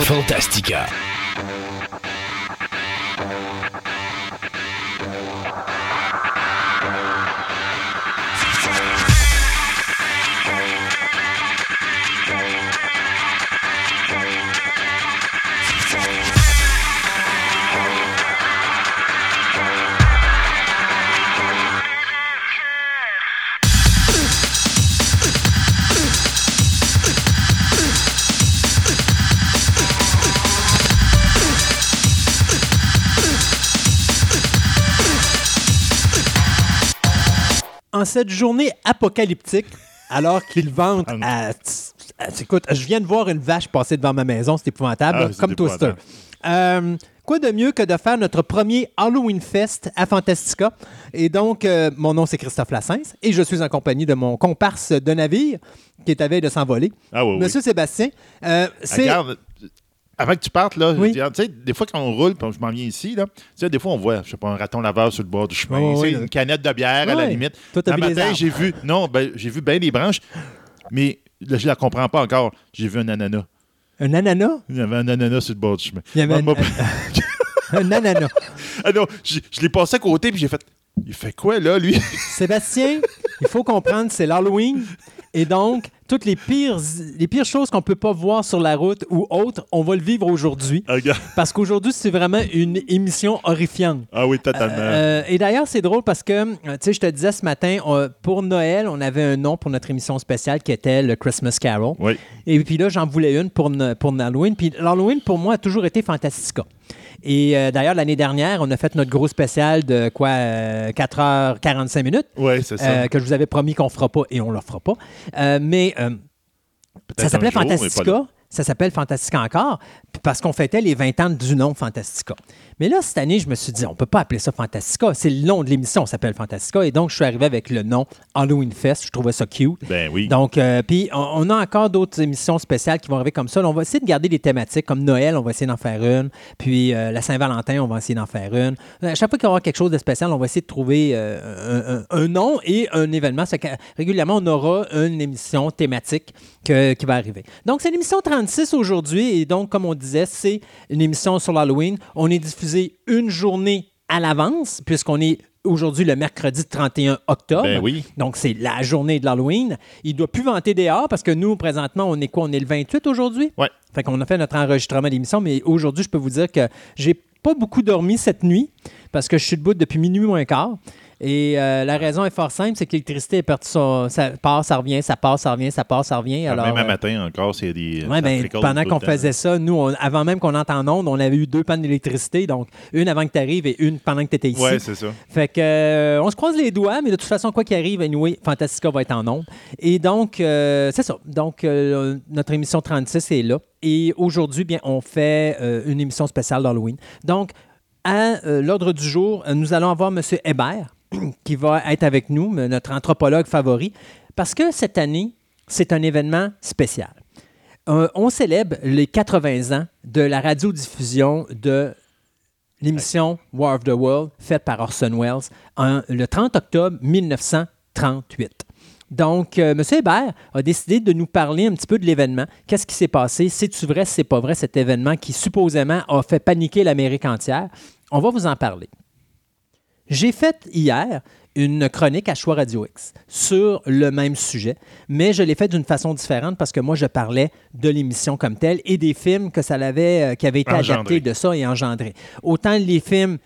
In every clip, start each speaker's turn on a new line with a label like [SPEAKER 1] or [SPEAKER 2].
[SPEAKER 1] Fantastica.
[SPEAKER 2] Cette journée apocalyptique, alors qu'ils vendent à, à- Écoute, je viens de voir une vache passer devant ma maison, c'est épouvantable,
[SPEAKER 3] Ah, c'est
[SPEAKER 2] comme Twister.
[SPEAKER 3] épouvantable.
[SPEAKER 2] Euh, quoi de mieux que de faire notre premier Halloween Fest à Fantastica? Et donc, euh, mon nom, c'est Christophe Lassens et je suis en compagnie de mon comparse de navire qui est à veille de s'envoler,
[SPEAKER 3] Ah oui, oui.
[SPEAKER 2] Monsieur Sébastien. Euh,
[SPEAKER 3] Ah,
[SPEAKER 2] c'est...
[SPEAKER 3] Regarde, avant que tu partes, là,
[SPEAKER 2] Oui.
[SPEAKER 3] dire, tu sais, des fois quand on roule, puis je m'en viens ici, là, tu sais, des fois on voit, je sais pas, un raton laveur sur le bord du chemin, une canette de bière à la limite.
[SPEAKER 2] Toi, les
[SPEAKER 3] matin, j'ai vu, non, ben, j'ai vu bien des branches, mais là, je la comprends pas encore. J'ai vu un ananas.
[SPEAKER 2] Un ananas?
[SPEAKER 3] Il y avait un ananas sur le bord du chemin.
[SPEAKER 2] Il y avait
[SPEAKER 3] Moi,
[SPEAKER 2] un-
[SPEAKER 3] moi,
[SPEAKER 2] Un ananas.
[SPEAKER 3] ah non, je, je l'ai passé à côté, puis j'ai fait, il fait quoi, là, lui?
[SPEAKER 2] Sébastien, il faut comprendre, c'est l'Halloween. Et donc, toutes les pires, les pires choses qu'on peut pas voir sur la route ou autre, on va le vivre aujourd'hui. Parce qu'aujourd'hui, c'est vraiment une émission horrifiante.
[SPEAKER 3] Ah oui, totalement.
[SPEAKER 2] Euh, et d'ailleurs, c'est drôle parce que, euh, tu sais, je te disais ce matin, on- pour Noël, on avait un nom pour notre émission spéciale qui était le Christmas Carol.
[SPEAKER 3] oui.
[SPEAKER 2] Et puis là, j'en voulais une pour, ne- pour Halloween. Puis l'Halloween, pour moi, a toujours été Fantastica. Et euh, d'ailleurs, l'année dernière, on a fait notre gros spécial de quoi, euh, 4h45 minutes.
[SPEAKER 3] Oui, c'est ça.
[SPEAKER 2] Euh, que je vous avais promis qu'on fera pas et on le fera pas. Euh, mais euh, ça s'appelait Fantastica. Ça s'appelle Fantastica encore, parce qu'on fêtait les 20 ans du nom Fantastica. Mais là, cette année, je me suis dit, on peut pas appeler ça Fantastica. C'est le nom de l'émission, ça s'appelle Fantastica. Et donc, je suis arrivé avec le nom Halloween Fest. Je trouvais ça cute.
[SPEAKER 3] Ben oui.
[SPEAKER 2] Donc, euh, puis on, on a encore d'autres émissions spéciales qui vont arriver comme ça. Là, on va essayer de garder des thématiques comme Noël, on va essayer d'en faire une. Puis euh, la Saint-Valentin, on va essayer d'en faire une. À chaque fois qu'il y aura quelque chose de spécial, on va essayer de trouver euh, un, un- un nom et un événement. Que, régulièrement, on aura une émission thématique que- qui va arriver. Donc, c'est l'émission 36 aujourd'hui. Et donc, comme on disait, c'est une émission sur l'Halloween. On est diffusé une journée à l'avance, puisqu'on est aujourd'hui le mercredi 31 octobre.
[SPEAKER 3] Ben oui.
[SPEAKER 2] Donc, c'est la journée de l'Halloween. Il ne doit plus vanter dehors parce que nous, présentement, on est quoi? On est le 28 aujourd'hui?
[SPEAKER 3] Ouais.
[SPEAKER 2] Fait qu'on a fait notre enregistrement d'émission, mais aujourd'hui, je peux vous dire que j'ai pas beaucoup dormi cette nuit parce que je suis debout depuis minuit moins quart. Et euh, la raison est fort simple, c'est que l'électricité est partie, ça, ça part, ça revient, ça part, ça revient, ça part, ça revient. Alors,
[SPEAKER 3] Même un
[SPEAKER 2] euh,
[SPEAKER 3] matin encore, c'est des.
[SPEAKER 2] Ouais, ben, pendant qu'on faisait ça, nous, on- avant même qu'on entre en onde, on avait eu deux pannes d'électricité, donc une avant que tu arrives et une pendant que tu étais ici.
[SPEAKER 3] Ouais, c'est ça.
[SPEAKER 2] Fait que euh, on se croise les doigts, mais de toute façon, quoi qu'il arrive, anyway, Fantastica va être en ondes. Et donc, c'est ça. Donc, notre émission 36 est là. Et aujourd'hui, bien, on fait une émission spéciale d'Halloween. Donc, à l'ordre du jour, nous allons avoir M. Hébert qui va être avec nous, notre anthropologue favori, parce que cette année, c'est un événement spécial. Euh, on célèbre les 80 ans de la radiodiffusion de l'émission War of the World, faite par Orson Welles, le 30 octobre 1938. Donc, euh, M. Hébert a décidé de nous parler un petit peu de l'événement. Qu'est-ce qui s'est passé? C'est-tu vrai, c'est pas vrai, cet événement qui supposément a fait paniquer l'Amérique entière? On va vous en parler. J'ai fait hier une chronique à Choix Radio X sur le même sujet, mais je l'ai fait d'une façon différente parce que moi, je parlais de l'émission comme telle et des films que ça l'avait, euh, qui avaient été
[SPEAKER 3] Engendré.
[SPEAKER 2] adaptés de ça et engendrés. Autant les films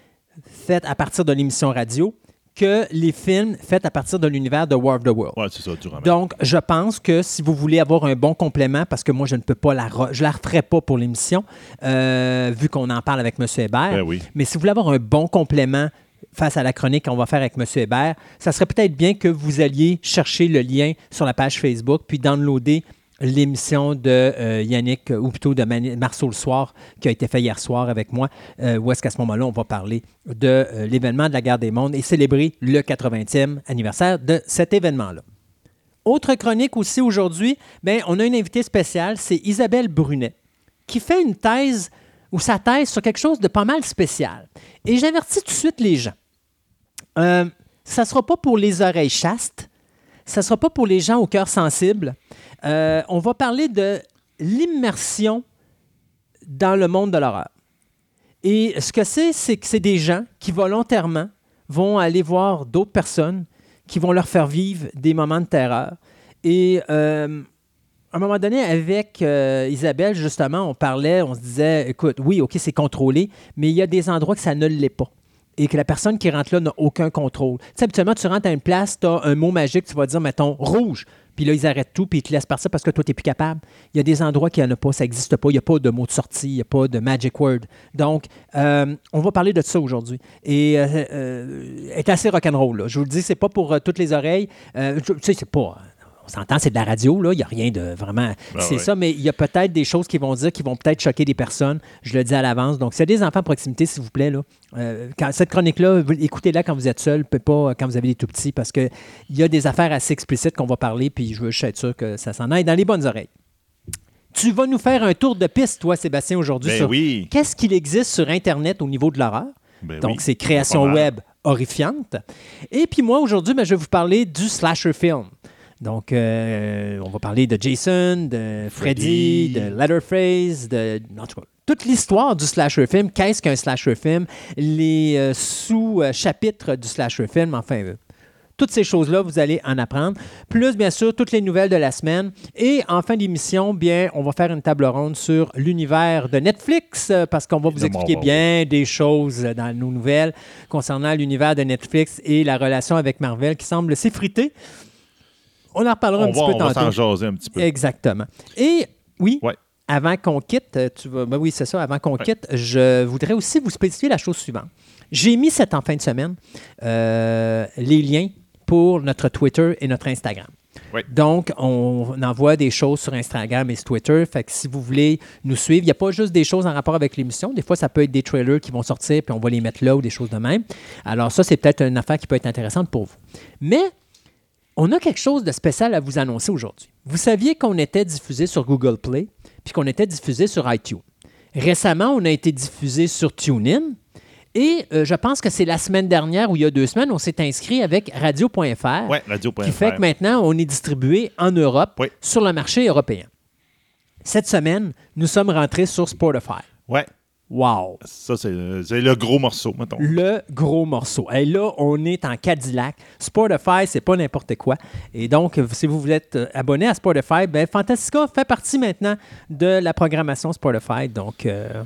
[SPEAKER 2] faits à partir de l'émission radio que les films faits à partir de l'univers de War of the World.
[SPEAKER 3] Ouais, c'est ça.
[SPEAKER 2] Donc, je pense que si vous voulez avoir un bon complément, parce que moi, je ne peux pas la, je la referai pas pour l'émission, euh, vu qu'on en parle avec M. Hébert.
[SPEAKER 3] Ben oui.
[SPEAKER 2] Mais si vous voulez avoir un bon complément face à la chronique qu'on va faire avec M. Hébert, ça serait peut-être bien que vous alliez chercher le lien sur la page Facebook, puis downloader l'émission de euh, Yannick, ou plutôt de Marceau le soir, qui a été fait hier soir avec moi, euh, où est-ce qu'à ce moment-là, on va parler de euh, l'événement de la guerre des mondes et célébrer le 80e anniversaire de cet événement-là. Autre chronique aussi aujourd'hui, ben, on a une invitée spéciale, c'est Isabelle Brunet, qui fait une thèse ou sa thèse sur quelque chose de pas mal spécial. Et j'avertis tout de suite les gens. Euh, ça ne sera pas pour les oreilles chastes, ça ne sera pas pour les gens au cœur sensible. Euh, on va parler de l'immersion dans le monde de l'horreur. Et ce que c'est, c'est que c'est des gens qui volontairement vont aller voir d'autres personnes qui vont leur faire vivre des moments de terreur. Et euh, à un moment donné, avec euh, Isabelle, justement, on parlait, on se disait, écoute, oui, OK, c'est contrôlé, mais il y a des endroits que ça ne l'est pas. Et que la personne qui rentre là n'a aucun contrôle. Tu sais, habituellement, tu rentres à une place, tu as un mot magique, tu vas dire, mettons, rouge. Puis là, ils arrêtent tout, puis ils te laissent partir parce que toi, tu n'es plus capable. Il y a des endroits qui n'y en a pas, ça n'existe pas. Il n'y a pas de mot de sortie, il n'y a pas de magic word. Donc, euh, on va parler de ça aujourd'hui. Et euh, euh, est assez rock'n'roll. Là. Je vous le dis, c'est pas pour euh, toutes les oreilles. Tu sais, c'est pas. On s'entend, c'est de la radio, là. Il n'y a rien de vraiment. c'est
[SPEAKER 3] ouais.
[SPEAKER 2] ça, mais il y a peut-être des choses qui vont dire qui vont peut-être choquer des personnes. Je le dis à l'avance. Donc, s'il y a des enfants à proximité, s'il vous plaît, là, euh, quand, cette chronique-là, écoutez-la quand vous êtes seul, peut pas euh, quand vous avez des tout petits, parce qu'il y a des affaires assez explicites qu'on va parler, puis je veux juste être sûr que ça s'en aille dans les bonnes oreilles. Tu vas nous faire un tour de piste, toi, Sébastien, aujourd'hui,
[SPEAKER 3] Ben
[SPEAKER 2] sur
[SPEAKER 3] oui.
[SPEAKER 2] qu'est-ce qu'il existe sur Internet au niveau de l'horreur?
[SPEAKER 3] Ben
[SPEAKER 2] Donc,
[SPEAKER 3] oui.
[SPEAKER 2] c'est création web horrifiante. Et puis moi, aujourd'hui, ben, je vais vous parler du slasher film. Donc, euh, on va parler de Jason, de Freddy,
[SPEAKER 3] Freddy.
[SPEAKER 2] de Leatherface, de, en tout cas, toute l'histoire du slasher film. Qu'est-ce qu'un slasher film? Les euh, sous-chapitres du slasher film, enfin, euh, toutes ces choses-là, vous allez en apprendre. Plus, bien sûr, toutes les nouvelles de la semaine. Et en fin d'émission, bien, on va faire une table ronde sur l'univers de Netflix parce qu'on va vous expliquer bien des choses dans nos nouvelles concernant l'univers de Netflix et la relation avec Marvel qui semble s'effriter. On en reparlera un
[SPEAKER 3] On
[SPEAKER 2] petit
[SPEAKER 3] va,
[SPEAKER 2] peu
[SPEAKER 3] on va
[SPEAKER 2] tantôt.
[SPEAKER 3] s'en jaser un petit peu.
[SPEAKER 2] Exactement. Et oui,
[SPEAKER 3] Ouais.
[SPEAKER 2] avant qu'on quitte, euh, tu vas, ben oui, c'est ça, avant qu'on quitte, je voudrais aussi vous spécifier la chose suivante. J'ai mis cette en fin de semaine euh, les liens pour notre Twitter et notre Instagram.
[SPEAKER 3] Oui.
[SPEAKER 2] Donc, on envoie des choses sur Instagram et sur Twitter. Fait que si vous voulez nous suivre, il n'y a pas juste des choses en rapport avec l'émission. Des fois, ça peut être des trailers qui vont sortir, puis on va les mettre là ou des choses de même. Alors, ça, c'est peut-être une affaire qui peut être intéressante pour vous. Mais on a quelque chose de spécial à vous annoncer aujourd'hui. Vous saviez qu'on était diffusé sur Google Play, puis qu'on était diffusé sur iTunes. Récemment, on a été diffusé sur TuneIn. Et euh, je pense que c'est la semaine dernière ou il y a deux semaines, on s'est inscrit avec radio.fr,
[SPEAKER 3] Ouais,
[SPEAKER 2] qui fait que maintenant, on est distribué en Europe
[SPEAKER 3] Oui.
[SPEAKER 2] sur le marché européen. Cette semaine, nous sommes rentrés sur Spotify.
[SPEAKER 3] Ouais,
[SPEAKER 2] Wow!
[SPEAKER 3] ça, c'est le gros morceau, mettons.
[SPEAKER 2] le gros morceau. Et là, on est en Cadillac. Spotify, c'est pas n'importe quoi. Et donc, si vous voulez être euh, abonné à Spotify, ben Fantastica fait partie maintenant de la programmation Spotify. Donc, euh.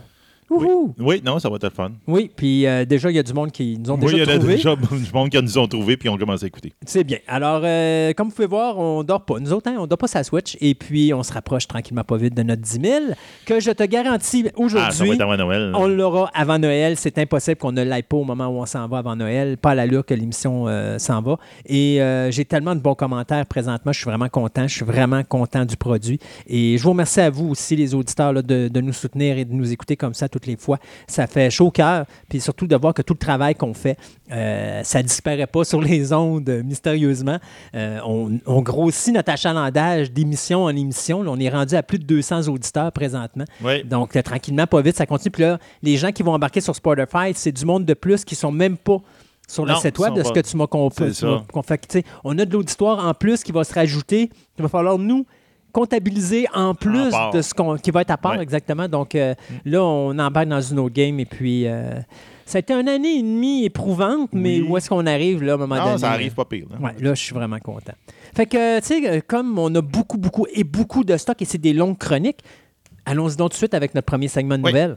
[SPEAKER 2] Wouhou!
[SPEAKER 3] Oui, non, ça va être fun.
[SPEAKER 2] Oui, puis euh, déjà, il y a du monde qui nous ont
[SPEAKER 3] Oui, il y
[SPEAKER 2] déjà
[SPEAKER 3] en a
[SPEAKER 2] trouvé.
[SPEAKER 3] déjà du monde qui nous ont trouvé puis ont commencé à écouter.
[SPEAKER 2] C'est bien. Alors, euh, comme vous pouvez voir, on dort pas. Nous autres, hein, on dort pas sa Switch. Et puis, on se rapproche tranquillement pas vite de notre 10 000, que je te garantis
[SPEAKER 3] Ah, ça va
[SPEAKER 2] aujourd'hui.
[SPEAKER 3] être avant Noël.
[SPEAKER 2] On l'aura avant Noël. C'est impossible qu'on ne l'aille pas au moment où on s'en va avant Noël. Pas à l'allure que l'émission euh, s'en va. Et j'ai tellement de bons commentaires présentement. Je suis vraiment content. Je suis vraiment content du produit. Et je vous remercie à vous aussi, les auditeurs, là, de, de nous soutenir et de nous écouter comme ça toutes les fois. Ça fait chaud au cœur. Puis surtout de voir que tout le travail qu'on fait, euh, ça disparaît pas sur les ondes euh, mystérieusement. Euh, on, on grossit notre achalandage d'émission en émission. Là, on est rendu à plus de 200 auditeurs présentement.
[SPEAKER 3] Oui.
[SPEAKER 2] Donc, euh, tranquillement, pas vite, ça continue. Puis là, les gens qui vont embarquer sur Spotify, c'est du monde de plus qui sont même pas sur le site web de ce que tu m'as compris. On a de l'auditoire en plus qui va se rajouter. Il va falloir nous comptabiliser en plus de ce qu'on, qui va être à part,
[SPEAKER 3] Ouais.
[SPEAKER 2] exactement. Donc euh, là, on embarque dans une autre game et puis euh, ça a été une année et demie éprouvante, mais
[SPEAKER 3] Oui.
[SPEAKER 2] où est-ce qu'on arrive là, à un moment donné?
[SPEAKER 3] Non, ça arrive pas pire. là.
[SPEAKER 2] Ouais, là, je suis vraiment content. Fait que, tu sais, euh, comme on a beaucoup, beaucoup et beaucoup de stock et c'est des longues chroniques, allons-y donc tout de suite avec notre premier segment de
[SPEAKER 3] Oui.
[SPEAKER 2] nouvelles.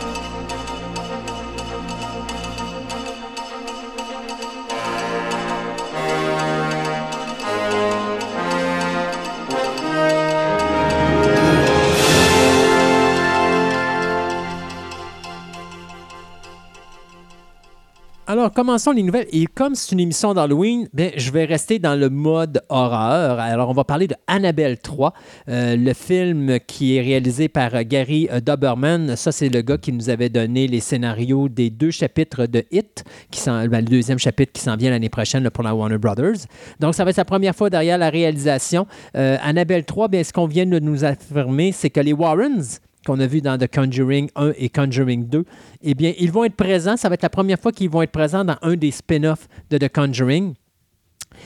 [SPEAKER 2] Alors, commençons les nouvelles. Et comme c'est une émission d'Halloween, ben, je vais rester dans le mode horreur. Alors, on va parler de Annabelle 3, euh, le film qui est réalisé par euh, Gary euh, Doberman. Ça, c'est le gars qui nous avait donné les scénarios des deux chapitres de Hit, qui ben, le deuxième chapitre qui s'en vient l'année prochaine pour la Warner Brothers. Donc, ça va être sa première fois derrière la réalisation. Annabelle 3, bien, ce qu'on vient de nous affirmer, c'est que les Warrens, qu'on a vu dans The Conjuring 1 et Conjuring 2, eh bien, ils vont être présents. Ça va être la première fois qu'ils vont être présents dans un des spin-offs de The Conjuring.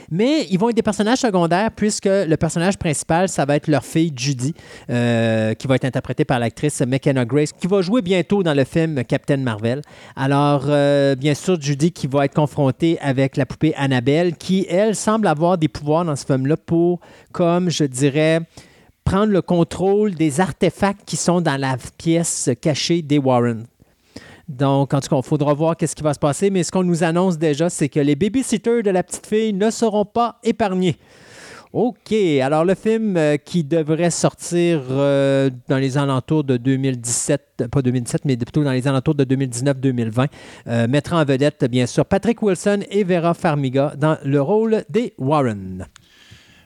[SPEAKER 2] Mais ils vont être des personnages secondaires puisque le personnage principal, ça va être leur fille Judy, euh, qui va être interprétée par l'actrice McKenna Grace, qui va jouer bientôt dans le film Captain Marvel. Alors, euh, bien sûr, Judy qui va être confrontée avec la poupée Annabelle, qui, elle, semble avoir des pouvoirs dans ce film-là pour, comme je dirais, prendre le contrôle des artefacts qui sont dans la pièce cachée des Warren. Donc, en tout cas, il faudra voir qu'est-ce qui va se passer, mais ce qu'on nous annonce déjà, c'est que les babysitters de la petite fille ne seront pas épargnés. OK, alors le film euh, qui devrait sortir euh, dans les alentours de 2017, euh, pas 2017, mais plutôt dans les alentours de 2019-2020, euh, mettra en vedette, bien sûr, Patrick Wilson et Vera Farmiga dans le rôle des Warren.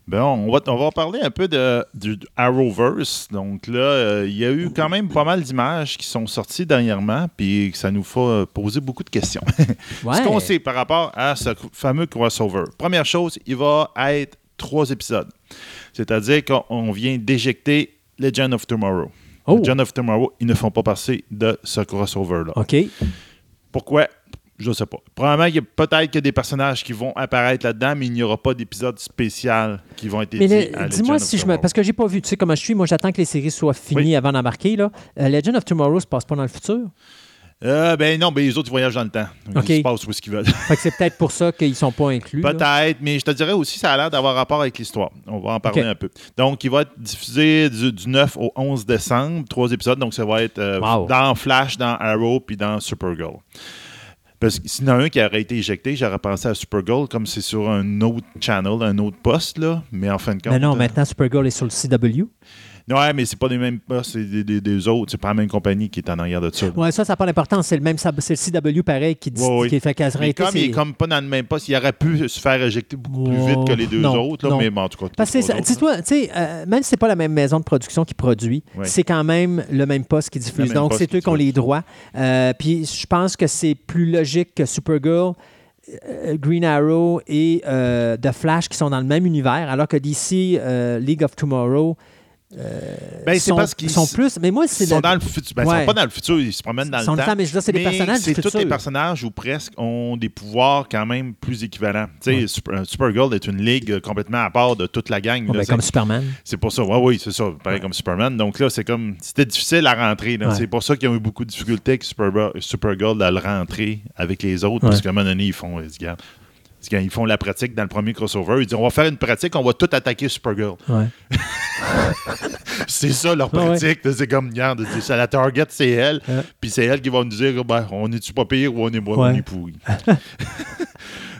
[SPEAKER 3] Bon, on va, on va parler un peu de, du Arrowverse. Donc là, euh, il y a eu quand même pas mal d'images qui sont sorties dernièrement, puis ça nous fait poser beaucoup de questions.
[SPEAKER 2] Ouais.
[SPEAKER 3] Ce qu'on sait par rapport à ce fameux crossover. Première chose, il va être trois épisodes. C'est-à-dire qu'on vient d'éjecter Legend of Tomorrow.
[SPEAKER 2] Oh.
[SPEAKER 3] Legend of Tomorrow, ils ne font pas partie de ce crossover-là.
[SPEAKER 2] OK.
[SPEAKER 3] Pourquoi? Je ne sais pas. Probablement, il y a peut-être qu'il a des personnages qui vont apparaître là-dedans, mais il n'y aura pas d'épisode spécial qui vont être
[SPEAKER 2] Mais
[SPEAKER 3] dédiés à
[SPEAKER 2] dis-moi si je me. Parce que j'ai pas vu, tu sais comment je suis. Moi, j'attends que les séries soient finies
[SPEAKER 3] Oui.
[SPEAKER 2] avant d'embarquer. Là. Euh, Legend of Tomorrow se passe pas dans le futur?
[SPEAKER 3] Euh, ben non, ben les autres, ils voyagent dans le temps.
[SPEAKER 2] OK.
[SPEAKER 3] Ils se passent où ce qu'ils veulent.
[SPEAKER 2] Fait que c'est peut-être pour ça qu'ils sont pas inclus.
[SPEAKER 3] Peut-être, mais je te dirais aussi, ça a l'air d'avoir rapport avec l'histoire. On va en parler un peu. Donc, il va être diffusé du, du 9 au 11 décembre, trois épisodes. Donc, ça va être euh,
[SPEAKER 2] Wow.
[SPEAKER 3] dans Flash, dans Arrow, puis dans Supergirl. Parce que s'il y en a un qui aurait été éjecté, j'aurais pensé à Supergirl, comme c'est sur un autre channel, un autre poste, là. Mais en fin de compte.
[SPEAKER 2] Mais non,
[SPEAKER 3] euh,
[SPEAKER 2] maintenant Supergirl est sur le CW.
[SPEAKER 3] Ouais, mais c'est pas des mêmes postes, c'est des, des- des autres. C'est pas la même compagnie qui est en arrière de ça.
[SPEAKER 2] Ouais, ça, ça n'a pas d'importance. C'est le même c'est le CW pareil qui dit
[SPEAKER 3] Ouais, oui.
[SPEAKER 2] qui fait
[SPEAKER 3] Mais
[SPEAKER 2] été,
[SPEAKER 3] comme il est comme pas dans le même poste, il aurait pu se faire éjecter beaucoup plus vite que les deux
[SPEAKER 2] non,
[SPEAKER 3] autres. Là, mais bon, en tout cas.
[SPEAKER 2] Parce que
[SPEAKER 3] les
[SPEAKER 2] dis-toi, tu sais, euh, même si c'est pas la même maison de production qui produit,
[SPEAKER 3] Ouais.
[SPEAKER 2] c'est quand même le même poste qui diffuse. Donc, c'est eux qui ont les droits. Euh, Puis, je pense que c'est plus logique que Supergirl, euh, Green Arrow et euh, The Flash qui sont dans le même univers, alors que DC, euh, League of Tomorrow,
[SPEAKER 3] Ben, c'est
[SPEAKER 2] sont,
[SPEAKER 3] parce qu'ils
[SPEAKER 2] sont plus. Mais moi,
[SPEAKER 3] Ils
[SPEAKER 2] c'est
[SPEAKER 3] sont
[SPEAKER 2] le-
[SPEAKER 3] dans le futur. Ben, Ils
[SPEAKER 2] Ouais.
[SPEAKER 3] sont pas dans le futur, ils se promènent dans
[SPEAKER 2] sont
[SPEAKER 3] le temps.
[SPEAKER 2] temps, mais je veux dire, c'est des personnages
[SPEAKER 3] C'est tous les personnages ou presque ont des pouvoirs quand même plus équivalents. Tu sais,
[SPEAKER 2] Ouais.
[SPEAKER 3] Super- euh, Supergirl est une ligue euh, complètement à part de toute la gang.
[SPEAKER 2] Oh,
[SPEAKER 3] là.
[SPEAKER 2] ben, comme Superman.
[SPEAKER 3] c'est pour ça. Oui, oui, c'est ça. Pareil comme Superman. Donc là, c'est comme. C'était difficile à rentrer.
[SPEAKER 2] Ouais.
[SPEAKER 3] C'est pour ça qu'ils ont eu beaucoup de difficultés avec Supergirl, Supergirl à le rentrer avec les autres. Parce
[SPEAKER 2] Ouais.
[SPEAKER 3] qu'à un moment donné, ils font. Ils, se gardent. Parce qu'ils font la pratique dans le premier crossover. Ils disent on va faire une pratique, on va tout attaquer Supergirl.
[SPEAKER 2] Ouais.
[SPEAKER 3] C'est ça leur
[SPEAKER 2] Ouais,
[SPEAKER 3] pratique. C'est comme, regarde, c'est- la target, c'est elle.
[SPEAKER 2] Ouais.
[SPEAKER 3] Puis c'est elle qui va nous dire, ben, on est-tu pas pire ou on est, on
[SPEAKER 2] Ouais.
[SPEAKER 3] est pourri?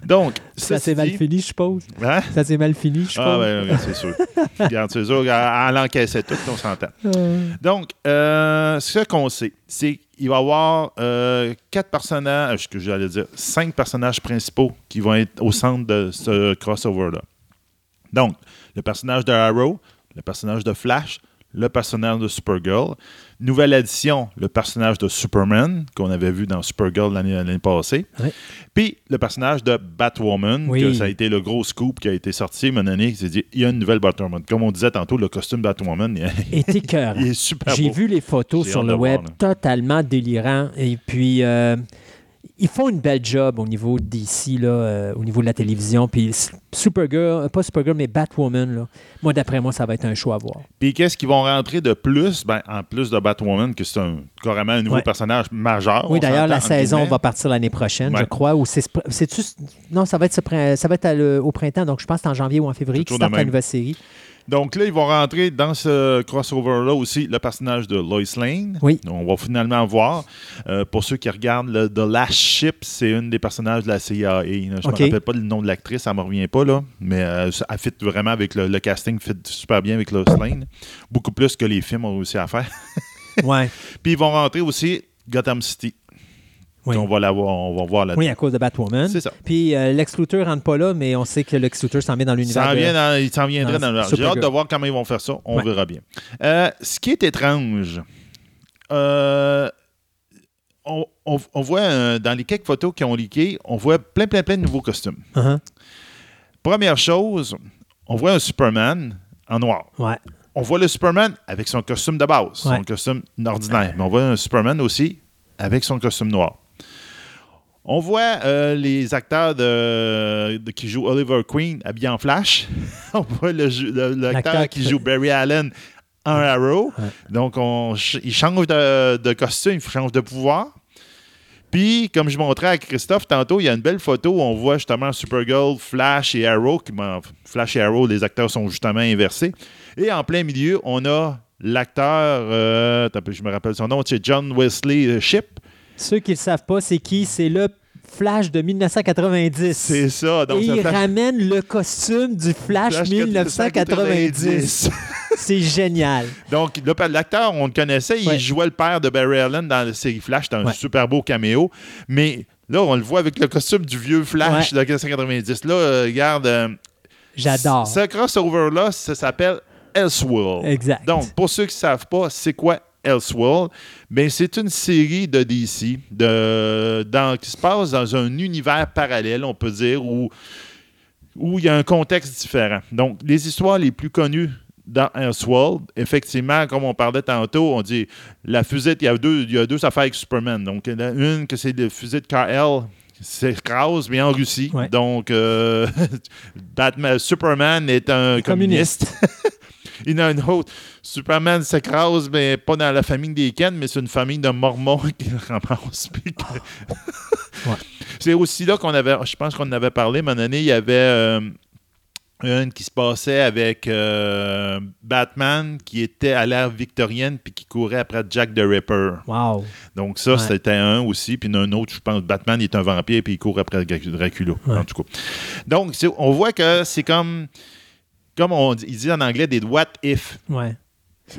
[SPEAKER 3] Donc,
[SPEAKER 2] Ça
[SPEAKER 3] ceci
[SPEAKER 2] s'est mal fini, je suppose.
[SPEAKER 3] Hein?
[SPEAKER 2] Ça s'est mal fini, je
[SPEAKER 3] Ah,
[SPEAKER 2] suppose.
[SPEAKER 3] ben, regarde, c'est sûr. regarde, c'est sûr. Elle encaissait tout, on s'entend.
[SPEAKER 2] Euh,
[SPEAKER 3] Donc, euh, ce qu'on sait, c'est qu'il va y avoir euh, quatre personnages, ce que j'allais dire, cinq personnages principaux qui vont être au centre de ce crossover-là. Donc, le personnage de Arrow, le personnage de Flash, le personnage de Supergirl. Nouvelle addition, le personnage de Superman, qu'on avait vu dans Supergirl l'année passée.
[SPEAKER 2] Ouais.
[SPEAKER 3] Puis le personnage de Batwoman,
[SPEAKER 2] Oui.
[SPEAKER 3] que ça a été le gros scoop qui a été sorti, moment donné, qui s'est dit, il y a une nouvelle Batwoman. Comme on disait tantôt, le costume Batwoman, il,
[SPEAKER 2] est
[SPEAKER 3] il est super
[SPEAKER 2] J'ai vu les photos sur le web,
[SPEAKER 3] voir,
[SPEAKER 2] totalement délirant. Et puis, euh, ils font une belle job au niveau d'ici, là, euh, au niveau de la télévision. Puis, Supergirl, euh, pas Supergirl, mais Batwoman, là, moi, d'après moi, ça va être un show à voir.
[SPEAKER 3] Puis qu'est-ce qu'ils vont rentrer de plus? Ben, en plus de Batwoman, que c'est un, carrément un nouveau
[SPEAKER 2] Ouais.
[SPEAKER 3] personnage majeur.
[SPEAKER 2] oui, d'ailleurs, la saison va partir l'année prochaine, je crois. Ou c'est, non, ça va être, ça va être à le- au printemps, donc je pense que c'est en janvier ou en février qui
[SPEAKER 3] de
[SPEAKER 2] la nouvelle série.
[SPEAKER 3] Donc là, ils vont rentrer dans ce crossover-là aussi le personnage de Lois Lane.
[SPEAKER 2] Oui.
[SPEAKER 3] On va finalement voir. Euh, pour ceux qui regardent, le, The Last Ship, c'est une des personnages de la CIA. Je ne me rappelle pas le nom de l'actrice, ça ne me revient pas, là. Mais euh, elle fit vraiment avec le, le casting, fit super bien avec Lois Lane. Beaucoup plus que les films ont réussi à faire.
[SPEAKER 2] Ouais.
[SPEAKER 3] Puis ils vont rentrer aussi Gotham City.
[SPEAKER 2] Oui.
[SPEAKER 3] On va l'avoir, on va voir là
[SPEAKER 2] Oui, à cause de Batwoman.
[SPEAKER 3] C'est ça.
[SPEAKER 2] Puis euh, Lex Luthor rentre pas là, mais on sait que Lex Luthor s'en vient dans l'univers. de-
[SPEAKER 3] il s'en viendrait
[SPEAKER 2] dans
[SPEAKER 3] le. J'ai hâte de voir comment ils vont faire ça. On
[SPEAKER 2] Ouais.
[SPEAKER 3] verra bien. Euh, ce qui est étrange, euh, on, on- on voit euh, dans les quelques photos qui ont leaké, on voit plein, plein, plein de nouveaux costumes.
[SPEAKER 2] Uh-huh.
[SPEAKER 3] Première chose, on voit un Superman en noir.
[SPEAKER 2] Ouais.
[SPEAKER 3] On voit le Superman avec son costume de base, son costume ordinaire. Mais on voit un Superman aussi avec son costume noir. On voit euh, les acteurs de, de- qui jouent Oliver Queen habillés en Flash. on voit l'acteur qui joue Barry Allen en Arrow.
[SPEAKER 2] Ouais.
[SPEAKER 3] Donc, on, il change de, de costume, il change de pouvoir. Puis, comme je montrais à Christophe tantôt, il y a une belle photo où on voit justement Supergirl, Flash et Arrow. qui- Flash et Arrow, les acteurs sont justement inversés. Et en plein milieu, on a l'acteur, euh, je me rappelle son nom, c'est John Wesley euh, Shipp.
[SPEAKER 2] Ceux qui ne le savent pas, c'est qui? C'est le Flash de 1990.
[SPEAKER 3] C'est ça. Donc,
[SPEAKER 2] Et il ramène le costume du Flash,
[SPEAKER 3] Flash
[SPEAKER 2] 1990. C'est génial.
[SPEAKER 3] Donc, l'acteur, on le connaissait, il
[SPEAKER 2] Ouais.
[SPEAKER 3] jouait le père de Barry Allen dans la série Flash. C'était un
[SPEAKER 2] Ouais.
[SPEAKER 3] super beau caméo. Mais là, on le voit avec le costume du vieux Flash de 1990. Là, euh, regarde. euh,
[SPEAKER 2] J'adore.
[SPEAKER 3] Ce crossover-là, ça s'appelle Elseworld.
[SPEAKER 2] Exact.
[SPEAKER 3] Donc, pour ceux qui ne savent pas, c'est quoi Elseworld? Ben, c'est une série de DC de, dans- qui se passe dans un univers parallèle, on peut dire, où, où il y a un contexte différent. Donc, les histoires les plus connues dans Elseworld, effectivement, comme on parlait tantôt, on dit la fusée, il y a deux, il y a deux affaires avec Superman. Donc, il y en a une que c'est le fusée de KL s'écrase, mais en Russie.
[SPEAKER 2] Ouais.
[SPEAKER 3] Donc, euh, Batman, Superman est un communiste. Il y en a une autre. Superman s'écrase, mais pas dans la famille des Ken, mais c'est une famille de Mormons qui le ramasse.
[SPEAKER 2] Ouais.
[SPEAKER 3] C'est aussi là qu'on avait, je pense qu'on en avait parlé, un moment donné, il y avait euh, une qui se passait avec euh, Batman qui était à l'ère victorienne puis qui courait après Jack the Ripper.
[SPEAKER 2] Wow.
[SPEAKER 3] Donc ça,
[SPEAKER 2] Ouais.
[SPEAKER 3] c'était un aussi. Puis un autre, je pense, Batman, il est un vampire puis il court après Drac- Dracula,
[SPEAKER 2] Ouais.
[SPEAKER 3] en tout cas. Donc, on voit que c'est comme, comme on dit, il dit en anglais, des what if.
[SPEAKER 2] Ouais.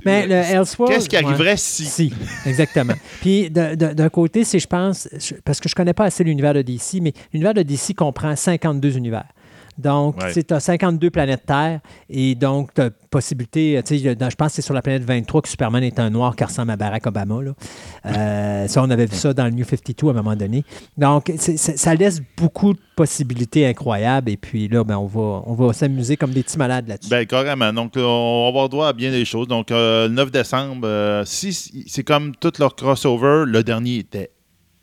[SPEAKER 2] Mais le Elseworld.
[SPEAKER 3] Qu'est-ce qui
[SPEAKER 2] ouais.
[SPEAKER 3] arriverait si...
[SPEAKER 2] Si, exactement. Puis d'un côté, c'est, je pense, parce que je connais pas assez l'univers de DC, mais l'univers de DC comprend 52 univers. Donc,
[SPEAKER 3] Ouais.
[SPEAKER 2] tu as 52 planètes Terre et donc, tu as possibilité, tu sais, dans- je pense que c'est sur la planète 23 que Superman est un noir qui ressemble à Barack Obama. Là. Euh, ça, on avait vu ça dans le New 52 à un moment donné. Donc, ça laisse beaucoup de possibilités incroyables et puis là, ben, on, va, on va s'amuser comme des petits malades là-dessus.
[SPEAKER 3] Ben, carrément. Donc, on va avoir droit à bien des choses. Donc, euh, le 9 décembre, euh, si si- c'est comme tout leur crossover, le dernier était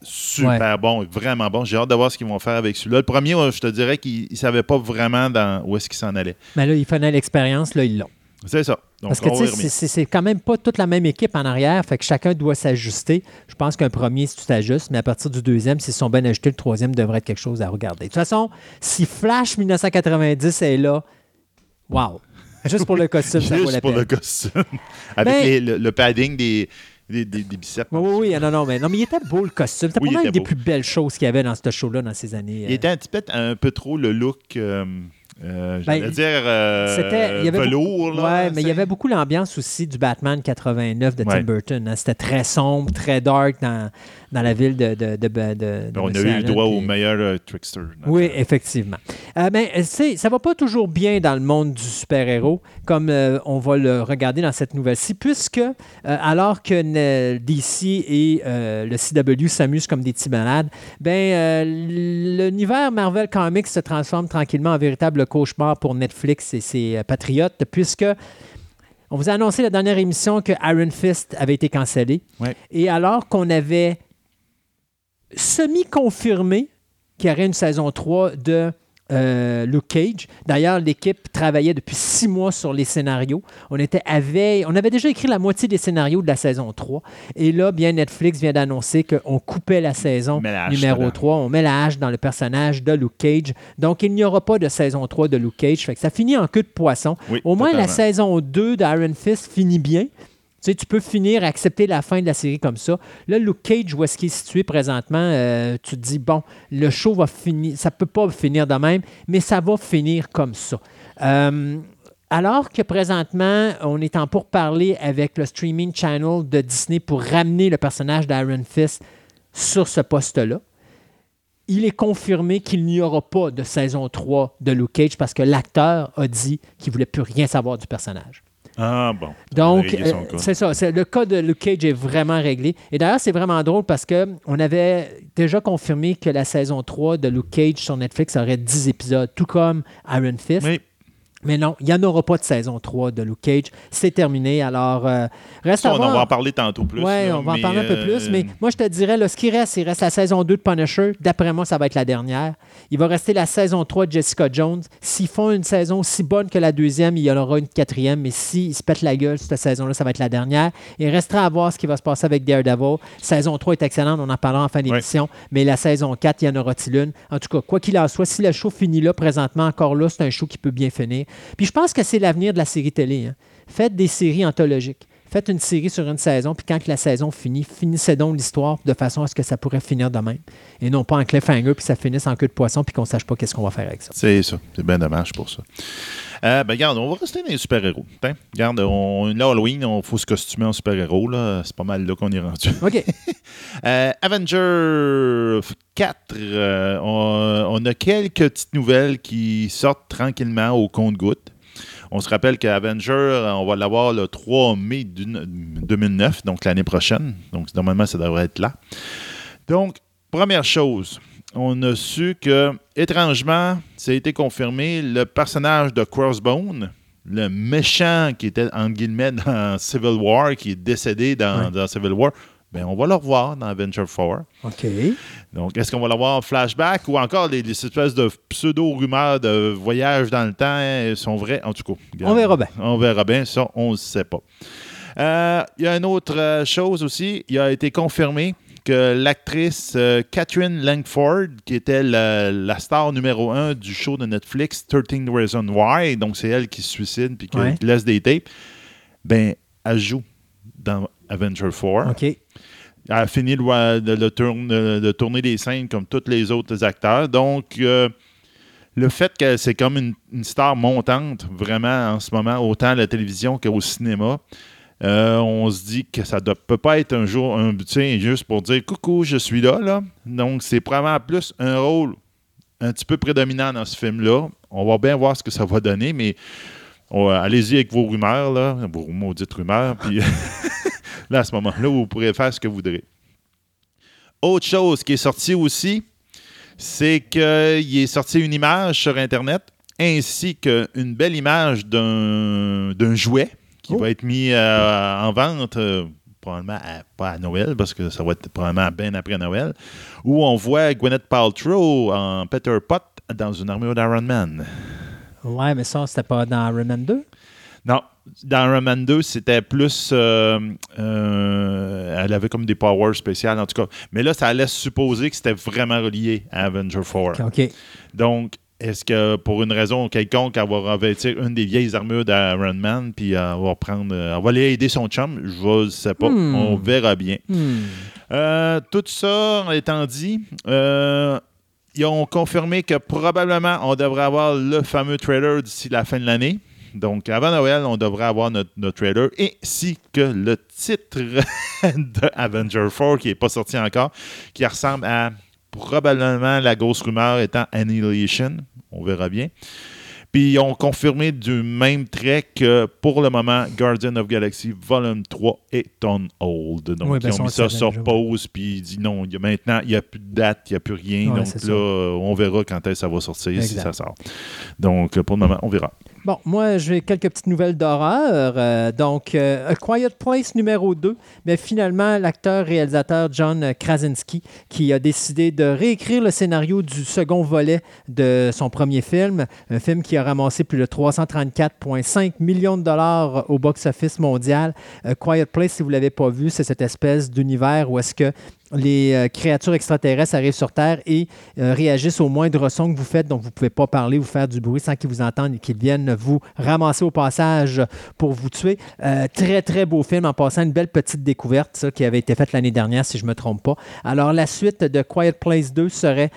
[SPEAKER 3] super bon, vraiment bon. J'ai hâte de voir ce qu'ils vont faire avec celui-là. Le premier, euh, je te dirais qu'ils ne savaient pas vraiment dans où est-ce qu'ils s'en allaient.
[SPEAKER 2] Mais là, ils faisaient l'expérience, là, ils l'ont.
[SPEAKER 3] C'est ça. Donc,
[SPEAKER 2] Parce que tu sais, c'est- quand même pas toute la même équipe en arrière, fait que chacun doit s'ajuster. Je pense qu'un premier, si tu t'ajustes, mais à partir du deuxième, s'ils sont bien ajustés, le troisième devrait être quelque chose à regarder. De toute façon, si Flash 1990 est là, wow! Juste pour le costume, ça vaut
[SPEAKER 3] Juste
[SPEAKER 2] la
[SPEAKER 3] pour
[SPEAKER 2] peine.
[SPEAKER 3] le costume. Avec
[SPEAKER 2] Ben-
[SPEAKER 3] les- le, le padding des, des, des- des biceps.
[SPEAKER 2] Oui, oui, oui, non, non, mais, non, mais il était beau le costume. C'était
[SPEAKER 3] Oui,
[SPEAKER 2] probablement une des plus belles choses qu'il y avait dans ce show-là dans ces années.
[SPEAKER 3] Il
[SPEAKER 2] euh,
[SPEAKER 3] était un petit peu, un peu trop le look, euh, euh, j'allais
[SPEAKER 2] Ben,
[SPEAKER 3] dire, euh,
[SPEAKER 2] C'était- il y avait
[SPEAKER 3] velours.
[SPEAKER 2] beaucoup-
[SPEAKER 3] là,
[SPEAKER 2] ouais, mais il y avait beaucoup l'ambiance aussi du Batman 89 de
[SPEAKER 3] Ouais.
[SPEAKER 2] Tim Burton. hein. C'était très sombre, très dark dans, dans la ville de. de, de, de- de
[SPEAKER 3] On a eu le droit au meilleur euh, trickster.
[SPEAKER 2] Oui, effectivement. Mais euh, c'est- ça va pas toujours bien dans le monde du super-héros, comme on va le regarder dans cette nouvelle-ci, puisque alors que DC et le CW s'amusent comme des petits malades, ben, l'univers Marvel Comics se transforme tranquillement en véritable cauchemar pour Netflix et ses euh, patriotes, puisque on vous a annoncé la dernière émission que Iron Fist avait été cancellé.
[SPEAKER 3] Ouais.
[SPEAKER 2] Et alors qu'on avait semi-confirmé qu'il y aurait une saison 3 de euh, Luke Cage. D'ailleurs, l'équipe travaillait depuis six mois sur les scénarios. On était à veille. On avait déjà écrit la moitié des scénarios de la saison 3. Et là, bien, Netflix vient d'annoncer qu'on coupait la saison
[SPEAKER 3] la
[SPEAKER 2] numéro
[SPEAKER 3] dedans.
[SPEAKER 2] 3. On met la hache dans le personnage de Luke Cage. Donc, il n'y aura pas de saison 3 de Luke Cage. Fait que ça finit en queue de poisson.
[SPEAKER 3] Oui,
[SPEAKER 2] Au moins, la saison 2 d'Iron Fist finit bien. Tu tu peux finir, accepter la fin de la série comme ça. Là, Luke Cage, où est-ce qu'il est situé présentement, euh, tu te dis, bon, le show va finir, ça peut pas finir de même, mais ça va finir comme ça. Euh, alors que présentement, on est en pourparler avec le streaming channel de Disney pour ramener le personnage d'Iron Fist sur ce poste-là. Il est confirmé qu'il n'y aura pas de saison 3 de Luke Cage parce que l'acteur a dit qu'il ne voulait plus rien savoir du personnage.
[SPEAKER 3] Ah bon.
[SPEAKER 2] Donc, euh, c'est ça. Le cas de Luke Cage est vraiment réglé. Et d'ailleurs, c'est vraiment drôle parce qu'on avait déjà confirmé que la saison 3 de Luke Cage sur Netflix aurait 10 épisodes, tout comme Iron Fist.
[SPEAKER 3] Oui.
[SPEAKER 2] Mais non, il n'y en aura pas de saison 3 de Luke Cage. C'est terminé. Alors, euh, reste
[SPEAKER 3] Ça,
[SPEAKER 2] à
[SPEAKER 3] on
[SPEAKER 2] voir.
[SPEAKER 3] en va en parler tantôt plus.
[SPEAKER 2] Oui, on va en parler un peu
[SPEAKER 3] euh,
[SPEAKER 2] plus. Mais moi, je te dirais, là, ce qui reste, il reste la saison 2 de Punisher. D'après moi, ça va être la dernière. Il va rester la saison 3 de Jessica Jones. S'ils font une saison aussi bonne que la deuxième, il y en aura une quatrième. Mais s'ils se pètent la gueule cette saison-là, ça va être la dernière. Il restera à voir ce qui va se passer avec Daredevil. Saison 3 est excellente. On en parlera en fin d'émission. Mais la saison 4, il y en aura-t-il une? En tout cas, quoi qu'il en soit, si le show finit là, présentement, encore là, c'est un show qui peut bien finir. Puis je pense que c'est l'avenir de la série télé. hein. Faites des séries anthologiques. Faites une série sur une saison, puis quand la saison finit, finissez donc l'histoire de façon à ce que ça pourrait finir de même. Et non pas en cliffhanger, puis ça finisse en queue de poisson, puis qu'on sache pas qu'est-ce qu'on va faire avec ça.
[SPEAKER 3] C'est ça. C'est bien dommage pour ça. Euh, ben, regarde, on va rester dans les super-héros. Tiens, Regarde, on, là, Halloween, il faut se costumer en super-héros. C'est pas mal là qu'on est rendu.
[SPEAKER 2] OK.
[SPEAKER 3] Euh, Avenger 4, euh, on, on a quelques petites nouvelles qui sortent tranquillement au compte-gouttes. On se rappelle qu'Avenger, on va l'avoir le 3 mai du- 2009, donc l'année prochaine. Donc, normalement, ça devrait être là. Donc, première chose, on a su que, étrangement, ça a été confirmé, le personnage de Crossbone, le méchant qui était, entre guillemets, dans Civil War, qui est décédé dans,
[SPEAKER 2] Ouais.
[SPEAKER 3] dans Civil War, ben, on va le revoir dans Avenger 4.
[SPEAKER 2] OK.
[SPEAKER 3] Donc, est-ce qu'on va l'avoir en flashback ou encore les, les espèces de pseudo-rumeurs de voyage dans le temps hein, sont vraies? En tout cas, regarde,
[SPEAKER 2] On verra bien.
[SPEAKER 3] On verra bien, ça, on ne sait pas. Euh, Il y a une autre euh, chose aussi. Il a été confirmé l'actrice euh, Catherine Langford, qui était la, la star numéro un du show de Netflix 13 Reasons Why, donc c'est elle qui se suicide puis qui
[SPEAKER 2] Ouais.
[SPEAKER 3] laisse des tapes, ben, elle joue dans Avenger 4.
[SPEAKER 2] OK.
[SPEAKER 3] Elle a fini tourne- de tourner des scènes comme tous les autres acteurs. Donc, euh, le fait que c'est comme une, une star montante, vraiment, en ce moment, autant à la télévision qu'au cinéma, euh, on se dit que ça ne peut pas être un jour, un, sais, juste pour dire coucou, je suis là. là. Donc, c'est probablement plus un rôle un petit peu prédominant dans ce film-là. On va bien voir ce que ça va donner, mais va- allez-y avec vos rumeurs, là, vos maudites rumeurs, puis là, à ce moment-là, vous pourrez faire ce que vous voudrez. Autre chose qui est sortie aussi, c'est qu'il est sorti une image sur Internet ainsi qu'une belle image d'un jouet qui
[SPEAKER 2] Oh.
[SPEAKER 3] va être mis euh, en vente, euh, probablement à- pas à Noël, parce que ça va être probablement bien après Noël, où on voit Gwyneth Paltrow en Peter Pot dans une armure d'Iron Man.
[SPEAKER 2] Ouais, mais ça, c'était pas dans Iron Man 2?
[SPEAKER 3] Non, dans Iron Man 2, c'était plus. euh, euh, elle avait comme des powers spéciales, en tout cas. Mais là, ça laisse supposer que c'était vraiment relié à Avenger 4.
[SPEAKER 2] OK.
[SPEAKER 3] Donc, est-ce que pour une raison quelconque, elle va revêtir une des vieilles armures d'Iron Man, puis elle va prendre. euh, Elle va aller aider son chum? Je ne sais pas.
[SPEAKER 2] Hmm.
[SPEAKER 3] On verra bien.
[SPEAKER 2] Hmm.
[SPEAKER 3] Euh, tout ça étant dit, euh, ils ont confirmé que probablement on devrait avoir le fameux trailer d'ici la fin de l'année. Donc, avant Noël, on devrait avoir notre, notre trailer ainsi que le titre de Avenger 4 qui n'est pas sorti encore, qui ressemble à probablement la grosse rumeur étant Annihilation. On verra bien. Puis ils ont confirmé du même trait que pour le moment, Guardian of Galaxy Volume 3 est on hold. Donc
[SPEAKER 2] Oui, ben,
[SPEAKER 3] ils ont
[SPEAKER 2] on
[SPEAKER 3] mis ça sur
[SPEAKER 2] déjà.
[SPEAKER 3] pause, puis ils disent non, y a maintenant, il n'y a plus de date, il n'y a plus rien.
[SPEAKER 2] Ouais,
[SPEAKER 3] donc là,
[SPEAKER 2] ça.
[SPEAKER 3] on verra quand est-ce que ça va sortir, si ça sort. Donc pour le moment, on verra.
[SPEAKER 2] Bon, moi, j'ai quelques petites nouvelles d'horreur. Euh, donc, euh, A Quiet Place numéro 2. Mais finalement, l'acteur-réalisateur John Krasinski, qui a décidé de réécrire le scénario du second volet de son premier film, un film qui a ramassé plus de 334,5 millions de dollars au box-office mondial. A Quiet Place, si vous ne l'avez pas vu, c'est cette espèce d'univers où est-ce que les euh, créatures extraterrestres arrivent sur Terre et euh, réagissent au moindre son que vous faites, donc vous ne pouvez pas parler ou faire du bruit sans qu'ils vous entendent et qu'ils viennent vous ramasser au passage pour vous tuer. Euh, très, très beau film en passant, une belle petite découverte, qui avait été faite l'année dernière, si je ne me trompe pas. Alors, la suite de Quiet Place 2 serait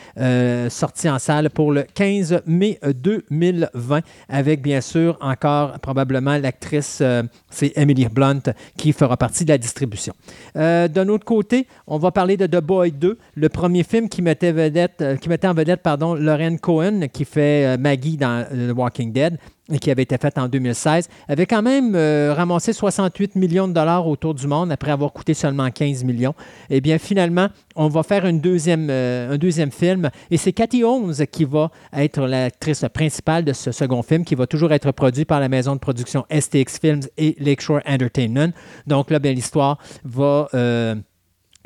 [SPEAKER 2] sortie en salle pour le 15 mai 2020, avec bien sûr encore probablement l'actrice, c'est Emily Blunt, qui fera partie de la distribution. D'un autre côté, on va parler parler de The Boy 2, le premier film qui mettait, euh, en vedette pardon, Lauren Cohen, qui fait euh, Maggie dans euh, The Walking Dead et qui avait été faite en 2016, avait quand même ramassé 68 millions de dollars autour du monde après avoir coûté seulement 15 millions. Eh bien, finalement, on va faire une deuxième, un deuxième film et c'est Cathy Holmes qui va être l'actrice principale de ce second film qui va toujours être produit par la maison de production STX Films et Lakeshore Entertainment. Donc là, bien, l'histoire va...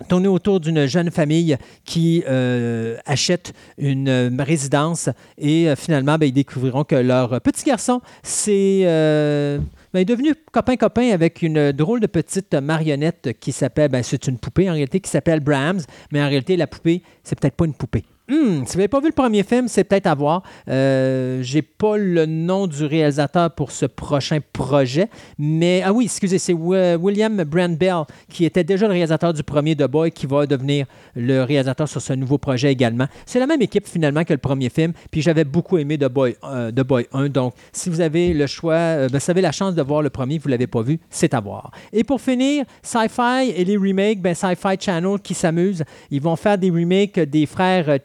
[SPEAKER 2] tourner autour d'une jeune famille qui euh, achète une euh, résidence et euh, finalement, ben, ils découvriront que leur petit garçon c'est euh, ben, est devenu copain-copain avec une drôle de petite marionnette qui s'appelle, ben, c'est une poupée en réalité, qui s'appelle Brahms, mais en réalité, la poupée, c'est peut-être pas une poupée. Hmm, si vous n'avez pas vu le premier film, c'est peut-être à voir. Euh, J'ai pas le nom du réalisateur pour ce prochain projet, mais ah oui, excusez, c'est Wi- William Brand Bell qui était déjà le réalisateur du premier The Boy, qui va devenir le réalisateur sur ce nouveau projet également. C'est la même équipe finalement que le premier film, puis j'avais beaucoup aimé The Boy, euh, The Boy 1. Donc, si vous avez le choix, euh, ben, vous avez la chance de voir le premier, vous l'avez pas vu, c'est à voir. Et pour finir, Sci-Fi et les remakes, ben, Sci-Fi Channel qui s'amuse, ils vont faire des remakes des frères euh,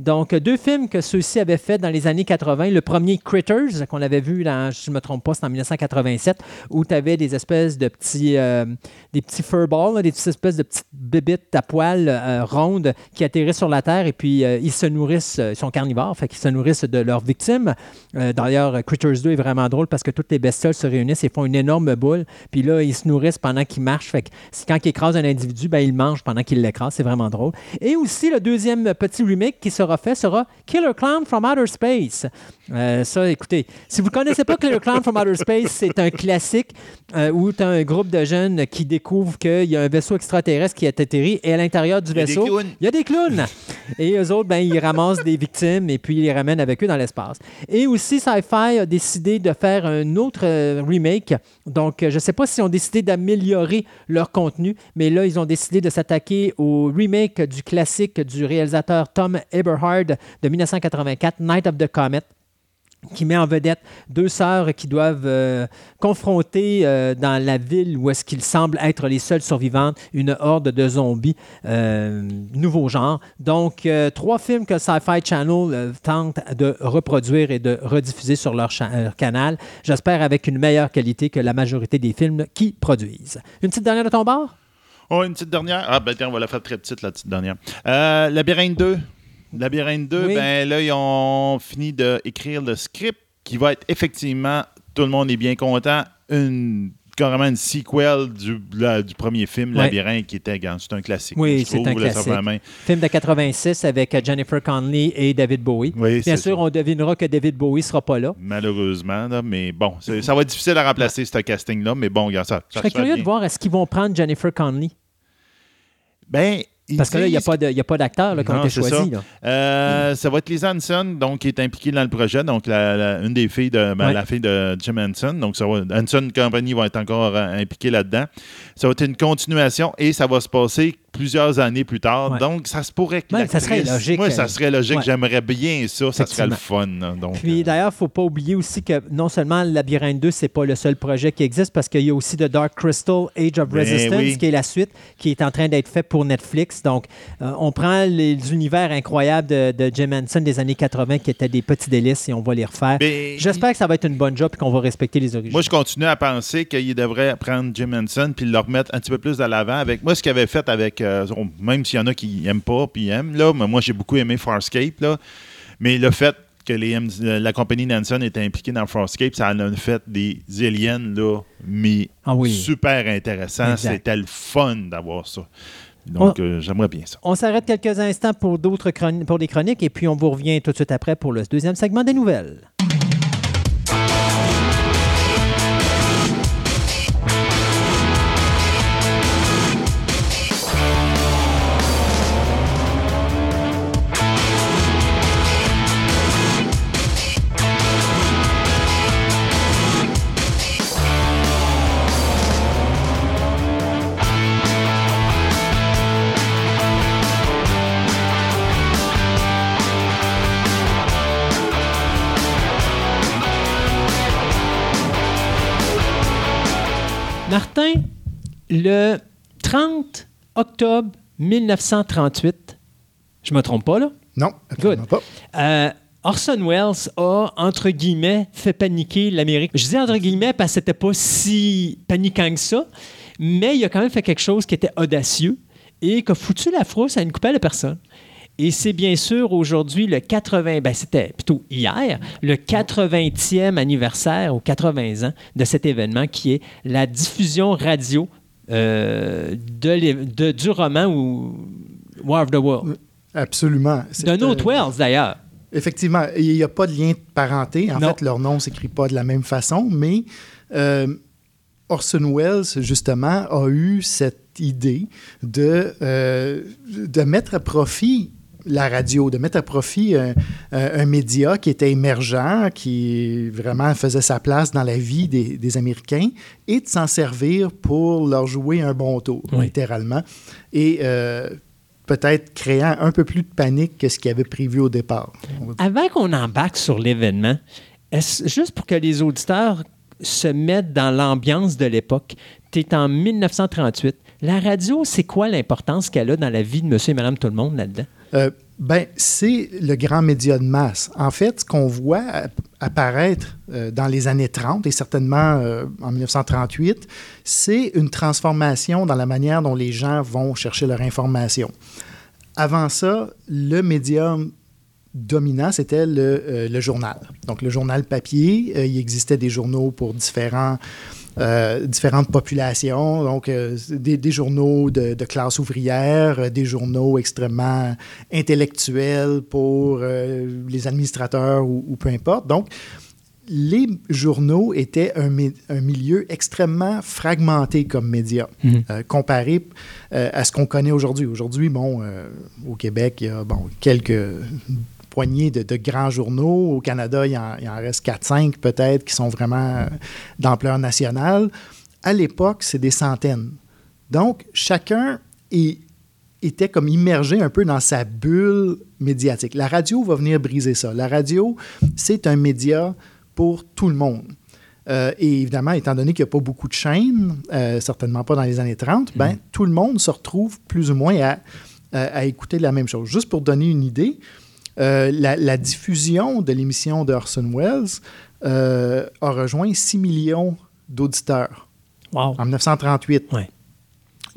[SPEAKER 2] Donc, deux films que ceux-ci avaient fait dans les années 80. Le premier, Critters, qu'on avait vu, dans, je ne me trompe pas, c'est en 1987, où tu avais des espèces de petits, euh, des petits furballs, des espèces de petites bébites à poils euh, rondes qui atterrissent sur la Terre et puis euh, ils se nourrissent, ils sont carnivores, fait qu'ils se nourrissent de leurs victimes. D'ailleurs, Critters 2 est vraiment drôle parce que toutes les bestioles se réunissent et font une énorme boule. Puis là, ils se nourrissent pendant qu'ils marchent. Fait que quand ils écrasent un individu, ben, ils mangent pendant qu'ils l'écrasent. C'est vraiment drôle. Et aussi, le deuxième petit qui sera fait sera Killer Clown from Outer Space. Euh, ça, écoutez, si vous ne connaissez pas Killer Clown from Outer Space, c'est un classique euh, où tu as un groupe de jeunes qui découvrent qu'il y a un vaisseau extraterrestre qui est atterri et à l'intérieur du vaisseau, il y a des clowns. Et eux autres, ben, ils ramassent des victimes et puis ils les ramènent avec eux dans l'espace. Et aussi, Sci-Fi a décidé de faire un autre euh, remake. Donc, je ne sais pas s'ils ont décidé d'améliorer leur contenu, mais là, ils ont décidé de s'attaquer au remake du classique du réalisateur Tom Eberhard de 1984, Night of the Comet qui met en vedette deux sœurs qui doivent euh, confronter euh, dans la ville où est-ce qu'ils semblent être les seules survivantes une horde de zombies euh, nouveau genre. Donc, trois films que Sci-Fi Channel tente de reproduire et de rediffuser sur leur, canal. J'espère avec une meilleure qualité que la majorité des films qui produisent. Une petite dernière de ton bord?
[SPEAKER 3] Oh, une petite dernière. Ah, ben tiens, on va la faire très petite, la petite dernière. Labyrinthe 2. Labyrinthe 2,
[SPEAKER 2] Oui.
[SPEAKER 3] ben là, ils ont fini d'écrire le script qui va être effectivement, tout le monde est bien content, une carrément une sequel du, la- du premier film,
[SPEAKER 2] Ouais.
[SPEAKER 3] Labyrinthe, qui était, c'est un classique.
[SPEAKER 2] Oui,
[SPEAKER 3] Je
[SPEAKER 2] c'est un classique. Film de 86 avec euh, Jennifer Connelly et David Bowie.
[SPEAKER 3] Oui,
[SPEAKER 2] Bien sûr,
[SPEAKER 3] ça.
[SPEAKER 2] on devinera que David Bowie ne sera pas là.
[SPEAKER 3] Malheureusement, là, mais bon, ça va être difficile à remplacer ce casting-là, mais bon, gars, ça,
[SPEAKER 2] Je
[SPEAKER 3] ça
[SPEAKER 2] serais
[SPEAKER 3] se fait
[SPEAKER 2] curieux
[SPEAKER 3] bien.
[SPEAKER 2] de voir est-ce qu'ils vont prendre Jennifer Connelly?
[SPEAKER 3] Ben,
[SPEAKER 2] Parce que là, il n'y a pas d'acteur qui ont été
[SPEAKER 3] c'est
[SPEAKER 2] choisi.
[SPEAKER 3] ça. Euh, ça va être Lisa Hanson, donc, qui est impliquée dans le projet, donc la, la- une des filles de ben,
[SPEAKER 2] Ouais.
[SPEAKER 3] la fille de Jim Henson. Donc, ça va, Henson Company va être encore euh, impliqué là-dedans. Ça va être une continuation et ça va se passer plusieurs années plus tard.
[SPEAKER 2] Ouais.
[SPEAKER 3] Donc, ça se pourrait que
[SPEAKER 2] Ouais, ça serait logique,
[SPEAKER 3] Moi, ça serait logique. J'aimerais bien ça. Ça serait le fun. là. Donc,
[SPEAKER 2] Puis
[SPEAKER 3] euh,
[SPEAKER 2] d'ailleurs, il ne faut pas oublier aussi que non seulement Labyrinthe 2, c'est pas le seul projet qui existe, parce qu'il y a aussi The Dark Crystal Age of
[SPEAKER 3] Ben
[SPEAKER 2] Resistance,
[SPEAKER 3] oui.
[SPEAKER 2] qui est la suite, qui est en train d'être fait pour Netflix. Donc, euh, on prend les univers incroyables de, de Jim Henson des années 80, qui étaient des petits délices, et on va les refaire.
[SPEAKER 3] ben,
[SPEAKER 2] J'espère que ça va être une bonne job et qu'on va respecter les origines.
[SPEAKER 3] Moi, je continue à penser qu'il devrait prendre Jim Henson puis le remettre un petit peu plus de l'avant avec moi ce qu'il avait fait avec euh, on- même s'il y en a qui n'aiment pas puis aiment là, mais moi j'ai beaucoup aimé Farscape là, mais le fait que les M- la compagnie Nansen était impliquée dans Farscape, ça en a fait des aliens là, mais
[SPEAKER 2] Ah oui.
[SPEAKER 3] super intéressant.
[SPEAKER 2] Exact.
[SPEAKER 3] C'était le fun d'avoir ça. Donc, euh, j'aimerais bien ça.
[SPEAKER 2] On s'arrête quelques instants pour d'autres pour des chroniques et puis on vous revient tout de suite après pour le deuxième segment des nouvelles. Le 30 octobre 1938. Je me trompe pas, là?
[SPEAKER 1] Non, absolument pas.
[SPEAKER 2] Euh, Orson Welles a, entre guillemets, fait paniquer l'Amérique. Je dis entre guillemets parce que c'était pas si paniquant que ça, mais il a quand même fait quelque chose qui était audacieux et qui a foutu la frousse à une couple de personnes. Et c'est bien sûr aujourd'hui le 80, ben c'était plutôt hier, le 80e anniversaire ou 80 ans de cet événement qui est la diffusion radio de, de, du roman ou War of the World?
[SPEAKER 1] Absolument.
[SPEAKER 2] D'un autre Wells d'ailleurs.
[SPEAKER 1] Effectivement, il n'y a pas de lien de parenté. En fait, leur nom ne s'écrit pas de la même façon, mais euh, Orson Welles, justement, a eu cette idée de, euh, de mettre à profit la radio, de mettre à profit un, un, média qui était émergent, qui vraiment faisait sa place dans la vie des, des Américains, et de s'en servir pour leur jouer un bon tour,
[SPEAKER 2] Oui.
[SPEAKER 1] littéralement. Et euh, peut-être créant un peu plus de panique que ce qu'il avait prévu au départ.
[SPEAKER 2] Avant qu'on embarque sur l'événement, juste pour que les auditeurs se mettent dans l'ambiance de l'époque, tu es en 1938. La radio, c'est quoi l'importance qu'elle a dans la vie de monsieur et madame tout le monde là-dedans?
[SPEAKER 1] Euh, ben, c'est le grand média de masse. En fait, ce qu'on voit app- apparaître euh, dans les années 30 et certainement euh, en 1938, c'est une transformation dans la manière dont les gens vont chercher leur information. Avant ça, le médium dominant, c'était le, euh, journal. Donc, le journal papier, euh, il existait des journaux pour différents, euh, différentes populations, donc euh, des, des journaux de, de classe ouvrière, euh, des journaux extrêmement intellectuels pour les administrateurs ou, ou peu importe. Donc, les journaux étaient un, mi- un milieu extrêmement fragmenté comme média,
[SPEAKER 2] Mhm.
[SPEAKER 1] comparé à ce qu'on connaît aujourd'hui. Aujourd'hui, bon, au Québec, il y a bon, quelques poignées de, de grands journaux. Au Canada, il en, il en reste 4-5 peut-être qui sont vraiment euh, d'ampleur nationale. À l'époque, c'est des centaines. Donc, chacun est- était comme immergé un peu dans sa bulle médiatique. La radio va venir briser ça. La radio, c'est un média pour tout le monde. Euh, et évidemment, étant donné qu'il n'y a pas beaucoup de chaînes, euh, certainement pas dans les années 30, ben, tout le monde se retrouve plus ou moins à, à- à écouter la même chose. Juste pour donner une idée, euh, la, la diffusion de l'émission d'Orson Welles euh, a rejoint 6 millions d'auditeurs
[SPEAKER 2] Wow.
[SPEAKER 1] en 1938.
[SPEAKER 2] Ouais.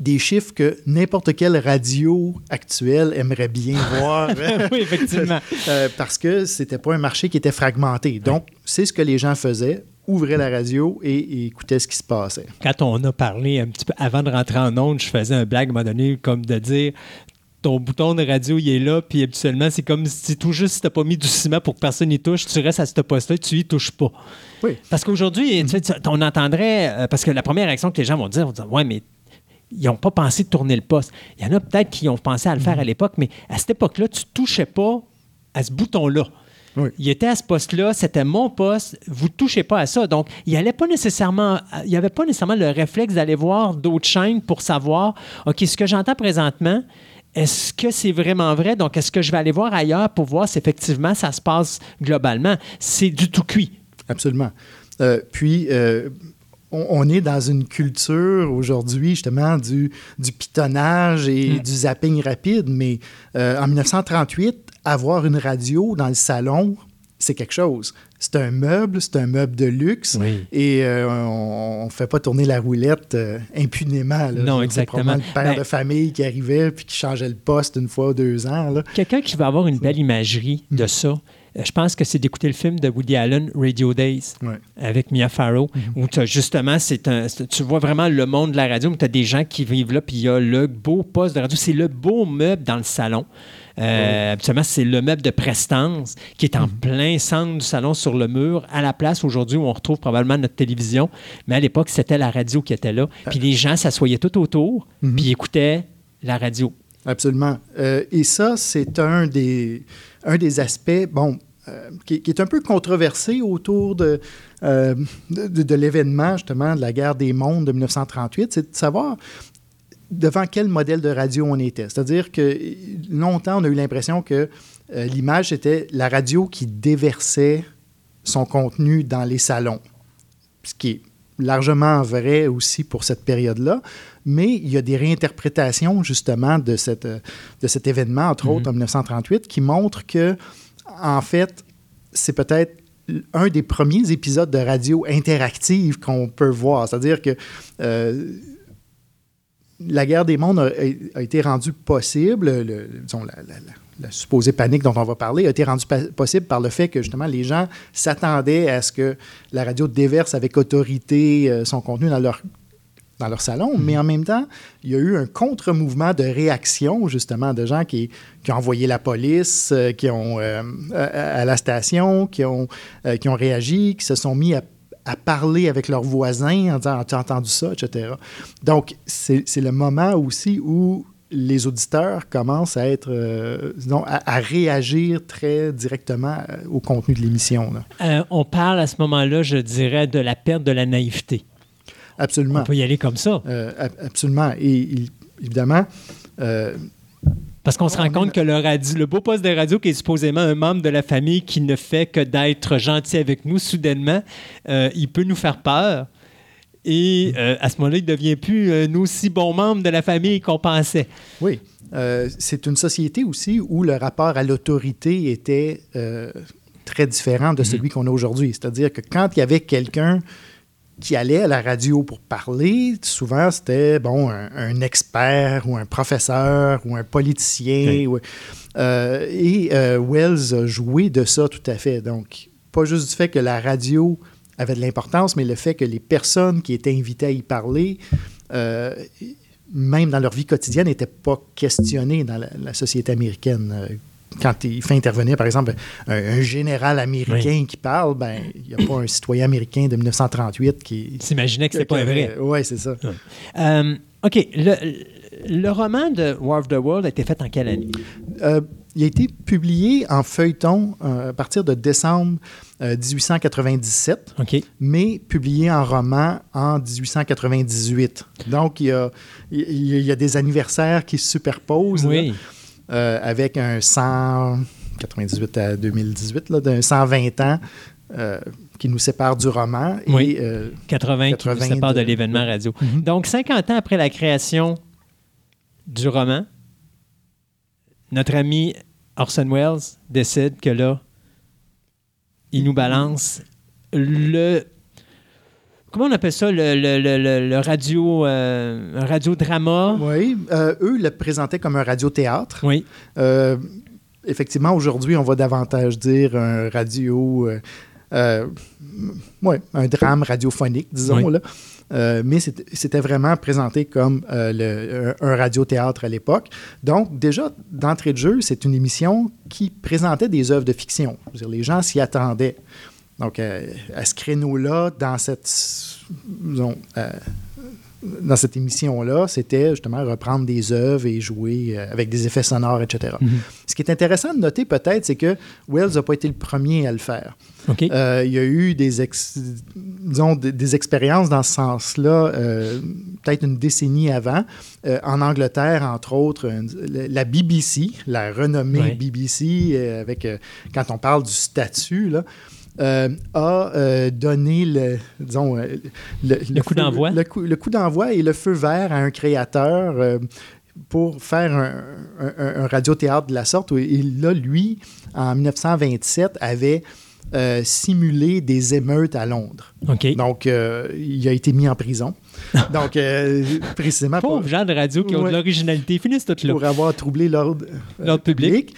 [SPEAKER 1] Des chiffres que n'importe quelle radio actuelle aimerait bien voir.
[SPEAKER 2] oui, effectivement.
[SPEAKER 1] Euh, parce que c'était pas un marché qui était fragmenté. Donc, c'est ce que les gens faisaient, ouvraient la radio et, et écoutaient ce qui se passait.
[SPEAKER 2] Quand on a parlé un petit peu avant de rentrer en onde, je faisais un blague à un moment donné comme de dire ton bouton de radio, il est là, puis habituellement, c'est comme si tout juste si t'as pas mis du ciment pour que personne n'y touche, tu restes à ce poste-là, tu y touches pas.
[SPEAKER 1] Oui.
[SPEAKER 2] Parce qu'aujourd'hui, tu sais, on entendrait, euh, parce que la première réaction que les gens vont dire, vont dire ouais, mais ils n'ont pas pensé de tourner le poste. Il y en a peut-être qui ont pensé à le faire à l'époque, mais à cette époque-là, tu touchais pas à ce bouton-là.
[SPEAKER 1] Oui.
[SPEAKER 2] Il était à ce poste-là, c'était mon poste, vous ne touchez pas à ça. Donc, il allait pas nécessairement, il n'y avait pas nécessairement le réflexe d'aller voir d'autres chaînes pour savoir, OK, ce que j'entends présentement, est-ce que c'est vraiment vrai? Donc, est-ce que je vais aller voir ailleurs pour voir si effectivement ça se passe globalement? C'est du tout cuit.
[SPEAKER 1] Absolument. Euh, puis, euh, on, on est dans une culture aujourd'hui, justement, du, du pitonnage et
[SPEAKER 2] Mm.
[SPEAKER 1] du zapping rapide. Mais euh, en 1938, avoir une radio dans le salon, c'est quelque chose. C'est un meuble, c'est un meuble de luxe.
[SPEAKER 2] Oui.
[SPEAKER 1] Et euh, on ne fait pas tourner la roulette euh, impunément. là.
[SPEAKER 2] Non, exactement.
[SPEAKER 1] le père
[SPEAKER 2] Ben-
[SPEAKER 1] de famille qui arrivait puis qui changeait le poste une fois ou deux ans.
[SPEAKER 2] Quelqu'un qui va avoir une belle imagerie de ça, euh, je pense que c'est d'écouter le film de Woody Allen, Radio Days,
[SPEAKER 1] Ouais.
[SPEAKER 2] avec Mia Farrow, où t'as justement, c'est- tu vois vraiment le monde de la radio, où tu as des gens qui vivent là, puis il y a le beau poste de radio, c'est le beau meuble dans le salon. Euh, Habituellement, c'est le meuble de prestance qui est en plein centre du salon sur le mur, à la place aujourd'hui où on retrouve probablement notre télévision. Mais à l'époque, c'était la radio qui était là. Puis les gens s'assoyaient tout autour, puis ils écoutaient la radio.
[SPEAKER 1] Absolument. Euh, et ça, c'est un des, un des aspects, bon, euh, qui, qui est un peu controversé autour de, euh, de, de- de l'événement, justement, de la guerre des mondes de 1938, c'est de savoir devant quel modèle de radio on était. C'est-à-dire que longtemps, on a eu l'impression que euh, l'image, c'était la radio qui déversait son contenu dans les salons, ce qui est largement vrai aussi pour cette période-là, mais il y a des réinterprétations justement de, cette, de cet événement, entre
[SPEAKER 2] Mhm.
[SPEAKER 1] autres en 1938, qui montrent que, en fait, c'est peut-être un des premiers épisodes de radio interactive qu'on peut voir. C'est-à-dire que euh, la guerre des mondes a, a été rendue possible, le- disons, la, la- la- la supposée panique dont on va parler a été rendue possible par le fait que justement les gens s'attendaient à ce que la radio déverse avec autorité euh, son contenu dans leur dans leur salon, mais en même temps, il y a eu un contre-mouvement de réaction, justement, de gens qui, qui ont envoyé la police, euh, qui ont euh, à, à la station, qui ont, euh, qui ont réagi, qui se sont mis à, à parler avec leurs voisins en disant As-tu entendu ça, etc. Donc, c'est le moment aussi où les auditeurs commencent à être, euh, disons, à, à réagir très directement euh, au contenu de l'émission.
[SPEAKER 4] Euh, on parle à ce moment-là, je dirais, de la perte de la naïveté.
[SPEAKER 1] Absolument.
[SPEAKER 4] On peut y aller comme ça.
[SPEAKER 1] Euh, ab- absolument. Et évidemment,
[SPEAKER 4] Parce qu'on se rend compte que le, radio, le beau poste de radio, qui est supposément un membre de la famille qui ne fait que d'être gentil avec nous, soudainement, euh, il peut nous faire peur. Et euh, à ce moment-là, il ne devient plus un aussi bon membre de la famille qu'on pensait.
[SPEAKER 1] Oui. Euh, c'est une société aussi où le rapport à l'autorité était euh, très différent de celui qu'on a aujourd'hui. C'est-à-dire que quand il y avait quelqu'un qui allait à la radio pour parler, souvent c'était bon un, un expert ou un professeur ou un politicien. Ou- euh, et euh, Wells a joué de ça tout à fait. Donc, pas juste du fait que la radio avait de l'importance, mais le fait que les personnes qui étaient invitées à y parler, euh, même dans leur vie quotidienne, n'étaient pas questionnées dans la, la société américaine. Quand il fait intervenir, par exemple, un, un général américain qui parle, ben il n'y a pas un citoyen américain de 1938 qui...
[SPEAKER 4] S'imaginait que c'était pas vrai.
[SPEAKER 1] Oui, c'est ça.
[SPEAKER 4] Euh, OK. Le, le roman de War of the World a été fait en quelle année?
[SPEAKER 1] Euh, il a été publié en feuilleton euh, à partir de décembre euh, 1897,
[SPEAKER 4] OK.
[SPEAKER 1] mais publié en roman en 1898. Donc, il y a, il y des anniversaires qui se superposent là,
[SPEAKER 4] Oui.
[SPEAKER 1] Euh, avec un 198 à 2018, là, d'un 120 ans euh, qui nous sépare du roman.
[SPEAKER 4] Oui.
[SPEAKER 1] Et, euh,
[SPEAKER 4] 80,
[SPEAKER 1] 80
[SPEAKER 4] qui nous sépare de
[SPEAKER 1] de-
[SPEAKER 4] l'événement radio.
[SPEAKER 1] Mhm.
[SPEAKER 4] Donc, 50 ans après la création du roman, notre ami Orson Welles décide que là, il nous balance le. Comment on appelle ça? Le, le- le- radio, euh, radiodrama?
[SPEAKER 1] oui, euh, eux le présentaient comme un radiothéâtre.
[SPEAKER 4] Oui.
[SPEAKER 1] Euh, effectivement, aujourd'hui, on va davantage dire un radio. euh, ouais, un drame radiophonique, disons.
[SPEAKER 4] Oui.
[SPEAKER 1] Là. Mais c'était vraiment présenté comme le- un, radiothéâtre à l'époque. Donc, déjà, d'entrée de jeu, c'est une émission qui présentait des œuvres de fiction. Les gens s'y attendaient. Donc, euh, à ce créneau-là, dans cette, disons, euh, dans cette émission-là, c'était justement reprendre des œuvres et jouer euh, avec des effets sonores, etc.
[SPEAKER 4] Mhm.
[SPEAKER 1] Ce qui est intéressant de noter peut-être, c'est que Wells n'a pas été le premier à le faire.
[SPEAKER 4] OK.
[SPEAKER 1] Euh, il y a eu des, ex- disons, des, des expériences dans ce sens-là, euh, peut-être une décennie avant. Euh, en Angleterre, entre autres, une- la BBC, la renommée
[SPEAKER 4] Ouais.
[SPEAKER 1] BBC, avec, quand on parle du statut, là, a euh, donné le, disons, euh, le,
[SPEAKER 4] Le coup d'envoi.
[SPEAKER 1] Le coup, le coup d'envoi et le feu vert à un créateur euh, pour faire un, un- un radiothéâtre de la sorte. Et là, lui, en 1927, avait euh, simulé des émeutes à Londres. Donc, euh, il a été mis en prison. Donc, euh, précisément pour,
[SPEAKER 4] gens de radio qui ont de l'originalité. Finissent tout là.
[SPEAKER 1] pour avoir troublé l'ordre euh,
[SPEAKER 4] L'ordre public.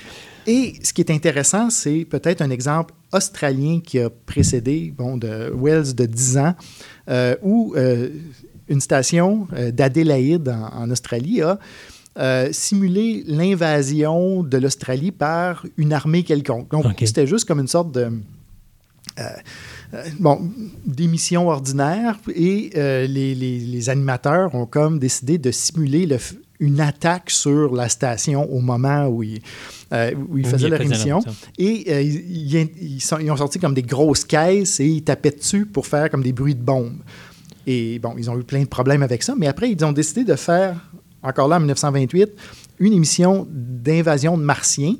[SPEAKER 1] Et ce qui est intéressant, c'est peut-être un exemple australien qui a précédé, bon, de Wells de 10 ans, euh, où euh, une station euh, d'Adélaïde en, en Australie a euh, simulé l'invasion de l'Australie par une armée quelconque. Donc, c'était juste comme une sorte de... euh, bon, d'émissions ordinaires et euh, les, les- les animateurs ont comme décidé de simuler le une attaque sur la station au moment où ils, euh, où ils
[SPEAKER 4] Où
[SPEAKER 1] faisaient
[SPEAKER 4] faisaient
[SPEAKER 1] émission.
[SPEAKER 4] leur émission.
[SPEAKER 1] Et euh, ils, ils- ils sont- ils ont sorti comme des grosses caisses et ils tapaient dessus pour faire comme des bruits de bombes. Et bon, ils ont eu plein de problèmes avec ça, mais après, ils ont décidé de faire, encore là en 1928, une émission d'invasion de martiens.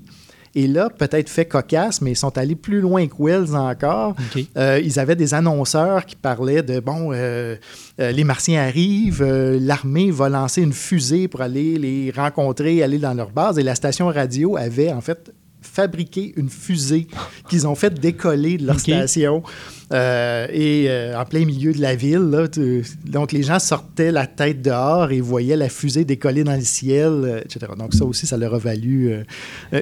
[SPEAKER 1] Et là, peut-être fait cocasse, mais ils sont allés plus loin que Wells encore. Euh, ils avaient des annonceurs qui parlaient de, bon, euh, euh, les Martiens arrivent, l'armée va lancer une fusée pour aller les rencontrer, aller dans leur base. Et la station radio avait, en fait, fabriqué une fusée qu'ils ont fait décoller de leur station. Euh, et euh, en plein milieu de la ville. donc, les gens sortaient la tête dehors et voyaient la fusée décoller dans le ciel, euh, etc. Donc, ça aussi, ça leur a valu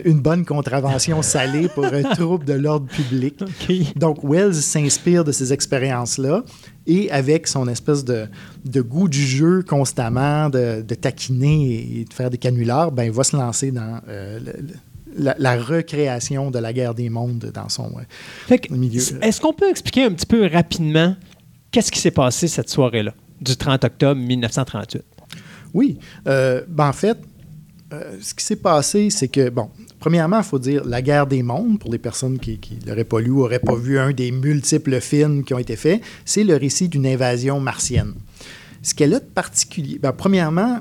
[SPEAKER 1] une bonne contravention salée pour un trouble de l'ordre public. Donc, Wells s'inspire de ces expériences-là et avec son espèce de, goût du jeu constamment, de, taquiner et de faire des canulars, ben, il va se lancer dans la, recréation de la guerre des mondes dans son
[SPEAKER 4] euh, milieu. Est-ce qu'on peut expliquer un petit peu rapidement qu'est-ce qui s'est passé cette soirée-là, du 30 octobre 1938?
[SPEAKER 1] Oui. Euh, ben, en fait, euh, ce qui s'est passé, c'est que, bon, premièrement, il faut dire la guerre des mondes, pour les personnes qui ne l'auraient pas lu ou n'auraient pas vu un des multiples films qui ont été faits, c'est le récit d'une invasion martienne. Ce qu'elle a de particulier, ben, premièrement,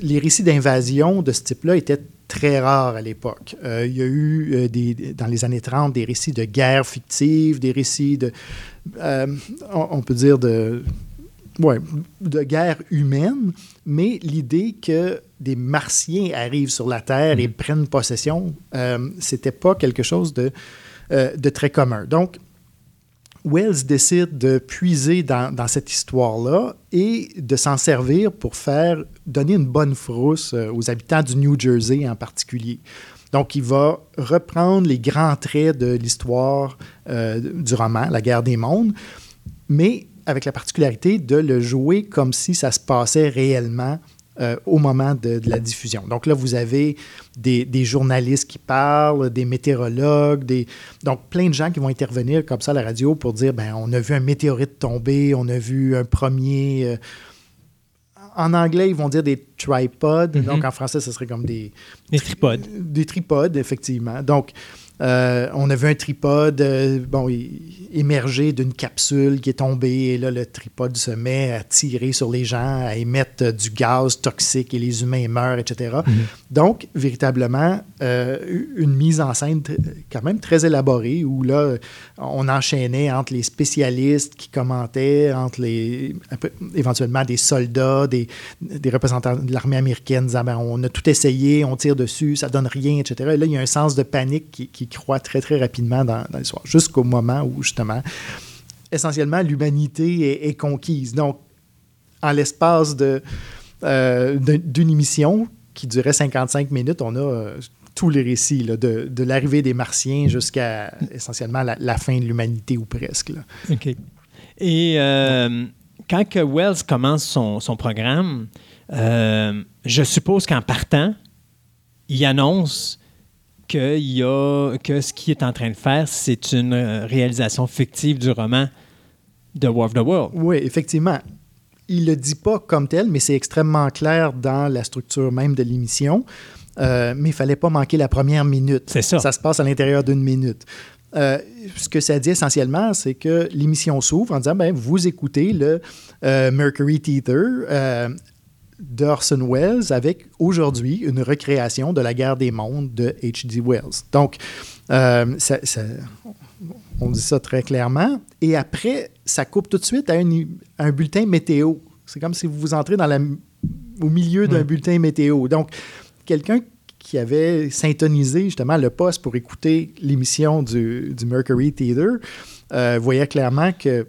[SPEAKER 1] les récits d'invasion de ce type-là étaient très rare à l'époque. Euh, il y a eu, euh, des, dans les années 30, des récits de guerre fictive, des récits de, euh, on, peut dire, de, ouais, de guerre humaine, mais l'idée que des martiens arrivent sur la Terre et mm. prennent possession, c'était pas quelque chose de, de très commun. Donc, Wells décide de puiser dans, cette histoire-là et de s'en servir pour faire donner une bonne frousse euh, aux habitants du New Jersey en particulier. Donc, il va reprendre les grands traits de l'histoire euh, du roman, La guerre des mondes, mais avec la particularité de le jouer comme si ça se passait réellement euh, au moment de, la diffusion. Donc là, vous avez des, journalistes qui parlent, des météorologues, des... donc plein de gens qui vont intervenir comme ça à la radio pour dire, ben on a vu un météorite tomber, on a vu un premier... Euh, en anglais, ils vont dire des tripods. Mm-hmm. Donc, en français, ce serait comme des...
[SPEAKER 4] Des tripodes.
[SPEAKER 1] Des tripodes, effectivement. Donc, euh, on a vu un tripode euh, bon, émerger d'une capsule qui est tombée et là, le tripode se met à tirer sur les gens, à émettre euh, du gaz toxique et les humains meurent, etc. Mhm. Donc, véritablement, une mise en scène quand même très élaborée où là, on enchaînait entre les spécialistes qui commentaient, entre les éventuellement des soldats, des, des représentants de l'armée américaine disant ben, on a tout essayé, on tire dessus, ça donne rien, etc. Et là, il y a un sens de panique qui croit très, très rapidement dans, l'histoire, jusqu'au moment où, justement, essentiellement, l'humanité est, conquise. Donc, en l'espace de, euh, d'une émission qui durait 55 minutes, on a euh, tous les récits, de, l'arrivée des Martiens jusqu'à essentiellement la, fin de l'humanité ou presque.
[SPEAKER 4] OK. Et euh, quand que Wells commence son, son programme, je suppose qu'en partant, il annonce que, y a, que ce qu'il est en train de faire, c'est une euh, réalisation fictive du roman The War of the World.
[SPEAKER 1] Oui, effectivement. Il ne le dit pas comme tel, mais c'est extrêmement clair dans la structure même de l'émission. Euh, mais il ne fallait pas manquer la première minute.
[SPEAKER 4] C'est ça.
[SPEAKER 1] Ça se passe à l'intérieur d'une minute. Euh, ce que ça dit essentiellement, c'est que l'émission s'ouvre en disant ben, vous écoutez le Mercury Theater d'Orson Welles avec aujourd'hui une recréation de la guerre des mondes de H.G. Wells. Donc, euh, on dit ça très clairement. Et après, ça coupe tout de suite à un, bulletin météo. C'est comme si vous entrez dans la, au milieu d'un bulletin météo. Donc, quelqu'un qui avait syntonisé justement le poste pour écouter l'émission du, Mercury Theater euh, voyait clairement que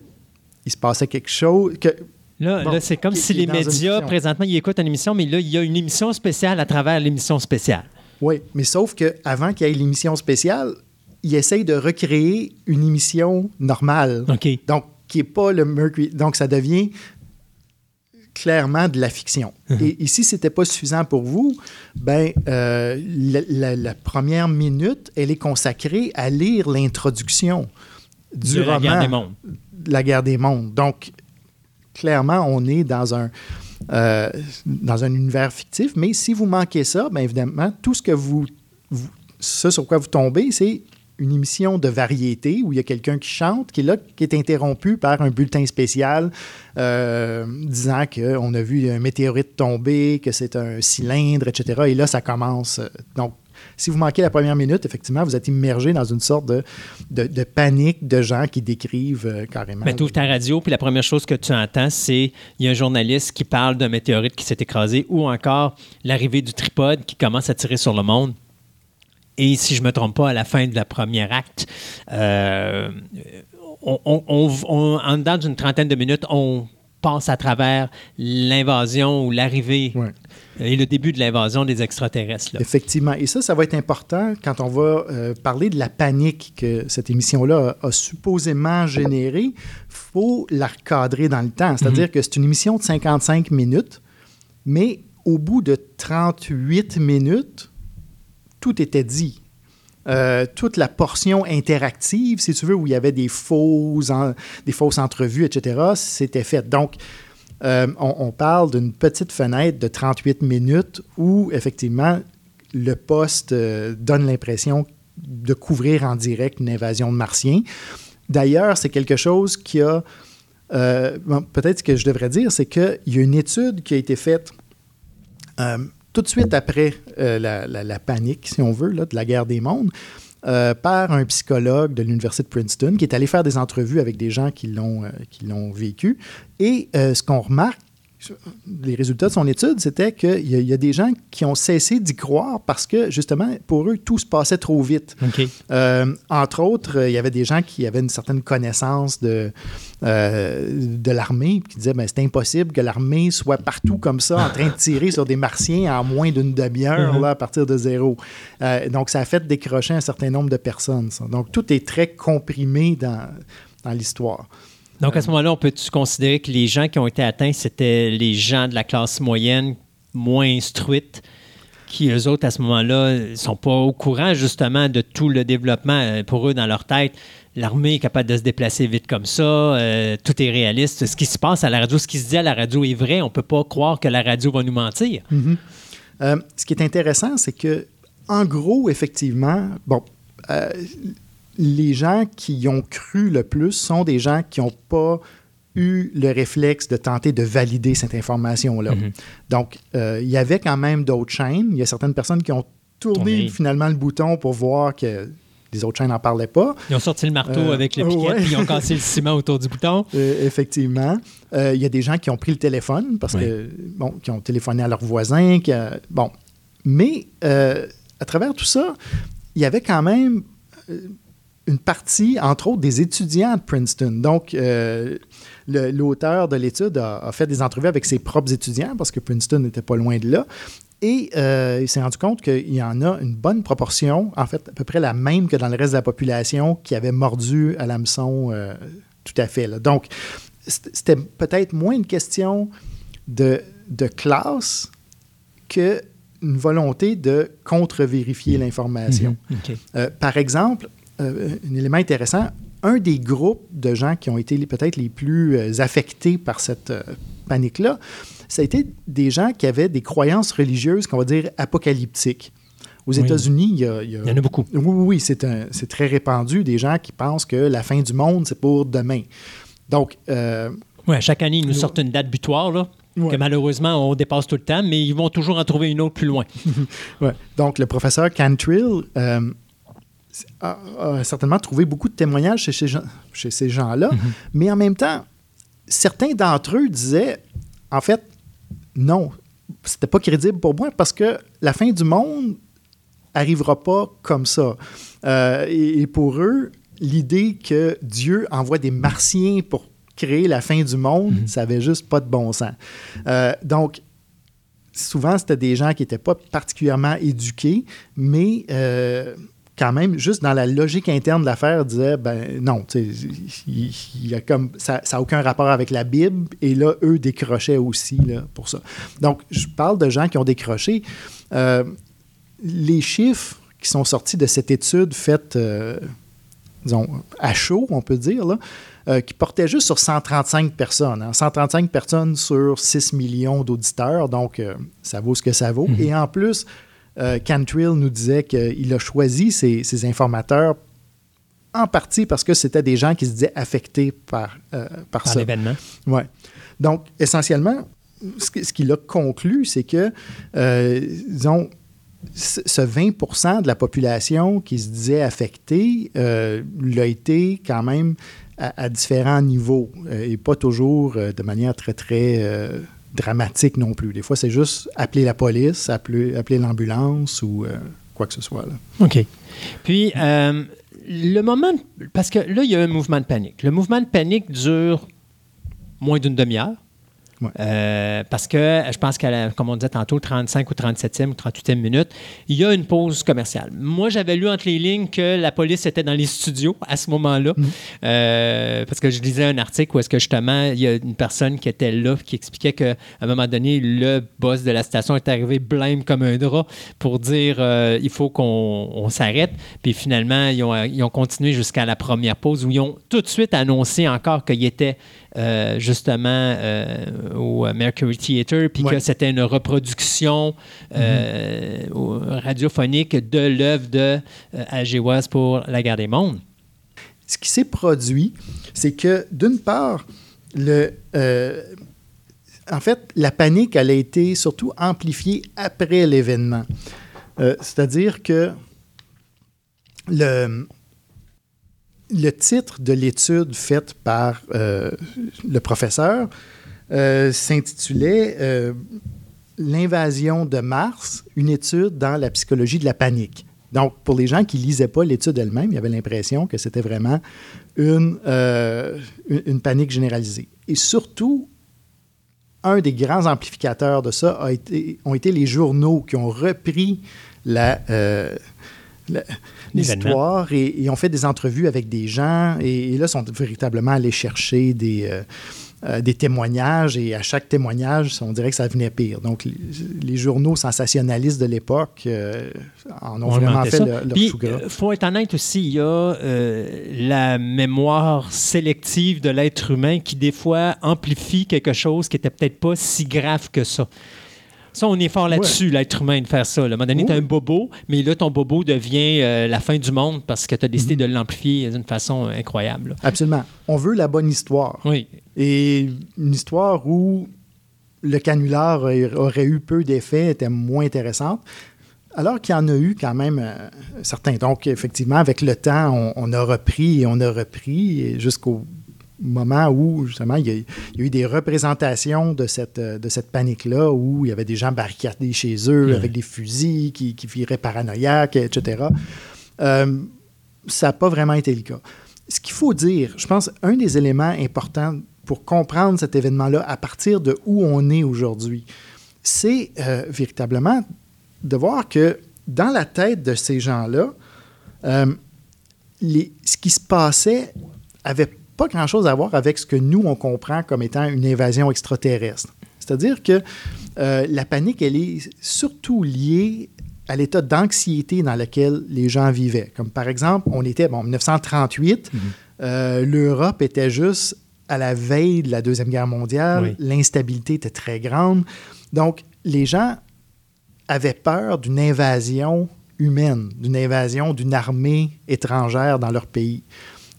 [SPEAKER 1] il se passait quelque chose, que
[SPEAKER 4] Là, c'est comme si les médias, présentement, ils écoutent une émission, mais là, il y a une émission spéciale à travers l'émission spéciale.
[SPEAKER 1] Oui, mais sauf qu'avant qu'il y ait l'émission spéciale, ils essayent de recréer une émission normale.
[SPEAKER 4] OK.
[SPEAKER 1] Donc, qui n'est pas le Mercury. Donc, ça devient clairement de la fiction. Uh-huh. Et ici, ce n'était pas suffisant pour vous, ben, euh, la, première minute, elle est consacrée à lire l'introduction du roman. La guerre des mondes. La guerre des mondes. Donc, clairement, on est dans un, euh, dans un univers fictif. Mais si vous manquez ça, bien évidemment, tout ce que vous, ce sur quoi vous tombez, c'est une émission de variété où il y a quelqu'un qui chante, qui est là, qui est interrompu par un bulletin spécial euh, disant qu'on a vu un météorite tomber, que c'est un cylindre, etc. Et là, ça commence. Donc, Si vous manquez la première minute, effectivement, vous êtes immergé dans une sorte de, de, de panique de gens qui décrivent euh, carrément.
[SPEAKER 2] Mais tu ouvres ta radio, puis la première chose que tu entends, c'est il y a un journaliste qui parle d'un météorite qui s'est écrasé ou encore l'arrivée du tripode qui commence à tirer sur le monde. Et si je ne me trompe pas, à la fin de la première acte, euh, on, on- on- on- en dedans d'une trentaine de minutes, on passe à travers l'invasion ou l'arrivée
[SPEAKER 1] Ouais.
[SPEAKER 2] Et le début de l'invasion des extraterrestres. là.
[SPEAKER 1] Effectivement. Et ça, ça va être important quand on va euh, parler de la panique que cette émission-là a, a supposément générée. Il faut la recadrer dans le temps. C'est-à-dire que c'est une émission de 55 minutes, mais au bout de 38 minutes, tout était dit. Euh, toute la portion interactive, si tu veux, où il y avait des, faux en- des fausses entrevues, etc., c'était fait. Donc, euh, on, parle d'une petite fenêtre de 38 minutes où, effectivement, le poste euh, donne l'impression de couvrir en direct une invasion de martiens. D'ailleurs, c'est quelque chose qui a... euh, Peut-être ce que je devrais dire, c'est qu'il y a une étude qui a été faite tout de suite après la, panique, si on veut, de la guerre des mondes, euh, par un psychologue de l'Université de Princeton qui est allé faire des entrevues avec des gens qui l'ont euh, vécu. Et euh, ce qu'on remarque, les résultats de son étude, c'était qu'il y, y a des gens qui ont cessé d'y croire parce que, justement, pour eux, tout se passait trop vite. Euh, entre autres, euh, il y avait des gens qui avaient une certaine connaissance de, euh, de l'armée, qui disaient ben, c'est impossible que l'armée soit partout comme ça, en train de tirer sur des martiens en moins d'une demi-heure
[SPEAKER 2] Mhm.
[SPEAKER 1] là, à partir de zéro. Euh, donc, ça a fait décrocher un certain nombre de personnes. ça. Donc, tout est très comprimé dans, dans l'histoire.
[SPEAKER 2] Donc, à ce moment-là, on peut-tu considérer que les gens qui ont été atteints, c'était les gens de la classe moyenne, moins instruite, qui, eux autres, à ce moment-là, sont pas au courant, justement, de tout le développement euh, pour eux dans leur tête. L'armée est capable de se déplacer vite comme ça, euh, tout est réaliste. Ce qui se passe à la radio, ce qui se dit à la radio est vrai. On peut pas croire que la radio va nous mentir.
[SPEAKER 1] Euh, ce qui est intéressant, c'est que, en gros, effectivement, bon, les gens qui y ont cru le plus sont des gens qui n'ont pas eu le réflexe de tenter de valider cette information-là.
[SPEAKER 2] Mhm.
[SPEAKER 1] Donc, euh, il y avait quand même d'autres chaînes. Il y a certaines personnes qui ont
[SPEAKER 2] tourné
[SPEAKER 1] finalement le bouton pour voir que les autres chaînes n'en parlaient pas.
[SPEAKER 2] Ils ont sorti le marteau
[SPEAKER 1] Euh,
[SPEAKER 2] avec le piquet,
[SPEAKER 1] ouais.
[SPEAKER 2] puis ils ont cassé le ciment autour du bouton.
[SPEAKER 1] Euh, effectivement. Euh, Il y a des gens qui ont pris le téléphone parce que, bon, qui ont téléphoné à leurs voisins. Qui, bon. Mais à travers tout ça, il y avait quand même une partie, entre autres, des étudiants de Princeton. Donc, euh, l'auteur de l'étude a, a fait des entrevues avec ses propres étudiants parce que Princeton n'était pas loin de là. Et euh, il s'est rendu compte qu'il y en a une bonne proportion, en fait, à peu près la même que dans le reste de la population, qui avait mordu à l'hameçon euh, tout à fait. là. Donc, c'était peut-être moins une question de, de classe que une volonté de contre-vérifier l'information.
[SPEAKER 2] OK.
[SPEAKER 1] Euh, par exemple, euh, un élément intéressant, un des groupes de gens qui ont été peut-être les plus euh, affectés par cette euh, panique-là, ça a été des gens qui avaient des croyances religieuses, qu'on va dire, apocalyptiques. Aux
[SPEAKER 2] Oui.
[SPEAKER 1] États-Unis, il y il
[SPEAKER 2] Il en a beaucoup.
[SPEAKER 1] oui, oui, c'est très répandu, des gens qui pensent que la fin du monde, c'est pour demain. Donc, euh,
[SPEAKER 2] Ouais, chaque année, ils nous sortent une date butoir, là,
[SPEAKER 1] Ouais.
[SPEAKER 2] que malheureusement, on dépasse tout le temps, mais ils vont toujours en trouver une autre plus loin.
[SPEAKER 1] Ouais. Donc, le professeur Cantrill euh, a, a certainement trouvé beaucoup de témoignages chez ces gens- chez ces gens-là, mais en même temps, certains d'entre eux disaient, en fait, non, c'était pas crédible pour moi parce que la fin du monde arrivera pas comme ça. Euh, et, et pour eux, l'idée que Dieu envoie des martiens pour créer la fin du monde, ça avait juste pas de bon sens. Euh, donc, souvent, c'était des gens qui n'étaient pas particulièrement éduqués, mais euh, quand même, juste dans la logique interne de l'affaire, disaient, ben non, il, il y a comme, ça n'a aucun rapport avec la Bible, et là, eux décrochaient aussi là, pour ça. Donc, je parle de gens qui ont décroché. Euh, les chiffres qui sont sortis de cette étude faite, euh, disons, à chaud, on peut dire, là, euh, qui portait juste sur 135 personnes. hein. 135 personnes sur 6 millions d'auditeurs, donc ça vaut ce que ça vaut. Et en plus, euh, Cantrill nous disait qu'il a choisi ses, ses informateurs en partie parce que c'était des gens qui se disaient affectés par, euh, par,
[SPEAKER 2] Par
[SPEAKER 1] ça.
[SPEAKER 2] l'événement.
[SPEAKER 1] Ouais. Donc, essentiellement, ce qu'il a conclu, c'est que, euh, disons, ce ce 20% de la population qui se disait affectée euh, l'a été quand même à, à différents niveaux euh, et pas toujours euh, de manière très, très dramatique non plus. Des fois, c'est juste appeler la police, appeler, l'ambulance ou euh, quoi que ce soit.
[SPEAKER 2] OK. Puis, euh, le moment. Parce que là, il y a un mouvement de panique. Le mouvement de panique dure moins d'une demi-heure.
[SPEAKER 1] Ouais.
[SPEAKER 2] Euh, parce que je pense qu'à la- comme on disait tantôt, 35 ou 37e ou 38e minute, il y a une pause commerciale. Moi, j'avais lu entre les lignes que la police était dans les studios à ce moment-là. Euh, parce que je lisais un article où est-ce que justement, il y a une personne qui était là qui expliquait qu'à un moment donné, le boss de la station est arrivé blême comme un drap pour dire euh, il faut qu'on on s'arrête. Puis finalement, ils ont, ils ont continué jusqu'à la première pause où ils ont tout de suite annoncé encore qu'il était euh, justement euh, au Mercury Theatre, puis
[SPEAKER 1] Ouais.
[SPEAKER 2] que c'était une reproduction euh, au- radiophonique de l'œuvre de. Wells pour La guerre des mondes.
[SPEAKER 1] ce qui s'est produit, c'est que d'une part, le, en fait, la panique, elle a été surtout amplifiée après l'événement. Euh, C'est-à-dire que le, le titre de l'étude faite par euh, le professeur euh, s'intitulait euh, L'invasion de Mars, une étude dans la psychologie de la panique. Donc, pour les gens qui ne lisaient pas l'étude elle-même, il y avait l'impression que c'était vraiment une, une, panique généralisée. Et surtout, un des grands amplificateurs de ça a été, ont été les journaux qui ont repris la. L'histoire et, et ont fait des entrevues avec des gens et, et là sont véritablement allés chercher des, euh, euh, des témoignages et à chaque témoignage, on dirait que ça venait pire. Donc, les, les journaux sensationnalistes de l'époque euh, en ont
[SPEAKER 2] On
[SPEAKER 1] vraiment fait le- leur
[SPEAKER 2] Puis, faut être honnête aussi, il y a la mémoire sélective de l'être humain qui, des fois, amplifie quelque chose qui n'était peut-être pas si grave que ça. Ça, on est fort là-dessus, l'être humain, de faire ça. là. À un moment donné, tu
[SPEAKER 1] Oui.
[SPEAKER 2] un bobo, mais là, ton bobo devient euh, la fin du monde parce que tu as décidé
[SPEAKER 1] Mhm.
[SPEAKER 2] de l'amplifier d'une façon euh, incroyable.
[SPEAKER 1] Absolument. On veut la bonne histoire.
[SPEAKER 2] Oui.
[SPEAKER 1] Et une histoire où le canular aurait- eu peu d'effets était moins intéressante, alors qu'il y en a eu quand même euh, certains. Donc, effectivement, avec le temps, on, on a repris et on a repris jusqu'au moment où, justement, il y, a, il y a eu des représentations de cette, euh, de cette panique-là, où il y avait des gens barricadés chez eux avec des fusils qui, qui viraient paranoïaques, etc. Euh, ça n'a pas vraiment été le cas. Ce qu'il faut dire, je pense, un des éléments importants pour comprendre cet événement-là à partir de où on est aujourd'hui, c'est euh, véritablement de voir que dans la tête de ces gens-là, euh, les- ce qui se passait avait pas grand-chose à voir avec ce que nous, on comprend comme étant une invasion extraterrestre. C'est-à-dire que euh, la panique, elle est surtout liée à l'état d'anxiété dans lequel les gens vivaient. Comme par exemple, on était bon, en 1938, euh, l'Europe était juste à la veille de la Deuxième Guerre mondiale,
[SPEAKER 2] Oui.
[SPEAKER 1] l'instabilité était très grande. Donc, les gens avaient peur d'une invasion humaine, d'une invasion d'une armée étrangère dans leur pays.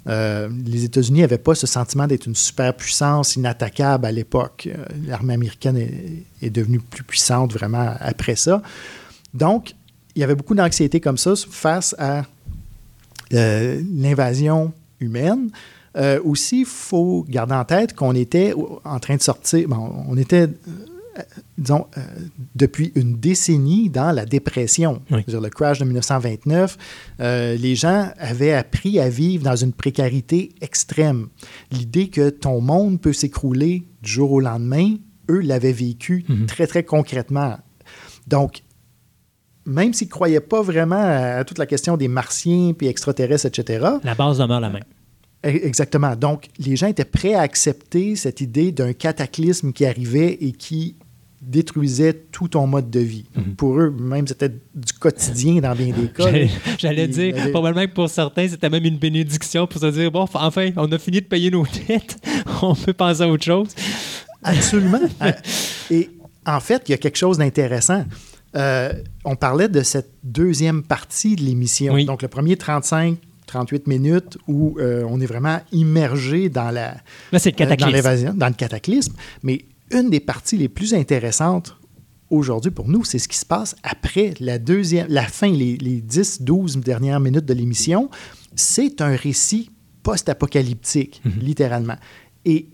[SPEAKER 1] Euh, les États-Unis n'avaient pas ce sentiment d'être une superpuissance inattaquable à l'époque. Euh, L'armée américaine est, devenue plus puissante vraiment après ça. Donc, il y avait beaucoup d'anxiété comme ça face à euh, l'invasion humaine. Aussi, il faut garder en tête qu'on était en train de sortir, bon, on était, disons, euh, depuis une décennie dans la dépression.
[SPEAKER 2] Oui.
[SPEAKER 1] Le crash de 1929, euh, les gens avaient appris à vivre dans une précarité extrême. L'idée que ton monde peut s'écrouler du jour au lendemain, eux l'avaient vécu
[SPEAKER 2] Mhm.
[SPEAKER 1] très, très concrètement. Donc, même s'ils ne croyaient pas vraiment à toute la question des martiens puis extraterrestres, etc.,
[SPEAKER 2] La base demeure la même.
[SPEAKER 1] E- Exactement. Donc, les gens étaient prêts à accepter cette idée d'un cataclysme qui arrivait et qui détruisait tout ton mode de vie. Donc, Pour eux, même, c'était du quotidien dans bien des cas.
[SPEAKER 2] J'allais- dire,
[SPEAKER 1] avait-
[SPEAKER 2] probablement que pour certains, c'était même une bénédiction pour se dire bon, enfin, on a fini de payer nos dettes, on peut penser à autre chose.
[SPEAKER 1] Absolument. Euh, Et en fait, il y a quelque chose d'intéressant. Euh, on parlait de cette deuxième partie de l'émission.
[SPEAKER 2] Oui.
[SPEAKER 1] Donc, le premier 35, 38 minutes où euh, on est vraiment immergé dans la,
[SPEAKER 2] Là, c'est le
[SPEAKER 1] euh, dans
[SPEAKER 2] cataclysme.
[SPEAKER 1] dans le cataclysme. Mais une des parties les plus intéressantes aujourd'hui, pour nous, c'est ce qui se passe après la deuxième, la fin, les, les 10, 12 dernières minutes de l'émission. C'est un récit post-apocalyptique, littéralement. Et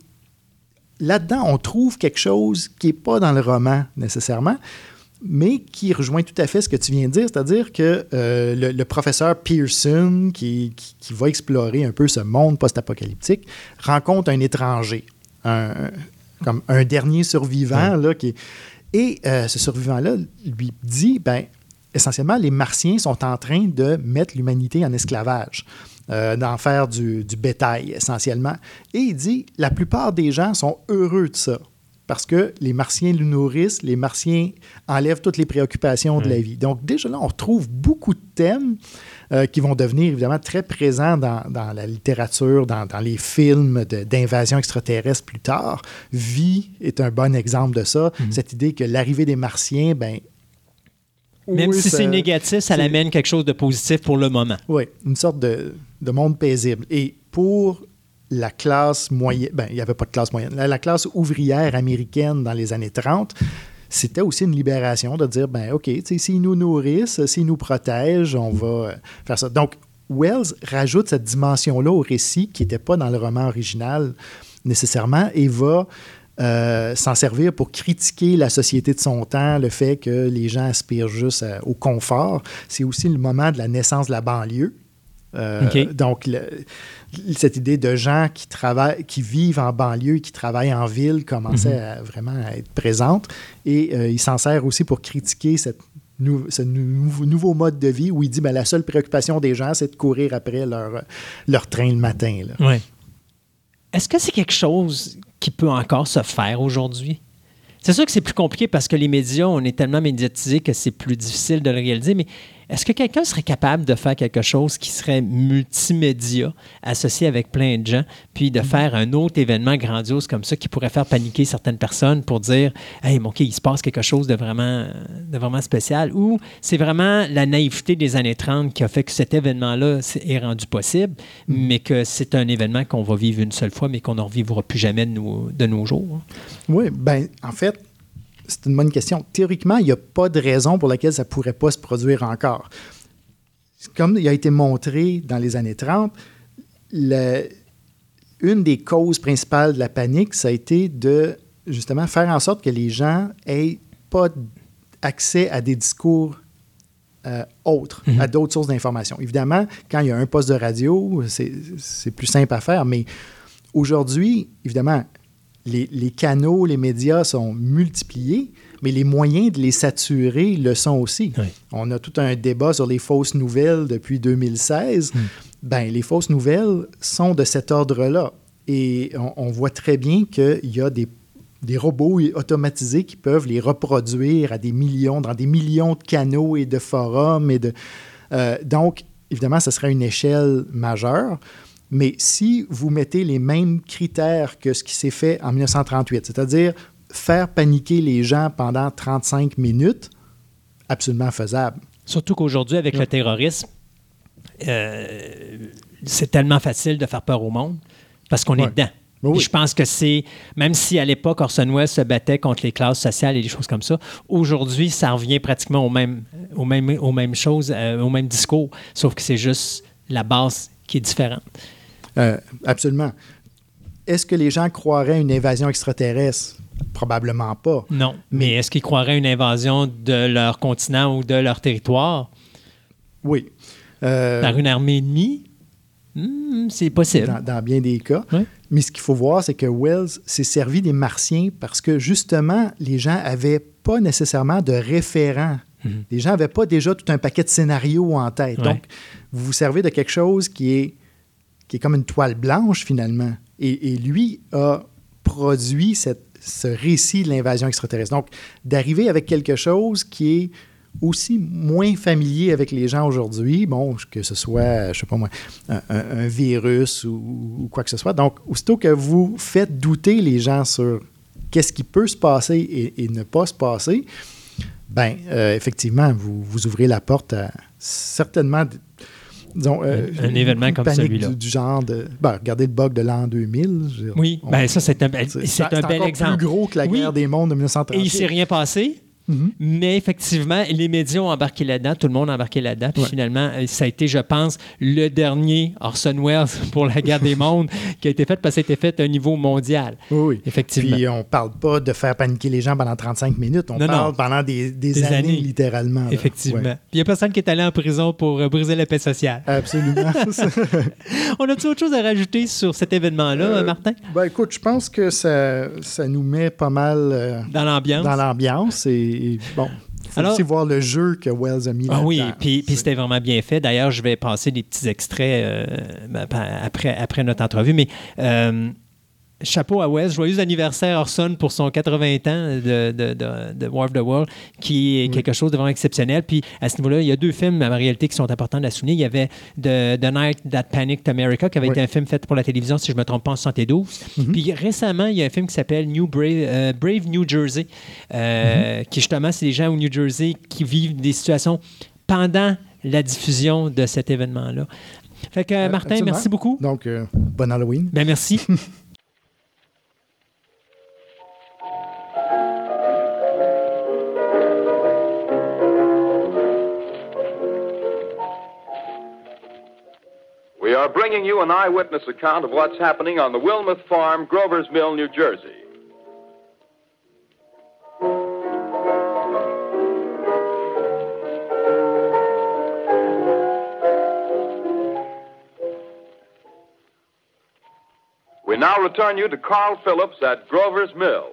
[SPEAKER 1] là-dedans, on trouve quelque chose qui n'est pas dans le roman nécessairement, mais qui rejoint tout à fait ce que tu viens de dire, c'est-à-dire que euh, le, le professeur Pearson, qui, qui- qui va explorer un peu ce monde post-apocalyptique, rencontre un étranger, un, comme un dernier survivant, là, qui et euh, ce survivant-là lui dit, ben, essentiellement, les Martiens sont en train de mettre l'humanité en esclavage, euh, d'en faire du, du bétail essentiellement. Et il dit, la plupart des gens sont heureux de ça. Parce que les Martiens le nourrissent, les Martiens enlèvent toutes les préoccupations de la vie. Donc, déjà là, on retrouve beaucoup de thèmes euh, qui vont devenir évidemment très présents dans, dans la littérature, dans, dans les films d'invasion extraterrestre plus tard. Vie est un bon exemple de ça. Cette idée que l'arrivée des Martiens, ben,
[SPEAKER 2] Même
[SPEAKER 1] oui,
[SPEAKER 2] si c'est négatif, ça l'amène quelque chose de positif pour le moment.
[SPEAKER 1] Oui, une sorte de, de monde paisible. Et pour la classe moyenne, ben, il n'y avait pas de classe moyenne, la, la classe ouvrière américaine dans les années 30, c'était aussi une libération de dire, ben OK, s'ils nous nourrissent, s'ils nous protègent, on va euh, faire ça. Donc, Wells rajoute cette dimension-là au récit qui n'était pas dans le roman original nécessairement et va euh, s'en servir pour critiquer la société de son temps, le fait que les gens aspirent juste à- au confort. C'est aussi le moment de la naissance de la banlieue. Euh. Donc, le- cette idée de gens qui travaillent, qui vivent en banlieue, qui travaillent en ville, commençait à vraiment à être présente. Et euh, il s'en sert aussi pour critiquer cette nou- ce nou- nouveau mode de vie où il dit ben, la seule préoccupation des gens, c'est de courir après leur, leur train le matin.
[SPEAKER 2] Ouais. Est-ce que c'est quelque chose qui peut encore se faire aujourd'hui? C'est sûr que c'est plus compliqué parce que les médias, on est tellement médiatisés que c'est plus difficile de le réaliser, mais est-ce que quelqu'un serait capable de faire quelque chose qui serait multimédia, associé avec plein de gens, puis de faire un autre événement grandiose comme ça qui pourrait faire paniquer certaines personnes pour dire Hey, mon OK, il se passe quelque chose de vraiment, de vraiment spécial? Ou c'est vraiment la naïveté des années 30 qui a fait que cet événement-là est rendu possible, mais que c'est un événement qu'on va vivre une seule fois, mais qu'on ne revivra plus jamais de nos, de nos jours?
[SPEAKER 1] Oui, ben en fait, c'est une bonne question. Théoriquement, il n'y a pas de raison pour laquelle ça ne pourrait pas se produire encore. Comme il a été montré dans les années 30, le- une des causes principales de la panique, ça a été de justement faire en sorte que les gens aient pas accès à des discours euh, autres, à d'autres sources d'information. Évidemment, quand il y a un poste de radio, c'est plus simple à faire, mais aujourd'hui, évidemment, les, les canaux, les médias sont multipliés, mais les moyens de les saturer le sont aussi.
[SPEAKER 2] Oui.
[SPEAKER 1] On a tout un débat sur les fausses nouvelles depuis 2016. Ben, les fausses nouvelles sont de cet ordre-là. Et on, on voit très bien qu'il y a des, des robots automatisés qui peuvent les reproduire à des millions, dans des millions de canaux et de forums. Et de, euh, donc, évidemment, ce serait une échelle majeure. Mais si vous mettez les mêmes critères que ce qui s'est fait en 1938, c'est-à-dire faire paniquer les gens pendant 35 minutes, absolument faisable.
[SPEAKER 2] Surtout qu'aujourd'hui, avec le terrorisme, euh, c'est tellement facile de faire peur au monde parce qu'on est dedans.
[SPEAKER 1] Oui,
[SPEAKER 2] je pense que c'est, même si à l'époque Orson Welles se battait contre les classes sociales et des choses comme ça, aujourd'hui, ça revient pratiquement aux mêmes, aux mêmes, aux mêmes choses, euh, au même discours, sauf que c'est juste la base qui est différente.
[SPEAKER 1] Euh, absolument. Est-ce que les gens croiraient une invasion extraterrestre? Probablement pas.
[SPEAKER 2] Non. Mais est-ce qu'ils croiraient une invasion de leur continent ou de leur territoire?
[SPEAKER 1] Oui. Euh,
[SPEAKER 2] par une armée ennemie? Hmm, c'est possible.
[SPEAKER 1] dans, dans bien des cas. Mais ce qu'il faut voir, c'est que Wells s'est servi des Martiens parce que justement, les gens n'avaient pas nécessairement de référents.
[SPEAKER 2] Mhm.
[SPEAKER 1] Les gens n'avaient pas déjà tout un paquet de scénarios en tête. Donc, vous vous servez de quelque chose qui est, qui est comme une toile blanche finalement. Et, lui a produit ce récit de l'invasion extraterrestre. Donc, d'arriver avec quelque chose qui est aussi moins familier avec les gens aujourd'hui, bon, que ce soit, je sais pas moi, un, virus ou, quoi que ce soit. Donc, aussitôt que vous faites douter les gens sur qu'est-ce qui peut se passer et, et ne pas se passer, ben, euh, effectivement, vous, vous ouvrez la porte à certainement, disons, euh,
[SPEAKER 2] Un- un événement comme celui-là.
[SPEAKER 1] Du, du genre de. Ben, regardez le bug de l'an 2000. je veux dire,
[SPEAKER 2] Oui,
[SPEAKER 1] on-
[SPEAKER 2] ben ça, c'est un, bel-
[SPEAKER 1] c'est
[SPEAKER 2] c'est un bel exemple.
[SPEAKER 1] plus gros que la
[SPEAKER 2] Oui.
[SPEAKER 1] guerre des mondes de
[SPEAKER 2] Et il
[SPEAKER 1] 1938.
[SPEAKER 2] s'est rien passé.
[SPEAKER 4] Mais effectivement, les médias ont embarqué là-dedans, tout le monde a embarqué là-dedans. Puis
[SPEAKER 1] Ouais.
[SPEAKER 4] finalement, euh, ça a été, je pense, le dernier Orson Welles pour la guerre des mondes qui a été fait parce que ça a été fait à un niveau mondial.
[SPEAKER 1] Oui, oui.
[SPEAKER 4] Effectivement.
[SPEAKER 1] Puis on parle pas de faire paniquer les gens pendant 35 minutes. On
[SPEAKER 4] Non,
[SPEAKER 1] parle
[SPEAKER 4] non.
[SPEAKER 1] pendant des, des
[SPEAKER 4] Des
[SPEAKER 1] années,
[SPEAKER 4] années.
[SPEAKER 1] littéralement. là.
[SPEAKER 4] Effectivement.
[SPEAKER 1] Ouais.
[SPEAKER 4] Puis il n'y a personne qui est allé en prison pour euh, briser la paix sociale.
[SPEAKER 1] Absolument.
[SPEAKER 4] On a-tu autre chose à rajouter sur cet événement-là,
[SPEAKER 1] Euh,
[SPEAKER 4] Martin?
[SPEAKER 1] ben, écoute, je pense que ça, ça nous met pas mal euh,
[SPEAKER 4] Dans l'ambiance?
[SPEAKER 1] dans l'ambiance. Et, et bon, faut
[SPEAKER 4] Alors-
[SPEAKER 1] aussi voir le jeu que Wells a mis
[SPEAKER 4] Ah oui, puis, puis c'était vraiment bien fait. D'ailleurs, je vais passer des petits extraits euh, ben, après notre entrevue. Mais euh, chapeau à Wes. Joyeux anniversaire, Orson, pour son 80 ans de, de, de, de War of the World, qui est quelque chose de vraiment exceptionnel. Puis à ce niveau-là, il y a deux films, en réalité, qui sont importants à souligner. Il y avait The, The Night That Panicked America, qui avait
[SPEAKER 1] Oui.
[SPEAKER 4] été un film fait pour la télévision, si je ne me trompe pas, en 72. Puis récemment, il y a un film qui s'appelle New Brave, euh, Brave New Jersey, euh, qui justement, c'est des gens au New Jersey qui vivent des situations pendant la diffusion de cet événement-là. Fait que,
[SPEAKER 1] Euh,
[SPEAKER 4] Martin,
[SPEAKER 1] absolument.
[SPEAKER 4] merci beaucoup.
[SPEAKER 1] Donc, euh, bon Halloween.
[SPEAKER 4] Ben, merci.
[SPEAKER 5] We are bringing you an eyewitness account of what's happening on the Wilmuth Farm, Grover's Mill, New Jersey. We now return you to Carl Phillips at Grover's Mill.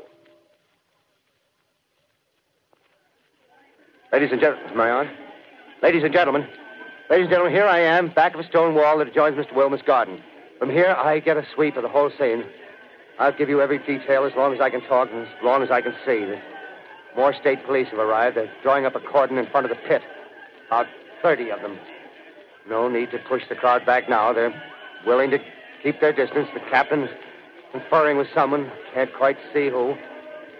[SPEAKER 6] Ladies and gentlemen, my on? Ladies and gentlemen, ladies and gentlemen, here I am, back of a stone wall that adjoins Mr. Wilmer's garden. From here, I get a sweep of the whole scene. I'll give you every detail as long as I can talk and as long as I can see. The more state police have arrived. They're drawing up a cordon in front of the pit. About 30 of them. No need to push the crowd back now. They're willing to keep their distance. The captain's conferring with someone. Can't quite see who.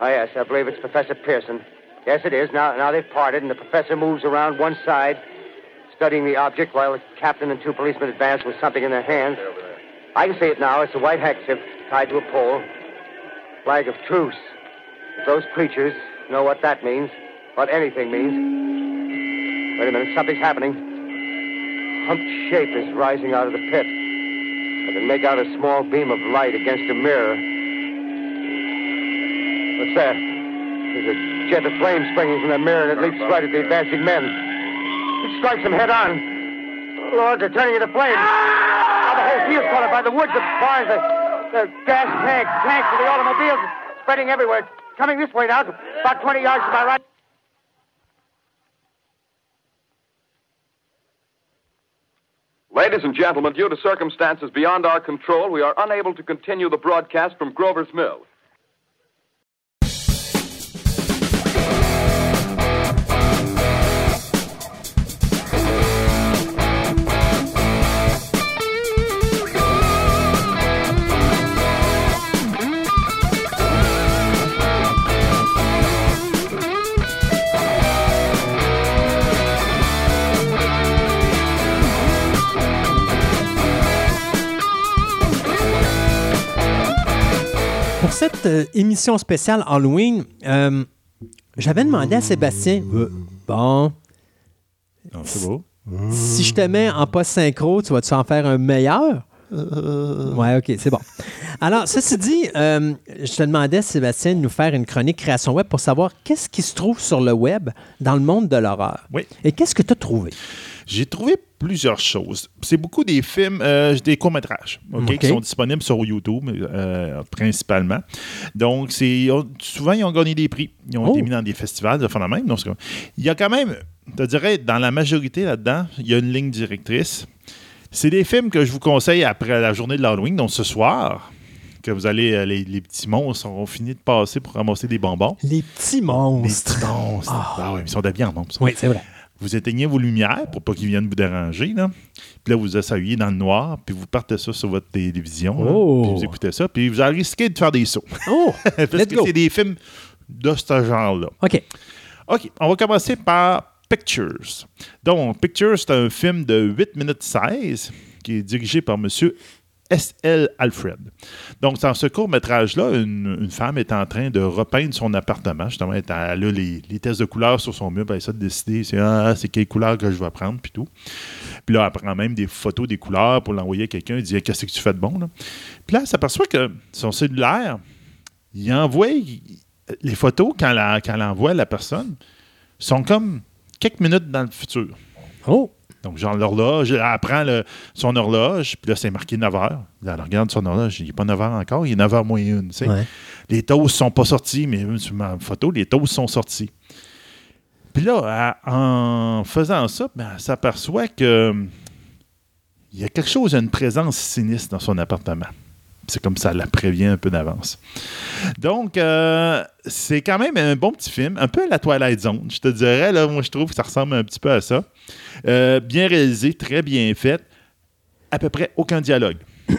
[SPEAKER 6] Ah, yes, I believe it's Professor Pearson. Yes, it is. Now, now they've parted, and the professor moves around one side, studying the object, while the captain and two policemen advance with something in their hands. I can see it now. It's a white handkerchief tied to a pole. Flag of truce. If those creatures know what that means, what anything means. Wait a minute, something's happening. Humped shape is rising out of the pit. I can make out a small beam of light against a mirror. What's that? There's a jet of flame springing from the mirror, and it leaps right at the advancing men. Strikes them head on. Lord, they're turning into flames. Now the whole field's caught up by the woods, the barns, the, the gas tanks, tanks of the automobiles, spreading everywhere. It's coming this way now, about 20 yards to my right.
[SPEAKER 5] Ladies and gentlemen, due to circumstances beyond our control, we are unable to continue the broadcast from Grover's Mill.
[SPEAKER 2] Euh, émission spéciale Halloween, euh, j'avais demandé à Sébastien, euh, bon,
[SPEAKER 3] Non, c'est beau.
[SPEAKER 2] si je te mets en post synchro, tu vas-tu en faire un meilleur? Ouais, OK, c'est bon. Alors, ceci dit, euh, je te demandais, Sébastien, de nous faire une chronique création web pour savoir qu'est-ce qui se trouve sur le web dans le monde de l'horreur.
[SPEAKER 3] Oui.
[SPEAKER 2] Et qu'est-ce que tu as trouvé?
[SPEAKER 3] J'ai trouvé plusieurs choses. C'est beaucoup des films, euh, des courts-métrages, qui sont disponibles sur YouTube, euh, principalement. Donc, c'est souvent, ils ont gagné des prix. Ils ont
[SPEAKER 2] Oh.
[SPEAKER 3] été mis dans des festivals, de la même. Donc, il y a quand même, je dirais, dans la majorité là-dedans, il y a une ligne directrice. C'est des films que je vous conseille après la journée de l'Halloween, donc ce soir, que vous allez, euh, les, les petits monstres auront fini de passer pour ramasser des bonbons.
[SPEAKER 2] Les petits
[SPEAKER 3] Les
[SPEAKER 2] monstres.
[SPEAKER 3] petits monstres. Ah ouais, ils sont habillés en monstres.
[SPEAKER 2] Oui, c'est vrai.
[SPEAKER 3] Vous éteignez vos lumières pour pas qu'ils viennent vous déranger. Là. Puis là, vous asseyez dans le noir, puis vous partez ça sur votre télévision. là,
[SPEAKER 2] Oh.
[SPEAKER 3] puis vous écoutez ça, puis vous allez risquer de faire des sauts.
[SPEAKER 2] Oh,
[SPEAKER 3] Parce
[SPEAKER 2] let's
[SPEAKER 3] que c'est des films de ce genre-là.
[SPEAKER 2] OK.
[SPEAKER 3] OK, on va commencer par Pictures. Donc, Pictures, c'est un film de 8 minutes 16 qui est dirigé par M. S.L. Alfred. Donc, dans ce court-métrage-là, une, une femme est en train de repeindre son appartement. Justement, elle a les, les tests de couleurs sur son mur. Elle essaie de décider c'est ah, c'est quelle couleur que je vais prendre, puis tout. Puis là, elle prend même des photos des couleurs pour l'envoyer à quelqu'un. Elle dit Qu'est-ce que tu fais de bon là? Puis là, elle s'aperçoit que son cellulaire, il envoie les photos quand elle, quand elle envoie à la personne sont comme quelques minutes dans le futur.
[SPEAKER 2] Oh!
[SPEAKER 3] Donc, genre, l'horloge, elle prend le- son horloge, puis là, c'est marqué 9 heures. Là, elle regarde son horloge, il n'est pas 9 heures encore, il est 9 heures moins une. tu sais.
[SPEAKER 2] Ouais.
[SPEAKER 3] Les toasts sont pas sortis, mais euh, sur ma photo, les toasts sont sortis. Puis là, elle- en faisant ça, ben, elle s'aperçoit que hum, il y a quelque chose, une présence sinistre dans son appartement. C'est comme ça, elle la prévient un peu d'avance. Donc, euh, c'est quand même un bon petit film, un peu à la Twilight Zone, je te dirais. Là, moi, je trouve que ça ressemble un petit peu à ça. Euh, bien réalisé, très bien fait. À peu près aucun dialogue.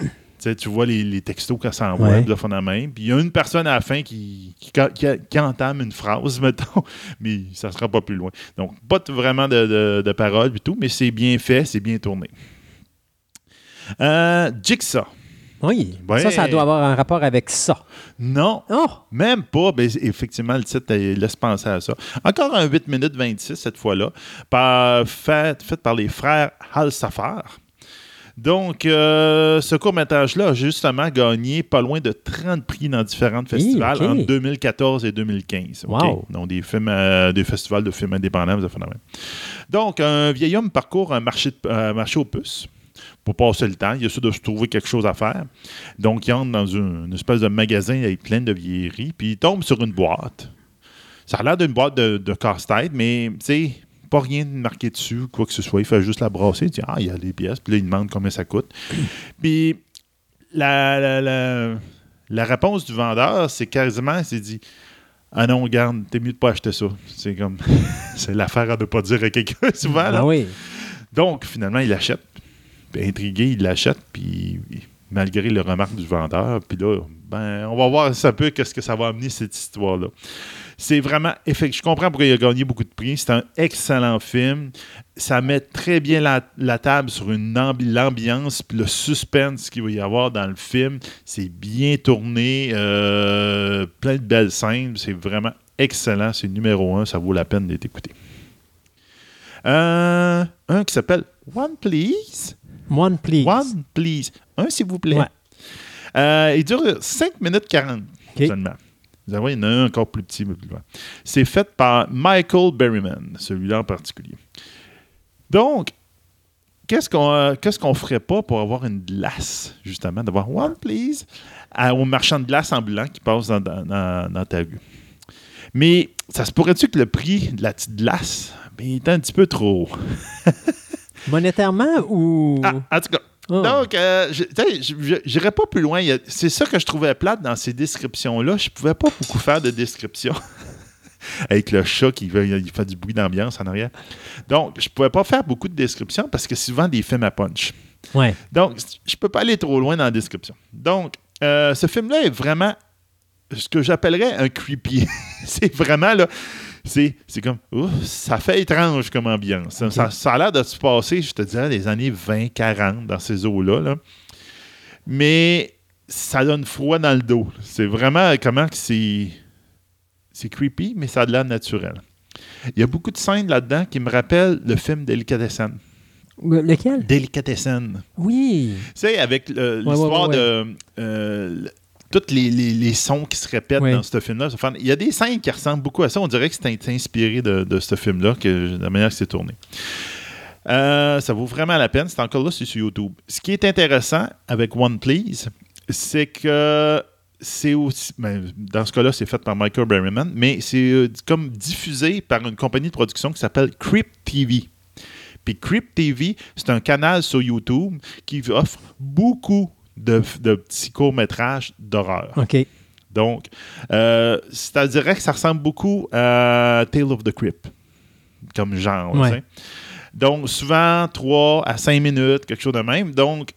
[SPEAKER 3] tu vois les, les textos qu'elle s'envoie,
[SPEAKER 2] Ouais.
[SPEAKER 3] là, font la même. Puis il y a une personne à la fin qui, qui, qui- qui entame une phrase, mettons, mais ça ne sera pas plus loin. Donc, pas vraiment de, de, de paroles du tout, mais c'est bien fait, c'est bien tourné. Euh, Jigsaw.
[SPEAKER 2] Oui.
[SPEAKER 3] Ouais.
[SPEAKER 2] Ça, ça doit avoir un rapport avec ça.
[SPEAKER 3] Non,
[SPEAKER 2] Oh!
[SPEAKER 3] même pas. Ben, effectivement, le titre laisse penser à ça. Encore un 8 minutes 26 cette fois-là, par, fait, fait par les frères Hal Safar. Donc, euh, ce court-métrage-là a justement gagné pas loin de 30 prix dans différents festivals
[SPEAKER 2] ok.
[SPEAKER 3] entre 2014 et 2015. OK?
[SPEAKER 2] Wow.
[SPEAKER 3] Donc, des, films, euh, des festivals de films indépendants, vous avez fait la même. Donc, un vieil homme parcourt un marché, de- euh, marché aux puces pour passer le temps. Il essaie de se trouver quelque chose à faire. Donc, il entre dans une, une espèce de magasin avec plein de vieilleries, puis il tombe sur une boîte. Ça a l'air d'une boîte de, de casse-tête, mais, tu sais, pas rien de marqué dessus, quoi que ce soit. Il fait juste la brasser. Il dit, ah, il y a les pièces. Puis là, il demande combien ça coûte. puis, la, la, la, la réponse du vendeur, c'est quasiment, il s'est dit, ah non, garde, t'es mieux de pas acheter ça. C'est comme, c'est l'affaire à ne pas dire à quelqu'un souvent. là.
[SPEAKER 2] Ah oui.
[SPEAKER 3] Donc, finalement, il l'achète. Intrigué, il l'achète, puis malgré les remarques du vendeur, puis là, ben, on va voir un peu qu'est-ce que ça va amener, cette histoire-là. C'est vraiment... effect- Je comprends pourquoi il a gagné beaucoup de prix. C'est un excellent film. Ça met très bien la, table sur une ambi- l'ambiance, puis le suspense qu'il va y avoir dans le film. C'est bien tourné, euh, plein de belles scènes. C'est vraiment excellent. C'est numéro un. Ça vaut la peine d'être écouté. Euh, un qui s'appelle One Please.
[SPEAKER 2] One, please.
[SPEAKER 3] One Please. Un, s'il vous plaît.
[SPEAKER 2] Ouais.
[SPEAKER 3] Euh, il dure 5 minutes 40
[SPEAKER 2] OK.
[SPEAKER 3] seulement. Vous voir, il y en a un encore plus petit. mais plus loin. C'est fait par Michael Berryman, celui-là en particulier. Donc, qu'est-ce qu'on euh, qu'est-ce qu'on ferait pas pour avoir une glace, justement, d'avoir One Please à- au marchand de glace ambulant qui passe dans, dans- dans- dans ta rue? Mais ça se pourrait-tu que le prix de la petite glace ben, il est un petit peu trop haut?
[SPEAKER 2] Monétairement ou?
[SPEAKER 3] Ah, en tout cas.
[SPEAKER 2] Oh.
[SPEAKER 3] Donc, euh, j'irais pas plus loin. C'est ça que je trouvais plate dans ces descriptions-là. Je pouvais pas beaucoup faire de descriptions. Avec le chat qui il fait du bruit d'ambiance en arrière. Donc, je pouvais pas faire beaucoup de descriptions parce que c'est souvent des films à punch.
[SPEAKER 2] Ouais.
[SPEAKER 3] Donc, je peux pas aller trop loin dans la description. Donc, euh, ce film-là est vraiment ce que j'appellerais un creepy. c'est vraiment là. C'est, c'est comme. ouf, ça fait étrange comme ambiance. Ça- Ça, ça a l'air de se passer, je te dirais, des années 20-40 dans ces eaux-là. là. Mais ça donne froid dans le dos. C'est vraiment comment que c'est. C'est creepy, mais ça a de l'air naturel. Il y a beaucoup de scènes là-dedans qui me rappellent le film Delicatessen.
[SPEAKER 2] Lequel?
[SPEAKER 3] Delicatessen.
[SPEAKER 2] Oui.
[SPEAKER 3] Tu sais, avec
[SPEAKER 2] Ouais,
[SPEAKER 3] l'histoire
[SPEAKER 2] ouais, ouais,
[SPEAKER 3] de euh, tous les, les- les sons qui se répètent dans ce film-là. Il y a des scènes qui ressemblent beaucoup à ça. On dirait que c'est inspiré de, de ce film-là, que, de la manière que c'est tourné. Euh, ça vaut vraiment la peine. C'est encore là, c'est sur YouTube. Ce qui est intéressant avec One Please, c'est que c'est aussi. ben, dans ce cas-là, c'est fait par Michael Berryman, mais c'est euh, comme diffusé par une compagnie de production qui s'appelle Creep TV. Puis Creep TV, c'est un canal sur YouTube qui offre beaucoup de, de petits courts-métrages d'horreur.
[SPEAKER 2] OK.
[SPEAKER 3] Donc, euh, c'est-à-dire que ça ressemble beaucoup à Tale of the Crypt, comme genre.
[SPEAKER 2] Ouais.
[SPEAKER 3] Donc, souvent, 3 à 5 minutes, quelque chose de même. Donc,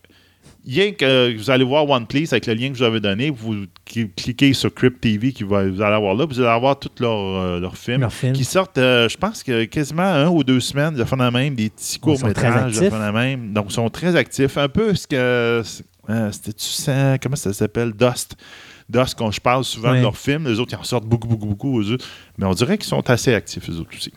[SPEAKER 3] rien que vous allez voir One Place avec le lien que je vous avais donné, vous cli- cliquez sur Crypt TV, qui va, vous allez avoir là, vous allez avoir tous leurs euh, leurs films qui sortent, euh, je pense que quasiment un ou deux semaines, de fond de même, des petits
[SPEAKER 2] très
[SPEAKER 3] courts-métrages de de même. Donc, ils sont très actifs. Un peu ce que euh, c'était-tu ça? Comment ça s'appelle? Dust. Dust, quand je parle souvent de leurs films, les autres, ils en sortent beaucoup, beaucoup, beaucoup aux autres. Mais on dirait qu'ils sont assez actifs, les autres aussi.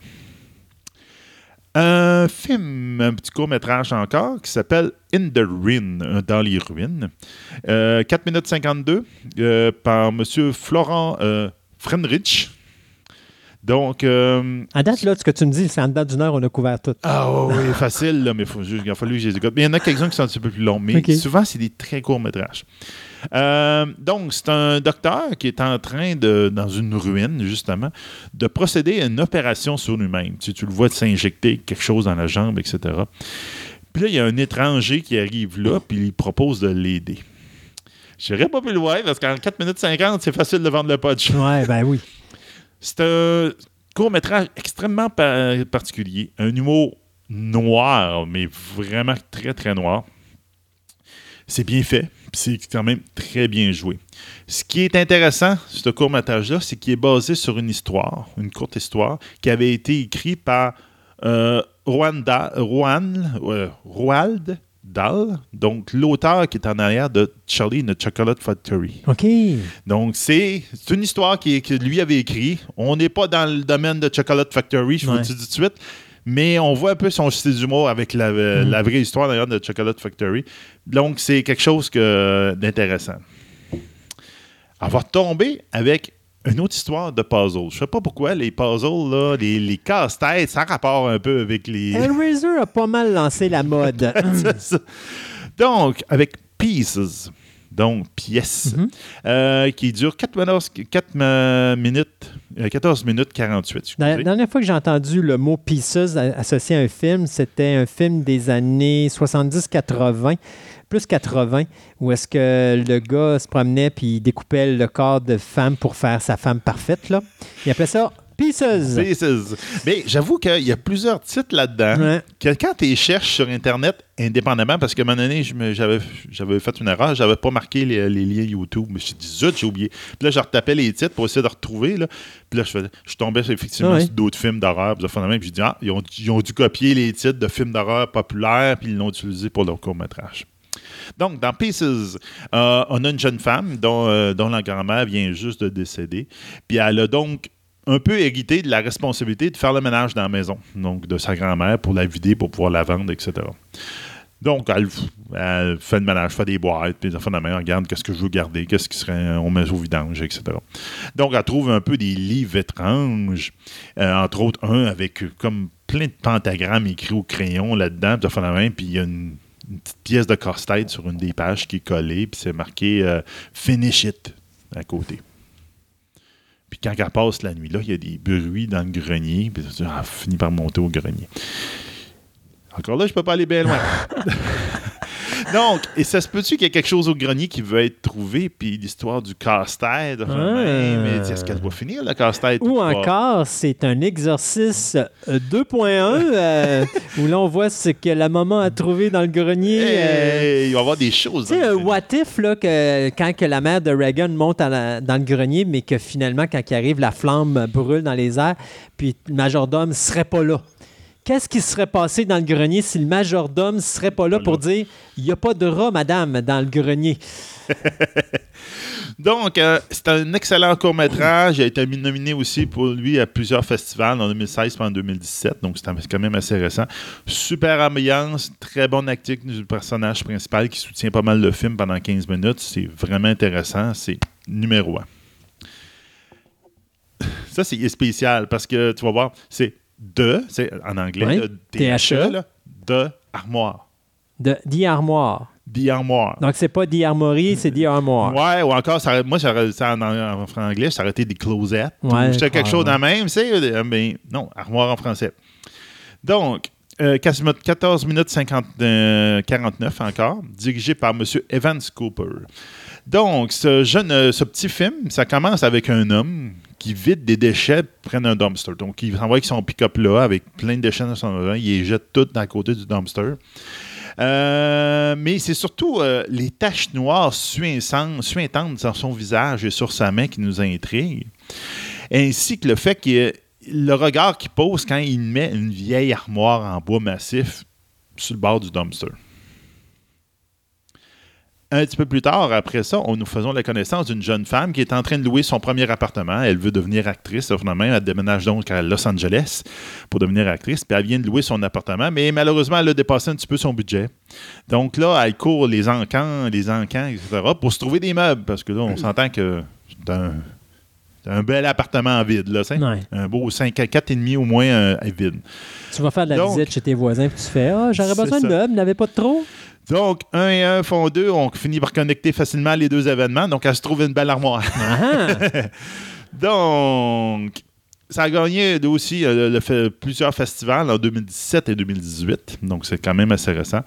[SPEAKER 3] Un film, un petit court-métrage encore, qui s'appelle In the Ruin, euh, dans les ruines. Euh, 4 minutes 52, euh, par M. Florent euh, Frenrich. Donc, euh,
[SPEAKER 2] À date, là, ce que tu me dis, c'est en dedans d'une heure, on a couvert tout.
[SPEAKER 3] ah oui, facile, là, mais faut, il a fallu que je les écoute. Mais il y en a quelques-uns qui sont un petit peu plus longs, mais souvent, c'est des très courts métrages. Euh, donc, c'est un docteur qui est en train de, dans une ruine, justement, de procéder à une opération sur lui-même. Tu, tu le vois s'injecter quelque chose dans la jambe, etc. Puis là, il y a un étranger qui arrive là, puis il propose de l'aider. Je n'irai pas plus loin, parce qu'en 4 minutes 50, c'est facile de vendre le punch.
[SPEAKER 2] Ouais, ben oui.
[SPEAKER 3] C'est un court-métrage extrêmement pa- particulier. Un humour noir, mais vraiment très, très noir. C'est bien fait, c'est quand même très bien joué. Ce qui est intéressant, ce court-métrage-là, c'est qu'il est basé sur une histoire, une courte histoire, qui avait été écrite par euh, Rwanda, euh, Roald Dahl, donc l'auteur qui est en arrière de Charlie and the Chocolate Factory.
[SPEAKER 2] OK.
[SPEAKER 3] Donc, c'est une histoire qui, que lui avait écrit. On n'est pas dans le domaine de Chocolate Factory, je vous le dis tout de suite. Mais on voit un peu son style d'humour avec la, euh,
[SPEAKER 2] Mm.
[SPEAKER 3] la vraie histoire d'ailleurs de Chocolate Factory. Donc, c'est quelque chose que- d'intéressant. On va retomber avec une autre histoire de puzzle. Je sais pas pourquoi les puzzles, là, les, les casse-têtes, ça rapport un peu avec les.
[SPEAKER 2] Hellraiser a pas mal lancé la mode.
[SPEAKER 3] Ça. Donc, avec Pieces, donc pièces,
[SPEAKER 2] Mhm.
[SPEAKER 3] euh, qui dure 4, minutes, euh, 14 minutes 48.
[SPEAKER 2] La
[SPEAKER 3] excusez.
[SPEAKER 2] la dernière fois que j'ai entendu le mot Pieces associé à un film, c'était un film des années 70-80, plus 80, où est-ce que le gars se promenait puis il découpait le corps de femme pour faire sa femme parfaite. Là. Il appelait ça Pieces.
[SPEAKER 3] Pieces. Mais j'avoue qu'il y a plusieurs titres là-dedans.
[SPEAKER 2] Ouais.
[SPEAKER 3] Que quand tu les cherches sur Internet, indépendamment, parce qu'à un moment donné, je j'avais fait une erreur, j'avais pas marqué les, les liens YouTube. Mais je me suis dit, zut, j'ai oublié. Puis là, je retapais les titres pour essayer de retrouver. Là. Puis là, je, faisais- je tombais effectivement
[SPEAKER 2] ouais.
[SPEAKER 3] sur d'autres films d'horreur. Puis, j'ai dit, ah, ils ont, ils ont dû copier les titres de films d'horreur populaires, puis ils l'ont utilisé pour leur court-métrage. Donc, dans Pieces, euh, on a une jeune femme dont, euh, dont la grand-mère vient juste de décéder. Puis elle a donc un peu hérité de la responsabilité de faire le ménage dans la maison, donc de sa grand-mère pour la vider, pour pouvoir la vendre, etc. Donc, elle, fait le ménage, fait des boîtes, puis elle fait la main, regarde qu'est-ce que je veux garder, qu'est-ce qui serait, on met au vidange, etc. Donc, elle trouve un peu des livres étranges, euh, entre autres un avec comme plein de pentagrammes écrits au crayon là-dedans, puis elle fait la main, puis il y a une, une petite pièce de casse-tête sur une des pages qui est collée, puis c'est marqué euh, Finish it à côté. Puis quand elle passe la nuit, là, il y a des bruits dans le grenier, puis elle ah, finit par monter au grenier. Encore là, je peux pas aller bien loin. Donc, et ça se peut-tu qu'il y ait quelque chose au grenier qui veut être trouvé, puis l'histoire du casse-tête, enfin,
[SPEAKER 2] Ah.
[SPEAKER 3] mais est-ce qu'elle doit finir, le casse-tête?
[SPEAKER 2] Ou encore, c'est un exorcisme euh, 2.1 euh, où là, on voit ce que la maman a trouvé dans le grenier. euh,
[SPEAKER 3] il va y avoir des choses.
[SPEAKER 2] Tu sais, what if, là, que, quand que la mère de Reagan monte à la- dans le grenier, mais que finalement, quand il arrive, la flamme brûle dans les airs, puis le majordome serait pas là. Qu'est-ce qui serait passé dans le grenier si le majordome serait pas là pour dire il n'y a pas de rat, madame, dans le grenier?
[SPEAKER 3] Donc, euh, c'est un excellent court-métrage. Il a été nominé aussi pour lui à plusieurs festivals en 2016 et en 2017. Donc, c'est quand même assez récent. Super ambiance, très bonne acting du personnage principal qui soutient pas mal le film pendant 15 minutes. C'est vraiment intéressant. C'est numéro un. Ça, c'est spécial parce que tu vas voir, c'est de, c'est en anglais,
[SPEAKER 2] Oui,
[SPEAKER 3] là, THE, là, de armoire.
[SPEAKER 2] De The Armoire.
[SPEAKER 3] The armoire.
[SPEAKER 2] Donc, c'est pas The Armory, c'est The Armoire.
[SPEAKER 3] Ouais, ou encore, ça moi, ça ça, en, en, anglais, ça aurait été des closettes.
[SPEAKER 2] Ouais,
[SPEAKER 3] c'était quelque chose dans le même, c'est, euh, mais non, armoire en français. Donc, euh, 14 minutes 50, euh, 49 encore, dirigé par M. Evans Cooper. Donc, ce jeune, euh, ce petit film, ça commence avec un homme qui vide des déchets près d'un dumpster. Donc, il s'envoie avec son pick-up là, avec plein de déchets dans son avant, il les jette tout à côté du dumpster. Euh, mais c'est surtout euh, les taches noires suintantes, dans son visage et sur sa main qui nous intriguent, ainsi que le fait que le regard qu'il pose quand il met une vieille armoire en bois massif sur le bord du dumpster. Un petit peu plus tard, après ça, on nous faisons la connaissance d'une jeune femme qui est en train de louer son premier appartement. Elle veut devenir actrice. Finalement, elle déménage donc à Los Angeles pour devenir actrice. Puis elle vient de louer son appartement, mais malheureusement, elle a dépassé un petit peu son budget. Donc là, elle court les encans, les encans, etc., pour se trouver des meubles. Parce que là, on s'entend que c'est un, bel appartement vide. Là, c'est
[SPEAKER 4] Ouais.
[SPEAKER 3] Un beau 5 à 4,5 au moins euh, vide.
[SPEAKER 4] Tu vas faire de la
[SPEAKER 3] Donc-
[SPEAKER 4] visite chez tes voisins, puis tu fais Ah, j'aurais besoin de meubles, n'avait pas de trop.
[SPEAKER 3] Donc, un et un font deux. On finit par connecter facilement les deux événements. Donc, elle se trouve une belle armoire.
[SPEAKER 4] Ah,
[SPEAKER 3] Donc, ça a gagné aussi euh, le fait- plusieurs festivals en 2017 et 2018. Donc, c'est quand même assez récent.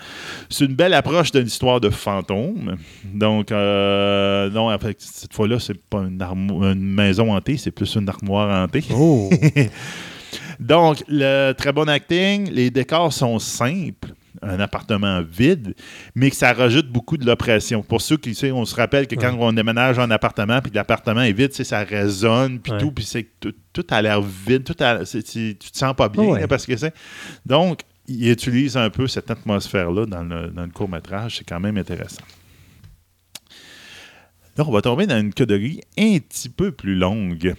[SPEAKER 3] C'est une belle approche de l'histoire de fantômes. Donc, euh, non, cette fois-là, c'est pas une maison hantée, c'est plus une armoire hantée.
[SPEAKER 4] oh.
[SPEAKER 3] Donc, le très bon acting, les décors sont simples, un appartement vide, mais que ça rajoute beaucoup de l'oppression. Pour ceux qui, on se rappelle que quand on déménage un appartement, puis que l'appartement est vide, ça résonne, puis
[SPEAKER 4] Ouais.
[SPEAKER 3] tout, puis c'est tout, tout a l'air vide, tout a- tu te sens pas bien,
[SPEAKER 4] Ouais.
[SPEAKER 3] là, parce que c'est... Donc, il utilise un peu cette atmosphère-là dans le, dans le court-métrage, c'est quand même intéressant. Là, on va tomber dans une catégorie un petit peu plus longue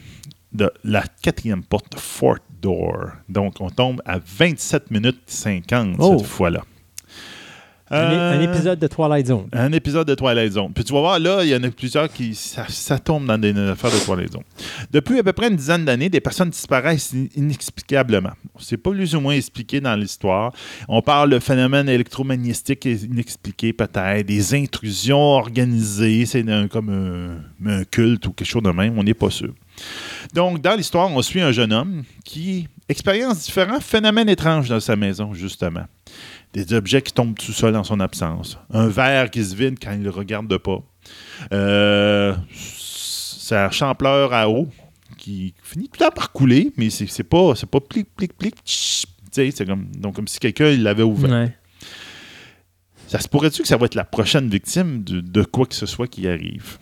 [SPEAKER 3] de la quatrième porte, Fort Door. Donc, on tombe à 27 minutes 50
[SPEAKER 4] Oh.
[SPEAKER 3] cette fois-là.
[SPEAKER 4] un,
[SPEAKER 3] Euh,
[SPEAKER 4] épisode de Twilight Zone.
[SPEAKER 3] un épisode de Twilight Zone. Puis tu vas voir, là, il y en a plusieurs qui. Ça, ça tombe dans des affaires de Twilight Zone. Depuis à peu près une dizaine d'années, des personnes disparaissent in- inexplicablement. C'est pas plus ou moins expliqué dans l'histoire. On parle de phénomènes électromagnétiques inexpliqués, peut-être, des intrusions organisées, c'est comme un, un culte ou quelque chose de même, on n'est pas sûr. Donc, dans l'histoire, on suit un jeune homme qui expérience différents phénomènes étranges dans sa maison, justement. Des objets qui tombent tout seuls en son absence. Un verre qui se vide quand il ne le regarde pas. Euh, sa champleur à eau qui finit tout le temps par couler, mais c'est pas, c'est pas plic, plic, plic, c'est comme, donc comme si quelqu'un il l'avait ouvert.
[SPEAKER 4] Ouais.
[SPEAKER 3] Ça se pourrait-tu que ça va être la prochaine victime de, de quoi que ce soit qui arrive?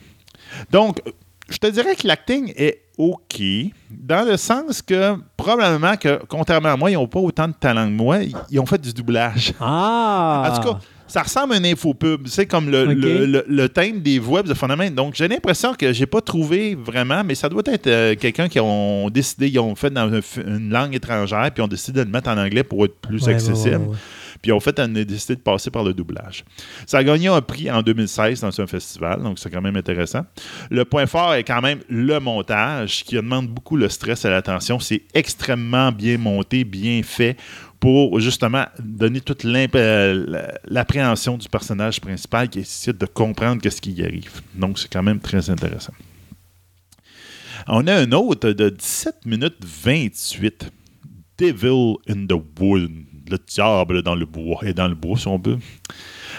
[SPEAKER 3] Donc, je te dirais que l'acting est OK, dans le sens que probablement que, contrairement à moi, ils n'ont pas autant de talent que moi. Ils, ont fait du doublage.
[SPEAKER 4] Ah!
[SPEAKER 3] En tout cas, ça ressemble à un infopub. C'est comme le, le, le- le thème des webs de phénomène. Donc, j'ai l'impression que j'ai pas trouvé vraiment, mais ça doit être euh, quelqu'un qui ont décidé, ils ont fait dans une langue étrangère, puis ils ont décidé de le mettre en anglais pour être plus
[SPEAKER 4] ouais,
[SPEAKER 3] accessible.
[SPEAKER 4] ouais, ouais.
[SPEAKER 3] Puis ont fait, on a décidé de passer par le doublage. Ça a gagné un prix en 2016 dans un festival, donc c'est quand même intéressant. Le point fort est quand même le montage, qui demande beaucoup le stress et l'attention. C'est extrêmement bien monté, bien fait pour justement donner toute euh, l'appréhension du personnage principal qui essaie de comprendre qu'est-ce qui y arrive. Donc c'est quand même très intéressant. On a un autre de 17 minutes 28. Devil in the Wood. Le diable dans le bois. Et dans le bois, si on.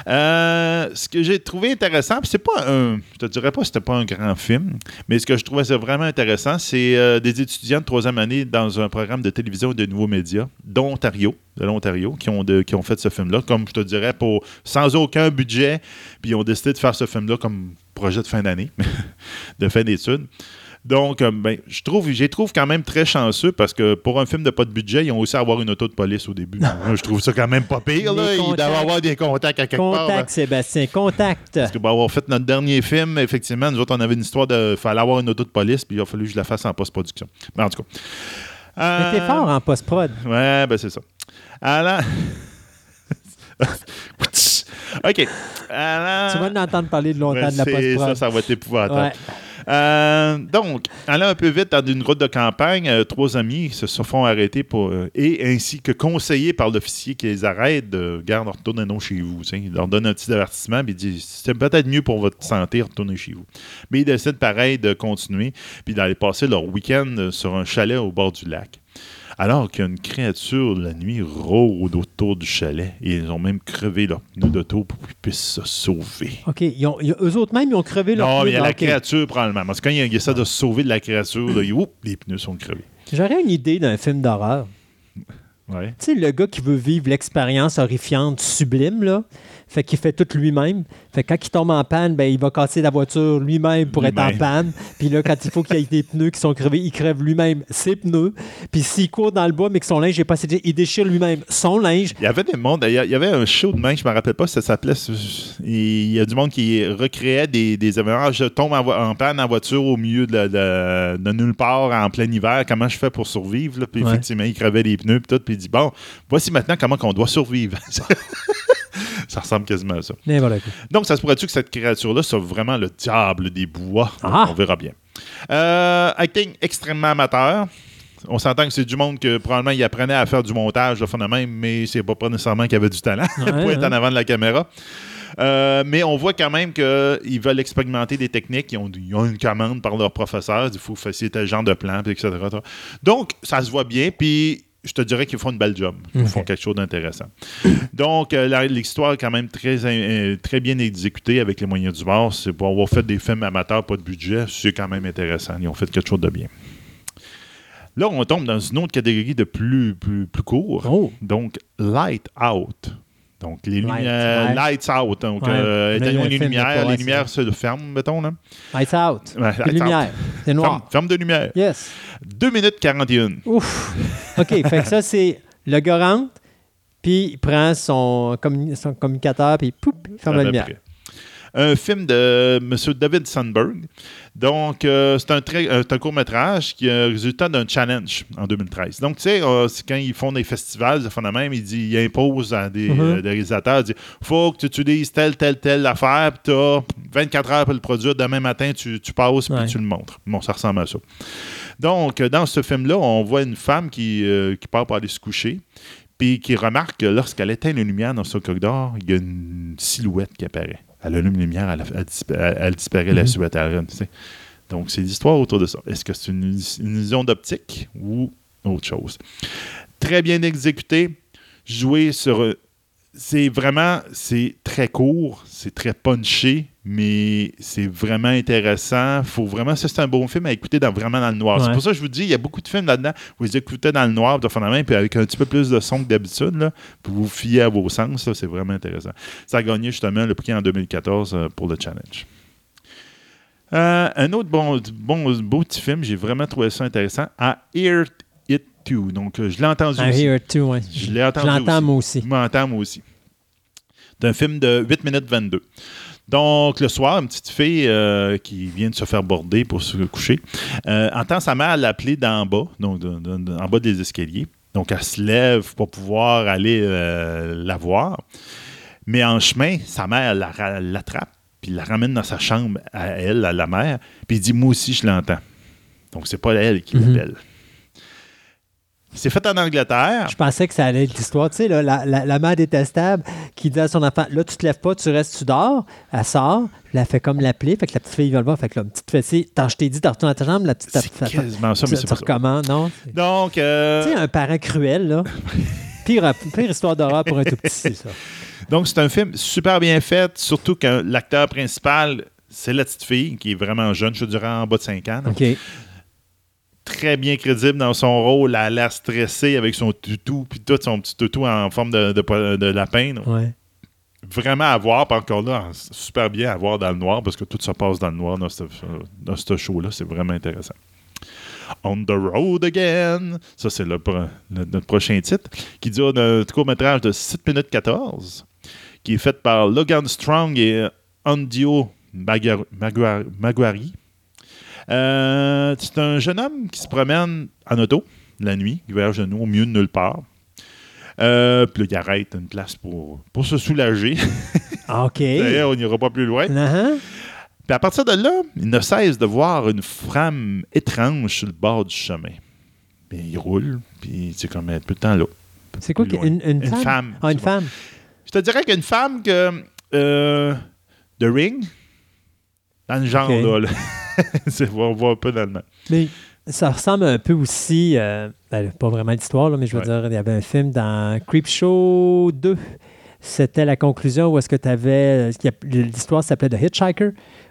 [SPEAKER 3] Euh, ce que j'ai trouvé intéressant, c'est pas un. Je te dirais pas c'était pas un grand film, mais ce que je trouvais vraiment intéressant, c'est euh, des étudiants de troisième année dans un programme de télévision et de nouveaux médias d'Ontario, de l'Ontario, qui ont, qui ont fait ce film-là, comme je te dirais, pour sans aucun budget, puis ils ont décidé de faire ce film-là comme projet de fin d'année, de fin d'études. Donc, euh, ben, je trouve, j'ai trouve quand même très chanceux parce que pour un film de pas de budget, ils ont aussi à avoir une auto de police au début. Je trouve ça quand même pas pire. Là. Ils doivent avoir des contacts à quelque part. là.
[SPEAKER 4] Contact, Sébastien, contact.
[SPEAKER 3] Parce que pour avoir fait notre dernier film, effectivement, nous autres, on avait une histoire de. fallait avoir une auto de police, puis il a fallu que je la fasse en post-production. Mais en tout cas.
[SPEAKER 4] Mais t'es
[SPEAKER 3] Euh,
[SPEAKER 4] fort en post-prod.
[SPEAKER 3] Ouais, ben c'est ça. Alors. OK. Alors...
[SPEAKER 4] Tu vas l'entendre parler de longtemps de la
[SPEAKER 3] ça,
[SPEAKER 4] post-prod.
[SPEAKER 3] ça va être épouvantable.
[SPEAKER 4] Ouais.
[SPEAKER 3] Euh, donc, allant un peu vite dans une route de campagne, euh, trois amis se, font arrêter euh, et ainsi que conseillés par l'officier qui les arrête de garde, retournez non chez vous. tu sais. Il leur donne un petit avertissement, puis il dit c'est peut-être mieux pour votre santé, retournez chez vous. Mais ils décident pareil de continuer, puis d'aller passer leur week-end sur un chalet au bord du lac. Alors qu'il y a une créature la nuit rôde autour du chalet et ils ont même crevé leur pneu d'auto pour qu'ils puissent se sauver.
[SPEAKER 4] OK. Ils ont, ils- eux autres même, ils ont crevé leur
[SPEAKER 3] Non,
[SPEAKER 4] pneu.
[SPEAKER 3] mais il y a la créature probablement. Parce que quand il, il essaie de se sauver de la créature, là, il- oups, les pneus sont crevés.
[SPEAKER 4] J'aurais une idée d'un film d'horreur.
[SPEAKER 3] Ouais.
[SPEAKER 4] Tu sais, le gars qui veut vivre l'expérience horrifiante sublime, là,
[SPEAKER 2] Fait qu'il fait tout lui-même. Fait que quand il tombe en panne, ben, il va casser la voiture lui-même pour être en panne. Puis là, quand il faut qu'il y ait des pneus qui sont crevés, il crève lui-même ses pneus. Puis s'il court dans le bois, mais que son linge n'est pas il déchire lui-même son linge.
[SPEAKER 3] Il y avait des mondes, il y avait un show de main, je me rappelle pas si ça s'appelait. Il y a du monde qui recréait des, des événements. Je tombe en, panne en voiture au milieu de, la- de- de nulle part en plein hiver. Comment je fais pour survivre? là? Puis
[SPEAKER 2] Ouais.
[SPEAKER 3] effectivement, il crevait les pneus puis tout. Puis il dit Bon, voici maintenant comment on doit survivre. ça ressemble quasiment à ça. Donc, ça se pourrait-tu que cette créature-là soit vraiment le diable des bois?
[SPEAKER 2] Ah!
[SPEAKER 3] On verra bien. Euh, acting extrêmement amateur. On s'entend que c'est du monde que probablement il apprenait à faire du montage de fond de même, mais c'est pas, pas nécessairement qu'il avait du talent pour
[SPEAKER 2] Ouais,
[SPEAKER 3] être en avant de la caméra. Euh, mais on voit quand même qu'ils veulent expérimenter des techniques. Ils ont, ils ont une commande par leur professeur. Il faut faire tel genre de plan, etc. Donc, ça se voit bien. Puis, je te dirais qu'ils font une belle job. Ils font quelque chose d'intéressant. Donc, euh, l'histoire est quand même très, euh, très bien exécutée avec les moyens du bord. C'est pour avoir fait des films amateurs, pas de budget. C'est quand même intéressant. Ils ont fait quelque chose de bien. Là, on tombe dans une autre catégorie de plus, plus, plus court.
[SPEAKER 2] Oh.
[SPEAKER 3] Donc, Light Out. Donc, les
[SPEAKER 2] Light,
[SPEAKER 3] lumières,
[SPEAKER 2] ouais.
[SPEAKER 3] Lights Out. Donc,
[SPEAKER 2] Ouais.
[SPEAKER 3] euh, éteignons les lumières. Les lumières se ferment, mettons. Là.
[SPEAKER 2] Lights out.
[SPEAKER 3] Ouais, lights
[SPEAKER 2] lumières.
[SPEAKER 3] out.
[SPEAKER 2] C'est noir.
[SPEAKER 3] Ferme, ferme de lumière.
[SPEAKER 2] Yes.
[SPEAKER 3] 2 minutes 41.
[SPEAKER 2] Ouf. OK, fait que ça, c'est le rentre, puis il prend son, communi- son communicateur, puis poup, il ferme la
[SPEAKER 3] À peu
[SPEAKER 2] lumière.
[SPEAKER 3] près. Un film de M. David Sandberg. Donc, euh, c'est un, euh, un court-métrage qui est le résultat d'un challenge en 2013. Donc, tu sais, euh, c'est quand ils font des festivals, de fond de même, ils, disent- ils imposent à des,
[SPEAKER 2] Mhm.
[SPEAKER 3] euh, des réalisateurs, ils disent faut que tu utilises telle, telle, telle affaire, puis tu as 24 heures pour le produire. Demain matin, tu, tu passes, puis
[SPEAKER 2] Ouais.
[SPEAKER 3] tu le montres. Bon, ça ressemble à ça. Donc, dans ce film-là, on voit une femme qui, qui part pour aller se coucher, puis qui remarque que lorsqu'elle éteint les lumières dans son corridor, il y a une silhouette qui apparaît. Elle allume les lumières, elle, elle dispa- elle- elle disparaît, la elle rentre, tu sais. Donc, c'est l'histoire autour de ça. Est-ce que c'est une, une illusion d'optique ou autre chose? Très bien exécuté, joué sur... C'est vraiment, c'est très court, c'est très punché, mais c'est vraiment intéressant. Faut vraiment, ça c'est un bon film à écouter dans, vraiment dans le noir. C'est pour ça que je vous dis, il y a beaucoup de films là-dedans, vous les écoutez dans le noir, de fond main, puis avec un petit peu plus de son que d'habitude, là, puis vous vous fiez à vos sens, c'est vraiment intéressant. Ça a gagné justement le prix en 2014 euh, pour le challenge. Euh, un autre bon, bon, beau petit film, j'ai vraiment trouvé ça intéressant, à Hear Donc, euh, je l'ai entendu
[SPEAKER 2] I
[SPEAKER 3] aussi.
[SPEAKER 2] hear it too, ouais.
[SPEAKER 3] Je l'ai entendu
[SPEAKER 2] Je l'entends moi aussi.
[SPEAKER 3] Je m'entends moi aussi. C'est un film de 8 minutes 22. Donc, le soir, une petite fille euh, qui vient de se faire border pour se coucher euh, entend sa mère l'appeler d'en bas, donc de- de- de- en bas des escaliers. Donc, elle se lève pour pouvoir aller euh, la voir. Mais en chemin, sa mère la ra- l'attrape, puis la ramène dans sa chambre à elle, à la mère, puis il dit Moi aussi, je l'entends. Donc, c'est pas elle qui
[SPEAKER 2] Mhm.
[SPEAKER 3] l'appelle. C'est fait en Angleterre.
[SPEAKER 2] Je pensais que ça allait être l'histoire. Tu sais, là, la, la, la mère détestable qui dit à son enfant Là, tu te lèves pas, tu restes, tu dors. Elle sort, elle fait comme l'appeler. Fait que la petite fille va le voir. Fait que là, petite fessée, tant je t'ai dit, tu retournes à ta chambre, la petite.
[SPEAKER 3] C'est quasiment ça, mais
[SPEAKER 2] tu,
[SPEAKER 3] c'est
[SPEAKER 2] tu
[SPEAKER 3] pas ça.
[SPEAKER 2] non? Tu
[SPEAKER 3] Donc, euh,
[SPEAKER 2] sais, un parent cruel, là. Pire, pire histoire d'horreur pour un tout petit, ça.
[SPEAKER 3] donc c'est un film super bien fait, surtout que l'acteur principal, c'est la petite fille, qui est vraiment jeune, je dirais en bas de 5 ans. Très bien crédible dans son rôle. Elle a l'air stressée avec son toutou, puis tout son petit toutou en forme de, de- de lapin.
[SPEAKER 2] Ouais.
[SPEAKER 3] Vraiment à voir, puis encore là, super bien à voir dans le noir, parce que tout se passe dans le noir dans ce, dans ce show-là. C'est vraiment intéressant. On the Road Again. Ça, c'est le, pro- le- notre prochain titre, qui dure un court-métrage de 7 minutes 14, qui est fait par Logan Strong et Andio Maguari. Euh, c'est un jeune homme qui se promène en auto la nuit, il voyage de nuit au milieu de nulle part. Euh, puis là, il arrête une place pour, pour se soulager.
[SPEAKER 2] OK.
[SPEAKER 3] D'ailleurs, on n'ira pas plus loin.
[SPEAKER 2] Uh-huh.
[SPEAKER 3] Puis à partir de là, il ne cesse de voir une femme étrange sur le bord du chemin. Puis il roule, puis c'est comme être tout le temps là.
[SPEAKER 2] C'est quoi? Une,
[SPEAKER 3] loin.
[SPEAKER 2] une
[SPEAKER 3] Une
[SPEAKER 2] femme?
[SPEAKER 3] femme.
[SPEAKER 2] Ah, une
[SPEAKER 3] bon.
[SPEAKER 2] femme.
[SPEAKER 3] Je te dirais qu'une femme que. Euh, The Ring, dans le genre, là. là. C'est- on voit un peu dans le même.
[SPEAKER 2] Mais ça ressemble un peu aussi, euh, ben, pas vraiment l'histoire, là, mais je veux
[SPEAKER 3] Ouais.
[SPEAKER 2] dire, il y avait un film dans Creepshow 2. C'était la conclusion où est-ce que tu avais. L'histoire s'appelait The Hitchhiker,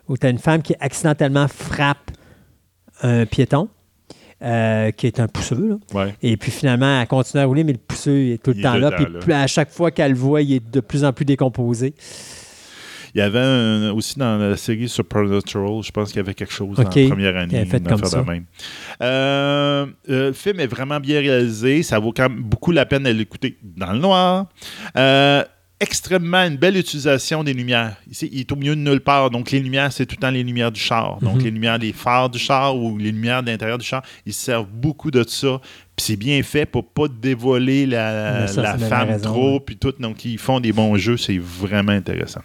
[SPEAKER 2] où tu as une femme qui accidentellement frappe un piéton. euh, qui est un pousseux. là.
[SPEAKER 3] Ouais.
[SPEAKER 2] Et puis finalement, elle continue à rouler, mais le pousseux est tout le
[SPEAKER 3] Il
[SPEAKER 2] temps là. Puis
[SPEAKER 3] là.
[SPEAKER 2] à chaque fois qu'elle le voit, il est de plus en plus décomposé.
[SPEAKER 3] Il y avait un- aussi dans la série Supernatural, je pense qu'il y avait quelque chose
[SPEAKER 2] Ok.
[SPEAKER 3] en première année.
[SPEAKER 2] Il fait comme ça.
[SPEAKER 3] même. Euh, le film est vraiment bien réalisé. Ça vaut quand même beaucoup la peine de l'écouter dans le noir. Euh, extrêmement une belle utilisation des lumières. Ici, il est au milieu de nulle part. Donc, les lumières, c'est tout le temps les lumières du char. Donc,
[SPEAKER 2] Mhm.
[SPEAKER 3] les lumières des phares du char ou les lumières de l'intérieur du char, ils servent beaucoup de ça. Puis c'est bien fait pour pas dévoiler la,
[SPEAKER 2] ça,
[SPEAKER 3] la femme
[SPEAKER 2] raison,
[SPEAKER 3] trop. Puis tout. Donc, ils font des bons jeux. C'est vraiment intéressant.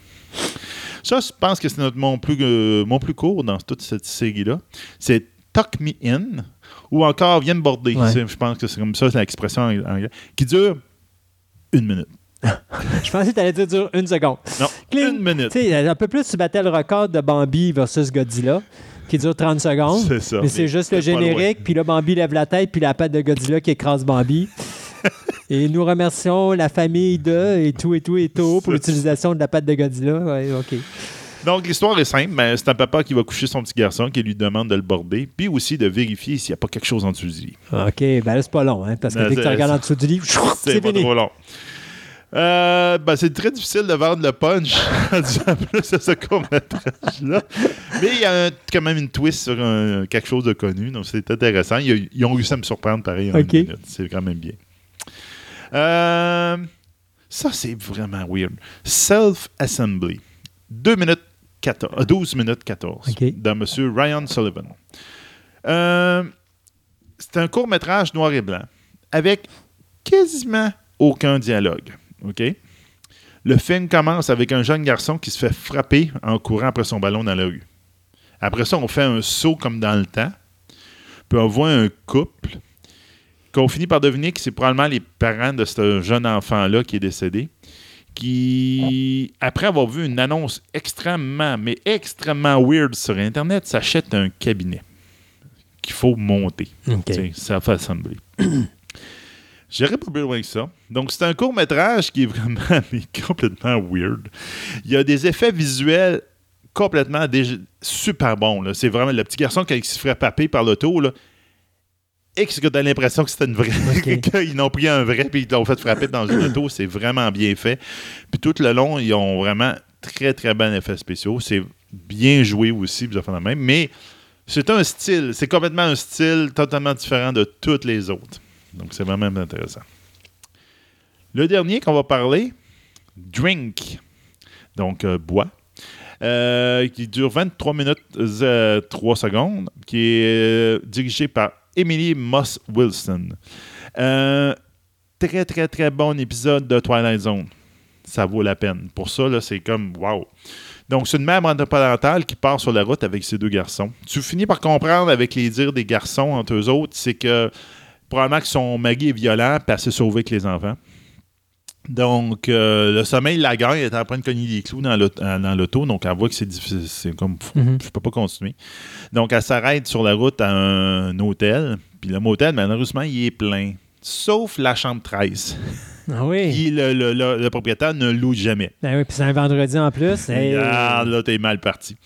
[SPEAKER 3] Ça, je pense que c'est notre mon plus, euh, mon plus court dans toute cette série-là. C'est Tuck Me In ou encore Viens me border.
[SPEAKER 2] Ouais.
[SPEAKER 3] Je pense que c'est comme ça, c'est l'expression en anglais. Qui dure une minute.
[SPEAKER 2] Je pensais que tu allais dire dure une seconde.
[SPEAKER 3] Non,
[SPEAKER 2] Cling.
[SPEAKER 3] une minute.
[SPEAKER 2] Tu sais, un peu plus, tu battais le record de Bambi versus Godzilla, qui dure 30 secondes.
[SPEAKER 3] C'est ça.
[SPEAKER 2] Mais c'est juste le générique, puis là, Bambi lève la tête, puis la patte de Godzilla qui écrase Bambi. Et nous remercions la famille de et tout et tout et tout pour l'utilisation de la patte de Godzilla. Ouais, OK.
[SPEAKER 3] Donc, l'histoire est simple. Ben, c'est un papa qui va coucher son petit garçon qui lui demande de le border, puis aussi de vérifier s'il n'y a pas quelque chose en dessous du lit.
[SPEAKER 2] OK, ben là, c'est pas long, hein, parce que
[SPEAKER 3] Ben,
[SPEAKER 2] dès que tu regardes en dessous du livre,
[SPEAKER 3] C'est pas
[SPEAKER 2] fini.
[SPEAKER 3] trop long. Euh, ben, c'est très difficile de vendre le punch en disant plus de ce court-métrage-là. Mais il y a un- quand même une twist sur un- quelque chose de connu, donc c'est intéressant. Ils, ont réussi à me surprendre pareil en une minute. C'est quand même bien. Euh, ça, c'est vraiment weird. Self-Assembly. 2 minutes 14, euh, 12 minutes 14
[SPEAKER 2] Ok.
[SPEAKER 3] de M. Ryan Sullivan. Euh, c'est un court-métrage noir et blanc avec quasiment aucun dialogue. OK? Le film commence avec un jeune garçon qui se fait frapper en courant après son ballon dans la rue. Après ça, on fait un saut comme dans le temps. Puis on voit un couple qu'on finit par deviner que c'est probablement les parents de ce jeune enfant-là qui est décédé, qui, après avoir vu une annonce extrêmement, mais extrêmement weird sur Internet, s'achète un cabinet qu'il faut monter. Tu sais, Self-assembly. J'irai pas plus loin que ça. Donc, c'est un court-métrage qui est vraiment mais complètement weird. Il y a des effets visuels complètement super bons. C'est vraiment le petit garçon qui se ferait paper par l'auto. Et que tu as l'impression que c'était une vraie.
[SPEAKER 2] Ok.
[SPEAKER 3] qu'ils n'ont pris un vrai puis ils l'ont fait frapper dans une auto. C'est vraiment bien fait. Puis tout le long, ils ont vraiment très, très bons effets spéciaux. C'est bien joué aussi, fait la même. Mais c'est un style. C'est complètement un style totalement différent de toutes les autres. Donc, c'est vraiment intéressant. Le dernier qu'on va parler, Drink. Donc, euh, bois. Euh, qui dure 23 minutes euh, 3 secondes, qui est euh, dirigé par Emily Moss Wilson. Euh, très, très, très bon épisode de Twilight Zone. Ça vaut la peine. Pour ça, c'est comme wow. Donc, c'est une mère monoparentale qui part sur la route avec ses deux garçons. Tu finis par comprendre avec les dires des garçons entre eux autres, c'est que probablement que son mari est violent, puis elle s'est sauvée avec les enfants. Donc, euh, le sommeil la gagne, elle est en train de cogner des clous dans l'auto, dans l'auto, donc elle voit que c'est difficile, c'est comme, pff, je peux pas continuer. Donc, elle s'arrête sur la route à un hôtel, puis le motel, malheureusement, il est plein, sauf la chambre 13,
[SPEAKER 2] Ah oui.
[SPEAKER 3] qui le, le- le- le propriétaire ne loue jamais.
[SPEAKER 2] Ben oui, puis c'est un vendredi en plus. Hey.
[SPEAKER 3] Regarde, là, t'es mal parti.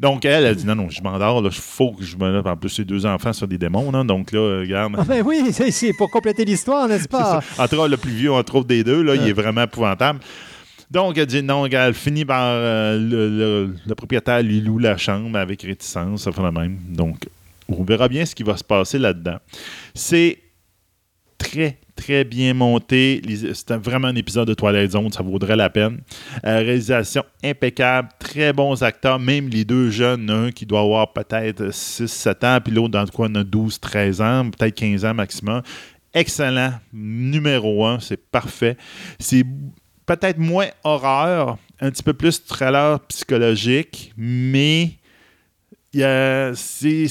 [SPEAKER 3] Donc, elle, elle dit non, non, je m'endors, il faut que je me lève. En plus, ces deux enfants sont des démons, là, donc là, regarde.
[SPEAKER 2] Ah ben oui, c'est pour compléter l'histoire, n'est-ce pas?
[SPEAKER 3] Entre autres, le plus vieux, entre autres des deux, là, il est vraiment épouvantable. Donc, elle dit non, elle finit par. euh, le, le- le propriétaire lui loue la chambre avec réticence, ça fait la même. Donc, on verra bien ce qui va se passer là-dedans. C'est très, très bien monté. C'est vraiment un épisode de Twilight Zone, ça vaudrait la peine. Euh, réalisation impeccable, très bons acteurs, même les deux jeunes, un qui doit avoir peut-être 6-7 ans, puis l'autre dans le coin de 12-13 ans, peut-être 15 ans maximum. Excellent, numéro un, c'est parfait. C'est peut-être moins horreur, un petit peu plus thriller psychologique, mais il y a- c'est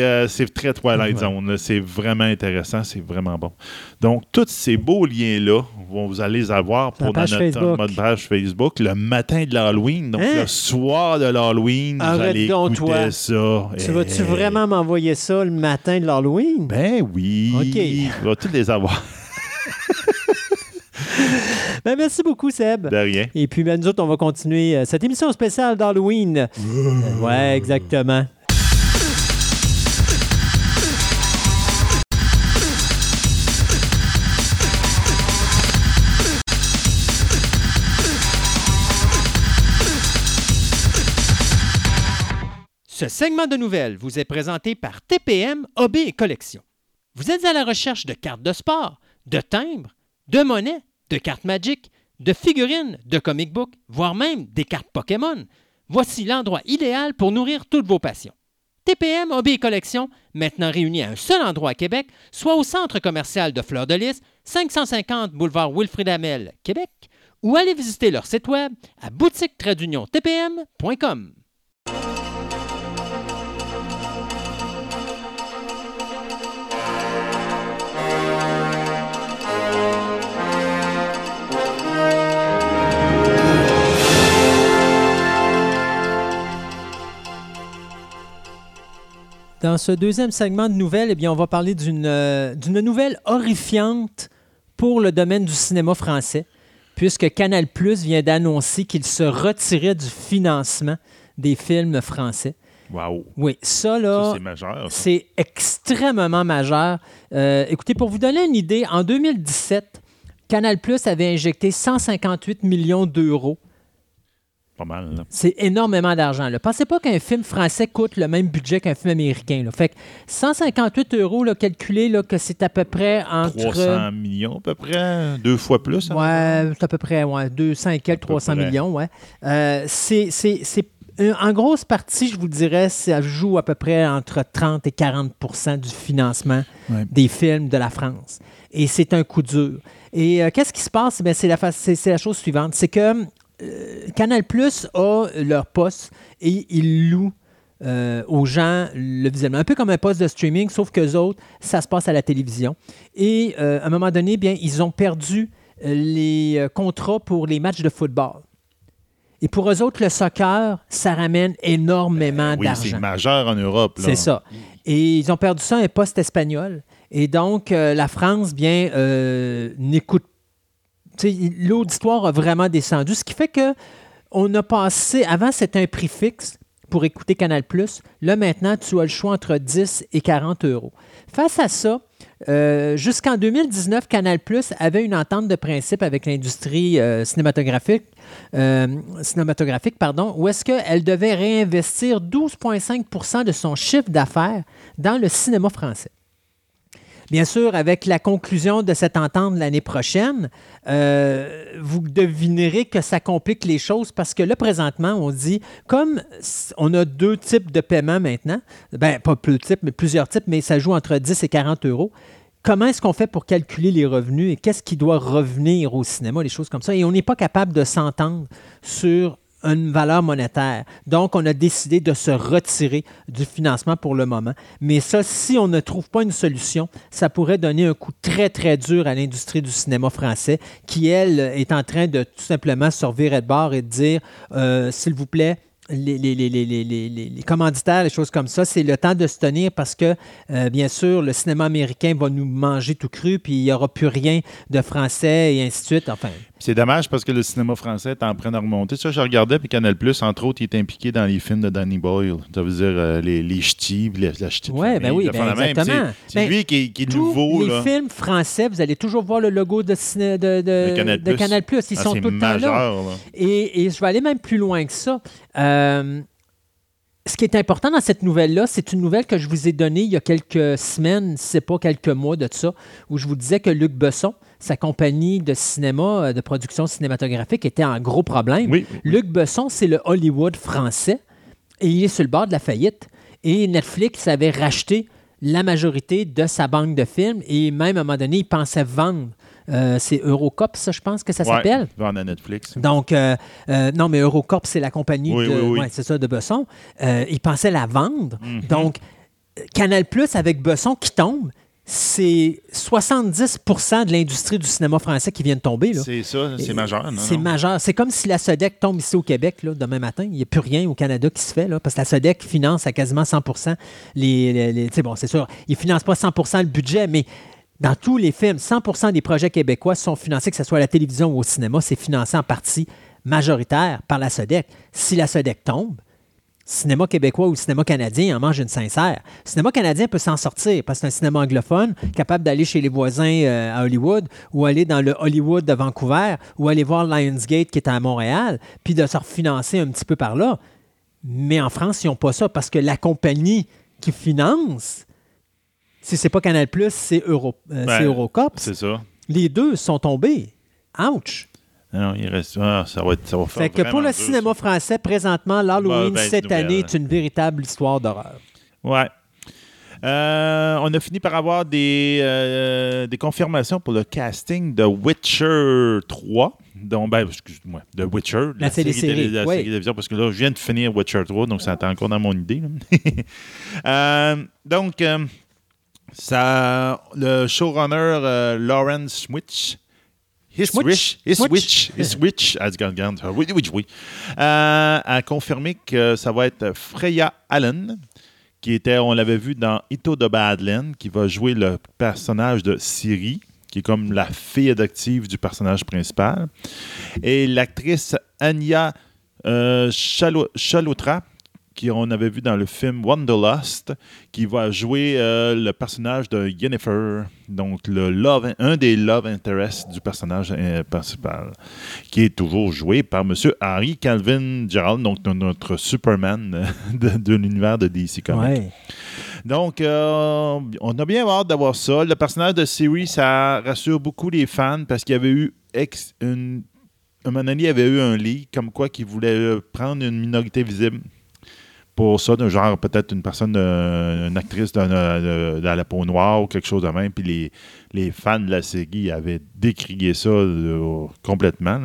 [SPEAKER 3] euh, très Twilight. Zone. C'est vraiment intéressant, c'est vraiment bon. Donc, tous ces beaux liens-là, vont- vous allez les avoir pour dans notre,
[SPEAKER 2] Facebook.
[SPEAKER 3] notre page Facebook le matin de l'Halloween. Donc,
[SPEAKER 2] Hein?
[SPEAKER 3] le soir de l'Halloween, vous
[SPEAKER 2] Arrête
[SPEAKER 3] allez
[SPEAKER 2] donc, toi.
[SPEAKER 3] ça.
[SPEAKER 2] Tu vas-tu
[SPEAKER 3] Eh,
[SPEAKER 2] vraiment m'envoyer ça le matin de l'Halloween?
[SPEAKER 3] Ben oui.
[SPEAKER 2] OK.
[SPEAKER 3] On va tous les avoir?
[SPEAKER 2] Ben, merci beaucoup, Seb.
[SPEAKER 3] De rien.
[SPEAKER 2] Et puis, ben, nous autres, on va continuer euh, cette émission spéciale d'Halloween. Euh, ouais, exactement.
[SPEAKER 4] Ce segment de nouvelles vous est présenté par TPM Hobby et Collection. Vous êtes à la recherche de cartes de sport, de timbres, de monnaies de cartes Magic, de figurines, de comic book, voire même des cartes Pokémon. Voici l'endroit idéal pour nourrir toutes vos passions. TPM Hobby et Collection, maintenant réunis à un seul endroit à Québec, soit au centre commercial de Fleur de Lys, 550 boulevard Wilfrid Amel, Québec, ou allez visiter leur site web à boutique-tpm.com.
[SPEAKER 2] Dans ce deuxième segment de nouvelles, eh bien, on va parler d'une euh, nouvelle horrifiante pour le domaine du cinéma français, puisque Canal Plus vient d'annoncer qu'il se retirait du financement des films français.
[SPEAKER 3] Wow.
[SPEAKER 2] Oui, ça, là,
[SPEAKER 3] c'est
[SPEAKER 2] extrêmement majeur. Euh, écoutez, pour vous donner une idée, en 2017, Canal Plus avait injecté 158 millions d'euros.
[SPEAKER 3] Pas mal.
[SPEAKER 2] C'est énormément d'argent. là. Pensez pas qu'un film français coûte le même budget qu'un film américain. là. Fait que 158 euros, là, calculé là, que c'est à peu près entre...
[SPEAKER 3] 300 millions à peu près, deux fois plus. hein?
[SPEAKER 2] Ouais, c'est à peu près ouais, 200 et quelques,
[SPEAKER 3] peu
[SPEAKER 2] 300
[SPEAKER 3] près.
[SPEAKER 2] millions. Ouais. Euh, c'est, c'est, c'est- euh, en grosse partie, je vous dirais, ça joue à peu près entre 30 et 40% du financement des films de la France. Et c'est un coup dur. Et euh, qu'est-ce qui se passe? Ben, c'est, la, fa- c'est, c'est la chose suivante. C'est que Canal Plus a leur poste et ils louent euh, aux gens le visionnement. Un peu comme un poste de streaming, sauf qu'eux autres, ça se passe à la télévision. Et euh, à un moment donné, bien, ils ont perdu euh, les euh, contrats pour les matchs de football. Et pour eux autres, le soccer, ça ramène énormément
[SPEAKER 3] Oui, c'est
[SPEAKER 2] d'argent.
[SPEAKER 3] majeur en Europe.
[SPEAKER 2] C'est ça. Et ils ont perdu ça à un poste espagnol. Et donc, euh, la France, bien, euh, n'écoute. L'auditoire a vraiment descendu, ce qui fait que on a passé. Avant, c'était un prix fixe pour écouter Canal. Là, maintenant, tu as le choix entre 10 et 40 euros. Face à ça, euh, jusqu'en 2019, Canal avait une entente de principe avec l'industrie euh, cinématographique, euh, cinématographique pardon, où est-ce qu'elle devait réinvestir 12,5% de son chiffre d'affaires dans le cinéma français. Bien sûr, avec la conclusion de cette entente l'année prochaine, euh, vous devinerez que ça complique les choses parce que là, présentement, on dit, comme on a deux types de paiement maintenant, ben, pas plus types, mais plusieurs types, mais ça joue entre 10 et 40 euros. Comment est-ce qu'on fait pour calculer les revenus et qu'est-ce qui doit revenir au cinéma, les choses comme ça? Et on n'est pas capable de s'entendre sur une valeur monétaire. Donc, on a décidé de se retirer du financement pour le moment. Mais ça, si on ne trouve pas une solution, ça pourrait donner un coup très, très dur à l'industrie du cinéma français qui, elle, est en train de tout simplement se revirer de bord et de dire, euh, s'il vous plaît, les, commanditaires, les choses comme ça, c'est le temps de se tenir parce que, euh, bien sûr, le cinéma américain va nous manger tout cru, puis il n'y aura plus rien de français et ainsi de suite. Enfin,
[SPEAKER 3] C'est dommage parce que le cinéma français est en train de remonter. Ça, je regardais, puis Canal Plus, entre autres, il est impliqué dans les films de Danny Boyle. Ça veut dire euh, les, les ch'tis, la, la ch'ti
[SPEAKER 2] Ouais, ben oui, ben exactement.
[SPEAKER 3] C'est-
[SPEAKER 2] Ben,
[SPEAKER 3] lui qui est, qui est
[SPEAKER 2] tous
[SPEAKER 3] nouveau.
[SPEAKER 2] les
[SPEAKER 3] là.
[SPEAKER 2] films français, vous allez toujours voir le logo de, ciné- de, de-
[SPEAKER 3] De Canal+.
[SPEAKER 2] de Canal+. Ils
[SPEAKER 3] Ah,
[SPEAKER 2] sont tout le temps là.
[SPEAKER 3] majeur. là.
[SPEAKER 2] Et, et je vais aller même plus loin que ça. Euh, ce qui est important dans cette nouvelle-là, c'est une nouvelle que je vous ai donnée il y a quelques semaines, si c'est pas quelques mois de ça, où je vous disais que Luc Besson, sa compagnie de cinéma, euh, de production cinématographique, était en gros problème.
[SPEAKER 3] Oui.
[SPEAKER 2] Luc Besson, c'est le Hollywood français et il est sur le bord de la faillite. Et Netflix avait racheté la majorité de sa banque de films et même à un moment donné, il pensait vendre. Euh, c'est Eurocop, ça, je pense que ça
[SPEAKER 3] Ouais,
[SPEAKER 2] s'appelle.
[SPEAKER 3] vendre à Netflix.
[SPEAKER 2] Donc, euh, euh, non, mais Eurocorp, c'est la compagnie
[SPEAKER 3] Oui,
[SPEAKER 2] de,
[SPEAKER 3] oui, oui.
[SPEAKER 2] ouais, c'est ça, de Besson. Euh, il pensait la vendre.
[SPEAKER 3] Mhm.
[SPEAKER 2] Donc, Canal Plus avec Besson qui tombe, c'est 70% de l'industrie du cinéma français qui vient de tomber.
[SPEAKER 3] C'est ça, c'est majeur. non,
[SPEAKER 2] C'est majeur. C'est comme si la SODEC tombe ici au Québec là, demain matin. Il n'y a plus rien au Canada qui se fait. Là, parce que la SODEC finance à quasiment 100 les. les- les- bon, c'est sûr, ils ne financent pas 100% le budget, mais dans tous les films, 100% des projets québécois sont financés, que ce soit à la télévision ou au cinéma, c'est financé en partie majoritaire par la SODEC. Si la SODEC tombe, cinéma québécois ou cinéma canadien en mange une sincère. Cinéma canadien peut s'en sortir parce que c'est un cinéma anglophone capable d'aller chez les voisins euh, à Hollywood ou aller dans le Hollywood de Vancouver ou aller voir Lionsgate qui est à Montréal puis de se refinancer un petit peu par là. Mais en France, ils n'ont pas ça parce que la compagnie qui finance, si c'est pas Canal+, c'est Euro, euh, c'est
[SPEAKER 3] ça.
[SPEAKER 2] Les deux sont tombés. Ouch!
[SPEAKER 3] Non, il reste. ah, ça, va être, ça va faire
[SPEAKER 2] Fait que pour le cinéma
[SPEAKER 3] ça.
[SPEAKER 2] français, présentement, l'Halloween cette
[SPEAKER 3] nouvelle.
[SPEAKER 2] année est une véritable histoire d'horreur.
[SPEAKER 3] Ouais. Euh, on a fini par avoir des, euh, des confirmations pour le casting de Witcher 3. Donc, ben, excuse-moi, de Witcher.
[SPEAKER 2] La télésérie,
[SPEAKER 3] télé- la
[SPEAKER 2] oui.
[SPEAKER 3] série télévision, parce que là, je viens de finir Witcher 3, donc ça était encore dans mon idée. Euh, donc, ça, le showrunner euh, Lawrence Switch. His
[SPEAKER 2] Switch?
[SPEAKER 3] His
[SPEAKER 2] Switch?
[SPEAKER 3] His Switch, ah, oui, oui, oui, Euh, a confirmé que ça va être Freya Allen, qui était, on l'avait vu dans Ito de Badland, qui va jouer le personnage de Siri, qui est comme la fille adoptive du personnage principal. Et l'actrice Anya euh, Chalotra, qui on avait vu dans le film Wanderlust, qui va jouer euh, le personnage de Yennefer, donc le love, un des love interests du personnage euh, principal, qui est toujours joué par M. Harry Calvin Gerald, donc notre Superman euh, de, de l'univers de DC Comics.
[SPEAKER 2] Ouais.
[SPEAKER 3] Donc, euh, on a bien hâte d'avoir ça. Le personnage de Siri, ça rassure beaucoup les fans parce qu'il y avait eu ex- une, un moment donné, il y avait eu un leak comme quoi qu'il voulait prendre une minorité visible pour ça, genre peut-être une personne, euh, une actrice de, de- de la peau noire ou quelque chose de même. Puis les, les fans de la série avaient décrié ça euh, complètement.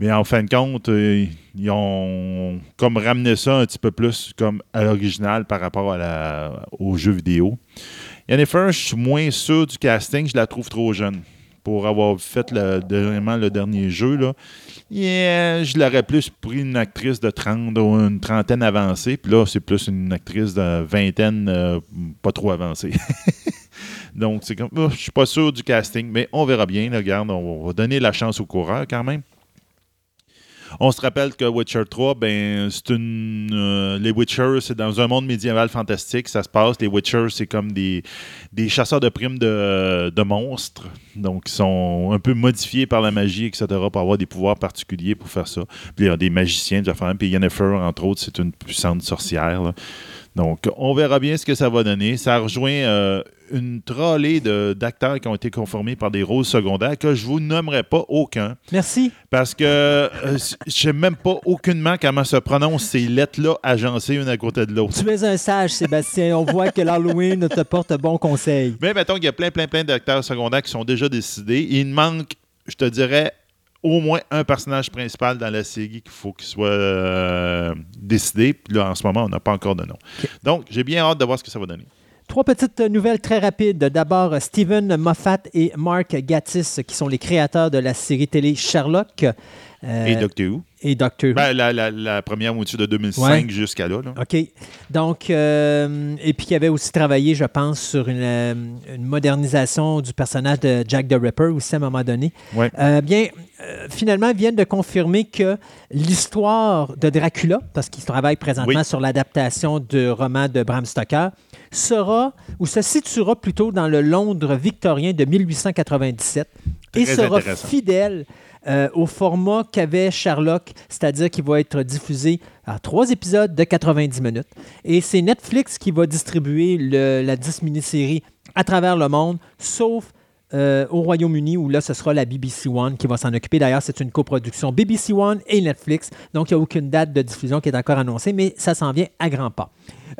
[SPEAKER 3] Mais en fin de compte, euh, ils ont comme ramené ça un petit peu plus comme à l'original par rapport à la, aux jeux vidéo. Je suis moins sûr du casting, je la trouve trop jeune pour avoir fait le, le dernier jeu. Là. Yeah, je l'aurais plus pris une actrice de 30 ou une trentaine avancée, puis là, c'est plus une actrice de vingtaine euh, pas trop avancée. Donc, c'est comme, oh, je suis pas sûr du casting, mais on verra bien. regarde, on va donner la chance au coureur quand même. On se rappelle que Witcher 3, ben, c'est une. euh, les Witchers, c'est dans un monde médiéval fantastique, ça se passe. Les Witchers, c'est comme des, des chasseurs de primes de, de monstres. Donc, ils sont un peu modifiés par la magie, etc., pour avoir des pouvoirs particuliers pour faire ça. Puis, il y a des magiciens, des affaires. Puis, Yennefer, entre autres, c'est une puissante sorcière. Donc, on verra bien ce que ça va donner. Ça rejoint euh, une trollée de- d'acteurs qui ont été conformés par des rôles secondaires que je vous nommerai pas aucun.
[SPEAKER 2] Merci.
[SPEAKER 3] Parce que euh, je sais même pas aucunement comment se prononcent ces lettres-là agencées une à côté de l'autre.
[SPEAKER 2] Tu es un sage, Sébastien. On voit que l'Halloween te porte bon conseil.
[SPEAKER 3] Mais mettons qu'il y a plein, plein, plein d'acteurs secondaires qui sont déjà décidés. Il manque, je te dirais, au moins un personnage principal dans la série qu'il faut qu'il soit euh, décidé. Puis là, en ce moment, on n'a pas encore de nom. Donc, j'ai bien hâte de voir ce que ça va donner.
[SPEAKER 2] Trois petites nouvelles très rapides. D'abord, Stephen Moffat et Mark Gatiss, qui sont les créateurs de la série télé Sherlock. euh,
[SPEAKER 3] Et Doctor Who.
[SPEAKER 2] Et Doctor Who.
[SPEAKER 3] Ben, la, la- la première moitié de 2005
[SPEAKER 2] Ouais.
[SPEAKER 3] jusqu'à là. là.
[SPEAKER 2] OK. Donc, euh, et puis qui avait aussi travaillé, je pense, sur une, euh, une modernisation du personnage de Jack the Ripper aussi à un moment donné.
[SPEAKER 3] Ouais.
[SPEAKER 2] Euh, bien, euh, finalement, viennent de confirmer que l'histoire de Dracula, parce qu'ils travaillent présentement
[SPEAKER 3] Oui.
[SPEAKER 2] sur l'adaptation du roman de Bram Stoker, sera ou se situera plutôt dans le Londres victorien de 1897 et sera fidèle euh, au format qu'avait Sherlock, c'est-à-dire qu'il va être diffusé à trois épisodes de 90 minutes. Et c'est Netflix qui va distribuer la 10 mini-série à travers le monde, sauf euh, au Royaume-Uni, où là, ce sera la BBC One qui va s'en occuper. D'ailleurs, c'est une coproduction BBC One et Netflix. Donc, il n'y a aucune date de diffusion qui est encore annoncée, mais ça s'en vient à grands pas.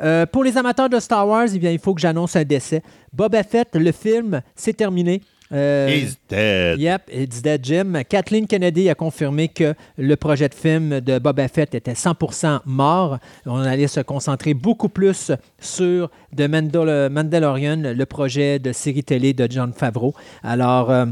[SPEAKER 2] Euh, pour les amateurs de Star Wars, eh il faut que j'annonce un décès. Boba Fett, le film, c'est terminé. Euh,
[SPEAKER 3] He's dead.
[SPEAKER 2] Yep, it's dead, Jim. Kathleen Kennedy a confirmé que le projet de film de Boba Fett était 100% mort. On allait se concentrer beaucoup plus sur The Mandal- Mandalorian, le projet de série télé de John Favreau. Alors, euh,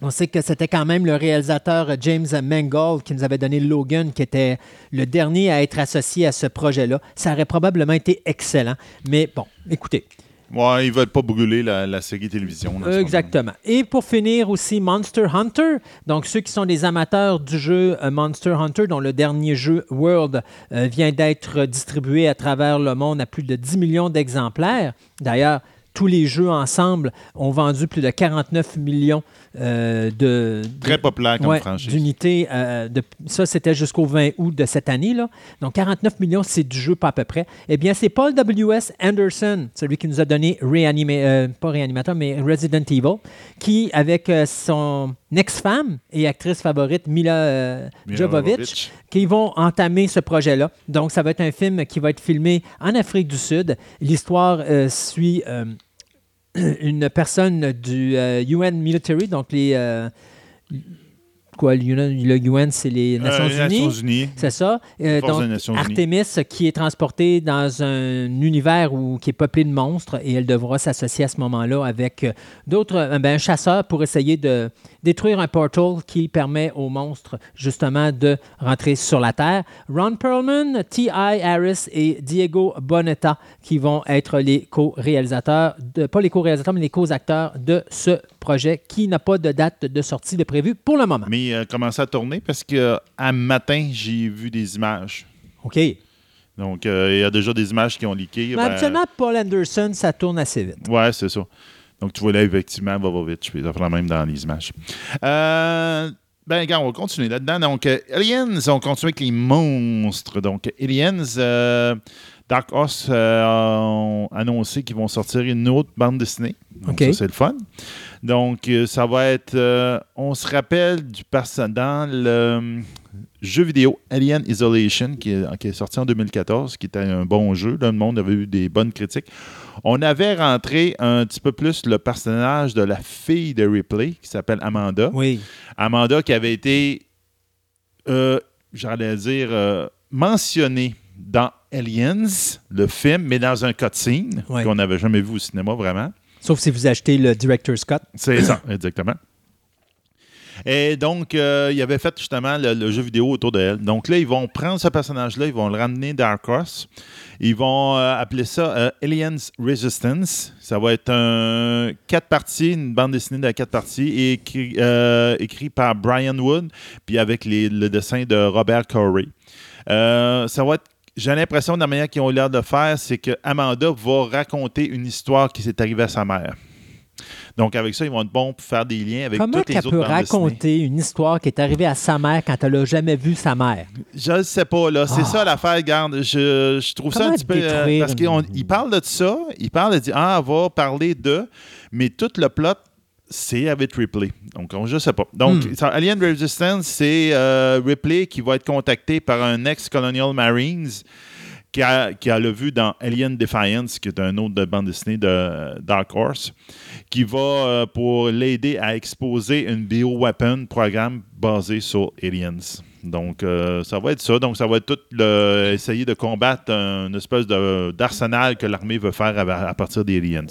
[SPEAKER 2] on sait que c'était quand même le réalisateur James Mangold qui nous avait donné Logan, qui était le dernier à être associé à ce projet-là. Ça aurait probablement été excellent. Mais bon, écoutez,
[SPEAKER 3] Ouais, ils veulent pas brûler la, la série télévision.
[SPEAKER 2] Exactement. Et pour finir aussi, Monster Hunter. Donc, ceux qui sont des amateurs du jeu euh, Monster Hunter, dont le dernier jeu World euh, vient d'être distribué à travers le monde à plus de 10 millions d'exemplaires. D'ailleurs, tous les jeux ensemble ont vendu plus de 49 millions euh, de,
[SPEAKER 3] Très populaire comme
[SPEAKER 2] ouais,
[SPEAKER 3] franchise.
[SPEAKER 2] d'unités. euh, ça, c'était jusqu'au 20 août de cette année. Là. Donc, 49 millions, c'est du jeu pas à peu près. Eh bien, c'est Paul W.S. Anderson, celui qui nous a donné Reanima- euh, pas Réanimateur, mais Resident Evil, qui, avec son ex-femme et actrice favorite, Mila,
[SPEAKER 3] Mila
[SPEAKER 2] Jovovich, qui vont entamer ce projet-là. Donc, ça va être un film qui va être filmé en Afrique du Sud. L'histoire suit une personne du euh, UN Military, donc les... quoi, le UN, c'est les Nations
[SPEAKER 3] Euh,
[SPEAKER 2] Unies?
[SPEAKER 3] Nations Unies.
[SPEAKER 2] C'est ça. Euh, donc. Artemis qui est transportée dans un univers où, qui est peuplé de monstres et elle devra s'associer à ce moment-là avec euh, d'autres, ben, un chasseur pour essayer de détruire un portal qui permet aux monstres justement de rentrer sur la Terre. Ron Perlman, T.I. Harris et Diego Boneta qui vont être les co-réalisateurs, de, pas les co-réalisateurs, mais les co-acteurs de ce projet qui n'a pas de date de sortie de prévu pour le moment.
[SPEAKER 3] Mais euh, commencé à tourner parce que à matin, j'ai vu des images.
[SPEAKER 2] OK.
[SPEAKER 3] Donc, euh, il y a déjà des images qui ont leaké.
[SPEAKER 2] Mais
[SPEAKER 3] Ben,
[SPEAKER 2] habituellement, Paul Anderson, ça tourne assez vite.
[SPEAKER 3] Ouais, c'est ça. Donc, tu vois là, effectivement, va, va vite. Je vais la même dans les images. Euh, ben, on va continuer là-dedans. Donc, euh, Aliens, on continue avec les monstres. Donc, Aliens, euh, Dark Horse euh, ont annoncé qu'ils vont sortir une autre bande dessinée. Donc,
[SPEAKER 2] OK.
[SPEAKER 3] ça, c'est le fun. Donc, euh, ça va être. euh, on se rappelle du personnage dans le euh, jeu vidéo Alien Isolation, qui est, qui est sorti en 2014, qui était un bon jeu. Là, le monde avait eu des bonnes critiques. On avait rentré un petit peu plus le personnage de la fille de Ripley, qui s'appelle Amanda.
[SPEAKER 2] Oui.
[SPEAKER 3] Amanda qui avait été, euh, j'allais dire, euh, mentionnée dans Aliens, le film, mais dans un cutscene qu'on n'avait jamais vu au cinéma vraiment.
[SPEAKER 2] Sauf si vous achetez le Director's Cut.
[SPEAKER 3] C'est ça, exactement. Et donc, euh, il avait fait justement le, jeu vidéo autour de elle. Donc là, ils vont prendre ce personnage-là, ils vont le ramener Dark Horse. Ils vont euh, appeler ça euh, Aliens Resistance. Ça va être un quatre parties, une bande dessinée de quatre parties, euh, écrit par Brian Wood, puis avec les- le dessin de Robert Corey. Ça va être j'ai l'impression, de la manière qu'ils ont l'air de faire, c'est que Amanda va raconter une histoire qui s'est arrivée à sa mère. Donc, avec ça, ils vont être bons pour faire des liens avec
[SPEAKER 2] Comment
[SPEAKER 3] toutes les autres
[SPEAKER 2] peut
[SPEAKER 3] dessinées.
[SPEAKER 2] raconter une histoire qui est arrivée à sa mère quand elle n'a jamais vu sa mère?
[SPEAKER 3] Je ne sais pas, là. C'est
[SPEAKER 2] Ah.
[SPEAKER 3] ça l'affaire, garde. Je, je trouve ça
[SPEAKER 2] Comment
[SPEAKER 3] un petit peu. euh, parce qu'il parle de ça, il parle de dire, ah, on va parler de. Mais tout le plot, c'est avec Ripley. Donc, on- je sais pas. Donc,
[SPEAKER 2] Hmm.
[SPEAKER 3] Alien Resistance, c'est euh, Ripley qui va être contacté par un ex-Colonial Marines qui a, qui a le vu dans Alien Defiance, qui est un autre de bande dessinée de Dark Horse, qui va euh, pour l'aider à exposer une bioweapon programme basé sur Aliens. Donc, euh, ça va être ça. Donc, ça va être tout le, essayer de combattre une espèce d'arsenal que l'armée veut faire à, à partir des Aliens.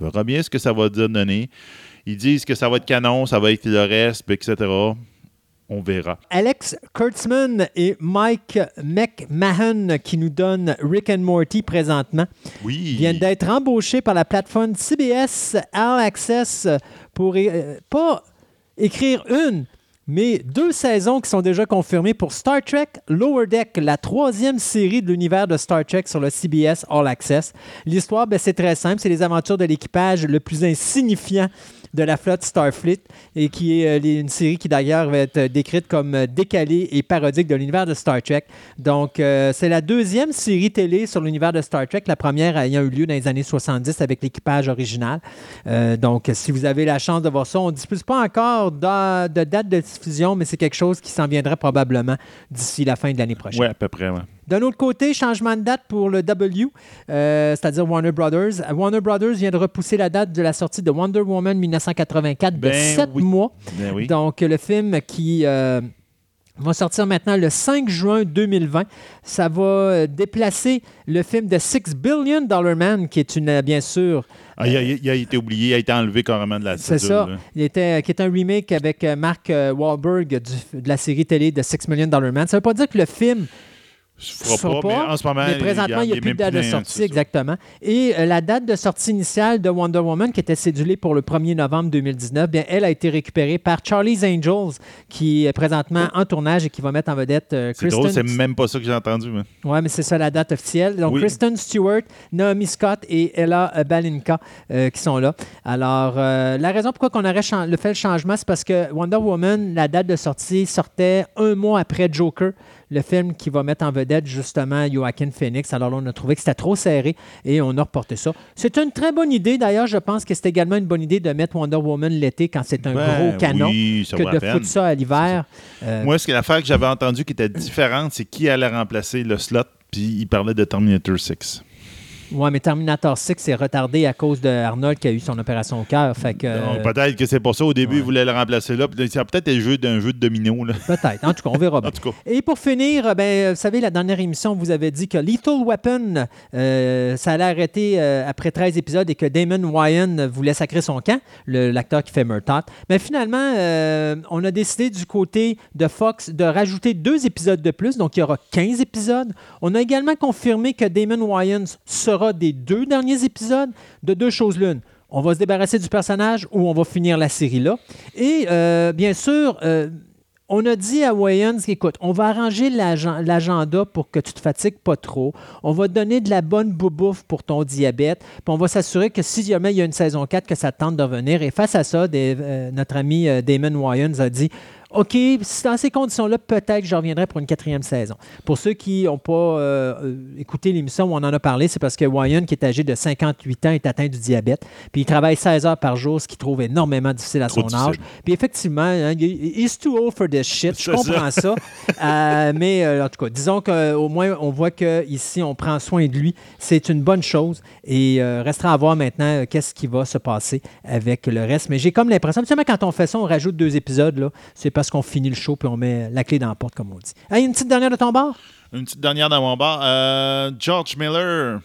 [SPEAKER 3] On verra bien ce que ça va donner. Ils disent que ça va être canon, ça va être le reste, etc. On verra.
[SPEAKER 2] Alex Kurtzman et Mike McMahon, qui nous donnent Rick and Morty présentement,
[SPEAKER 3] Oui.
[SPEAKER 2] viennent d'être embauchés par la plateforme CBS All Access pour euh, pas écrire une, mais deux saisons qui sont déjà confirmées pour Star Trek Lower Deck, la troisième série de l'univers de Star Trek sur le CBS All Access. L'histoire, ben, c'est très simple, c'est les aventures de l'équipage le plus insignifiant de la flotte Starfleet et qui est euh, une série qui d'ailleurs va être euh, décrite comme euh, décalée et parodique de l'univers de Star Trek. Donc, c'est la deuxième série télé sur l'univers de Star Trek, la première ayant eu lieu dans les années 70 avec l'équipage original. Donc, si vous avez la chance de voir ça, on ne dispose pas encore de, date de diffusion, mais c'est quelque chose qui s'en viendrait probablement d'ici la fin de l'année prochaine.
[SPEAKER 3] Oui, à peu près.
[SPEAKER 2] D'un autre côté, changement de date pour le W, euh, c'est-à-dire Warner Brothers. Warner Brothers vient de repousser la date de la sortie de Wonder Woman 1984 de
[SPEAKER 3] Ben
[SPEAKER 2] 7
[SPEAKER 3] oui.
[SPEAKER 2] mois.
[SPEAKER 3] Ben oui.
[SPEAKER 2] Donc, le film qui euh, va sortir maintenant le 5 juin 2020, ça va euh, déplacer le film de Six Billion Dollar Man, qui est une, euh, bien sûr,
[SPEAKER 3] Ah, il, a, il a été oublié, il a été enlevé carrément de la
[SPEAKER 2] c'est ça,
[SPEAKER 3] là.
[SPEAKER 2] il était, qui est un remake avec euh, Mark euh, Wahlberg du- de la série télé de Six Million Dollar Man. Ça ne veut pas dire que le film
[SPEAKER 3] se fera pas, mais en ce moment,
[SPEAKER 2] mais présentement, il n'y a plus de date de sortie, exactement. Et euh, la date de sortie initiale de Wonder Woman, qui était cédulée pour le 1er novembre 2019, bien, elle a été récupérée par Charlie's Angels, qui est présentement en tournage et qui va mettre en vedette euh,
[SPEAKER 3] C'est drôle, c'est
[SPEAKER 2] Kristen...
[SPEAKER 3] même pas ça que j'ai entendu. mais-
[SPEAKER 2] Oui, mais c'est ça la date officielle. Donc,
[SPEAKER 3] Oui.
[SPEAKER 2] Kristen Stewart, Naomi Scott et Ella euh, Balinka euh, qui sont là. Alors, la raison pourquoi on aurait fait le changement, c'est parce que Wonder Woman, la date de sortie sortait un mois après Joker, le film qui va mettre en vedette justement Joaquin Phoenix. Alors là, on a trouvé que c'était trop serré et on a reporté ça. C'est une très bonne idée. D'ailleurs, je pense que c'est également une bonne idée de mettre Wonder Woman l'été quand c'est un
[SPEAKER 3] Ben
[SPEAKER 2] gros canon
[SPEAKER 3] oui,
[SPEAKER 2] que de foutre ça à l'hiver. Euh,
[SPEAKER 3] Moi, ce que l'affaire que j'avais entendue qui était différente, c'est qui allait remplacer le slot, puis il parlait de Terminator 6.
[SPEAKER 2] Ouais, mais Terminator 6 est retardé à cause de Arnold qui a eu son opération au cœur. Fait que, euh,
[SPEAKER 3] peut-être que c'est pour ça, au début,
[SPEAKER 2] ouais.
[SPEAKER 3] ils voulaient le remplacer là, ça a peut-être été le jeu d'un jeu de domino. Là.
[SPEAKER 2] Peut-être. En tout cas, on verra bien.
[SPEAKER 3] En tout cas.
[SPEAKER 2] Et pour finir, ben, vous savez, la dernière émission, vous avez dit que Lethal Weapon, euh, ça allait arrêter euh, après 13 épisodes et que Damon Wyan voulait sacrer son camp, l'acteur qui fait Murtaugh. Mais finalement, euh, on a décidé du côté de Fox de rajouter deux épisodes de plus, donc il y aura 15 épisodes. On a également confirmé que Damon Wyan sera des deux derniers épisodes de deux choses l'une. On va se débarrasser du personnage ou on va finir la série là. Et euh, bien sûr, euh, on a dit à Wayans, écoute, on va arranger l'agen- l'agenda pour que tu te fatigues pas trop. On va te donner de la bonne boubouffe pour ton diabète. Puis on va s'assurer que si jamais il y a une saison 4, que ça te tente de revenir. Et face à ça, euh, notre ami Damon Wayans a dit OK, dans ces conditions-là, peut-être que je reviendrai pour une quatrième saison. Pour ceux qui n'ont pas euh, écouté l'émission où on en a parlé, c'est parce que Wyan, qui est âgé de 58 ans, est atteint du diabète. Puis il travaille 16 heures par jour, ce qu'il trouve énormément difficile à
[SPEAKER 3] Trop
[SPEAKER 2] son
[SPEAKER 3] difficile.
[SPEAKER 2] âge. Puis effectivement, hein, il- he's too old for this shit. Je comprends ça. Euh, mais euh, en tout cas, disons qu'au moins, on voit qu'ici, on prend soin de lui. C'est une bonne chose. Et restera à voir maintenant qu'est-ce qui va se passer avec le reste. Mais j'ai comme l'impression, quand on fait ça, on rajoute deux épisodes. C'est parce qu'on finit le show puis on met la clé dans la porte, comme on dit. Hey, une petite dernière de ton bar?
[SPEAKER 3] Une petite dernière dans mon bar. Euh, George Miller,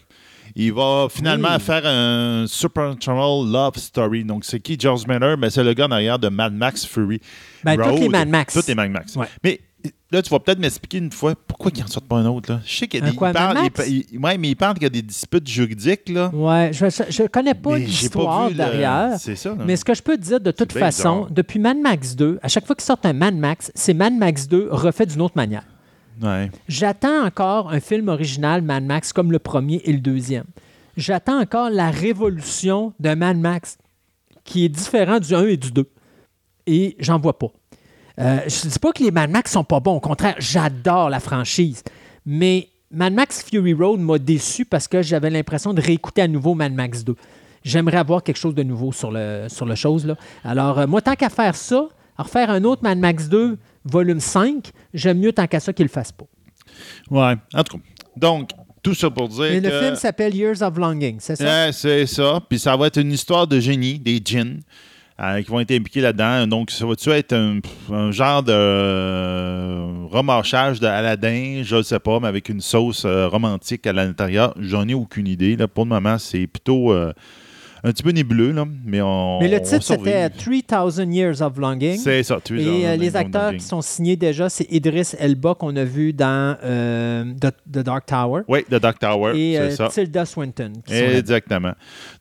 [SPEAKER 3] il va finalement
[SPEAKER 2] Oui.
[SPEAKER 3] faire un Supernatural Love Story. Donc, c'est qui George Miller? Ben, c'est le gars derrière de Mad Max Fury.
[SPEAKER 2] Ben, toutes
[SPEAKER 3] Road.
[SPEAKER 2] les Mad Max.
[SPEAKER 3] Toutes les Mad Max.
[SPEAKER 2] Ouais.
[SPEAKER 3] Mais là, tu vas peut-être m'expliquer une fois pourquoi ils n'en sortent pas un autre. Là. Je sais qu'il y a des.
[SPEAKER 2] quoi,
[SPEAKER 3] il parle- il- il- ouais, mais il parle qu'il y a des disputes juridiques. Là.
[SPEAKER 2] Ouais, je ne connais pas l'histoire derrière.
[SPEAKER 3] C'est ça. là.
[SPEAKER 2] Mais ce que je peux te dire de toute façon,
[SPEAKER 3] bizarre.
[SPEAKER 2] depuis Mad Max 2, à chaque fois qu'ils sortent un Mad Max, c'est Mad Max 2 refait d'une autre manière.
[SPEAKER 3] Ouais.
[SPEAKER 2] J'attends encore un film original Mad Max comme le premier et le deuxième. J'attends encore la révolution de Mad Max qui est différent du 1 et du 2. Et j'en vois pas. Euh, je ne dis pas que les Mad Max sont pas bons. Au contraire, j'adore la franchise. Mais Mad Max Fury Road m'a déçu parce que j'avais l'impression de réécouter à nouveau Mad Max 2. J'aimerais avoir quelque chose de nouveau sur le, sur le chose. Là. Alors, euh, moi, tant qu'à faire ça, à refaire un autre Mad Max 2, volume 5, j'aime mieux tant qu'à ça qu'il ne le fasse pas.
[SPEAKER 3] Ouais. En tout cas. Donc, tout ça pour dire.
[SPEAKER 2] Le
[SPEAKER 3] que-
[SPEAKER 2] film s'appelle Years of Longing, c'est ça?
[SPEAKER 3] Ouais, c'est ça. Puis ça va être une histoire de génie, des djinns, euh, qui vont être impliqués là-dedans. Donc, ça va-tu être un, genre de euh, remarchage de Aladdin, je ne sais pas, mais avec une sauce euh, romantique à l'intérieur? J'en ai aucune idée. Là. Pour le moment, c'est plutôt euh, un petit peu nébuleux, là, mais on.
[SPEAKER 2] Mais le titre, c'était
[SPEAKER 3] surveille.
[SPEAKER 2] 3000 Years of Longing.
[SPEAKER 3] C'est ça, tu
[SPEAKER 2] Et euh, les acteurs qui sont signés déjà, c'est Idris Elba qu'on a vu dans euh, The, The Dark Tower
[SPEAKER 3] Oui, de Dark Tower,
[SPEAKER 2] et euh,
[SPEAKER 3] ça.
[SPEAKER 2] Tilda Swinton.
[SPEAKER 3] Exactement.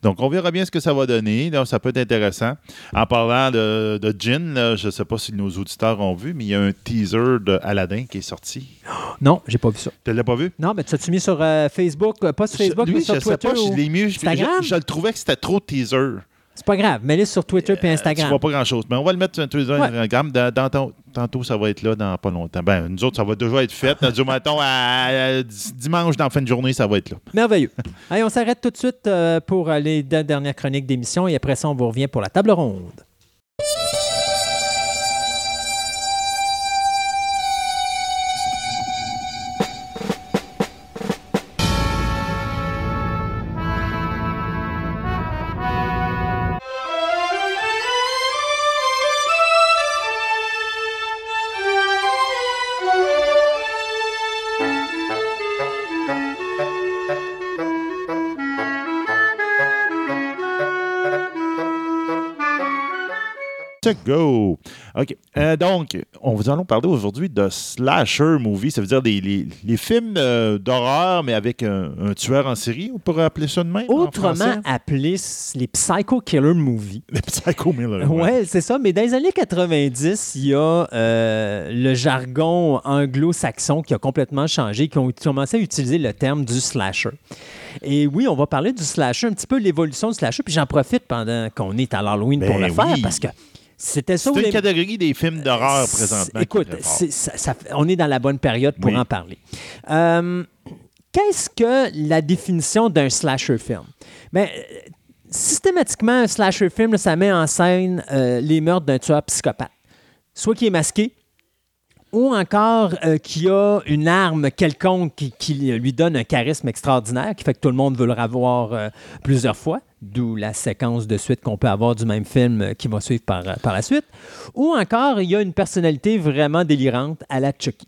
[SPEAKER 3] Donc, on verra bien ce que ça va donner. Là, ça peut être intéressant. En parlant de, de Gin, là, je ne sais pas si nos auditeurs ont vu, mais il y a un teaser de Aladdin qui est sorti.
[SPEAKER 2] Non, j'ai pas vu ça.
[SPEAKER 3] Tu ne l'as pas vu?
[SPEAKER 2] Non, mais tu as-tu mis sur Facebook? Pas sur Facebook,
[SPEAKER 3] Je-
[SPEAKER 2] mais sur
[SPEAKER 3] je sais
[SPEAKER 2] Twitter?
[SPEAKER 3] pas,
[SPEAKER 2] ou-
[SPEAKER 3] je l'ai mis. Je, je- je le trouvais que c'était trop teaser.
[SPEAKER 2] C'est pas grave, mets-le sur Twitter et
[SPEAKER 3] Tu
[SPEAKER 2] Instagram.
[SPEAKER 3] vois pas grand-chose. Mais on va le mettre sur Twitter,
[SPEAKER 2] Ouais.
[SPEAKER 3] Instagram. Dans- dans ton- tantôt, ça va être là dans pas longtemps. Ben, nous autres, ça va déjà être fait. Du matin à, à dimanche, dans la fin de journée, ça va être là.
[SPEAKER 2] Merveilleux. Allez, on s'arrête tout de suite euh, pour euh, les deux dernières chroniques d'émission et après ça, on vous revient pour la table ronde.
[SPEAKER 3] To go. OK. Euh, donc, on vous allons parler aujourd'hui de slasher movie. Ça veut dire des, les, les films euh, d'horreur, mais avec un, un tueur en série. On pourrait appeler ça de même. en
[SPEAKER 2] Autrement s- les Psycho Killer Movies.
[SPEAKER 3] Les Psycho Miller.
[SPEAKER 2] Ouais, c'est ça. Mais dans les années 90, il y a euh, le jargon anglo-saxon qui a complètement changé, qui ont commencé à utiliser le terme du slasher. Et oui, on va parler du slasher, un petit peu l'évolution du slasher. Puis j'en profite pendant qu'on est à l'Halloween pour
[SPEAKER 3] Ben
[SPEAKER 2] le faire parce que c'était ça.
[SPEAKER 3] C'est une
[SPEAKER 2] les-
[SPEAKER 3] catégorie des films d'horreur
[SPEAKER 2] C'est-
[SPEAKER 3] présentement.
[SPEAKER 2] Écoute,
[SPEAKER 3] est
[SPEAKER 2] ça- ça- on est dans la bonne période pour
[SPEAKER 3] Oui.
[SPEAKER 2] en parler. Euh, Qu'est-ce que la définition d'un slasher film? Ben, euh, systématiquement, un slasher film, là, ça met en scène euh, les meurtres d'un tueur psychopathe. Soit qui est masqué, ou encore euh, qui a une arme quelconque qui, qui lui donne un charisme extraordinaire, qui fait que tout le monde veut le revoir euh, plusieurs fois, d'où la séquence de suite qu'on peut avoir du même film euh, qui va suivre par, euh, par la suite. Ou encore, il y a une personnalité vraiment délirante à la Chucky.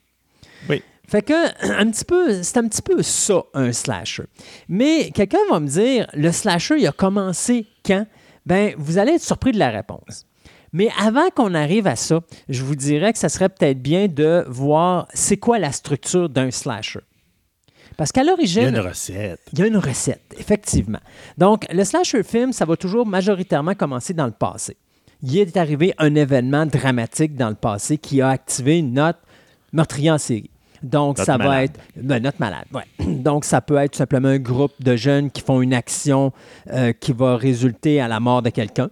[SPEAKER 3] Oui.
[SPEAKER 2] Fait que, un petit peu, c'est un petit peu ça, un slasher. Mais quelqu'un va me dire, le slasher, il a commencé quand? Ben, vous allez être surpris de la réponse. Mais avant qu'on arrive à ça, je vous dirais que ça serait peut-être bien de voir c'est quoi la structure d'un slasher. Parce qu'à
[SPEAKER 3] Il y a
[SPEAKER 2] l'origine,
[SPEAKER 3] une recette.
[SPEAKER 2] il y a une recette, effectivement. Donc, le slasher film, ça va toujours majoritairement commencer dans le passé. Il est arrivé un événement dramatique dans le passé qui a activé notre meurtrier en série. Donc,
[SPEAKER 3] Notre
[SPEAKER 2] ça va être ben, notre malade. ouais. Donc, ça peut être tout simplement un groupe de jeunes qui font une action euh, qui va résulter à la mort de quelqu'un.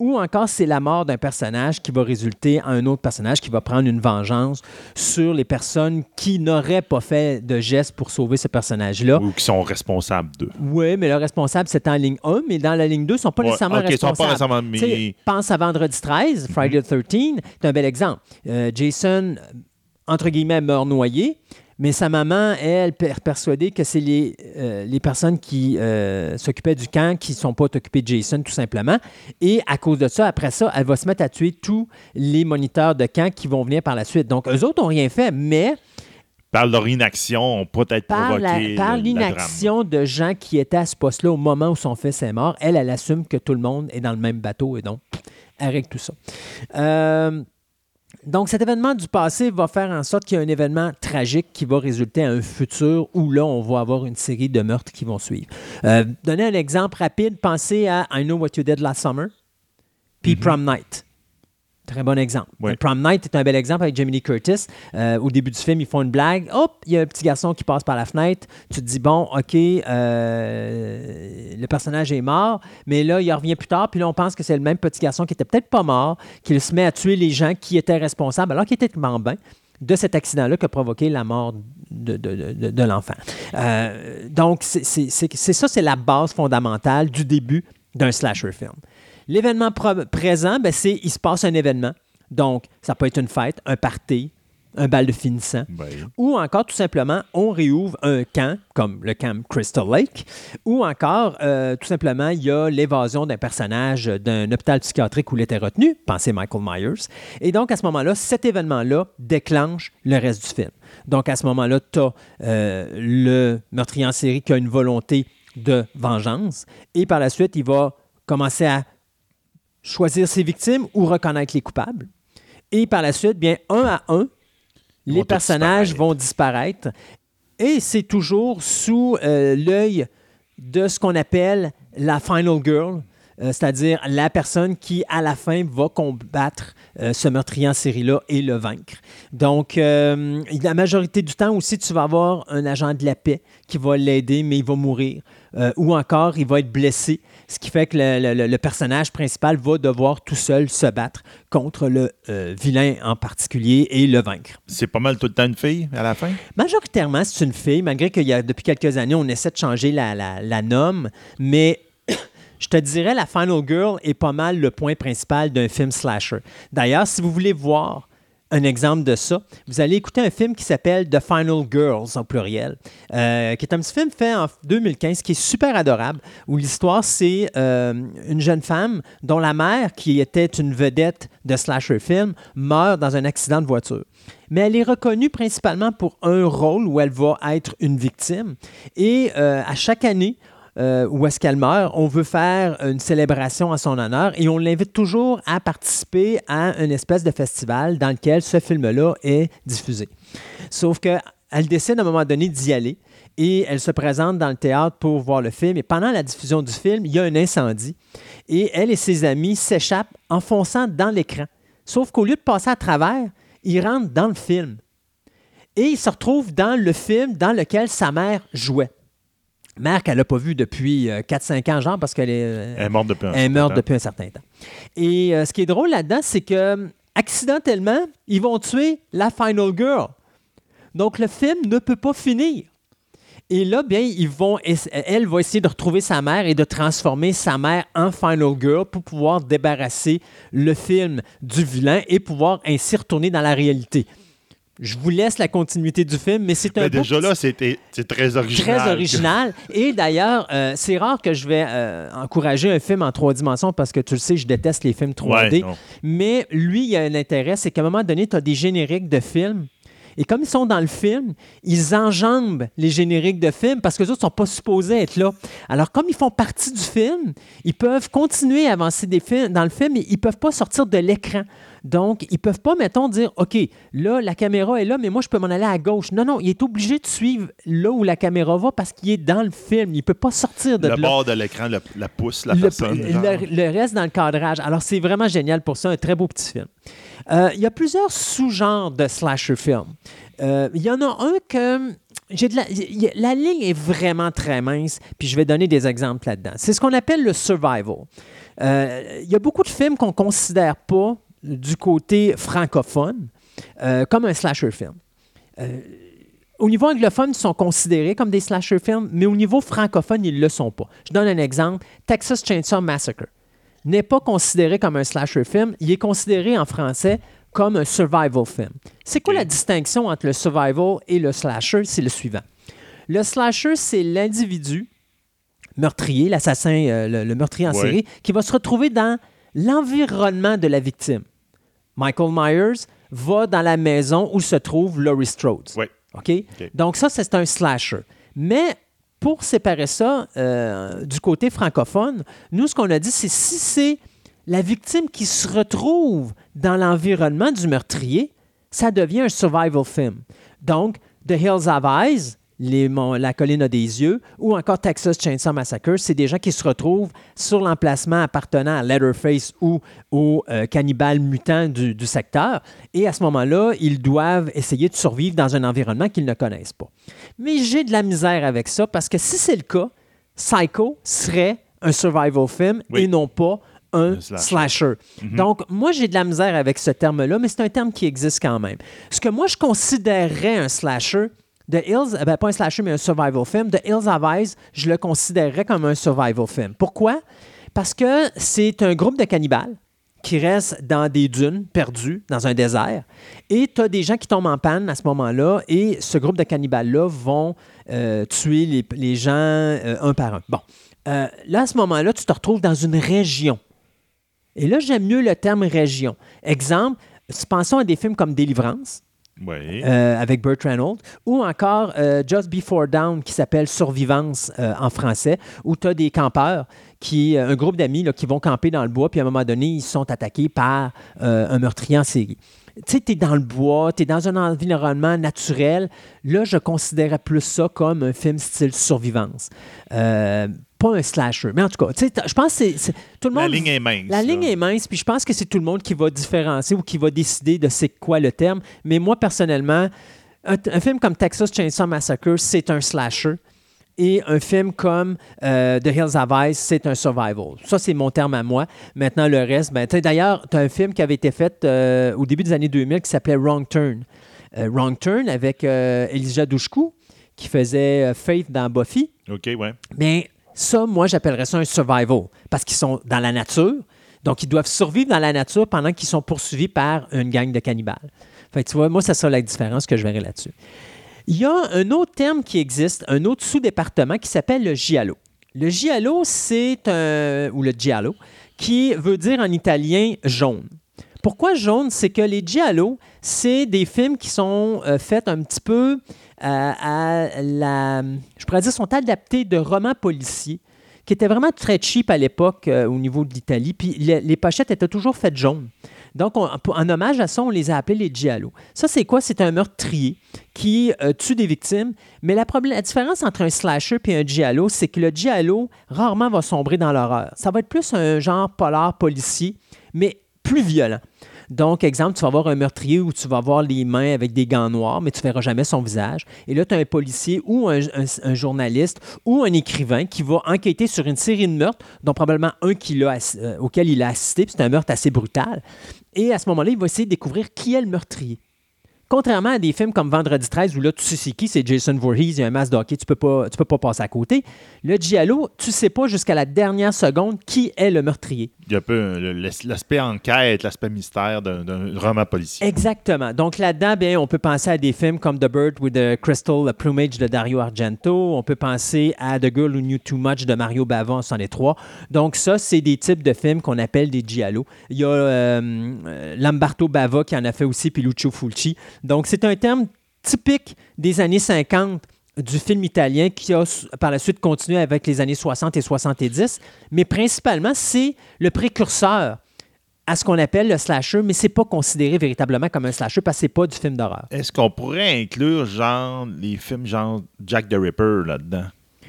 [SPEAKER 2] Ou encore, c'est la mort d'un personnage qui va résulter à un autre personnage qui va prendre une vengeance sur les personnes qui n'auraient pas fait de geste pour sauver ce personnage-là.
[SPEAKER 3] Ou qui sont responsables d'eux.
[SPEAKER 2] Oui, mais le responsable, c'est en ligne 1, mais dans la ligne 2, ils ne sont pas
[SPEAKER 3] Ouais,
[SPEAKER 2] nécessairement
[SPEAKER 3] ok, ils sont pas
[SPEAKER 2] responsables.
[SPEAKER 3] nécessairement, mais-
[SPEAKER 2] Pense à Vendredi 13, Friday the 13, c'est un bel exemple. Euh, Jason, entre guillemets, meurt noyé, mais sa maman, elle, est persuadée que c'est les, euh, les personnes qui euh, s'occupaient du camp qui ne sont pas occupées de Jason, tout simplement. Et à cause de ça, après ça, elle va se mettre à tuer tous les moniteurs de camp qui vont venir par la suite. Donc, eux autres n'ont rien fait, mais
[SPEAKER 3] Par leur inaction, ont peut-être
[SPEAKER 2] la-
[SPEAKER 3] provoqué
[SPEAKER 2] par l'inaction de gens qui étaient à ce poste-là au moment où son fils est mort, elle, elle assume que tout le monde est dans le même bateau et donc, elle règle tout ça. Euh, donc, cet événement du passé va faire en sorte qu'il y a un événement tragique qui va résulter à un futur où là, on va avoir une série de meurtres qui vont suivre. Euh, donner un exemple rapide, pensez à I Know What You Did Last Summer, puis Prom Night. Très bon exemple.
[SPEAKER 3] Oui.
[SPEAKER 2] Prom Night est un bel exemple avec Jamie Lee Curtis. Euh, au début du film, ils font une blague. Hop, il y a un petit garçon qui passe par la fenêtre. Tu te dis, bon, OK, euh, le personnage est mort, mais là, il revient plus tard. Puis là, on pense que c'est le même petit garçon qui était peut-être pas mort, qui se met à tuer les gens qui étaient responsables, alors qu'il était bien de cet accident-là qui a provoqué la mort de, de- de- de- de l'enfant. Euh, donc, c'est ça, c'est la base fondamentale du début d'un slasher film. L'événement présent, ben, c'est il se passe un événement. Donc, ça peut être une fête, un party, un bal de finissant.
[SPEAKER 3] Ben,
[SPEAKER 2] Ou encore, tout simplement, on réouvre un camp, comme le camp Crystal Lake. Ou encore, euh, tout simplement, il y a l'évasion d'un personnage d'un hôpital psychiatrique où il était retenu. Pensez Michael Myers. Et donc, à ce moment-là, cet événement-là déclenche le reste du film. Donc, à ce moment-là, tu as le meurtrier en série qui a une volonté de vengeance. Et par la suite, il va commencer à choisir ses victimes ou reconnaître les coupables. Et par la suite, bien, un à un, les personnages
[SPEAKER 3] disparaître.
[SPEAKER 2] vont disparaître. Et c'est toujours sous euh, l'œil de ce qu'on appelle la final girl, euh, c'est-à-dire la personne qui, à la fin, va combattre euh, ce meurtrier en série-là et le vaincre. Donc, euh, la majorité du temps aussi, tu vas avoir un agent de la paix qui va l'aider, mais il va mourir. Ou encore, il va être blessé, ce qui fait que le, le- le personnage principal va devoir tout seul se battre contre le euh, vilain en particulier et le vaincre.
[SPEAKER 3] c'est pas mal tout le temps une fille à la fin?
[SPEAKER 2] Majoritairement, c'est une fille, malgré qu'il y a depuis quelques années, on essaie de changer la, la, la norme, mais je te dirais la Final Girl est pas mal le point principal d'un film slasher. D'ailleurs, si vous voulez voir un exemple de ça, vous allez écouter un film qui s'appelle The Final Girls au pluriel, euh, qui est un petit film fait en 2015 qui est super adorable, où l'histoire c'est euh, une jeune femme dont la mère, qui était une vedette de slasher film, meurt dans un accident de voiture mais elle est reconnue principalement pour un rôle où elle va être une victime. Et euh, à chaque année, euh, qu'elle meurt, on veut faire une célébration à son honneur et on l'invite toujours à participer à une espèce de festival dans lequel ce film-là est diffusé. Sauf qu'elle décide à un moment donné d'y aller et elle se présente dans le théâtre pour voir le film. Et pendant la diffusion du film, il y a un incendie et elle et ses amis s'échappent en fonçant dans l'écran. Sauf qu'au lieu de passer à travers, ils rentrent dans le film. Et ils se retrouvent dans le film dans lequel sa mère jouait. Mère qu'elle n'a pas vue depuis euh, 4-5 ans, genre, parce qu'elle est, euh,
[SPEAKER 3] Elle est morte depuis un
[SPEAKER 2] elle est
[SPEAKER 3] certain
[SPEAKER 2] morte
[SPEAKER 3] temps.
[SPEAKER 2] depuis un certain temps. Et euh, ce qui est drôle là-dedans, c'est que accidentellement, ils vont tuer la Final Girl. Donc le film ne peut pas finir. Et là, bien, ils vont, elle va essayer de retrouver sa mère et de transformer sa mère en Final Girl pour pouvoir débarrasser le film du vilain et pouvoir ainsi retourner dans la réalité. Je vous laisse la continuité du film, mais c'est un
[SPEAKER 3] Mais
[SPEAKER 2] beau
[SPEAKER 3] déjà là, c'était c'est très original.
[SPEAKER 2] Très original. Et d'ailleurs, euh, c'est rare que je vais euh, encourager un film en trois dimensions parce que tu le sais, je déteste les films 3D.
[SPEAKER 3] Ouais, non.
[SPEAKER 2] Mais lui, il y a un intérêt, c'est qu'à un moment donné, tu as des génériques de films. Et comme ils sont dans le film, ils enjambent les génériques de films parce que les autres ne sont pas supposés être là. Alors, comme ils font partie du film, ils peuvent continuer à avancer des films, dans le film, mais ils ne peuvent pas sortir de l'écran. Donc, ils ne peuvent pas, mettons, dire OK, là, la caméra est là, mais moi, je peux m'en aller à gauche. Non, non, il est obligé de suivre là où la caméra va parce qu'il est dans le film. Il ne peut pas sortir de
[SPEAKER 3] Le
[SPEAKER 2] là
[SPEAKER 3] bord de l'écran, le- la pousse, la
[SPEAKER 2] le,
[SPEAKER 3] personne.
[SPEAKER 2] le- le reste dans le cadrage. Alors, c'est vraiment génial pour ça, un très beau petit film. Euh, Il y a plusieurs sous-genres de slasher film. Euh, Il y en a un que. J'ai de la, il y a- la ligne est vraiment très mince, puis je vais donner des exemples là-dedans. C'est ce qu'on appelle le survival. Euh, Il y a beaucoup de films qu'on ne considère pas du côté francophone euh, comme un slasher film. Euh, au niveau anglophone, ils sont considérés comme des slasher films, mais au niveau francophone, ils ne le sont pas. Je donne un exemple. Texas Chainsaw Massacre n'est pas considéré comme un slasher film. Il est considéré en français comme un survival film. C'est quoi la distinction entre le survival et le slasher? C'est le suivant. Le slasher, c'est l'individu meurtrier, l'assassin, euh, le, le meurtrier en
[SPEAKER 3] Ouais.
[SPEAKER 2] série, qui va se retrouver dans l'environnement de la victime. Michael Myers va dans la maison où se trouve Laurie Strode.
[SPEAKER 3] Ouais.
[SPEAKER 2] OK?
[SPEAKER 3] OK.
[SPEAKER 2] Donc, ça, c'est un slasher. Mais pour séparer ça euh, du côté francophone, nous, ce qu'on a dit, c'est si c'est la victime qui se retrouve dans l'environnement du meurtrier, ça devient un survival film. Donc, The Hills Have Eyes, les, mon- La colline a des yeux, ou encore Texas Chainsaw Massacre, c'est des gens qui se retrouvent sur l'emplacement appartenant à Leatherface ou au euh, cannibale mutant du, du secteur. Et à ce moment-là, ils doivent essayer de survivre dans un environnement qu'ils ne connaissent pas. Mais j'ai de la misère avec ça parce que si c'est le cas, Psycho serait un survival film
[SPEAKER 3] Oui.
[SPEAKER 2] et non pas un
[SPEAKER 3] slasher.
[SPEAKER 2] slasher. Donc, moi, j'ai de la misère avec ce terme-là, mais c'est un terme qui existe quand même. Ce que moi, je considérerais un slasher, The Hills, euh, ben, pas un slasher, mais un survival film, The Hills Have Eyes, je le considérerais comme un survival film. Pourquoi? Parce que c'est un groupe de cannibales qui restent dans des dunes perdues, dans un désert. Et tu as des gens qui tombent en panne à ce moment-là, et ce groupe de cannibales-là vont euh, tuer les, gens euh, un par un. Bon. Là, à ce moment-là, tu te retrouves dans une région. Et là, j'aime mieux le terme région. Exemple, pensons à des films comme Délivrance,
[SPEAKER 3] Oui.
[SPEAKER 2] euh, avec Burt Reynolds, ou encore euh, Just Before Down, qui s'appelle Survivance euh, en français, où tu as des campeurs, qui, un groupe d'amis qui vont camper dans le bois, puis à un moment donné, ils sont attaqués par un meurtrier en série. Tu sais, tu es dans le bois, tu es dans un environnement naturel. Là, je considérais plus ça comme un film style survivance. Pas un slasher. Mais en tout cas, tu sais, t- je pense que c'est- tout le
[SPEAKER 3] La
[SPEAKER 2] monde.
[SPEAKER 3] ligne est mince.
[SPEAKER 2] La
[SPEAKER 3] là.
[SPEAKER 2] ligne est mince, puis je pense que c'est tout le monde qui va différencier ou qui va décider de c'est quoi le terme. Mais moi, personnellement, un, un film comme Texas Chainsaw Massacre, c'est un slasher. Et un film comme euh, The Hills Have Eyes, c'est un survival. Ça, c'est mon terme à moi. Maintenant, le reste, ben, d'ailleurs, tu as un film qui avait été fait euh, au début des années 2000 qui s'appelait Wrong Turn. Euh, Wrong Turn avec Elijah Dushku, qui faisait Faith dans Buffy.
[SPEAKER 3] OK, ouais.
[SPEAKER 2] Bien, ça, moi, j'appellerais ça un survival parce qu'ils sont dans la nature. Donc, ils doivent survivre dans la nature pendant qu'ils sont poursuivis par une gang de cannibales. Fait que tu vois, moi, ça sera la différence que je verrai là-dessus. Il y a un autre terme qui existe, un autre sous-département qui s'appelle le giallo. Le giallo, c'est un. ou le giallo, qui veut dire en italien jaune. Pourquoi jaune? C'est que les Giallo, c'est des films qui sont euh, faits un petit peu euh, à la. Je pourrais dire, sont adaptés de romans policiers qui étaient vraiment très cheap à l'époque euh, au niveau de l'Italie. Puis les, pochettes étaient toujours faites jaunes. Donc, on- en hommage à ça, on les a appelés les Giallo. Ça, c'est quoi? C'est un meurtrier qui tue des victimes. Mais la, la différence entre un slasher et un Giallo, c'est que le Giallo, rarement va sombrer dans l'horreur. Ça va être plus un genre polar policier, mais plus violent. Donc, exemple, tu vas avoir un meurtrier où tu vas voir les mains avec des gants noirs, mais tu ne verras jamais son visage. Et là, tu as un policier ou un, journaliste ou un écrivain qui va enquêter sur une série de meurtres, dont probablement un assi- euh, auquel il a assisté, puis c'est un meurtre assez brutal. Et à ce moment-là, il va essayer de découvrir qui est le meurtrier. Contrairement à des films comme Vendredi 13, où là, tu sais qui, c'est Jason Voorhees, il y a un masque de hockey, tu peux pas, tu peux pas passer à côté. Le Giallo, tu sais pas jusqu'à la dernière seconde qui est le meurtrier.
[SPEAKER 3] Il y a un peu l'aspect enquête, l'aspect mystère d'un roman policier.
[SPEAKER 2] Exactement. Donc là-dedans, on peut penser à des films comme The Bird with the Crystal Plumage de Dario Argento. On peut penser à The Girl Who Knew Too Much de Mario Bava en 103. Donc ça, c'est des types de films qu'on appelle des giallo. Il y a euh, Lamberto Bava qui en a fait aussi, puis Lucio Fulci. Donc c'est un terme typique des années 50 du film italien qui a par la suite continué avec les années 60 et 70, mais principalement, c'est le précurseur à ce qu'on appelle le slasher, mais c'est pas considéré véritablement comme un slasher parce que c'est pas du film d'horreur.
[SPEAKER 3] Est-ce qu'on pourrait inclure, genre, les films genre Jack the Ripper là-dedans?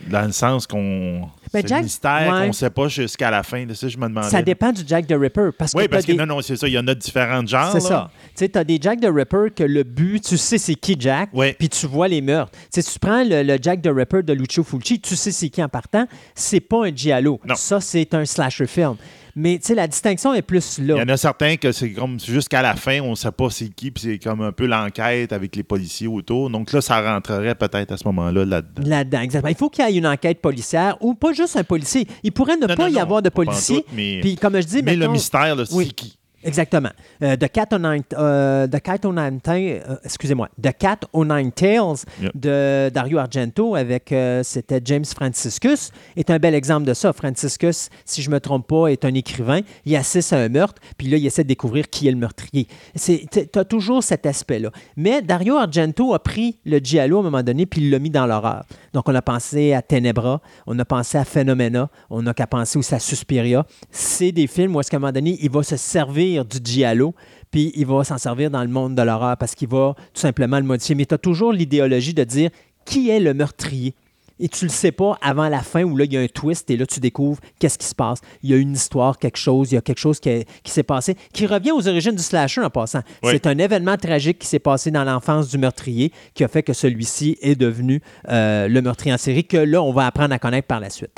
[SPEAKER 3] Dans le sens qu'on.
[SPEAKER 2] Ben,
[SPEAKER 3] c'est
[SPEAKER 2] Jack-
[SPEAKER 3] mystère
[SPEAKER 2] ouais.
[SPEAKER 3] qu'on ne sait pas jusqu'à la fin. De ça, je me demandais.
[SPEAKER 2] Ça dépend du Jack the Ripper parce
[SPEAKER 3] Oui, parce que
[SPEAKER 2] des-
[SPEAKER 3] non, non, c'est ça. Il y en a différents genres.
[SPEAKER 2] C'est ça. Tu sais, tu as des Jack the Ripper que le but, tu sais c'est qui Jack, puis tu vois les meurtres. Tu sais, tu prends le, le Jack the Ripper de Lucio Fulci, tu sais c'est qui en partant, c'est pas un giallo.
[SPEAKER 3] Non.
[SPEAKER 2] Ça, c'est un slasher film. Mais tu sais, la distinction est plus
[SPEAKER 3] Il
[SPEAKER 2] là.
[SPEAKER 3] y en a certains que c'est comme jusqu'à la fin, on ne sait pas c'est qui, puis c'est comme un peu l'enquête avec les policiers autour. Donc là, ça rentrerait peut-être à ce moment-là là-dedans.
[SPEAKER 2] Là-dedans, exactement. Il faut qu'il y ait une enquête policière ou pas juste un policier. Il pourrait ne
[SPEAKER 3] Non,
[SPEAKER 2] pas
[SPEAKER 3] non,
[SPEAKER 2] y
[SPEAKER 3] non,
[SPEAKER 2] avoir de policier. Puis comme je dis,
[SPEAKER 3] Mais le mystère, c'est
[SPEAKER 2] Oui.
[SPEAKER 3] qui?
[SPEAKER 2] Exactement. Euh, The Cat Nine, euh, The Cat o' Nine Ta- euh, excusez-moi, The Cat o' Nine Tails
[SPEAKER 3] Yep.
[SPEAKER 2] de Dario Argento avec euh, c'était James Franciscus est un bel exemple de ça. Franciscus, si je me trompe pas, est un écrivain. Il assiste à un meurtre, puis là il essaie de découvrir qui est le meurtrier. C'est tu as toujours cet aspect-là. Mais Dario Argento a pris le giallo à un moment donné puis il l'a mis dans l'horreur. Donc on a pensé à Tenebra, on a pensé à Phenomena, on a qu'à penser aussi à Suspiria. C'est des films où est-ce qu'à un moment donné il va se servir du giallo puis il va s'en servir dans le monde de l'horreur parce qu'il va tout simplement le modifier. Mais tu as toujours l'idéologie de dire qui est le meurtrier? Et tu le sais pas avant la fin où là, il y a un twist et là, tu découvres qu'est-ce qui se passe. Il y a une histoire, quelque chose, il y a quelque chose qui, est- qui s'est passé, qui revient aux origines du slasher en passant.
[SPEAKER 3] Oui.
[SPEAKER 2] C'est un événement tragique qui s'est passé dans l'enfance du meurtrier qui a fait que celui-ci est devenu euh, le meurtrier en série que là, on va apprendre à connaître par la suite.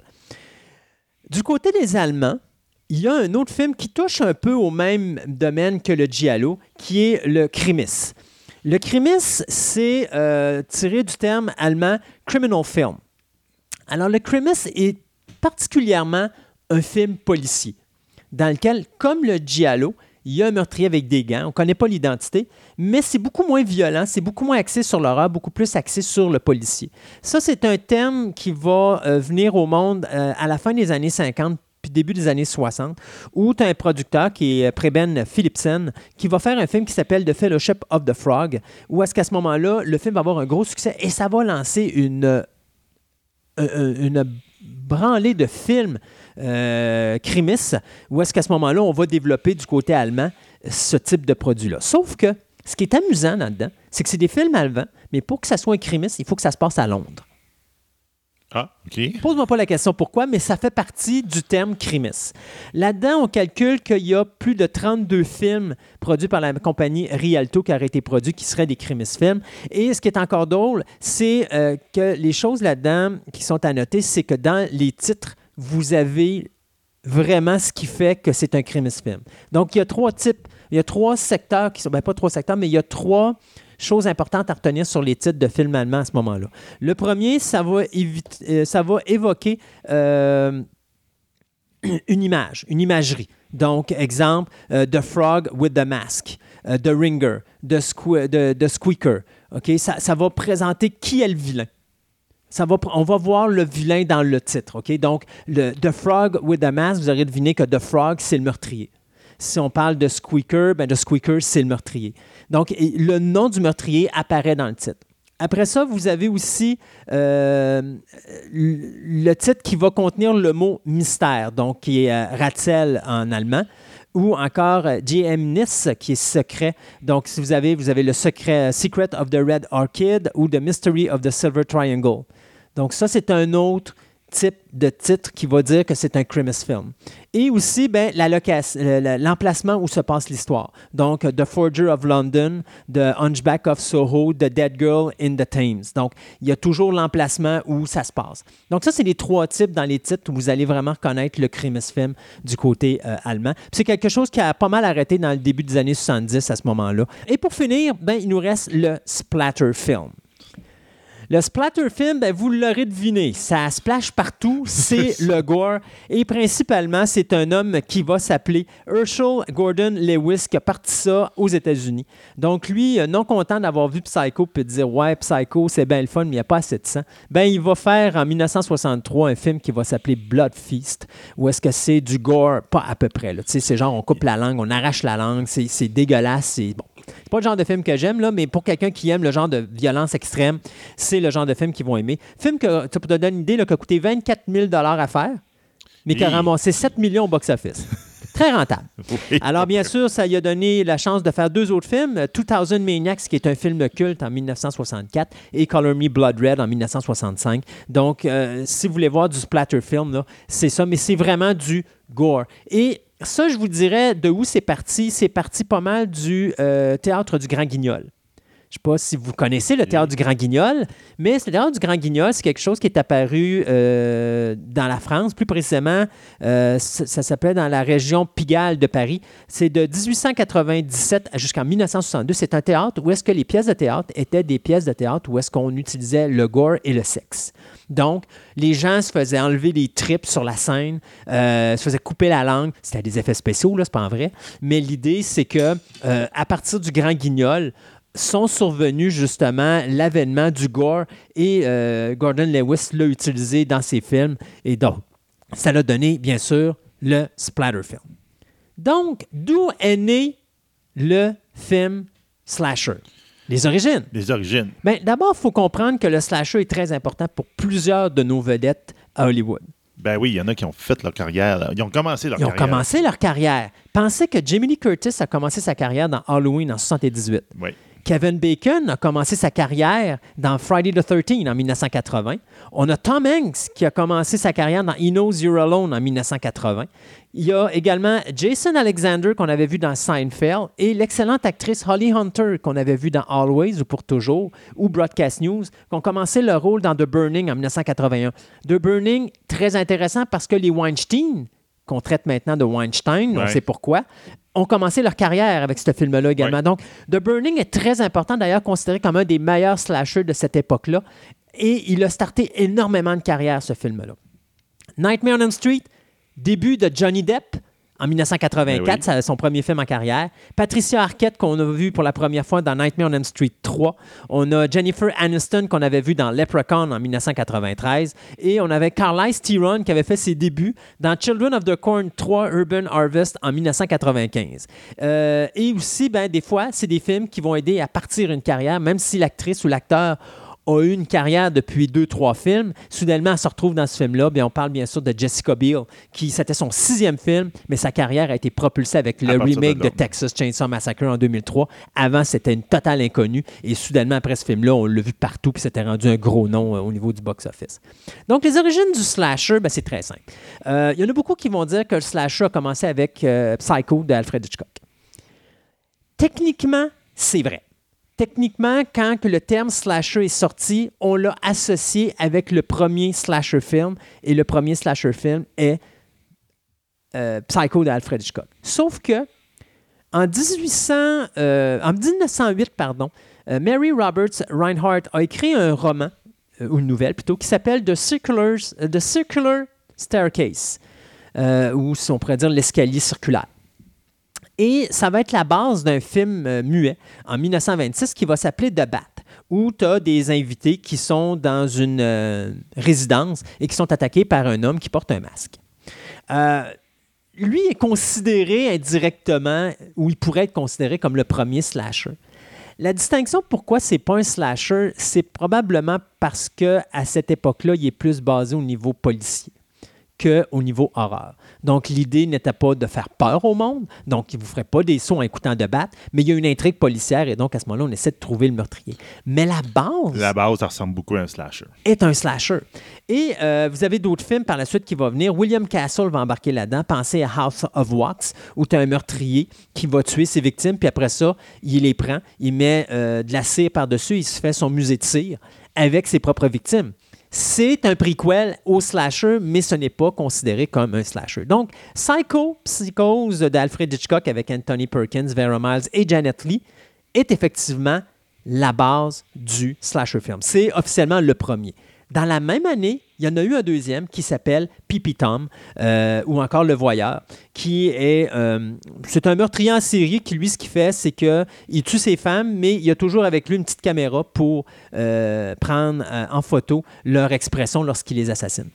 [SPEAKER 2] Du côté des Allemands, il y a un autre film qui touche un peu au même domaine que le Giallo, qui est le Krimis. Le Krimis, c'est euh, tiré du terme allemand criminal film. Alors, le Krimis est particulièrement un film policier, dans lequel, comme le Giallo, il y a un meurtrier avec des gants. On ne connaît pas l'identité, mais c'est beaucoup moins violent, c'est beaucoup moins axé sur l'horreur, beaucoup plus axé sur le policier. Ça, c'est un thème qui va euh, venir au monde euh, à la fin des années 50 début des années 60, où tu as un producteur qui est Preben Philipsen, qui va faire un film qui s'appelle The Fellowship of the Frog, où est-ce qu'à ce moment-là, le film va avoir un gros succès et ça va lancer une, euh, euh, une branlée de films euh, crimis, où est-ce qu'à ce moment-là, on va développer du côté allemand ce type de produit-là. Sauf que ce qui est amusant là-dedans, c'est que c'est des films allemands, mais pour que ça soit un crimis, il faut que ça se passe à Londres.
[SPEAKER 3] Ah, OK.
[SPEAKER 2] Pose-moi pas la question pourquoi, mais ça fait partie du terme crimis. Là-dedans, on calcule qu'il y a plus de 32 films produits par la compagnie Rialto qui auraient été produits qui seraient des crimis films. Et ce qui est encore drôle, c'est euh, que les choses là-dedans qui sont à noter, c'est que dans les titres, vous avez vraiment ce qui fait que c'est un crimis film. Donc, il y a trois types, il y a trois secteurs qui sont, ben pas trois secteurs, mais il y a trois choses importantes à retenir sur les titres de films allemands à ce moment-là. Le premier, ça va, euh, ça va évoquer euh, une image, une imagerie. Donc, exemple, euh, The Frog with the Mask, The Ringer, The, Sque- the- the Squeaker. OK? Ça, va présenter qui est le vilain. Ça va, on va voir le vilain dans le titre. OK? Donc, The Frog with the Mask, vous aurez deviné que The Frog, c'est le meurtrier. Si on parle de Squeaker, ben, de Squeaker, c'est le meurtrier. Donc, le nom du meurtrier apparaît dans le titre. Après ça, vous avez aussi euh, le titre qui va contenir le mot mystère, donc qui est euh, Ratzel en allemand, ou encore euh, GMNIS qui est secret. Donc, si vous avez, vous avez le secret Secret of the Red Orchid ou The Mystery of the Silver Triangle. Donc, ça, c'est un autre type de titre qui va dire que c'est un Christmas film. Et aussi, ben, l'emplacement où se passe l'histoire. Donc, The Forger of London, The Hunchback of Soho, The Dead Girl in the Thames. Donc, il y a toujours l'emplacement où ça se passe. Donc, ça, c'est les trois types dans les titres où vous allez vraiment reconnaître le Christmas film du côté euh, allemand. C'est quelque chose qui a pas mal arrêté dans le début des années 70 à ce moment-là. Et pour finir, ben, il nous reste le splatter film. Le splatter film, ben, vous l'aurez deviné, ça splash partout, c'est le gore. Et principalement, c'est un homme qui va s'appeler Herschel Gordon Lewis qui a parti ça aux États-Unis. Donc lui, euh, non content d'avoir vu Psycho puis de dire ouais, Psycho, c'est bien le fun, mais il n'y a pas assez de sang. Ben il va faire en 1963 un film qui va s'appeler Blood Feast, où est-ce que c'est du gore, pas à peu près. là. Tu sais, c'est genre on coupe la langue, on arrache la langue, c'est c'est dégueulasse, c'est bon. C'est pas le genre de film que j'aime, là, mais pour quelqu'un qui aime le genre de violence extrême, c'est le genre de film qu'ils vont aimer. Film que, pour te donner une idée, là, qui a coûté 24 000 à faire, mais qui a ramassé 7 millions au box-office. Très rentable.
[SPEAKER 3] Oui.
[SPEAKER 2] Alors, bien sûr, ça lui a donné la chance de faire deux autres films. euh, 2000 Maniacs, qui est un film culte en 1964, et Color Me Blood Red en 1965. Donc, euh, si vous voulez voir du splatter film, c'est ça, mais c'est vraiment du gore. Et ça, je vous dirais de où c'est parti. C'est parti pas mal du euh, théâtre du Grand Guignol. Je ne sais pas si vous connaissez le théâtre du Grand Guignol, mais le théâtre du Grand Guignol, c'est quelque chose qui est apparu euh, dans la France, plus précisément, euh, ça, ça s'appelait dans la région Pigalle de Paris. C'est de 1897 jusqu'en 1962. C'est un théâtre où est-ce que les pièces de théâtre étaient des pièces de théâtre où est-ce qu'on utilisait le gore et le sexe. Donc, les gens se faisaient enlever les tripes sur la scène, euh, se faisaient couper la langue. C'était des effets spéciaux, là, c'est pas en vrai. Mais l'idée, c'est que euh, à partir du Grand Guignol, sont survenus justement l'avènement du gore et euh, Gordon Lewis l'a utilisé dans ses films et donc ça l'a donné bien sûr le splatter film. Donc d'où est né le film slasher? Les origines.
[SPEAKER 3] Les origines.
[SPEAKER 2] Ben, D'abord, il faut comprendre que le slasher est très important pour plusieurs de nos vedettes à Hollywood.
[SPEAKER 3] Ben oui, il y en a qui ont fait leur carrière. là. Ils ont commencé leur
[SPEAKER 2] Ils ont
[SPEAKER 3] carrière.
[SPEAKER 2] commencé leur carrière. Pensez que Jamie Lee Curtis a commencé sa carrière dans Halloween en 78.
[SPEAKER 3] Oui.
[SPEAKER 2] Kevin Bacon a commencé sa carrière dans Friday the 13 en 1980. On a Tom Hanks qui a commencé sa carrière dans He Knows You're Alone en 1980. Il y a également Jason Alexander qu'on avait vu dans Seinfeld et l'excellente actrice Holly Hunter qu'on avait vu dans Always ou Pour Toujours ou Broadcast News qui ont commencé leur rôle dans The Burning en 1981. The Burning, très intéressant parce que les Weinstein, qu'on traite maintenant de Weinstein, on sait pourquoi, ont commencé leur carrière avec ce film-là également. Donc, The Burning est très important, d'ailleurs considéré comme un des meilleurs slashers de cette époque-là. Et il a starté énormément de carrière, ce film-là. Nightmare on Elm Street, début de Johnny Depp en 1984,
[SPEAKER 3] Ben oui.
[SPEAKER 2] son premier film en carrière. Patricia Arquette, qu'on a vu pour la première fois dans Nightmare on Elm Street 3. On a Jennifer Aniston, qu'on avait vu dans Leprechaun en 1993. Et on avait Carlisle Theron, qui avait fait ses débuts dans Children of the Corn 3 Urban Harvest en 1995. Euh, et aussi, ben, des fois, c'est des films qui vont aider à partir une carrière, même si l'actrice ou l'acteur a eu une carrière depuis deux, trois films. Soudainement, elle se retrouve dans ce film-là. Bien, on parle bien sûr de Jessica Biel, qui c'était son sixième film, mais sa carrière a été propulsée avec le
[SPEAKER 3] de
[SPEAKER 2] remake de. Texas Chainsaw Massacre en 2003. Avant, c'était une totale inconnue. Et soudainement, après ce film-là, on l'a vu partout, puis c'était rendu un gros nom euh, au niveau du box-office. Donc, les origines du slasher, ben, c'est très simple. Euh, Il y en a beaucoup qui vont dire que le slasher a commencé avec euh, Psycho d'Alfred Hitchcock. Techniquement, c'est vrai. Techniquement, quand le terme slasher est sorti, on l'a associé avec le premier slasher film et le premier slasher film est euh, Psycho d'Alfred Hitchcock. Sauf que en, 1800, euh, 1908, pardon, euh, Mary Roberts Reinhardt a écrit un roman, ou une nouvelle plutôt, qui s'appelle The, The Circular Staircase, ou si on pourrait dire l'escalier circulaire. Et ça va être la base d'un film euh, muet en 1926 qui va s'appeler The Bat, où tu as des invités qui sont dans une euh, résidence et qui sont attaqués par un homme qui porte un masque. Euh, lui est considéré indirectement, ou il pourrait être considéré comme le premier slasher. La distinction, pourquoi c'est pas un slasher, c'est probablement parce que à cette époque-là, il est plus basé au niveau policier qu'au niveau horreur. Donc, l'idée n'était pas de faire peur au monde, donc il ne vous ferait pas des sauts en écoutant de battre, mais il y a une intrigue policière et donc à ce moment-là, on essaie de trouver le meurtrier. Mais la base
[SPEAKER 3] La base, ça ressemble beaucoup à un slasher.
[SPEAKER 2] est un slasher. Et euh, vous avez d'autres films par la suite qui vont venir. William Castle va embarquer là-dedans. Pensez à House of Wax, où tu as un meurtrier qui va tuer ses victimes, puis après ça, il les prend, il met euh, de la cire par-dessus, il se fait son musée de cire avec ses propres victimes. C'est un prequel au slasher, mais ce n'est pas considéré comme un slasher. Donc, Psycho, Psychose d'Alfred Hitchcock avec Anthony Perkins, Vera Miles et Janet Lee est effectivement la base du slasher film. C'est officiellement le premier. Dans la même année, il y en a eu un deuxième qui s'appelle Pipi Tom euh, ou encore Le Voyeur, qui est euh, c'est un meurtrier en série qui lui ce qu'il fait c'est que il tue ses femmes, mais il a toujours avec lui une petite caméra pour euh, prendre en photo leur expression lorsqu'il les assassine.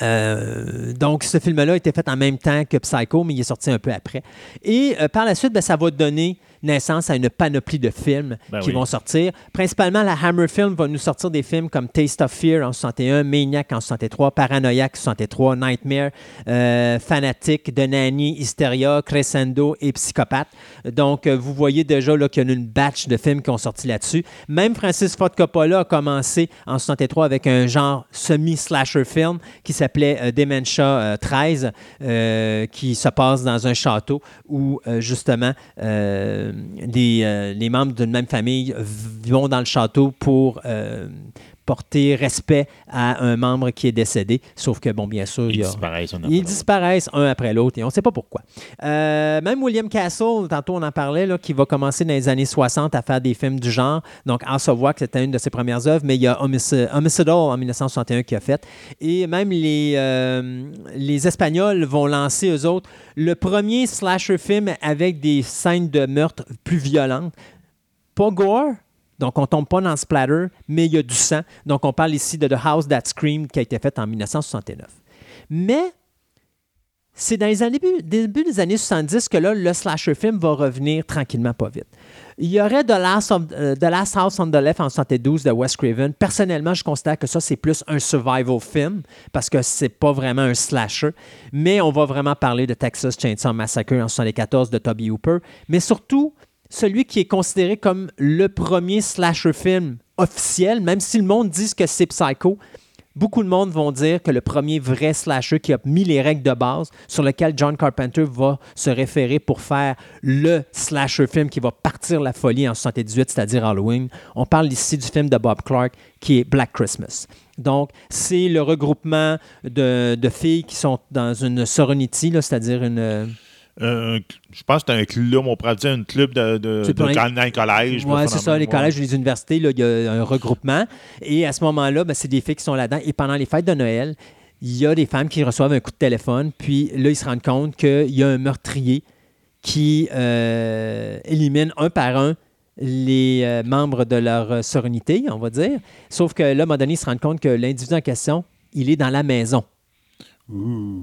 [SPEAKER 2] Donc, ce film-là a été fait en même temps que Psycho, mais il est sorti un peu après. Et par la suite, ben, ça va donner naissance à une panoplie de films
[SPEAKER 3] Ben
[SPEAKER 2] qui
[SPEAKER 3] oui.
[SPEAKER 2] vont sortir. Principalement, la Hammer Film va nous sortir des films comme Taste of Fear en 61, Maniac en 63, Paranoiac en 63, Nightmare, euh, Fanatic, The Nanny, Hysteria, Crescendo et Psychopathe. Donc, euh, vous voyez déjà qu'il y a une batch de films qui ont sorti là-dessus. Même Francis Ford Coppola a commencé en 63 avec un genre semi-slasher film qui s'appelait euh, Dementia euh, 13, euh, qui se passe dans un château où, euh, justement, euh, les, euh, les membres d'une même famille vont dans le château pour euh, porter respect à un membre qui est décédé. Sauf que, bon, bien sûr,
[SPEAKER 3] Ils
[SPEAKER 2] il y a...
[SPEAKER 3] disparaissent. un après
[SPEAKER 2] Ils
[SPEAKER 3] l'autre.
[SPEAKER 2] disparaissent un après l'autre et on ne sait pas pourquoi. Euh, même William Castle, tantôt on en parlait, là, qui va commencer dans les années 60 à faire des films du genre. Donc, House of Wax, c'était une de ses premières œuvres, mais il y a Homici- Homicidal en 1961 qui a fait. Et même les, euh, les Espagnols vont lancer, eux autres, le premier slasher film avec des scènes de meurtre plus violentes. Pas gore, donc, on tombe pas dans le splatter, mais il y a du sang. Donc, on parle ici de The House That Screamed qui a été faite en 1969. Mais c'est dans les années, début des années 70 que là, le slasher film va revenir tranquillement pas vite. Il y aurait The Last, of- euh, The Last House on the Left en 72 de Wes Craven. Personnellement, je considère que ça, c'est plus un survival film parce que c'est pas vraiment un slasher. Mais on va vraiment parler de Texas Chainsaw Massacre en 74 de Toby Hooper. Mais surtout, celui qui est considéré comme le premier slasher film officiel, même si le monde dit que c'est Psycho, beaucoup de monde vont dire que le premier vrai slasher qui a mis les règles de base sur lequel John Carpenter va se référer pour faire le slasher film qui va partir la folie en 78, c'est-à-dire Halloween. On parle ici du film de Bob Clark qui est Black Christmas. Donc, c'est le regroupement de, de filles qui sont dans une sorority, c'est-à-dire une... euh,
[SPEAKER 3] je pense que c'est un club, on pourrait dire un club de, collèges.
[SPEAKER 2] Oui, c'est ça, les collèges et les universités, il y a un regroupement. Et à ce moment-là, ben, c'est des filles qui sont là-dedans. Et pendant les fêtes de Noël, il y a des femmes qui reçoivent un coup de téléphone, puis là, ils se rendent compte qu'il y a un meurtrier qui euh, élimine un par un les euh, membres de leur sororité, on va dire. Sauf que là, à un moment donné, ils se rendent compte que l'individu en question, il est dans la maison.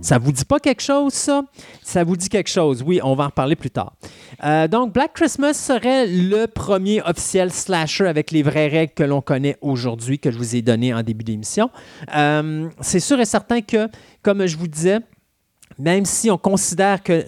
[SPEAKER 2] Ça vous dit pas quelque chose, ça? Ça vous dit quelque chose. Oui, on va en reparler plus tard. Euh, donc, Black Christmas serait le premier officiel slasher avec les vraies règles que l'on connaît aujourd'hui, que je vous ai donné en début d'émission. Euh, C'est sûr et certain que, comme je vous disais, même si on considère que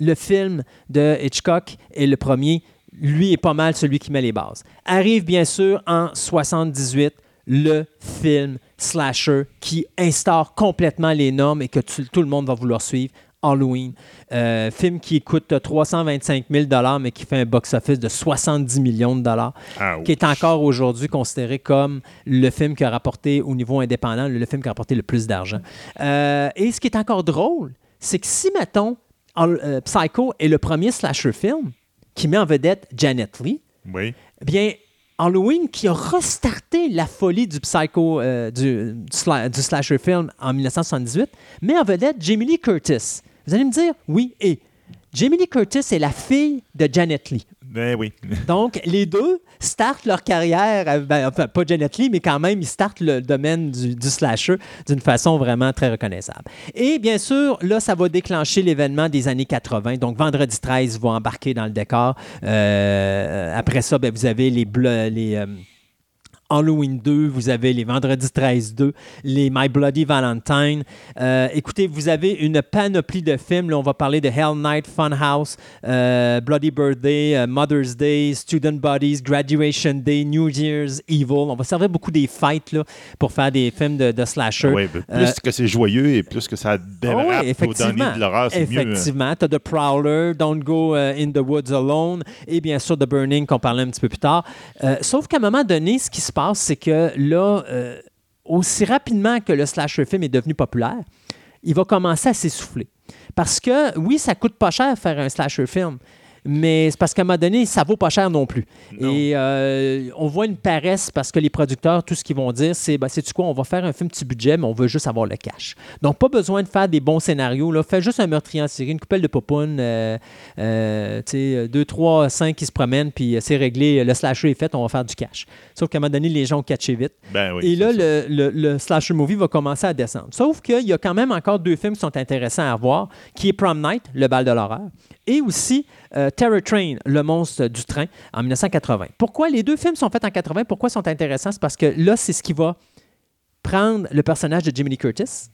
[SPEAKER 2] le film de Hitchcock est le premier, lui est pas mal celui qui met les bases. Arrive bien sûr en 78 le film slasher qui instaure complètement les normes et que tu- tout le monde va vouloir suivre. Halloween, Euh, film qui coûte 325 000 mais qui fait un box-office de 70 millions de dollars,
[SPEAKER 3] Ouch.
[SPEAKER 2] qui est encore aujourd'hui considéré comme le film qui a rapporté au niveau indépendant, le, le film qui a rapporté le plus d'argent. Euh, et ce qui est encore drôle, c'est que si, mettons, euh, Psycho est le premier slasher film qui met en vedette Janet Lee,
[SPEAKER 3] Oui.
[SPEAKER 2] eh bien, Halloween, qui a restarté la folie du psycho, euh, du, du sla- du slasher film en 1978, met en vedette Jamie Lee Curtis. Vous allez me dire, oui, et Jamie Lee Curtis est la fille de Janet Lee.
[SPEAKER 3] Ben oui.
[SPEAKER 2] Donc, les deux startent leur carrière, euh, ben, enfin, pas Janet Lee, mais quand même, ils startent le domaine du, slasher d'une façon vraiment très reconnaissable. Et bien sûr, là, ça va déclencher l'événement des années 80. Donc, Vendredi 13 va embarquer dans le décor. Euh, après ça, ben, vous avez les... ble- les euh, Halloween 2, vous avez les Vendredi 13 2, les My Bloody Valentine. Euh, écoutez, vous avez une panoplie de films. Là, on va parler de Hell Night, Funhouse, euh, Bloody Birthday, euh, Mother's Day, Student Bodies, Graduation Day, New Year's Evil. On va servir beaucoup des fights là, pour faire des films de, de slasher.
[SPEAKER 3] Oui, ben, plus
[SPEAKER 2] Euh,
[SPEAKER 3] que c'est joyeux et plus que ça dérape
[SPEAKER 2] Ah oui,
[SPEAKER 3] au de l'horreur, c'est mieux. hein.
[SPEAKER 2] Effectivement. Tu as The Prowler, Don't Go euh, in the Woods Alone et bien sûr The Burning qu'on parlait un petit peu plus tard. Euh, sauf qu'à un moment donné, ce qui se passe, c'est que là, euh, aussi rapidement que le slasher film est devenu populaire, il va commencer à s'essouffler. Parce que, oui, ça coûte pas cher faire un slasher film, mais c'est parce qu'à un moment donné, ça vaut pas cher non plus.
[SPEAKER 3] Non.
[SPEAKER 2] Et euh, on voit une paresse parce que les producteurs, tout ce qu'ils vont dire, c'est ben, sais-tu quoi, on va faire un film petit budget, mais on veut juste avoir le cash. Donc, pas besoin de faire des bons scénarios. Là. Fais juste un meurtrier en série, une coupelle de popounes, euh, euh, sais, deux, trois, cinq qui se promènent, puis euh, c'est réglé, le slasher est fait, on va faire du cash. Sauf qu'à un moment donné, les gens ont catché vite.
[SPEAKER 3] Ben oui,
[SPEAKER 2] Et là, le- le slasher movie va commencer à descendre. Sauf qu'il y a quand même encore deux films qui sont intéressants à voir, qui est Prom Night, le bal de l'horreur, et aussi euh, Terror Train, le monstre du train, en 1980. Pourquoi les deux films sont faits en 80? Pourquoi sont intéressants? C'est parce que là, c'est ce qui va prendre le personnage de Jimmy Curtis,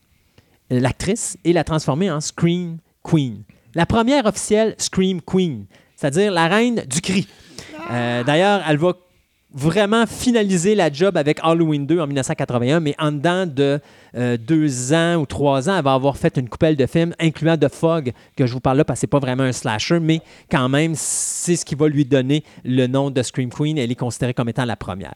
[SPEAKER 2] l'actrice, et la transformer en Scream Queen. La première officielle Scream Queen, c'est-à-dire la reine du cri. Euh, D'ailleurs, elle va vraiment finaliser la job avec Halloween 2 en 1981, mais en dedans de euh, deux ans ou trois ans, va avoir fait une coupelle de films, incluant The Fog, que je vous parle là parce que c'est pas vraiment un slasher, mais quand même, c'est ce qui va lui donner le nom de Scream Queen. Elle est considérée comme étant la première.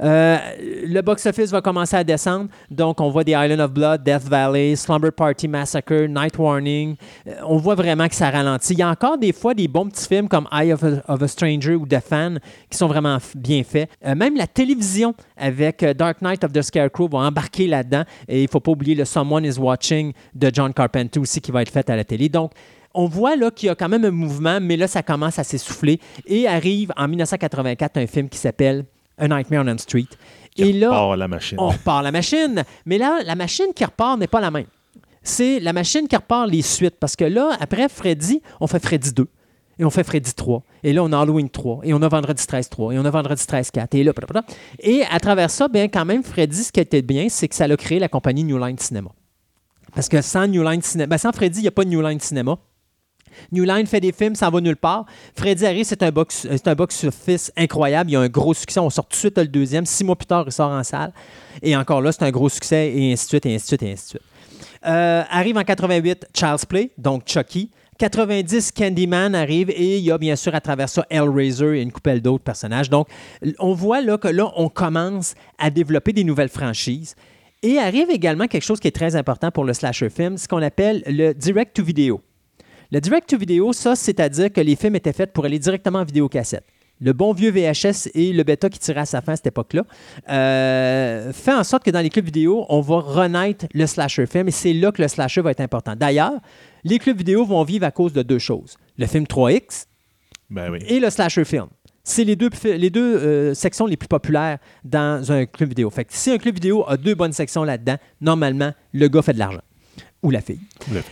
[SPEAKER 2] Euh, le box-office va commencer à descendre. Donc, on voit des Island of Blood, Death Valley, Slumber Party Massacre, Night Warning. Euh, on voit vraiment que ça ralentit. Il y a encore des fois des bons petits films comme Eye of a, Stranger ou The Fan qui sont vraiment bien faits. Même la télévision avec Dark Knight of the Scarecrow va embarquer là-dedans. Et il ne faut pas oublier le Someone is Watching de John Carpenter aussi qui va être fait à la télé. Donc, on voit là qu'il y a quand même un mouvement, mais là, ça commence à s'essouffler. Et arrive en 1984 un film qui s'appelle A Nightmare on Elm Street. Et là,
[SPEAKER 3] la machine.
[SPEAKER 2] on repart la machine. Mais là, la machine qui repart n'est pas la même. C'est la machine qui repart les suites. Parce que là, après Freddy, on fait Freddy 2. Et on fait Freddy 3. Et là, on a Halloween 3. Et on a Vendredi 13 3. Et on a Vendredi 13 4. Et là. Et à travers ça, bien, quand même, Freddy, ce qui était bien, c'est que ça a créé la compagnie New Line Cinema. Parce que sans New Line Cinema, ben, sans Freddy, il n'y a pas de New Line Cinema. New Line fait des films, ça en va nulle part. Freddy arrive, c'est un box, c'est un box-office incroyable. Il y a un gros succès. On sort tout de suite le deuxième. Six mois plus tard, il sort en salle. Et encore là, c'est un gros succès, et ainsi de suite, et ainsi de suite, et ainsi de suite. Euh, arrive en 88, Child's Play, donc Chucky. 90, Candyman arrive et il y a bien sûr à travers ça Hellraiser et une coupelle d'autres personnages. Donc, on voit là que là, on commence à développer des nouvelles franchises. Et arrive également quelque chose qui est très important pour le slasher film, ce qu'on appelle le direct-to-video. Le direct-to-video, ça, c'est-à-dire que les films étaient faits pour aller directement en vidéocassette. Le bon vieux VHS et le bêta qui tirait à sa fin à cette époque-là euh, fait en sorte que dans les clubs vidéo, on va renaître le slasher film et c'est là que le slasher va être important. D'ailleurs, les clubs vidéo vont vivre à cause de deux choses. Le film 3X
[SPEAKER 3] Ben oui.
[SPEAKER 2] et le slasher film. C'est les deux, fi- les deux euh, sections les plus populaires dans un club vidéo. Fait que si un club vidéo a deux bonnes sections là-dedans, normalement, le gars fait de l'argent. Ou la fille.
[SPEAKER 3] Ou la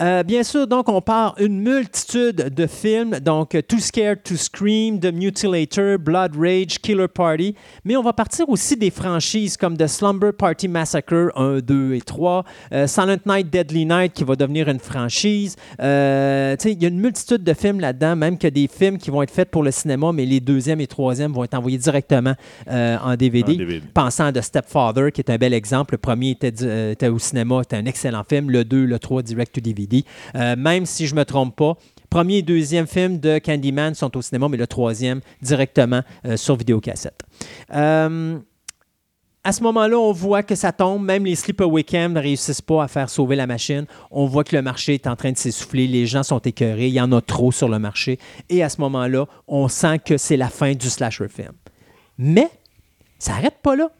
[SPEAKER 2] Euh, bien sûr, donc, on part une multitude de films. Donc, euh, Too Scared to Scream, The Mutilator, Blood Rage, Killer Party. Mais on va partir aussi des franchises comme The Slumber Party Massacre 1, 2 et 3, euh, Silent Night, Deadly Night qui va devenir une franchise. Euh, il y a une multitude de films là-dedans, même que des films qui vont être faits pour le cinéma, mais les deuxième et troisième vont être envoyés directement en DVD.
[SPEAKER 3] En DVD.
[SPEAKER 2] Pensant à The Stepfather, qui est un bel exemple. Le premier était, au cinéma, était un excellent film. Le 2, le 3, direct to DVD. Euh, même si je ne me trompe pas, premier et deuxième film de Candyman sont au cinéma, mais le troisième directement euh, sur vidéocassette. Euh, à ce moment-là, on voit que ça tombe. Même les Sleepaway Camp ne réussissent pas à faire sauver la machine. On voit que le marché est en train de s'essouffler. Les gens sont écœurés. Il y en a trop sur le marché. Et à ce moment-là, on sent que c'est la fin du slasher film. Mais ça n'arrête pas là.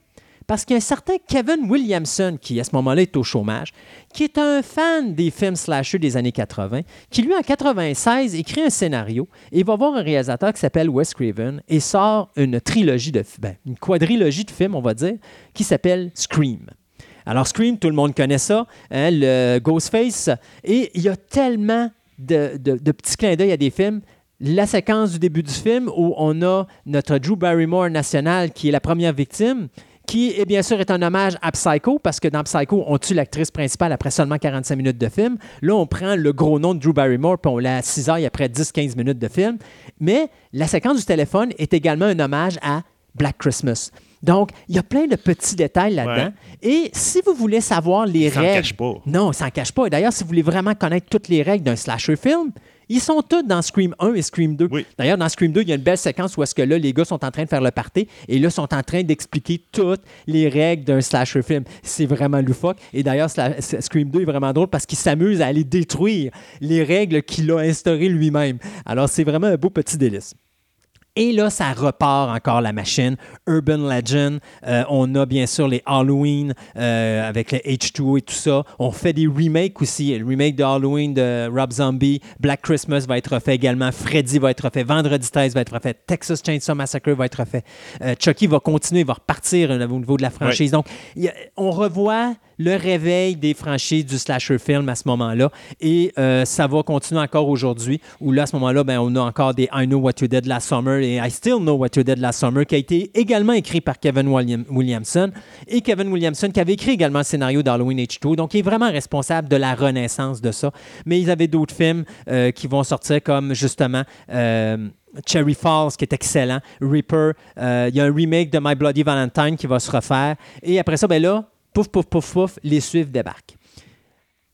[SPEAKER 2] Parce qu'il y a un certain Kevin Williamson, qui à ce moment-là est au chômage, qui est un fan des films slashers des années 80, qui lui, en 96, écrit un scénario et va voir un réalisateur qui s'appelle Wes Craven et sort une trilogie de ben, une quadrilogie de films, on va dire, qui s'appelle Scream. Alors, Scream, tout le monde connaît ça, hein, le Ghostface, et il y a tellement de, de- petits clins d'œil à des films. La séquence du début du film où on a notre Drew Barrymore national qui est la première victime, qui est bien sûr est un hommage à Psycho, parce que dans Psycho, on tue l'actrice principale après seulement 45 minutes de film. Là, on prend le gros nom de Drew Barrymore, puis on la cisaille après 10-15 minutes de film. Mais la séquence du téléphone est également un hommage à Black Christmas. Donc, il y a plein de petits détails là-dedans. Et si vous voulez savoir les
[SPEAKER 3] s'en
[SPEAKER 2] règles...
[SPEAKER 3] cache pas.
[SPEAKER 2] Non, ils s'en cache pas. Et D'ailleurs, si vous voulez vraiment connaître toutes les règles d'un slasher film, ils sont tous dans Scream 1 et Scream 2.
[SPEAKER 3] Oui.
[SPEAKER 2] D'ailleurs, dans Scream 2, il y a une belle séquence où est-ce que là, les gars sont en train de faire le party et là, sont en train d'expliquer toutes les règles d'un slasher film. C'est vraiment loufoque. Et d'ailleurs, Scream 2 est vraiment drôle parce qu'il s'amuse à aller détruire les règles qu'il a instaurées lui-même. Alors, c'est vraiment un beau petit délice. Et là, ça repart encore la machine. Urban Legend, euh, on a bien sûr les Halloween euh, avec le H2O et tout ça. On fait des remakes aussi. Le remake de Halloween de Rob Zombie, Black Christmas va être refait également, Freddy va être refait, Vendredi 13 va être refait, Texas Chainsaw Massacre va être refait. Euh, Chucky va continuer, va repartir au niveau de la franchise. Donc, a- on revoit le réveil des franchises du slasher film à ce moment-là. Et euh, ça va continuer encore aujourd'hui, où là, à ce moment-là, ben, on a encore des I Know What You Did Last Summer et I Still Know What You Did Last Summer, qui a été également écrit par Kevin William- Williamson. Et Kevin Williamson, qui avait écrit également le scénario d'Halloween H2. Donc, il est vraiment responsable de la renaissance de ça. Mais ils avaient d'autres films euh, qui vont sortir, comme justement. euh, Cherry Falls, qui est excellent. Reaper. Il y a un remake de My Bloody Valentine qui va se refaire. Et après ça, ben là, pouf, pouf, pouf, pouf, les suivent débarquent.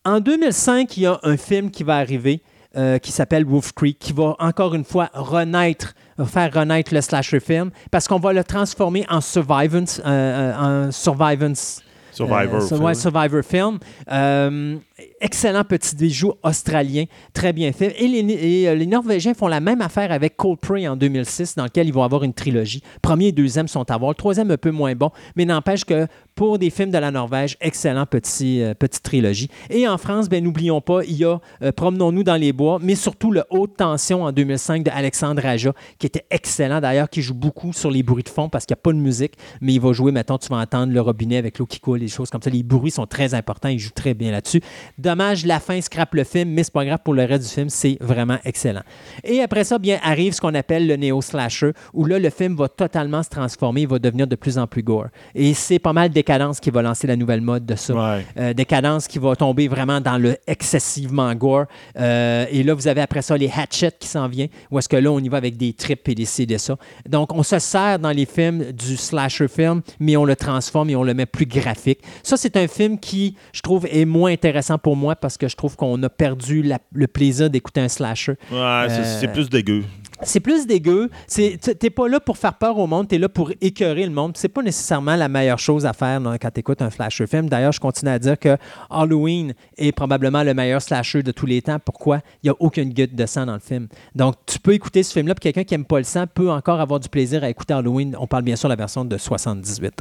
[SPEAKER 2] En 2005, il y a un film qui va arriver euh, qui s'appelle Wolf Creek, qui va encore une fois renaître, faire renaître le slasher film, parce qu'on va le transformer en survivance, euh, euh, en survivance.
[SPEAKER 3] Survivor.
[SPEAKER 2] Euh, sur- ouais, Survivor film. Euh, excellent petit bijou australien, très bien fait. Et les, euh, les Norvégiens font la même affaire avec Cold Prey en 2006, dans lequel ils vont avoir une trilogie. Premier et deuxième sont à voir. Le troisième un peu moins bon, mais n'empêche que pour des films de la Norvège, excellent petit, euh, petite trilogie. Et en France, ben n'oublions pas, il y a euh, Promenons-nous dans les bois, mais surtout le Haute Tension en 2005 de Alexandre Aja, qui était excellent d'ailleurs, qui joue beaucoup sur les bruits de fond parce qu'il n'y a pas de musique, mais il va jouer, maintenant tu vas entendre le robinet avec l'eau qui coule, des choses comme ça. Les bruits sont très importants, il joue très bien là-dessus. Dommage, la fin scrape le film, mais c'est pas grave pour le reste du film, c'est vraiment excellent. Et après ça, bien, arrive ce qu'on appelle le néo-slasher, où là, le film va totalement se transformer, il va devenir de plus en plus gore. Et c'est pas mal Décadence qui va lancer la nouvelle mode de ça.
[SPEAKER 3] Ouais.
[SPEAKER 2] Euh, Décadence qui va tomber vraiment dans le excessivement gore. Euh, et là, vous avez après ça les Hatchet qui s'en vient, où est-ce que là, on y va avec des tripes et des ci, des ça. Donc, on se sert dans les films du slasher film, mais on le transforme et on le met plus graphique. Ça, c'est un film qui, je trouve, est moins intéressant pour moi parce que je trouve qu'on a perdu la- le plaisir d'écouter un slasher.
[SPEAKER 3] Ouais, c'est-
[SPEAKER 2] Euh,
[SPEAKER 3] c'est plus dégueu.
[SPEAKER 2] C'est plus dégueu. T'es pas là pour faire peur au monde, t'es là pour écœurer le monde. C'est pas nécessairement la meilleure chose à faire là, quand t'écoutes un slasher film. D'ailleurs, je continue à dire que Halloween est probablement le meilleur slasher de tous les temps. Pourquoi? Il n'y a aucune goutte de sang dans le film. Donc, tu peux écouter ce film-là, puis quelqu'un qui aime pas le sang peut encore avoir du plaisir à écouter Halloween. On parle bien sûr de la version de 78.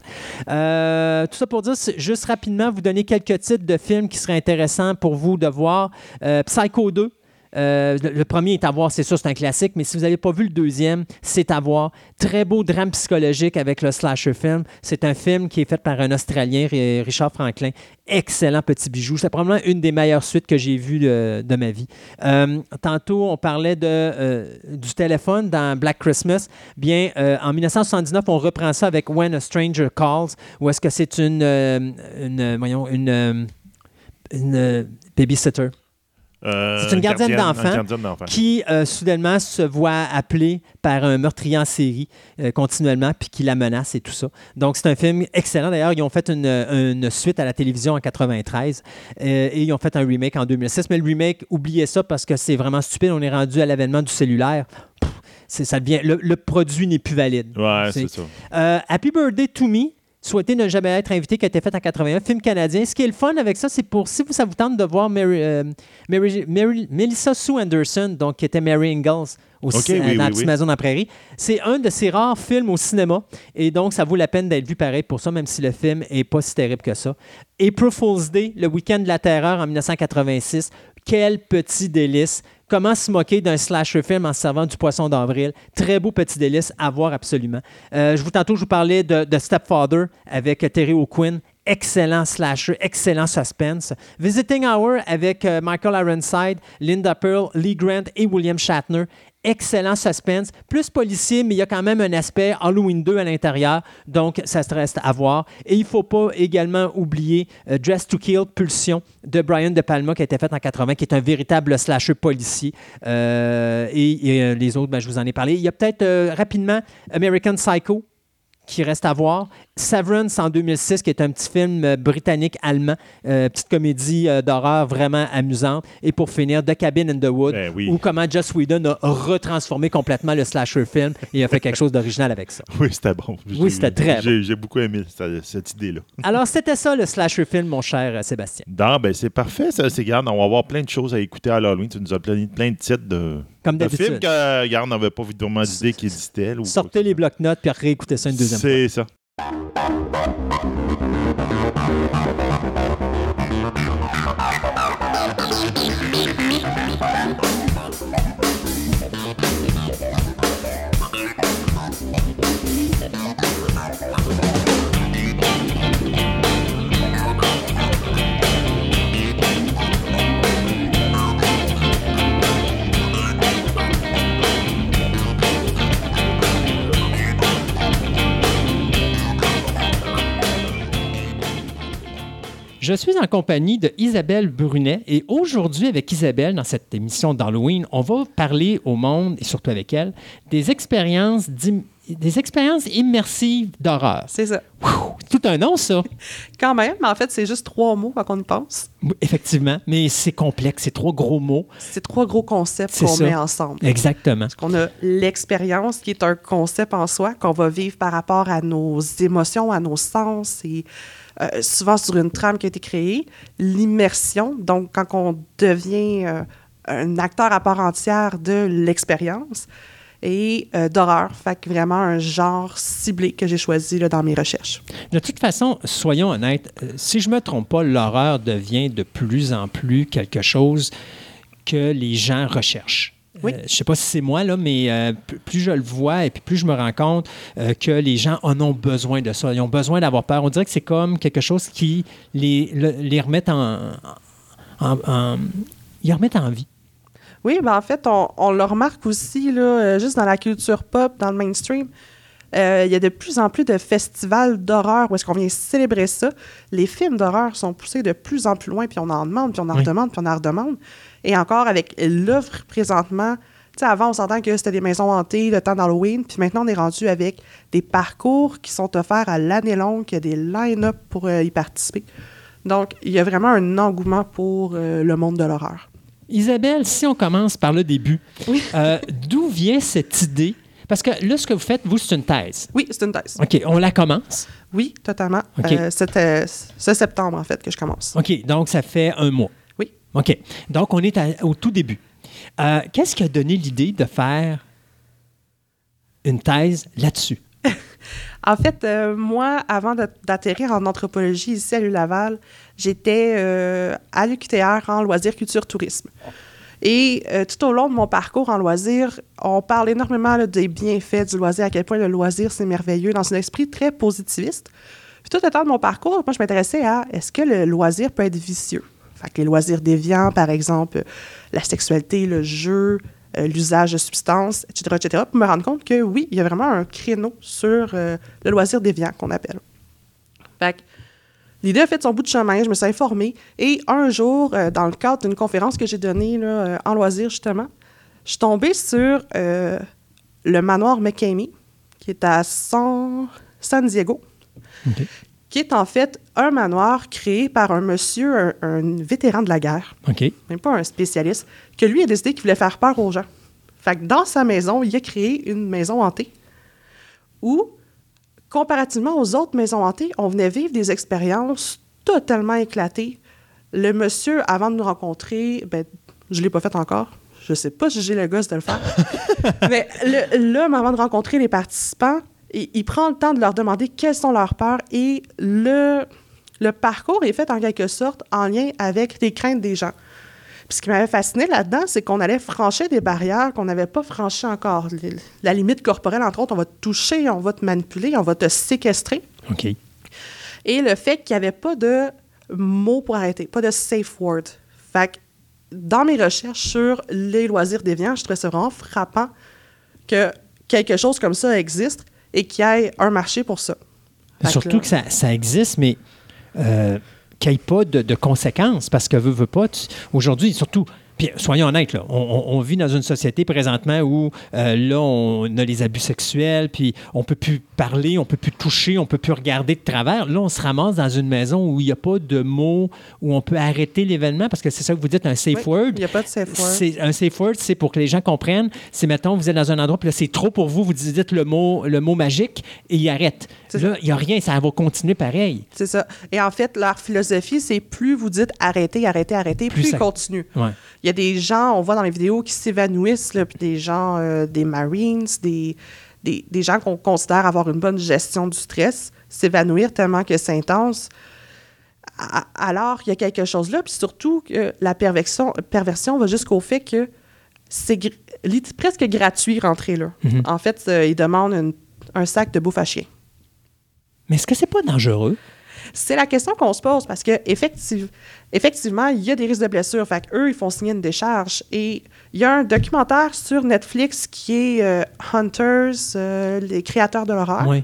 [SPEAKER 2] Euh, tout ça pour dire, juste rapidement, vous donner quelques titres de films qui seraient intéressants pour vous de voir. Euh, Psycho 2. Euh, le, premier est à voir, c'est sûr, c'est un classique, mais si vous n'avez pas vu le deuxième, c'est à voir. Très beau drame psychologique avec le slasher film. C'est un film qui est fait par un Australien, Ri- Richard Franklin. Excellent petit bijou. C'est probablement une des meilleures suites que j'ai vues de, de ma vie. Euh, tantôt, on parlait euh, du téléphone dans Black Christmas. Bien, euh, en 1979, on reprend ça avec When a Stranger Calls, où est-ce que c'est une, euh, voyons, une, euh, une euh, babysitter.
[SPEAKER 3] Euh,
[SPEAKER 2] C'est une gardienne d'enfant
[SPEAKER 3] une gardienne d'enfant.
[SPEAKER 2] qui euh, soudainement se voit appelée par un meurtrier en série euh, continuellement, puis qui la menace et tout ça. Donc, c'est un film excellent. D'ailleurs, ils ont fait une, une suite à la télévision en 93 euh, et ils ont fait un remake en 2006. Mais le remake, oubliez ça parce que c'est vraiment stupide. On est rendu à l'avènement du cellulaire. Pff, ça devient, le, le produit n'est plus valide.
[SPEAKER 3] Ouais,
[SPEAKER 2] C'est-
[SPEAKER 3] ça.
[SPEAKER 2] Happy Birthday to Me. Souhaiter ne jamais être invité, qui a été fait en 81, film canadien. Ce qui est le fun avec ça, c'est pour si vous, ça vous tente de voir Mary, euh, Mary- Mary- Melissa Sue Anderson, donc qui était Mary Ingalls au
[SPEAKER 3] Ok,
[SPEAKER 2] ci-
[SPEAKER 3] oui,
[SPEAKER 2] dans
[SPEAKER 3] oui,
[SPEAKER 2] La
[SPEAKER 3] oui.
[SPEAKER 2] Maison dans la Prairie. C'est un de ces rares films au cinéma et donc ça vaut la peine d'être vu pareil pour ça, même si le film est pas si terrible que ça. April Fool's Day, le week-end de la terreur en 1986. Quel petit délice. Comment se moquer d'un slasher film en se servant du poisson d'avril? Très beau petit délice à voir absolument. Euh, je vous tantôt, je vous parlais de, de Stepfather avec Terry O'Quinn. Excellent slasher, excellent suspense. Visiting Hour avec euh, Michael Ironside, Linda Pearl, Lee Grant et William Shatner. Excellent suspense. Plus policier, mais il y a quand même un aspect Halloween 2 à l'intérieur. Donc, ça se reste à voir. Et il ne faut pas également oublier euh, Dress to Kill, Pulsion de Brian De Palma qui a été fait en 80, qui est un véritable slasher policier. Euh, et euh, les autres, ben, je vous en ai parlé. Il y a peut-être rapidement American Psycho qui reste à voir. Severance en 2006, qui est un petit film euh, britannique-allemand, euh, petite comédie euh, d'horreur vraiment amusante. Et pour finir, The Cabin in the Wood,
[SPEAKER 3] Ben oui.
[SPEAKER 2] où comment Joss Whedon a retransformé complètement le slasher film et a fait quelque chose d'original avec ça.
[SPEAKER 3] Oui, c'était bon.
[SPEAKER 2] Oui, c'était très
[SPEAKER 3] J'ai j'ai beaucoup aimé cette, cette idée-là.
[SPEAKER 2] Alors, c'était ça le slasher film, mon cher euh, Sébastien.
[SPEAKER 3] Non, ben c'est parfait, ça. C'est. On va avoir plein de choses à écouter à Halloween. Tu nous as plein, plein de titres de,
[SPEAKER 2] Comme
[SPEAKER 3] de films
[SPEAKER 2] d'habitude.
[SPEAKER 3] que Garde n'avait pas vraiment d'idée qui existaient. là, ou
[SPEAKER 2] Sortez les blocs-notes puis réécoutez ça une deuxième fois.
[SPEAKER 3] C'est ça.
[SPEAKER 4] Je suis en compagnie de Isabelle Brunet et aujourd'hui, avec Isabelle, dans cette émission d'Halloween, on va parler au monde, et surtout avec elle, des expériences, des expériences immersives d'horreur.
[SPEAKER 7] C'est ça.
[SPEAKER 4] Tout un nom, ça.
[SPEAKER 7] Quand même, mais en fait, c'est juste trois mots quand on y pense.
[SPEAKER 4] Effectivement, mais c'est complexe, c'est trois gros mots.
[SPEAKER 7] C'est trois gros concepts qu'on met ensemble.
[SPEAKER 4] Exactement.
[SPEAKER 7] Parce qu'on a l'expérience qui est un concept en soi qu'on va vivre par rapport à nos émotions, à nos sens et euh, souvent sur une trame qui a été créée. L'immersion, donc quand on devient euh, un acteur à part entière de l'expérience et euh, d'horreur. Fait que vraiment un genre ciblé que j'ai choisi là, dans mes recherches.
[SPEAKER 4] De toute façon, soyons honnêtes, si je me trompe pas, l'horreur devient de plus en plus quelque chose que les gens recherchent.
[SPEAKER 7] Oui.
[SPEAKER 4] Euh, je sais pas si c'est moi, là, mais euh, plus je le vois et puis plus je me rends compte euh, que les gens en ont besoin de ça. Ils ont besoin d'avoir peur. On dirait que c'est comme quelque chose qui les, le- les remet en, en, en- ils remettent en vie.
[SPEAKER 7] Oui, ben en fait, on, on le remarque aussi, là, juste dans la culture pop, dans le mainstream. Il y a de plus en plus de festivals d'horreur où est-ce qu'on vient célébrer ça. Les films d'horreur sont poussés de plus en plus loin, puis on en demande, puis on en
[SPEAKER 4] Oui.
[SPEAKER 7] redemande, puis on en redemande. Et encore avec l'offre présentement, tu sais, avant, on s'entend que c'était des maisons hantées, le temps d'Halloween, puis maintenant, on est rendu avec des parcours qui sont offerts à l'année longue, il y a des line-up pour euh, y participer. Donc, il y a vraiment un engouement pour euh, le monde de l'horreur.
[SPEAKER 4] Isabelle, si on commence par le début,
[SPEAKER 7] Oui.
[SPEAKER 4] euh, d'où vient cette idée? Parce que là, ce que vous faites, vous, c'est une thèse.
[SPEAKER 7] Oui, c'est une thèse.
[SPEAKER 4] OK, on la commence?
[SPEAKER 7] Oui, totalement.
[SPEAKER 4] OK.
[SPEAKER 7] Euh, C'était ce septembre, en fait, que je commence.
[SPEAKER 4] OK, donc ça fait un mois. OK. Donc, on est au tout début. Euh, Qu'est-ce qui a donné l'idée de faire une thèse là-dessus?
[SPEAKER 7] En fait, euh, moi, avant d'atterrir en anthropologie ici à l'ULaval, j'étais euh, à l'UQTR en loisirs, culture, tourisme. Et tout au long de mon parcours en loisirs, on parle énormément des bienfaits du loisir, à quel point le loisir, c'est merveilleux, dans un esprit très positiviste. Puis tout le temps de mon parcours, moi, je m'intéressais à est-ce que le loisir peut être vicieux? Fait que les loisirs déviants, par exemple, la sexualité, le jeu, euh, l'usage de substances, etc., pour me rendre compte que oui, il y a vraiment un créneau sur euh, le loisir déviant qu'on appelle. Fait l'idée a fait son bout de chemin, je me suis informée, et un jour, euh, dans le cadre d'une conférence que j'ai donnée en loisir, justement, je suis tombée sur le manoir McCamey, qui est à San, San Diego. Qui est en fait un manoir créé par un monsieur, un, un vétéran de la guerre,
[SPEAKER 4] OK.
[SPEAKER 7] même pas un spécialiste, que lui a décidé qu'il voulait faire peur aux gens. Fait que dans sa maison, il a créé une maison hantée où, comparativement aux autres maisons hantées, on venait vivre des expériences totalement éclatées. Le monsieur, avant de nous rencontrer, ben, je ne l'ai pas fait encore. Je sais pas si j'ai le gosse de le faire. Mais le- l'homme, avant de rencontrer les participants, il, il prend le temps de leur demander quelles sont leurs peurs et le, le parcours est fait en quelque sorte en lien avec les craintes des gens. Puis ce qui m'avait fasciné là-dedans, c'est qu'on allait franchir des barrières qu'on n'avait pas franchies encore. La limite corporelle, entre autres, on va te toucher, on va te manipuler, on va te séquestrer.
[SPEAKER 2] OK.
[SPEAKER 7] Et le fait qu'il n'y avait pas de mots pour arrêter, pas de safe word. Fait que dans mes recherches sur les loisirs déviants, je trouvais ça vraiment frappant que quelque chose comme ça existe et qu'il y ait un marché pour ça. Fait
[SPEAKER 2] Surtout
[SPEAKER 7] là-
[SPEAKER 2] que ça, ça existe, mais euh, qu'il n'y ait pas de, de conséquences, parce que veut, veut pas, aujourd'hui, surtout, puis soyons honnêtes, là, on, vit dans une société présentement où euh, là, on a les abus sexuels, puis on peut plus parler, on peut plus toucher, on peut plus regarder de travers. Là, on se ramasse dans une maison où il n'y a pas de mots, où on peut arrêter l'événement, parce que c'est ça que vous dites, un safe
[SPEAKER 7] Oui,
[SPEAKER 2] word.
[SPEAKER 7] Il n'y a pas de safe word.
[SPEAKER 2] C'est un safe word, c'est pour que les gens comprennent. C'est mettons, vous êtes dans un endroit, puis là, c'est trop pour vous, vous dites le mot, le mot magique et il arrête.
[SPEAKER 7] C'est
[SPEAKER 2] Là, il n'y a rien, ça va continuer pareil.
[SPEAKER 7] C'est ça. Et en fait, leur philosophie, c'est plus vous dites arrêtez, arrêtez, arrêtez,
[SPEAKER 2] Plus
[SPEAKER 7] plus,
[SPEAKER 2] ça-
[SPEAKER 7] ils continuent.
[SPEAKER 2] Ouais.
[SPEAKER 7] Il y a des gens, on voit dans les vidéos, qui s'évanouissent, puis des gens, euh, des Marines, des, des, des gens qu'on considère avoir une bonne gestion du stress, s'évanouir tellement que c'est intense. A- Alors, il y a quelque chose là, puis surtout que la perversion, perversion va jusqu'au fait que c'est gr- presque gratuit rentrer là. En fait, euh, ils demandent une- un sac de bouffe à chien.
[SPEAKER 2] Mais est-ce que c'est pas dangereux?
[SPEAKER 7] C'est la question qu'on se pose parce que effective- effectivement, il y a des risques de blessure. Fait eux, ils font signer une décharge. Et il y a un documentaire sur Netflix qui est euh, Hunters, euh, les créateurs de l'horreur,
[SPEAKER 2] Oui.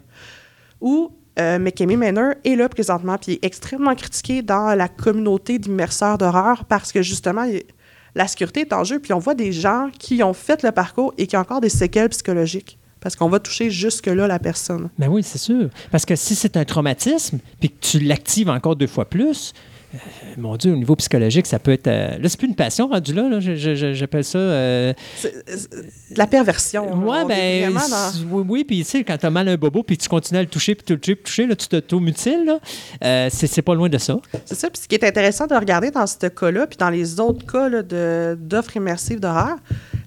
[SPEAKER 7] où euh, McKamey Manor est là présentement, puis est extrêmement critiqué dans la communauté d'immerseurs d'horreur parce que justement, il- la sécurité est en jeu. Puis on voit des gens qui ont fait le parcours et qui ont encore des séquelles psychologiques parce qu'on va toucher jusque-là la personne.
[SPEAKER 2] Ben oui, c'est sûr. Parce que si c'est un traumatisme, puis que tu l'actives encore deux fois plus, euh, mon Dieu, au niveau psychologique, ça peut être. euh, là, c'est plus une passion rendue là. là. J'appelle ça. euh,
[SPEAKER 7] C'est- c'est de la perversion.
[SPEAKER 2] ben.
[SPEAKER 7] dans-
[SPEAKER 2] c'est- Oui, oui, puis tu sais, quand t'as mal à un bobo, puis tu continues à le toucher, puis toucher, puis toucher, là, tu t'automutiles, là. C'est c'est pas loin de ça.
[SPEAKER 7] C'est ça. Puis ce qui est intéressant de regarder dans ce cas-là, puis dans les autres cas d'offres immersives d'horreur,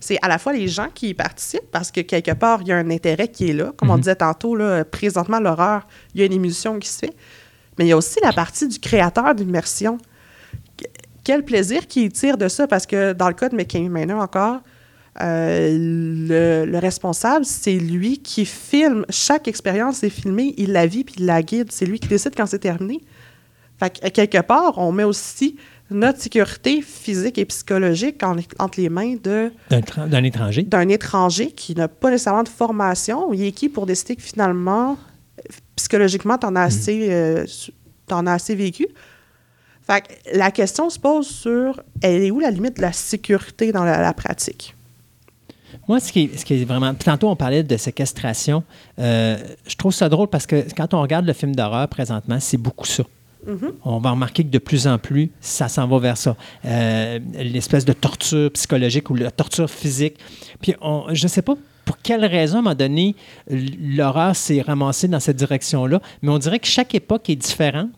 [SPEAKER 7] c'est à la fois les gens qui y participent, parce que quelque part, il y a un intérêt qui est là. Comme on disait tantôt, là, présentement, l'horreur, il y a une émulsion qui se fait. Mais il y a aussi la partie du créateur d'immersion. Qu- Quel plaisir qu'il tire de ça, parce que dans le cas de McKinney Manor encore, euh, le, le responsable, c'est lui qui filme. Chaque expérience est filmée, il la vit puis il la guide. C'est lui qui décide quand c'est terminé. Fait que, quelque part, on met aussi notre sécurité physique et psychologique en- entre les mains de
[SPEAKER 2] D'un tra- d'un étranger.
[SPEAKER 7] d'un étranger qui n'a pas nécessairement de formation. Il est qui pour décider que finalement, psychologiquement, t'en as assez, euh, t'en as assez vécu? Fait que la question se pose sur elle est où la limite de la sécurité dans la, la pratique?
[SPEAKER 2] Moi, ce qui, est, ce qui est vraiment. Tantôt, on parlait de séquestration. Euh, je trouve ça drôle parce que quand on regarde le film d'horreur présentement, c'est beaucoup ça. On va remarquer que de plus en plus, ça s'en va vers ça. Euh, L'espèce de torture psychologique ou la torture physique. Puis, on, je ne sais pas pour quelle raison, à un moment donné, l'horreur s'est ramassée dans cette direction-là, mais on dirait que chaque époque est différente.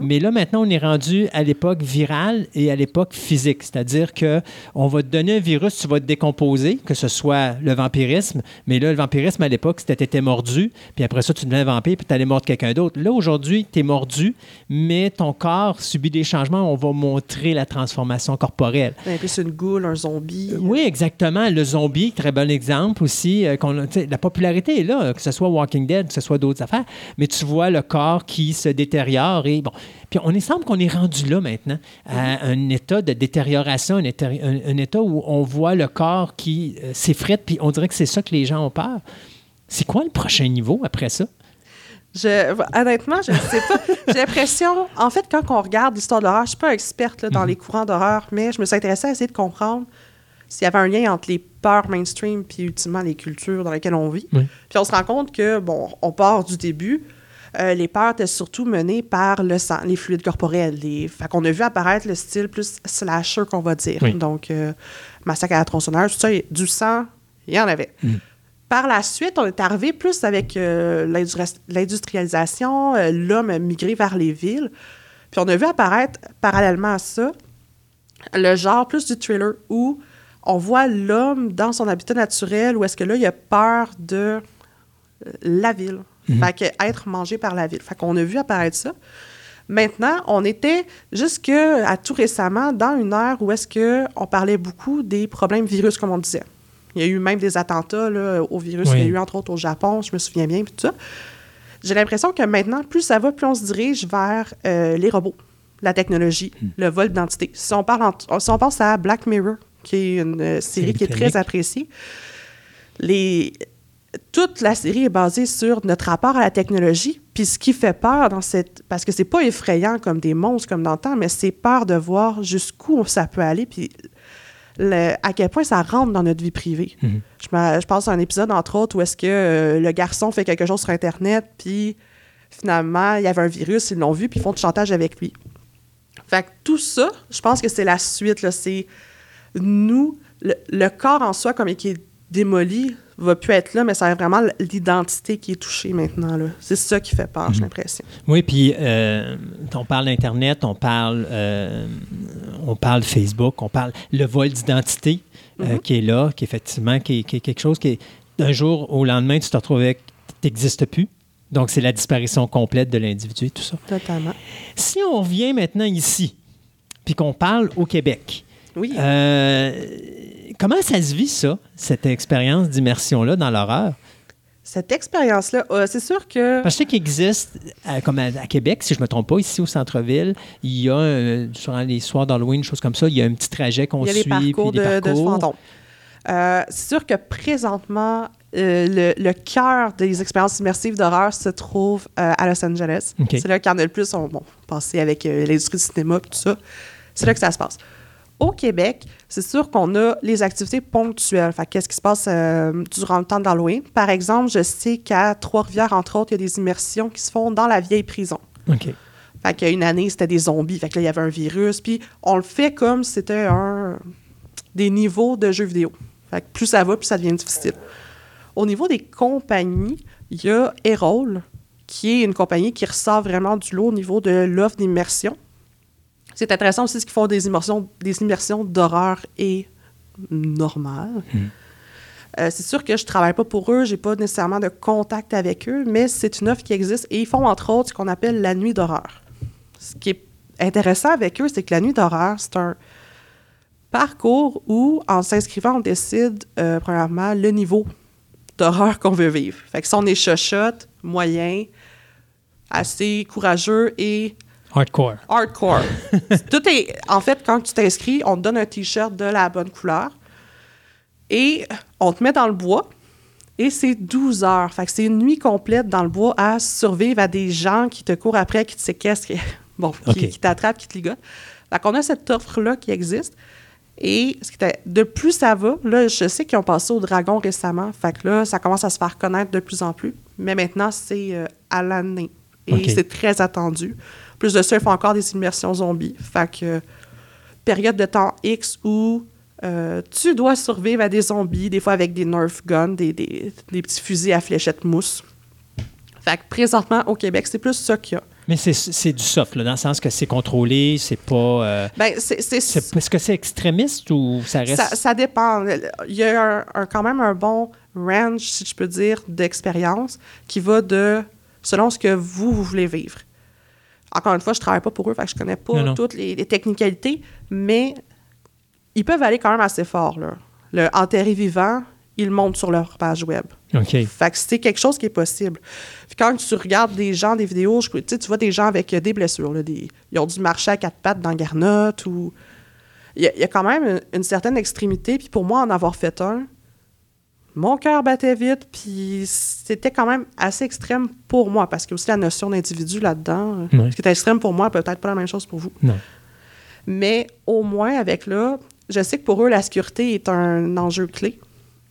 [SPEAKER 2] Mais là, maintenant, on est rendu à l'époque virale et à l'époque physique. C'est-à-dire que on va te donner un virus, tu vas te décomposer, que ce soit le vampirisme. Mais là, le vampirisme, à l'époque, c'était t'étais mordu, puis après ça, tu devenais un vampire, puis tu allais mordre quelqu'un d'autre. Là, aujourd'hui, tu es mordu, mais ton corps subit des changements. On va montrer la transformation corporelle.
[SPEAKER 7] Un peu une goule, un zombie.
[SPEAKER 2] Oui, exactement. Le zombie, très bon exemple aussi. euh, qu'on la popularité est là, que ce soit Walking Dead, que ce soit d'autres affaires. Mais tu vois le corps qui se détériore. Et bon, puis on il semble qu'on est rendu là maintenant, à un état de détérioration, un état, un- un état où on voit le corps qui euh, s'effrite, puis on dirait que c'est ça que les gens ont peur. C'est quoi le prochain niveau après ça?
[SPEAKER 7] Je, honnêtement, je ne sais pas. J'ai l'impression, en fait, quand on regarde l'histoire de l'horreur, je ne suis pas experte là, dans les courants d'horreur, mais je me suis intéressée à essayer de comprendre s'il y avait un lien entre les peurs mainstream puis ultimement les cultures dans lesquelles on vit.
[SPEAKER 2] Oui.
[SPEAKER 7] Puis on se rend compte que, bon, on part du début. Euh, les peurs étaient surtout menées par le sang, les fluides corporels. Les... Fait qu'on a vu apparaître le style plus slasher qu'on va dire.
[SPEAKER 2] Oui.
[SPEAKER 7] Donc, euh, massacre à la tronçonneuse, tout ça, du sang, il y en avait. Par la suite, on est arrivé plus avec euh, l'industri- l'industrialisation, l'homme migré vers les villes. Puis on a vu apparaître, parallèlement à ça, le genre plus du thriller où on voit l'homme dans son habitat naturel, où est-ce que là, il a peur de la ville. Fait que être mangé par la ville. Fait qu'on a vu apparaître ça. Maintenant, on était jusque à tout récemment dans une ère où est-ce que on parlait beaucoup des problèmes virus, comme on disait. Il y a eu même des attentats là, au virus.
[SPEAKER 4] Oui.
[SPEAKER 7] Il y a eu entre autres au Japon, je me souviens bien, puis tout ça. J'ai l'impression que maintenant, plus ça va, plus on se dirige vers euh, les robots, la technologie, le vol d'identité. Si on, parle en- si on pense à Black Mirror, qui est une euh, série qui est très appréciée, les, toute la série est basée sur notre rapport à la technologie. Puis ce qui fait peur dans cette. Parce que c'est pas effrayant comme des monstres comme dans le temps, mais c'est peur de voir jusqu'où ça peut aller. Puis le- à quel point ça rentre dans notre vie privée.
[SPEAKER 4] Mhm.
[SPEAKER 7] je, pense à un épisode, entre autres, où est-ce que euh, le garçon fait quelque chose sur Internet, puis finalement, il y avait un virus, ils l'ont vu, puis ils font du chantage avec lui. Fait que tout ça, je pense que c'est la suite. C'est nous, le, le corps en soi, comme il qui est démoli, va plus être là, mais c'est vraiment l'identité qui est touchée maintenant. C'est ça qui fait peur, j'ai l'impression.
[SPEAKER 4] Oui, puis euh, on parle d'Internet, on parle, euh, on parle Facebook, on parle le vol d'identité euh, qui est là, qui effectivement, qui est, qui est quelque chose qui est d'un jour au lendemain, tu te retrouves avec, tu n'existes plus. Donc, c'est la disparition complète de l'individu et tout ça.
[SPEAKER 7] Totalement.
[SPEAKER 4] Si on revient maintenant ici, puis qu'on parle au Québec,
[SPEAKER 7] Oui.
[SPEAKER 4] euh, comment ça se vit, ça, cette expérience d'immersion-là dans l'horreur?
[SPEAKER 7] Cette expérience-là, euh, c'est sûr que.
[SPEAKER 4] Parce que je sais qu'il existe, euh, comme à, à Québec, si je ne me trompe pas, ici au centre-ville, il y a, euh, durant les soirs d'Halloween, choses comme ça, il y a un petit trajet qu'on
[SPEAKER 7] Il y a
[SPEAKER 4] suit.
[SPEAKER 7] les parcours, de,
[SPEAKER 4] parcours.
[SPEAKER 7] Euh, c'est sûr que présentement, le, le cœur des expériences immersives d'horreur se trouve à Los Angeles. C'est là qu'il y en a le plus. On, bon, passé avec l'industrie du cinéma et tout ça. C'est là que ça se passe. Au Québec, c'est sûr qu'on a les activités ponctuelles. Fait qu'est-ce qui se passe euh, durant le temps d'Halloween? Par exemple, je sais qu'à Trois-Rivières, entre autres, il y a des immersions qui se font dans la vieille prison.
[SPEAKER 4] OK.
[SPEAKER 7] Fait qu'il y a une année, c'était des zombies. Fait que là, il y avait un virus. Puis on le fait comme si c'était un... des niveaux de jeux vidéo. Fait que plus ça va, plus ça devient difficile. Au niveau des compagnies, il y a Erol, qui est une compagnie qui ressort vraiment du lot au niveau de l'offre d'immersion. C'est intéressant aussi ce qu'ils font des immersions, des immersions d'horreur et normales. Euh, c'est sûr que je travaille pas pour eux, j'ai pas nécessairement de contact avec eux, mais c'est une offre qui existe et ils font entre autres ce qu'on appelle la nuit d'horreur. Ce qui est intéressant avec eux, c'est que la nuit d'horreur, c'est un parcours où, en s'inscrivant, on décide, euh, premièrement, le niveau d'horreur qu'on veut vivre. Fait que si on est chochotte, moyen, assez courageux et
[SPEAKER 4] Hardcore.
[SPEAKER 7] hardcore. Tout est. En fait, quand tu t'inscris, on te donne un T-shirt de la bonne couleur et on te met dans le bois. Et c'est 12 heures. Fait que c'est une nuit complète dans le bois à survivre à des gens qui te courent après, qui te séquestrent, qui, bon, qui, t'attrapent, qui te ligotent. Fait qu'on a cette offre-là qui existe. Et ce qui était- de plus ça va, là, je sais qu'ils ont passé au dragon récemment. Fait que là, ça commence à se faire connaître de plus en plus. Mais maintenant, c'est euh, à l'année. Et c'est très attendu. Plus de ça, ils font encore des immersions zombies. Fait que période de temps X où euh, tu dois survivre à des zombies, des fois avec des Nerf guns, des, des- des petits fusils à fléchettes mousse. Fait que présentement, au Québec, c'est plus ça qu'il y a.
[SPEAKER 4] Mais c'est- du soft, là, dans le sens que c'est contrôlé, c'est pas. euh,
[SPEAKER 7] Ben, c'est-
[SPEAKER 4] Est-ce que c'est extrémiste ou ça reste?
[SPEAKER 7] Ça, ça dépend. Il y a un- un- quand même un bon range, si je peux dire, d'expérience qui va de selon ce que vous, vous voulez vivre. Encore une fois, je travaille pas pour eux, fait que je connais pas
[SPEAKER 4] Non, non.
[SPEAKER 7] toutes les, les technicalités, mais ils peuvent aller quand même assez fort. Là. Le enterré vivant, ils le montent sur leur page web.
[SPEAKER 4] OK.
[SPEAKER 7] Fait que c'est quelque chose qui est possible. Puis quand tu regardes des gens, des vidéos, je- tu vois des gens avec euh, des blessures. là, des, ils ont dû marcher à quatre pattes dans Garnotte ou... Il y, a, il y a quand même une, une certaine extrémité. Puis pour moi, en avoir fait un, mon cœur battait vite. Puis c'était quand même assez extrême pour moi. Parce qu'il y a aussi la notion d'individu là-dedans.
[SPEAKER 4] Ouais.
[SPEAKER 7] Ce qui est extrême pour moi, peut-être pas la même chose pour vous.
[SPEAKER 4] Non.
[SPEAKER 7] Mais au moins, avec là, je sais que pour eux, la sécurité est un enjeu clé.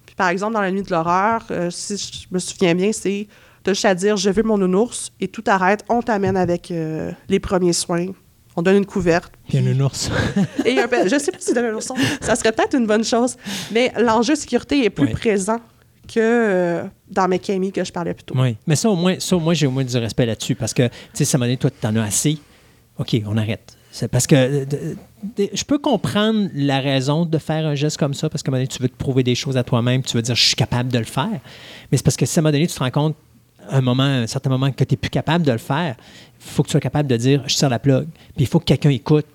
[SPEAKER 7] Puis par exemple, dans la nuit de l'horreur, euh, si je me souviens bien, c'est de juste à dire je veux mon nounours et tout arrête, on t'amène avec euh, les premiers soins. On donne une couverte.
[SPEAKER 4] Puis un
[SPEAKER 7] puis-
[SPEAKER 4] nounours.
[SPEAKER 7] et un peu- je sais pas si donner un ourson, ça serait peut-être une bonne chose, mais l'enjeu sécurité est plus présent que euh, dans McKamey que je parlais plus tôt.
[SPEAKER 2] Oui. Mais ça, au moins, ça, au moins j'ai au moins du respect là-dessus parce que, tu sais, ça m'a donné, toi, tu en as assez. OK, on arrête. C'est parce que euh, de- de- je peux comprendre la raison de faire un geste comme ça parce qu'à un moment donné, tu veux te prouver des choses à toi-même, tu veux dire, je suis capable de le faire. Mais c'est parce que si à un moment donné, tu te rends compte, un moment, un certain moment, que tu n'es plus capable de le faire, il faut que tu sois capable de dire, je tire la plug. Puis il faut que quelqu'un écoute.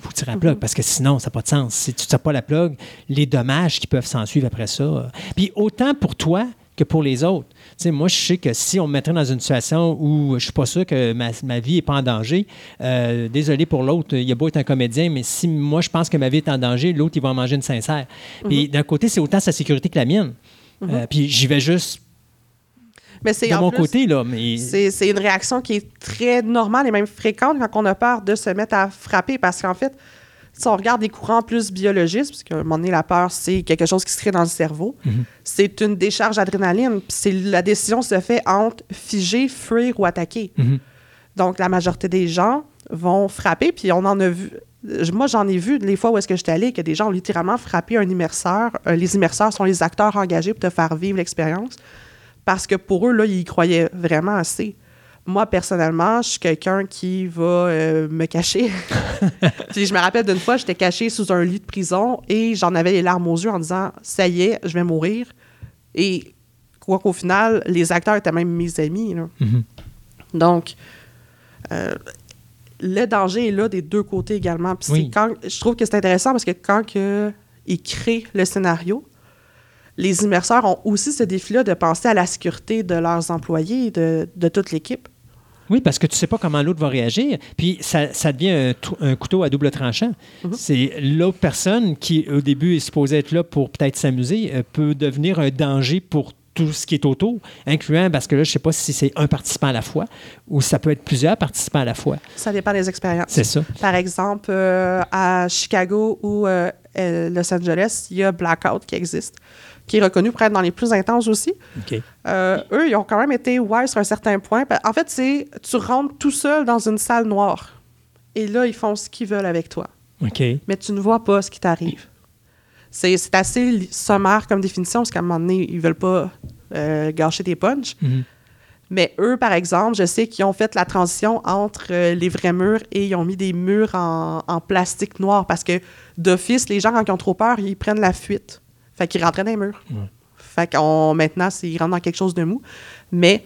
[SPEAKER 2] Il faut tires la plug parce que sinon, ça n'a pas de sens. Si tu ne tires pas la plug, les dommages qui peuvent s'en suivre après ça. euh, Puis autant pour toi que pour les autres. Moi, je sais que si on me mettrait dans une situation où je suis pas sûr que ma, ma vie n'est pas en danger, euh, désolé pour l'autre, il a beau être un comédien, mais si moi, je pense que ma vie est en danger, l'autre, il va en manger une sincère. Puis d'un côté, c'est autant sa sécurité que la mienne. Euh, puis j'y vais juste
[SPEAKER 7] Mais c'est
[SPEAKER 2] de
[SPEAKER 7] en
[SPEAKER 2] mon
[SPEAKER 7] plus,
[SPEAKER 2] côté, là. Mais
[SPEAKER 7] C'est c'est une réaction qui est très normale et même fréquente quand on a peur de se mettre à frapper parce qu'en fait, si on regarde des courants plus biologistes, parce qu'à un moment donné, la peur, c'est quelque chose qui se crée dans le cerveau, c'est une décharge d'adrénaline. puis c'est La décision se fait entre figer, fuir ou attaquer.
[SPEAKER 2] Mhm.
[SPEAKER 7] Donc, la majorité des gens vont frapper, puis on en a vu. Moi, j'en ai vu les fois où est-ce que j'étais allée que des gens ont littéralement frappé un immerseur. Euh, les immerseurs sont les acteurs engagés pour te faire vivre l'expérience parce que pour eux, là, ils y croyaient vraiment assez. Moi, personnellement, je suis quelqu'un qui va euh, me cacher. Puis je me rappelle d'une fois, j'étais cachée sous un lit de prison et j'en avais les larmes aux yeux en disant Ça y est, je vais mourir. Et quoi qu'au final, les acteurs étaient même mes amis. là.
[SPEAKER 2] Mhm.
[SPEAKER 7] Donc, euh, le danger est là des deux côtés également. Puis
[SPEAKER 2] Oui.
[SPEAKER 7] quand, je trouve que c'est intéressant parce que quand que ils créent le scénario, les immerseurs ont aussi ce défi-là de penser à la sécurité de leurs employés, de, de toute l'équipe.
[SPEAKER 2] Oui, parce que tu sais pas comment l'autre va réagir. Puis ça, ça devient un, couteau à double tranchant. C'est l'autre personne qui, au début, est supposée être là pour peut-être s'amuser, euh, peut devenir un danger pour tout ce qui est autour, incluant, parce que là, je sais pas si c'est un participant à la fois ou ça peut être plusieurs participants à la fois.
[SPEAKER 7] Ça dépend des expériences.
[SPEAKER 2] C'est ça.
[SPEAKER 7] Par exemple, euh, à Chicago ou euh, Los Angeles, il y a Blackout qui existe, qui est reconnu pour être dans les plus intenses aussi. Euh, eux, ils ont quand même été wise sur un certain point. Pa- En fait, c'est tu rentres tout seul dans une salle noire. Et là, ils font ce qu'ils veulent avec toi. Mais tu ne vois pas ce qui t'arrive. C'est assez sommaire comme définition, parce qu'à un moment donné, ils veulent pas euh, gâcher tes punchs.
[SPEAKER 2] Mhm.
[SPEAKER 7] Mais eux, par exemple, je sais qu'ils ont fait la transition entre euh, les vrais murs et ils ont mis des murs en, en plastique noir parce que d'office, les gens, quand ils ont trop peur, ils prennent la fuite. Fait qu'ils rentraient dans les murs. Fait qu'on, maintenant, c'est- ils rentrent dans quelque chose de mou. Mais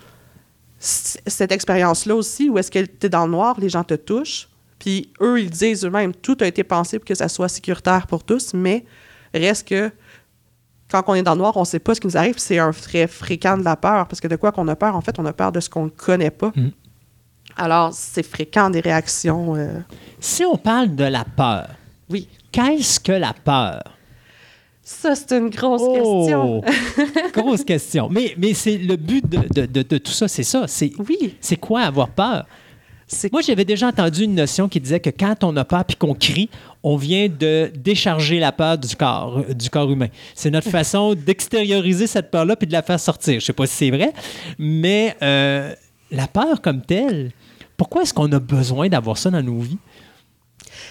[SPEAKER 7] cette expérience-là aussi, où est-ce que tu es dans le noir, les gens te touchent, puis eux, ils disent eux-mêmes, tout a été pensé pour que ça soit sécuritaire pour tous, mais reste que quand on est dans le noir, on ne sait pas ce qui nous arrive. C'est un très fréquent de la peur, parce que de quoi qu'on a peur, en fait, on a peur de ce qu'on ne connaît pas.
[SPEAKER 2] Mhm.
[SPEAKER 7] Alors, c'est fréquent des réactions. euh,
[SPEAKER 2] Si on parle de la peur,
[SPEAKER 7] Oui.
[SPEAKER 2] qu'est-ce que la peur?
[SPEAKER 7] Ça, c'est une grosse question.
[SPEAKER 2] Oh! Grosse question. Mais, mais c'est le but de, de- de- de tout ça, c'est ça. C'est,
[SPEAKER 7] Oui.
[SPEAKER 2] c'est quoi avoir peur? Moi, j'avais déjà entendu une notion qui disait que quand on a peur puis qu'on crie, on vient de décharger la peur du corps, du corps humain. C'est notre façon d'extérioriser cette peur-là puis de la faire sortir. Je sais pas si c'est vrai, mais euh, la peur comme telle, pourquoi est-ce qu'on a besoin d'avoir ça dans nos vies?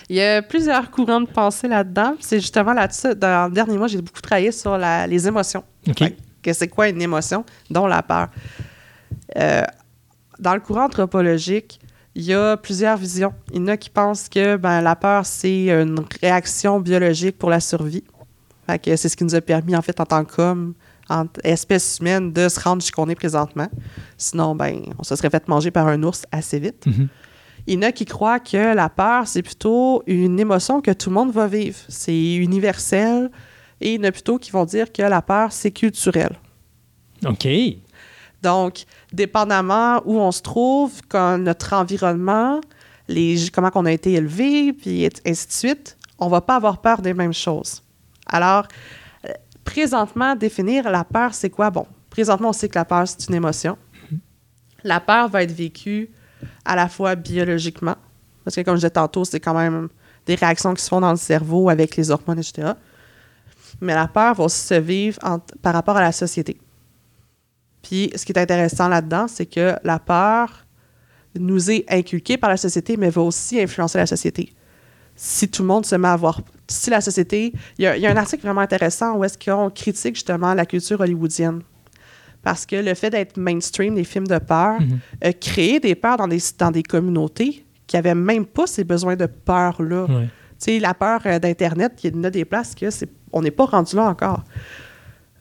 [SPEAKER 7] Il y a plusieurs courants de pensée là-dedans. C'est justement là-dessus, dans le dernier mois, j'ai beaucoup travaillé sur la- les émotions.
[SPEAKER 2] OK.
[SPEAKER 7] Fait Que c'est quoi une émotion, dont la peur. Euh, dans le courant anthropologique, il y a plusieurs visions. Il y en a qui pensent que ben, la peur, c'est une réaction biologique pour la survie. Fait que c'est ce qui nous a permis, en fait, en tant qu'homme, en espèce humaine, de se rendre jusqu'où on est présentement. Sinon, ben, on se serait fait manger par un ours assez vite.
[SPEAKER 2] Mhm.
[SPEAKER 7] Il y en a qui croient que la peur, c'est plutôt une émotion que tout le monde va vivre. C'est universel. Et il y en a plutôt qui vont dire que la peur, c'est culturel.
[SPEAKER 2] OK.
[SPEAKER 7] Donc, dépendamment où on se trouve, quand notre environnement, les, comment on a été élevé, puis ainsi de suite, on va pas avoir peur des mêmes choses. Alors, euh, présentement, définir la peur, c'est quoi? Bon, présentement, on sait que la peur, c'est une émotion. La peur va être vécue à la fois biologiquement, parce que comme je disais tantôt, c'est quand même des réactions qui se font dans le cerveau avec les hormones, etc. Mais la peur va aussi se vivre par rapport à la société. Puis, ce qui est intéressant là-dedans, c'est que la peur nous est inculquée par la société, mais va aussi influencer la société. Si tout le monde se met à avoir... Si la société... Il y y a un article vraiment intéressant où est-ce qu'on critique justement la culture hollywoodienne. Parce que le fait d'être mainstream des films de peur a créé des peurs dans des, dans des communautés qui n'avaient même pas ces besoins de peur-là.
[SPEAKER 2] Ouais.
[SPEAKER 7] Tu sais, la peur euh, d'Internet, il y en a des places que c'est, on n'est pas rendu là encore.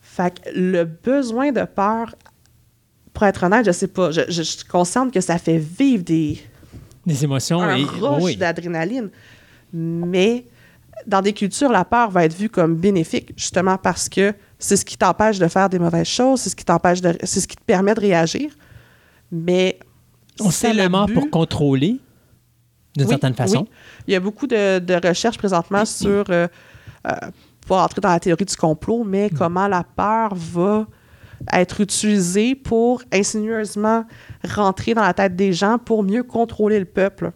[SPEAKER 7] Fait que le besoin de peur, pour être honnête, je sais pas, je, je, je suis consciente que ça fait vivre des,
[SPEAKER 2] Des émotions.
[SPEAKER 7] un
[SPEAKER 2] et, oui.
[SPEAKER 7] d'adrénaline. Mais dans des cultures, la peur va être vue comme bénéfique, justement parce que c'est ce qui t'empêche de faire des mauvaises choses, c'est ce qui t'empêche de, c'est ce qui te permet de réagir. Mais
[SPEAKER 2] On sert la mort pour contrôler, d'une
[SPEAKER 7] Oui,
[SPEAKER 2] certaine façon.
[SPEAKER 7] oui. Il y a beaucoup de, de recherches présentement sur, euh, euh, pas entrer dans la théorie du complot, mais
[SPEAKER 2] Mm.
[SPEAKER 7] comment la peur va être utilisée pour insinueusement rentrer dans la tête des gens pour mieux contrôler le peuple.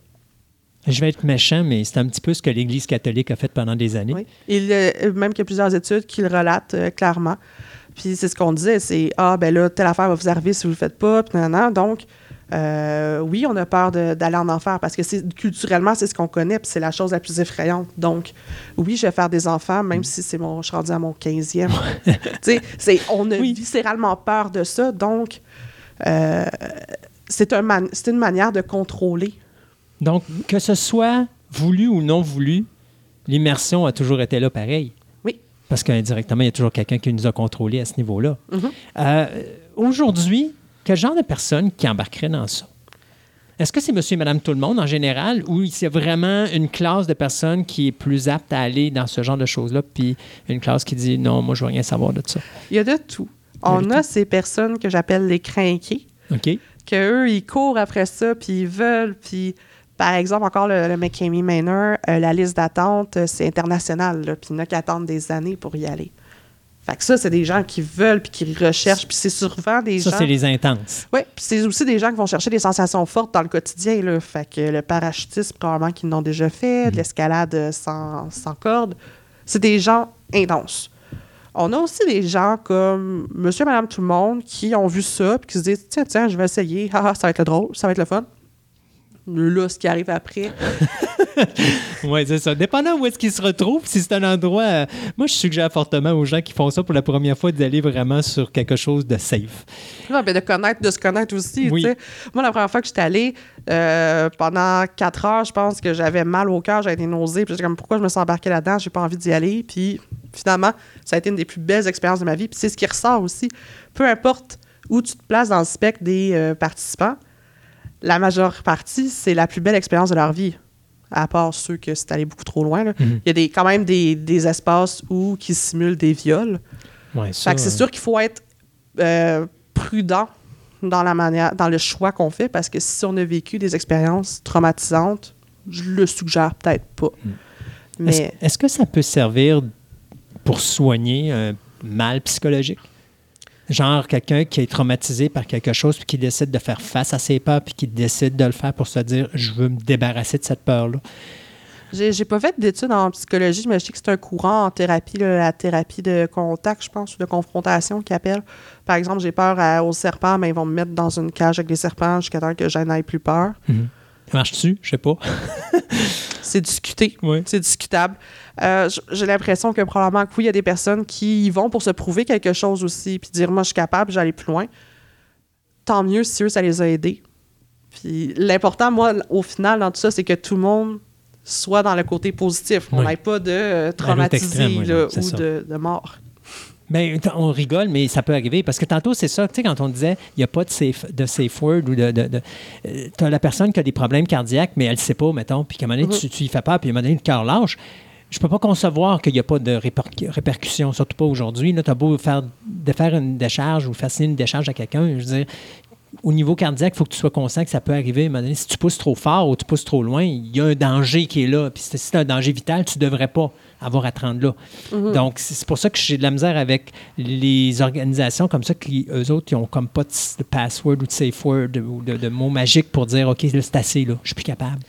[SPEAKER 2] Je vais être méchant, mais c'est un petit peu ce que l'Église catholique a fait pendant des années.
[SPEAKER 7] Oui. Il, euh, même qu'il y a plusieurs études qui le relatent euh, clairement. Puis c'est ce qu'on disait, c'est ah ben là telle affaire va vous arriver si vous le faites pas, puis nan, nan. donc euh, oui on a peur d'aller en enfer parce que culturellement c'est ce qu'on connaît, puis c'est la chose la plus effrayante. Donc oui je vais faire des enfants même si c'est mon je suis rendu à mon 15e. tu sais on a
[SPEAKER 2] Oui.
[SPEAKER 7] viscéralement peur de ça, donc euh, c'est un man- c'est une manière de contrôler.
[SPEAKER 2] Donc, que ce soit voulu ou non voulu, l'immersion a toujours été là pareil.
[SPEAKER 7] Oui.
[SPEAKER 2] Parce qu'indirectement, il y a toujours quelqu'un qui nous a contrôlés à ce niveau-là.
[SPEAKER 7] Mhm.
[SPEAKER 2] Euh, Aujourd'hui, quel genre de personne qui embarquerait dans ça? Est-ce que c'est monsieur et madame tout le monde en général ou c'est vraiment une classe de personnes qui est plus apte à aller dans ce genre de choses-là, puis une classe qui dit non, moi je veux rien savoir de ça?
[SPEAKER 7] Il y a de tout.
[SPEAKER 2] A
[SPEAKER 7] On a ces personnes que j'appelle les crinqués.
[SPEAKER 2] OK?
[SPEAKER 7] que eux ils courent après ça, puis ils veulent, puis par exemple, encore le, le McKamey Manor, euh, la liste d'attente, euh, c'est international, puis il y en a qui attendent des années pour y aller. Fait que ça, c'est des gens qui veulent, puis qui recherchent, puis c'est souvent des
[SPEAKER 2] Ça,
[SPEAKER 7] gens...
[SPEAKER 2] c'est les intenses.
[SPEAKER 7] Oui, puis c'est aussi des gens qui vont chercher des sensations fortes dans le quotidien, là. Fait que le parachutisme, probablement qu'ils l'ont déjà fait, de l'escalade euh, sans, sans corde. C'est des gens intenses. On a aussi des gens comme monsieur et madame tout le monde qui ont vu ça puis qui se disent tiens tiens je vais essayer Ah, ah, ça va être drôle ça va être le fun là ce qui arrive après
[SPEAKER 2] Oui, c'est ça. Dépendant où est-ce qu'ils se retrouvent, si c'est un endroit. euh, moi, je suggère fortement aux gens qui font ça pour la première fois d'aller vraiment sur quelque chose de safe.
[SPEAKER 7] Non, ben de connaître de se connaître aussi
[SPEAKER 2] Oui.
[SPEAKER 7] moi la première fois que j'étais allée euh, pendant quatre heures je pense que j'avais mal au cœur j'avais des nausées puis j'étais comme pourquoi je me suis embarquée là-dedans? J'ai pas envie d'y aller puis finalement ça a été une des plus belles expériences de ma vie puis c'est ce qui ressort aussi peu importe où tu te places dans le spectre des euh, participants la majeure partie c'est la plus belle expérience de leur vie à part ceux que c'est allé beaucoup trop loin là.
[SPEAKER 2] Mhm.
[SPEAKER 7] il y a des, quand même des, des espaces où qui simulent des viols
[SPEAKER 2] Ouais, ça,
[SPEAKER 7] fait que c'est
[SPEAKER 2] euh,
[SPEAKER 7] sûr qu'il faut être euh, prudent dans la manière, dans le choix qu'on fait, parce que si on a vécu des expériences traumatisantes, je le suggère peut-être pas.
[SPEAKER 2] Mm.
[SPEAKER 7] Mais
[SPEAKER 2] est-ce que ça peut servir pour soigner un mal psychologique? Genre quelqu'un qui est traumatisé par quelque chose puis qui décide de faire face à ses peurs puis qui décide de le faire pour se dire je veux me débarrasser de cette peur-là.
[SPEAKER 7] j'ai j'ai pas fait d'études en psychologie, mais je sais que c'est un courant en thérapie, là, la thérapie de contact, je pense, ou de confrontation qu'ils appellent. Par exemple, j'ai peur à- aux serpents, mais ils vont me mettre dans une cage avec des serpents jusqu'à temps que j'en aille plus peur.
[SPEAKER 2] Ça marche-tu? Je sais pas.
[SPEAKER 7] C'est discuté.
[SPEAKER 2] Oui.
[SPEAKER 7] C'est discutable. Euh, J'ai l'impression que probablement que oui, il y a des personnes qui y vont pour se prouver quelque chose aussi, puis dire moi je suis capable, j'allais plus loin. Tant mieux si eux, ça les a aidés. Puis l'important, moi, au final, dans tout ça, c'est que tout le monde soit dans le côté positif. On
[SPEAKER 2] Oui.
[SPEAKER 7] pas de euh,
[SPEAKER 2] extrême, oui,
[SPEAKER 7] là,
[SPEAKER 2] c'est
[SPEAKER 7] ou de, de mort.
[SPEAKER 2] Ben, t- on rigole, mais ça peut arriver. Parce que tantôt, c'est ça, tu sais, quand on disait il n'y a pas de safe, de safe word ou de. de, tu as la personne qui a des problèmes cardiaques, mais elle ne sait pas, mettons, puis qu'à un moment donné, tu, tu y fais peur, puis à un moment donné, le cœur lâche. Je peux pas concevoir qu'il n'y a pas de réper- répercussions, surtout pas aujourd'hui. Tu as beau faire, de faire une décharge ou signer une décharge à quelqu'un, je veux dire, au niveau cardiaque, il faut que tu sois conscient que ça peut arriver. à un moment donné. Si tu pousses trop fort ou tu pousses trop loin, il y a un danger qui est là. Puis si c'est un danger vital, tu ne devrais pas avoir à te rendre là. Donc, c'est pour ça que j'ai de la misère avec les organisations comme ça, qui, eux autres, ils ont comme pas de, de password ou de safe word ou de, de mots magiques pour dire OK, là, c'est assez, là, je suis plus capable.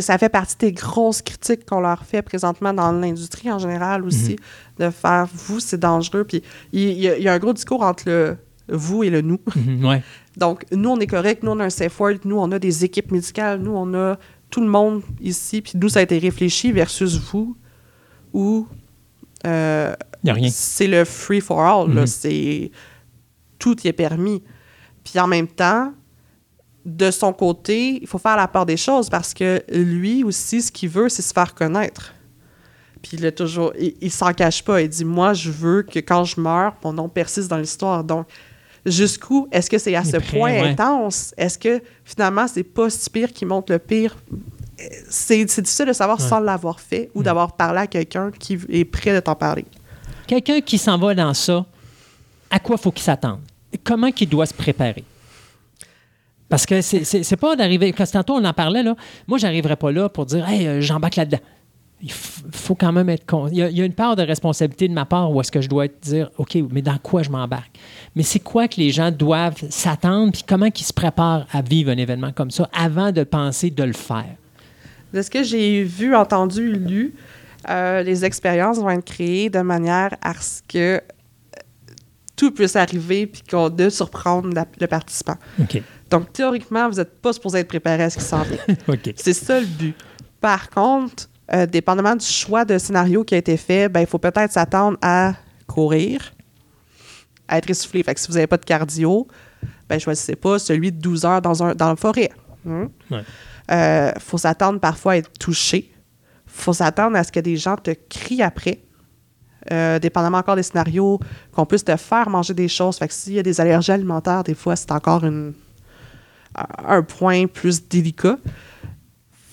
[SPEAKER 7] Ça fait partie des grosses critiques qu'on leur fait présentement dans l'industrie en général aussi, de faire vous, c'est dangereux. Puis il y, a- il y a un gros discours entre le vous et le nous.
[SPEAKER 2] Mhm, ouais.
[SPEAKER 7] Donc, nous, on est correct, nous, on a un safe word, nous, on a des équipes médicales, nous, on a tout le monde ici, puis nous, ça a été réfléchi versus vous, où euh, c'est le free for all.
[SPEAKER 2] Mhm.
[SPEAKER 7] C'est tout y est permis. Puis en même temps, de son côté, il faut faire la part des choses parce que lui aussi, ce qu'il veut, c'est se faire connaître. Puis il, a toujours, il, il s'en cache pas. Il dit Moi, je veux que quand je meurs, mon nom persiste dans l'histoire. Donc, jusqu'où est-ce que c'est à
[SPEAKER 2] Il
[SPEAKER 7] ce
[SPEAKER 2] prêt,
[SPEAKER 7] point
[SPEAKER 2] ouais.
[SPEAKER 7] intense? Est-ce que finalement, c'est pas si pire qui montre le pire C'est difficile de savoir sans l'avoir fait ou d'avoir parlé à quelqu'un qui est prêt de t'en parler.
[SPEAKER 2] Quelqu'un qui s'en va dans ça, à quoi faut qu'il s'attende? Comment qu'il doit se préparer? Parce que c'est- pas d'arriver. Quand tantôt on en parlait, là, moi, j'arriverais pas là pour dire Hey, euh, j'embarque là-dedans. Il faut quand même être con. Il y, a, il y a une part de responsabilité de ma part où est-ce que je dois dire OK, mais dans quoi je m'embarque? Mais c'est quoi que les gens doivent s'attendre, puis comment qu'ils se préparent à vivre un événement comme ça avant de penser de le faire?
[SPEAKER 7] De ce que j'ai vu, entendu, lu, euh, les expériences vont être créées de manière à ce que euh, tout puisse arriver puis qu'on de surprendre la- le participant. Donc, théoriquement, vous n'êtes pas supposé être préparé à ce qui s'en vient. C'est ça le but. Par contre, euh, dépendamment du choix de scénario qui a été fait, ben, il faut peut-être s'attendre à courir, à être essoufflé. Fait que si vous n'avez pas de cardio, ben, choisissez pas celui de 12 heures dans, un, dans la forêt.
[SPEAKER 2] Ouais.
[SPEAKER 7] Euh, faut s'attendre parfois à être touché. faut s'attendre à ce que des gens te crient après. Euh, dépendamment encore des scénarios, qu'on puisse te faire manger des choses. Fait que s'il y a des allergies alimentaires, des fois, c'est encore une, un point plus délicat.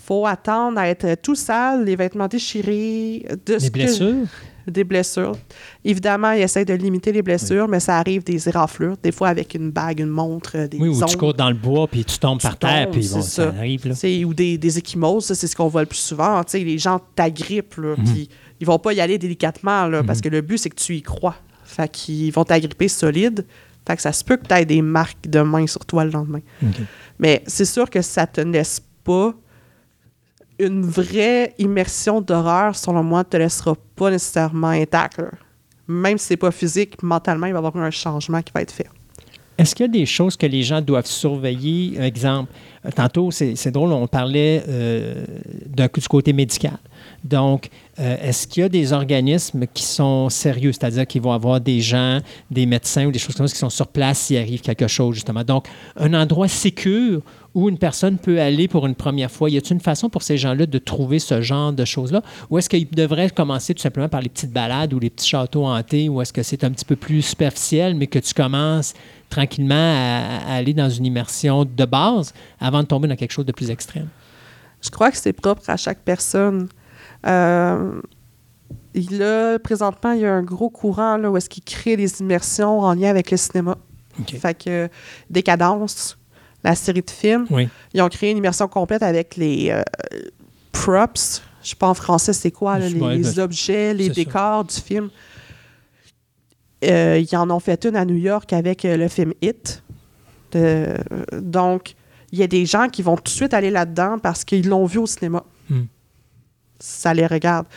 [SPEAKER 7] faut attendre à être tout sale, les vêtements déchirés. De
[SPEAKER 2] Les
[SPEAKER 7] que-
[SPEAKER 2] blessures?
[SPEAKER 7] Des blessures. Évidemment, ils essayent de limiter les blessures, mais ça arrive des éraflures, des fois avec une bague, une montre, des
[SPEAKER 2] Oui, ou tu cours dans le bois puis tu tombes
[SPEAKER 7] Tu
[SPEAKER 2] par terre,
[SPEAKER 7] tombes,
[SPEAKER 2] puis bon, ça.
[SPEAKER 7] ça.
[SPEAKER 2] arrive. Là.
[SPEAKER 7] Ou des, des échymoses, c'est ce qu'on voit le plus souvent. Les gens t'agrippent,
[SPEAKER 2] Mhm.
[SPEAKER 7] puis ils vont pas y aller délicatement, là, parce que le but, c'est que tu y crois. Fait qu'ils vont t'agripper solide. Fait que ça se peut que tu aies des marques de main sur toi le lendemain. Mais c'est sûr que ça te laisse pas une vraie immersion d'horreur, selon moi, te laissera pas nécessairement intact. Même si c'est pas physique, mentalement, il va y avoir un changement qui va être fait.
[SPEAKER 2] Est-ce qu'il y a des choses que les gens doivent surveiller? Exemple, tantôt, c'est drôle, on parlait euh, d'un du côté médical. Donc, euh, est-ce qu'il y a des organismes qui sont sérieux, c'est-à-dire qu'ils vont avoir des gens, des médecins ou des choses comme ça qui sont sur place s'il arrive quelque chose, justement. Donc, un endroit sécur où une personne peut aller pour une première fois? Y a-t-il une façon pour ces gens-là de trouver ce genre de choses-là? Ou est-ce qu'ils devraient commencer tout simplement par les petites balades ou les petits châteaux hantés? Ou est-ce que c'est un petit peu plus superficiel, mais que tu commences tranquillement à, à aller dans une immersion de base avant de tomber dans quelque chose de plus extrême?
[SPEAKER 7] Je crois que c'est propre à chaque personne. Euh, il a, présentement, il y a un gros courant là, où est-ce qu'il crée des immersions en lien avec le cinéma. Fait que Décadence, la série de films,
[SPEAKER 2] Oui.
[SPEAKER 7] ils ont créé une immersion complète avec les euh, props. Je sais pas en français c'est quoi, là, les, objets, les
[SPEAKER 2] ça.
[SPEAKER 7] décors du film. Euh, ils en ont fait une à New York avec euh, le film Hit. De- donc, il y a des gens qui vont tout de suite aller là-dedans parce qu'ils l'ont vu au cinéma.
[SPEAKER 2] Hmm.
[SPEAKER 7] Ça les regarde.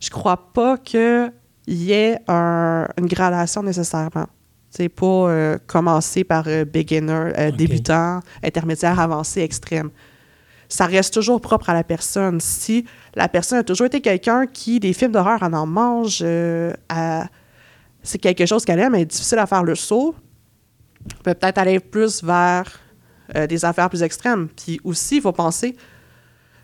[SPEAKER 7] Je crois pas qu'il y ait un- une gradation nécessairement. C'est pas euh, commencer par euh, beginner, euh, débutant, intermédiaire, avancé, extrême. Ça reste toujours propre à la personne. Si la personne a toujours été quelqu'un qui, des films d'horreur, en en mange, c'est quelque chose qu'elle aime, mais difficile à faire le saut, peut peut-être aller plus vers des affaires plus extrêmes. Puis aussi, il faut penser,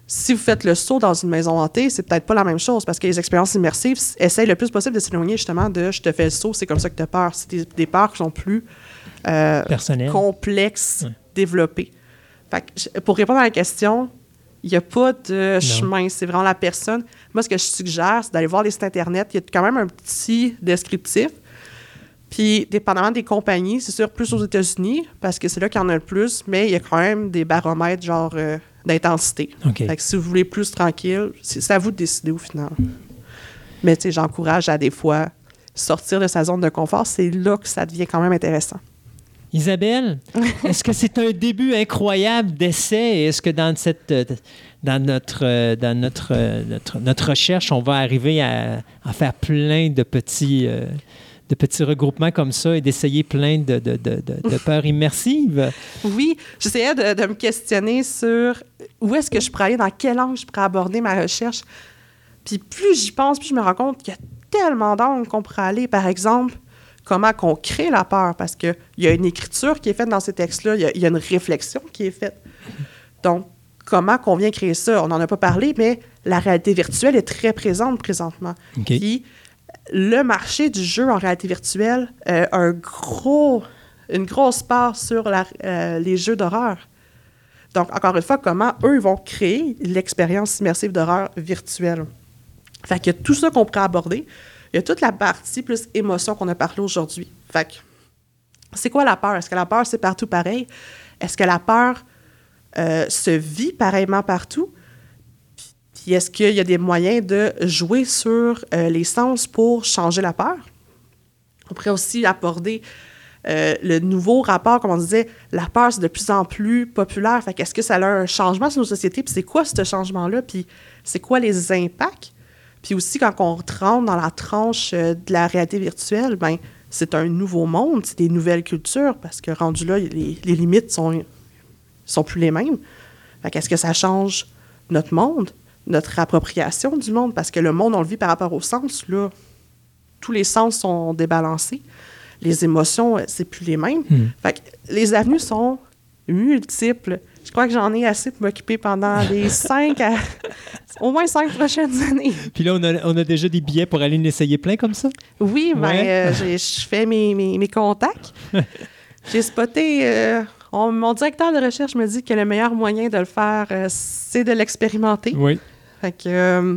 [SPEAKER 7] si vous faites le saut dans une maison hantée, c'est peut-être pas la même chose parce que les expériences immersives essayent le plus possible de s'éloigner justement de je te fais le saut, c'est comme ça que tu as peur. C'est des, des peurs qui sont plus euh, complexes,
[SPEAKER 2] Ouais.
[SPEAKER 7] développées. Fait que pour répondre à la question, il n'y a pas de chemin, c'est vraiment la personne. Moi, ce que je suggère, c'est d'aller voir les sites Internet. Il y a quand même un petit descriptif. Puis, dépendamment des compagnies, c'est sûr plus aux États-Unis, parce que c'est là qu'il y en a le plus, mais il y a quand même des baromètres genre euh, d'intensité.
[SPEAKER 2] OK.
[SPEAKER 7] Fait que si vous voulez plus tranquille, c'est à vous de décider au final. Mais tu sais, j'encourage à des fois sortir de sa zone de confort, c'est là que ça devient quand même intéressant.
[SPEAKER 2] Isabelle, est-ce que c'est un début incroyable d'essai? Est-ce que dans, cette, euh, dans, notre, euh, dans notre, euh, notre, notre recherche, on va arriver à, à faire plein de petits, euh, de petits regroupements comme ça et d'essayer plein de, de, de, de- peurs immersives?
[SPEAKER 7] Oui, j'essayais de, me questionner sur où est-ce que je pourrais aller, dans quel angle je pourrais aborder ma recherche. Puis plus j'y pense, plus je me rends compte qu'il y a tellement d'angles qu'on pourrait aller. Par exemple, comment qu'on crée la peur, parce qu'il y a une écriture qui est faite dans ces textes-là, il y a- il y, a une réflexion qui est faite. Donc, comment qu'on vient créer ça? On n'en a pas parlé, mais la réalité virtuelle est très présente présentement. Puis, le marché du jeu en réalité virtuelle euh, a gros, une grosse part sur euh, les jeux d'horreur. Donc, encore une fois, comment eux vont créer l'expérience immersive d'horreur virtuelle? Fait qu'il y a tout ça qu'on pourrait aborder. Il y a toute la partie plus émotion qu'on a parlé aujourd'hui. Fait que, c'est quoi la peur? Est-ce que la peur, c'est partout pareil? Est-ce que la peur euh, se vit pareillement partout? Est-ce qu'il y a des moyens de jouer sur euh, les sens pour changer la peur? On pourrait aussi aborder euh, le nouveau rapport, comme on disait, la peur, c'est de plus en plus populaire. Fait qu'est-ce que ça a un changement sur nos sociétés? Puis c'est quoi ce changement-là? Puis c'est quoi les impacts? Puis aussi, quand on rentre dans la tranche euh, de la réalité virtuelle, ben c'est un nouveau monde, c'est des nouvelles cultures, parce que rendu là, les, les limites sont, sont plus les mêmes. Fait qu'est-ce que ça change notre monde, notre appropriation du monde? Parce que le monde, on le vit par rapport au sens, là. Tous les sens sont débalancés. Les émotions, euh, c'est plus les mêmes. Fait que les avenues sont multiples. Je crois que j'en ai assez pour m'occuper pendant les cinq à... au moins cinq prochaines années.
[SPEAKER 4] Puis là, on a, on a déjà des billets pour aller en essayer plein comme ça?
[SPEAKER 7] Oui, ben,
[SPEAKER 4] Ouais.
[SPEAKER 7] euh, je fais mes, mes, mes contacts. J'ai spoté. euh, on- mon directeur de recherche me dit que le meilleur moyen de le faire, euh, c'est de l'expérimenter.
[SPEAKER 4] Oui.
[SPEAKER 7] Fait que, euh,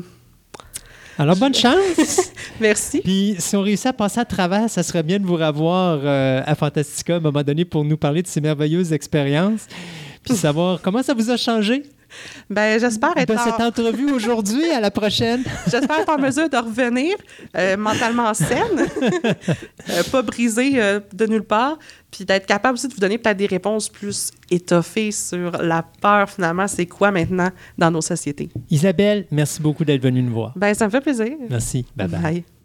[SPEAKER 4] Alors, bonne chance.
[SPEAKER 7] merci.
[SPEAKER 4] Puis, si on réussit à passer à travers, ça serait bien de vous revoir euh, à Fantastica à un moment donné pour nous parler de ces merveilleuses expériences. Puis savoir comment ça vous a changé
[SPEAKER 7] Ben, j'espère être,
[SPEAKER 4] de cette
[SPEAKER 7] en,
[SPEAKER 4] entrevue aujourd'hui à la prochaine.
[SPEAKER 7] j'espère être en mesure de revenir euh, mentalement saine, euh, pas brisée euh, de nulle part, puis d'être capable aussi de vous donner peut-être des réponses plus étoffées sur la peur, finalement, c'est quoi maintenant dans nos sociétés.
[SPEAKER 4] Isabelle, merci beaucoup d'être venue nous voir.
[SPEAKER 7] Ben, ça me fait plaisir.
[SPEAKER 4] Merci. Bye bye.
[SPEAKER 7] Bye.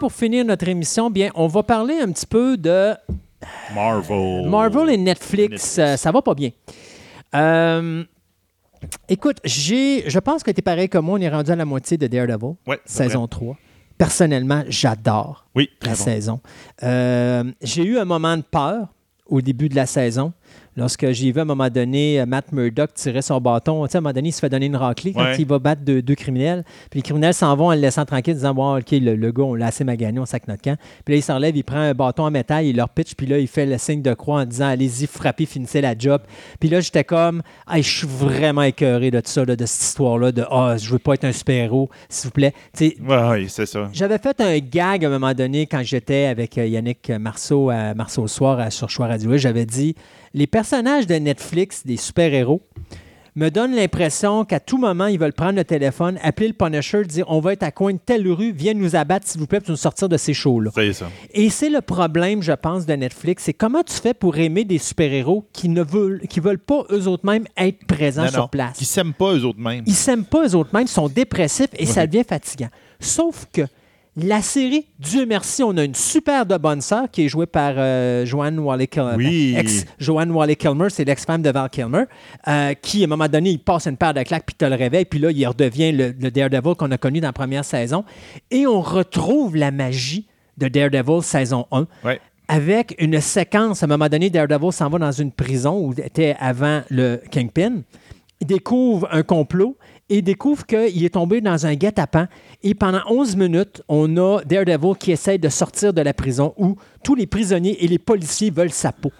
[SPEAKER 2] Pour finir notre émission, bien, on va parler un petit peu de
[SPEAKER 3] Marvel.
[SPEAKER 2] Marvel et Netflix.
[SPEAKER 3] Netflix.
[SPEAKER 2] euh, ça va pas bien. Euh, écoute, j'ai, je pense que tu es pareil comme moi. On est rendu à la moitié de Daredevil,
[SPEAKER 3] Ouais,
[SPEAKER 2] saison 3. Personnellement, j'adore
[SPEAKER 3] Oui,
[SPEAKER 2] la
[SPEAKER 3] bon.
[SPEAKER 2] saison. Euh, j'ai eu un moment de peur au début de la saison. Lorsque j'ai vu à un moment donné euh, Matt Murdock tirer son bâton, tu sais, à un moment donné, il se fait donner une raclée quand
[SPEAKER 3] Ouais.
[SPEAKER 2] il va battre deux, deux criminels. Puis les criminels s'en vont en le laissant tranquille, disant Bon, OK, le, le gars, on l'a assez magané, on sac notre camp. Puis là, il s'enlève, il prend un bâton en métal, il leur pitch, puis là, il fait le signe de croix en disant Allez-y, frappez, finissez la job. Puis là, j'étais comme Hey, je suis vraiment écœuré de tout ça, là, de cette histoire-là, de Ah, je veux pas être un super-héros, s'il vous plaît. Tu sais,
[SPEAKER 3] Ouais, ouais, c'est ça.
[SPEAKER 2] j'avais fait un gag à un moment donné quand j'étais avec euh, Yannick Marceau à Marceau au soir à sur Choix Radio. J'avais dit les personnages de Netflix, des super-héros, me donnent l'impression qu'à tout moment, ils veulent prendre le téléphone, appeler le Punisher, dire on va être à coin de telle rue, viens nous abattre, s'il vous plaît, pour nous sortir de ces shows-là. Et c'est le problème, je pense, de Netflix. C'est comment tu fais pour aimer des super-héros qui ne veulent, qui veulent pas eux autres mêmes être présents
[SPEAKER 3] Non,
[SPEAKER 2] sur
[SPEAKER 3] non,
[SPEAKER 2] place?
[SPEAKER 3] Qui s'aiment pas eux autres mêmes.
[SPEAKER 2] Ils s'aiment pas eux autres mêmes, ils sont dépressifs et ça devient fatigant. Sauf que la série, Dieu merci, on a une super de bonne sœur qui est jouée par euh, Joanne Wally-Kilmer.
[SPEAKER 3] Oui.
[SPEAKER 2] Ex Joanne Wally-Kilmer, c'est l'ex-femme de Val Kilmer, euh, qui, à un moment donné, il passe une paire de claques puis te le réveille, puis là, il redevient le, le Daredevil qu'on a connu dans la première saison. Et on retrouve la magie de Daredevil saison 1
[SPEAKER 3] Ouais.
[SPEAKER 2] avec une séquence. À un moment donné, Daredevil s'en va dans une prison où était avant le Kingpin. Il découvre un complot et découvre qu'il est tombé dans un guet-apens. Et pendant 11 minutes, on a Daredevil qui essaie de sortir de la prison où tous les prisonniers et les policiers veulent sa peau.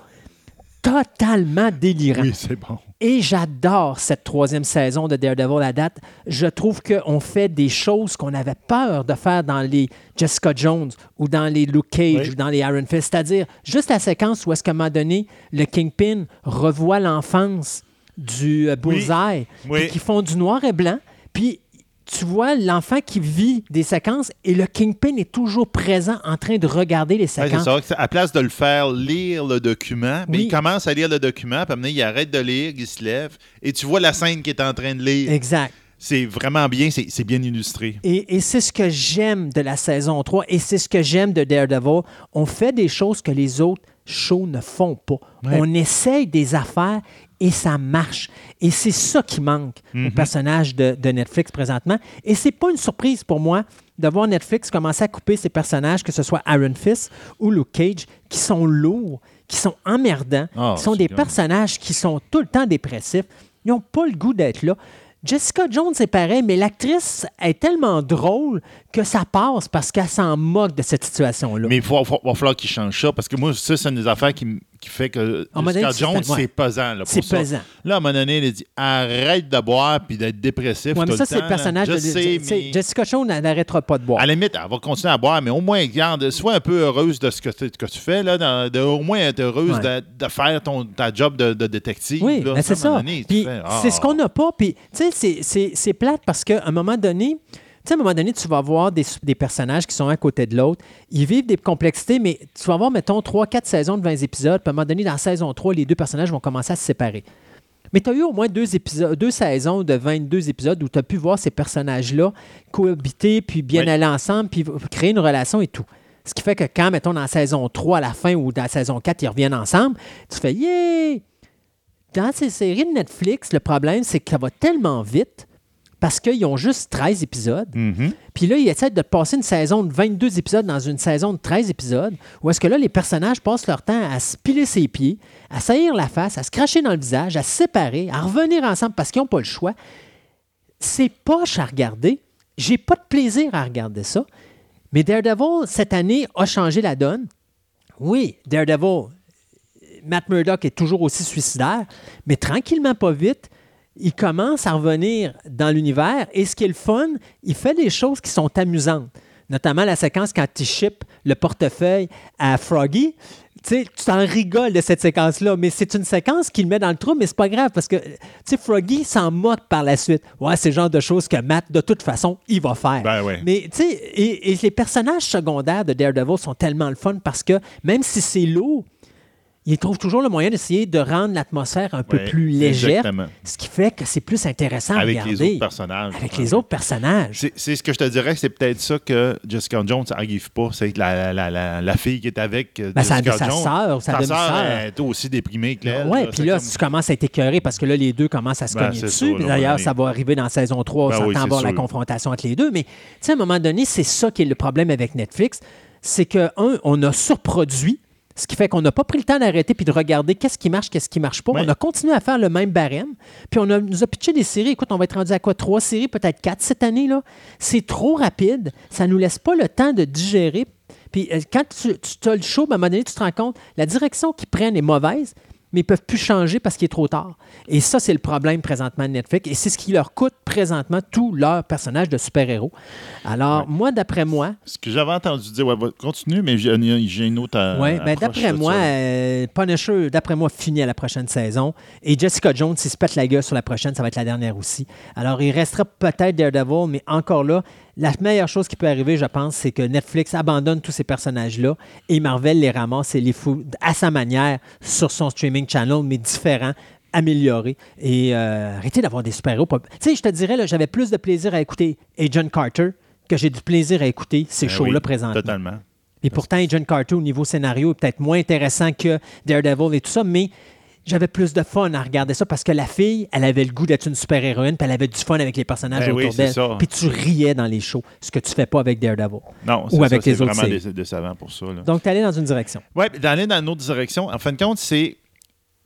[SPEAKER 2] Totalement délirant.
[SPEAKER 3] Oui, c'est bon.
[SPEAKER 2] Et j'adore cette troisième saison de Daredevil à date. Je trouve qu'on fait des choses qu'on avait peur de faire dans les Jessica Jones ou dans les Luke Cage
[SPEAKER 3] Oui.
[SPEAKER 2] ou dans les Iron Fist. C'est-à-dire juste la séquence où est-ce qu'à un moment donné, le Kingpin revoit l'enfance du euh, Bullseye,
[SPEAKER 3] Oui.
[SPEAKER 2] qui font du noir et blanc. Puis tu vois l'enfant qui vit des séquences et le Kingpin est toujours présent en train de regarder les
[SPEAKER 3] Ouais, c'est
[SPEAKER 2] séquences.
[SPEAKER 3] ça. À place de le faire lire le document, mais
[SPEAKER 2] Oui.
[SPEAKER 3] il commence à lire le document, puis après, il arrête de lire, il se lève, et tu vois la scène qu'il est en train de lire.
[SPEAKER 2] Exact.
[SPEAKER 3] c'est vraiment bien, c'est c'est bien illustré.
[SPEAKER 2] Et, et c'est ce que j'aime de la saison 3 et c'est ce que j'aime de Daredevil. On fait des choses que les autres shows ne font pas.
[SPEAKER 3] Ouais.
[SPEAKER 2] On essaye des affaires et ça marche. Et c'est ça qui manque
[SPEAKER 3] Mhm.
[SPEAKER 2] au personnage de, de Netflix présentement. Et c'est pas une surprise pour moi de voir Netflix commencer à couper ses personnages, que ce soit Iron Fist ou Luke Cage, qui sont lourds, qui sont emmerdants,
[SPEAKER 3] Ah,
[SPEAKER 2] qui sont des personnages qui sont tout le temps dépressifs. Ils n'ont pas le goût d'être là. Jessica Jones, c'est pareil, mais l'actrice est tellement drôle que ça passe parce qu'elle s'en moque de cette situation-là.
[SPEAKER 3] Mais il va, falloir qu'ils changent ça parce que moi, ça, c'est une des affaires qui, qui fait que
[SPEAKER 2] donné,
[SPEAKER 3] Jessica Jones,
[SPEAKER 2] ouais.
[SPEAKER 3] c'est pesant. là,
[SPEAKER 2] C'est pesant.
[SPEAKER 3] Là, à un moment donné, il a dit arrête de boire puis d'être dépressif.
[SPEAKER 2] Ouais, mais
[SPEAKER 3] tout
[SPEAKER 2] ça,
[SPEAKER 3] le
[SPEAKER 2] c'est le personnage de
[SPEAKER 3] sais, mais
[SPEAKER 2] Jessica Jones, elle n'arrêtera pas de boire.
[SPEAKER 3] À la limite, elle va continuer à boire, mais au moins, regarde, sois un peu heureuse de ce que, tu- que tu fais. Là, dans- de, au moins être heureuse
[SPEAKER 2] Ouais.
[SPEAKER 3] de, de faire ton, ta job de, de détective.
[SPEAKER 2] Oui, c'est ça.
[SPEAKER 3] donné,
[SPEAKER 2] Puis
[SPEAKER 3] fais,
[SPEAKER 2] c'est
[SPEAKER 3] ah.
[SPEAKER 2] ce qu'on n'a pas. Puis, tu sais, c'est- c'est- c'est plate parce qu'à un moment donné, sais, à un moment donné, tu vas voir des, des personnages qui sont un à côté de l'autre. Ils vivent des complexités, mais tu vas voir, mettons, 3-4 saisons de 20 épisodes. Puis à un moment donné, dans la saison 3, les deux personnages vont commencer à se séparer. Mais tu as eu au moins deux, épisodes, deux saisons de 22 épisodes où tu as pu voir ces personnages-là cohabiter, puis bien
[SPEAKER 3] Oui.
[SPEAKER 2] aller ensemble, puis créer une relation et tout. Ce qui fait que quand, mettons, dans la saison 3, à la fin, ou dans la saison 4, ils reviennent ensemble, tu fais « Yeah! » Dans ces séries de Netflix, le problème, c'est que ça va tellement vite parce qu'ils ont juste 13 épisodes.
[SPEAKER 3] Mhm.
[SPEAKER 2] Puis là, ils essaient de passer une saison de 22 épisodes dans une saison de 13 épisodes, où est-ce que là, les personnages passent leur temps à se piler ses pieds, à saillir la face, à se cracher dans le visage, à se séparer, à revenir ensemble parce qu'ils n'ont pas le choix. C'est poche à regarder. J'ai pas de plaisir à regarder ça. Mais Daredevil, cette année, a changé la donne. Oui, Daredevil, Matt Murdock est toujours aussi suicidaire, mais tranquillement, pas vite, il commence à revenir dans l'univers. Et ce qui est le fun, il fait des choses qui sont amusantes. Notamment la séquence quand il ship le portefeuille à Froggy. Tu sais, tu t'en rigoles de cette séquence-là, mais c'est une séquence qui le met dans le trou, mais c'est pas grave parce que, tu sais, Froggy s'en moque par la suite. Ouais, c'est le genre de choses que Matt, de toute façon, il va faire.
[SPEAKER 3] Ben ouais.
[SPEAKER 2] Mais, tu sais, et, et les personnages secondaires de Daredevil sont tellement le fun parce que même si c'est lourd, il trouve toujours le moyen d'essayer de rendre l'atmosphère un peu
[SPEAKER 3] Ouais,
[SPEAKER 2] plus légère,
[SPEAKER 3] exactement.
[SPEAKER 2] ce qui fait que c'est plus intéressant à
[SPEAKER 3] Avec
[SPEAKER 2] regarder.
[SPEAKER 3] les autres personnages.
[SPEAKER 2] Avec les autres personnages.
[SPEAKER 3] C'est ce que je te dirais, c'est peut-être ça que Jessica Jones n'arrive pas. C'est la, la, la, la fille qui est avec euh,
[SPEAKER 2] Ben, sa-
[SPEAKER 3] Jessica
[SPEAKER 2] sa
[SPEAKER 3] Jones.
[SPEAKER 2] sœur, sa
[SPEAKER 3] sa
[SPEAKER 2] demi-sœur.
[SPEAKER 3] sœur est aussi déprimée que elle.
[SPEAKER 2] Oui, puis là,
[SPEAKER 3] comme-
[SPEAKER 2] tu commences à être écœuré parce que là, les deux commencent à se
[SPEAKER 3] Ben,
[SPEAKER 2] cogner dessus. D'ailleurs, ça va arriver dans saison 3. On
[SPEAKER 3] Ben
[SPEAKER 2] s'entend
[SPEAKER 3] oui, c'est
[SPEAKER 2] voir la confrontation entre les deux. Mais tu sais, à un moment donné, c'est ça qui est le problème avec Netflix. C'est que, un, on a surproduit. Ce qui fait qu'on n'a pas pris le temps d'arrêter puis de regarder qu'est-ce qui marche, qu'est-ce qui marche pas.
[SPEAKER 3] Ouais.
[SPEAKER 2] On a continué à faire le même barème. Puis on a, nous a pitché des séries. Écoute, on va être rendu à quoi? Trois séries, peut-être quatre cette année. là. C'est trop rapide. Ça nous laisse pas le temps de digérer. Puis euh, quand tu, tu as le show, à un moment donné, tu te rends compte, la direction qu'ils prennent est mauvaise, mais ils peuvent plus changer parce qu'il est trop tard. Et ça, c'est le problème présentement de Netflix. Et c'est ce qui leur coûte présentement tous leurs personnages de super-héros. Alors, moi, d'après moi,
[SPEAKER 3] Ce que j'avais entendu dire, ouais, continue, mais j'ai une autre. euh,
[SPEAKER 2] Ouais, ben,
[SPEAKER 3] approche
[SPEAKER 2] d'après moi, euh, Punisher, d'après moi, finit à la prochaine saison. Et Jessica Jones, s'il se pète la gueule sur la prochaine, ça va être la dernière aussi. Alors, il restera peut-être Daredevil, mais encore là, la meilleure chose qui peut arriver, je pense, c'est que Netflix abandonne tous ces personnages-là et Marvel les ramasse et les fout à sa manière sur son streaming channel, mais différent amélioré et euh, arrêtez d'avoir des super-héros. Tu sais, je te dirais, j'avais plus de plaisir à écouter Agent Carter que j'ai du plaisir à écouter ces
[SPEAKER 3] Ben
[SPEAKER 2] shows-là
[SPEAKER 3] oui,
[SPEAKER 2] présentement.
[SPEAKER 3] Totalement.
[SPEAKER 2] Et pourtant, Agent Carter, au niveau scénario, est peut-être moins intéressant que Daredevil et tout ça, mais j'avais plus de fun à regarder ça parce que la fille, elle avait le goût d'être une super-héroïne, puis elle avait du fun avec les personnages
[SPEAKER 3] Ben
[SPEAKER 2] autour d'elle. Puis tu riais dans les shows, ce que tu fais pas avec Daredevil.
[SPEAKER 3] Non,
[SPEAKER 2] Ou
[SPEAKER 3] c'est
[SPEAKER 2] avec
[SPEAKER 3] ça,
[SPEAKER 2] les autres
[SPEAKER 3] vraiment
[SPEAKER 2] séries.
[SPEAKER 3] dé- décevant pour ça. là.
[SPEAKER 2] Donc, tu allé dans une direction.
[SPEAKER 3] Oui, d'aller dans une autre direction. En fin de compte, c'est.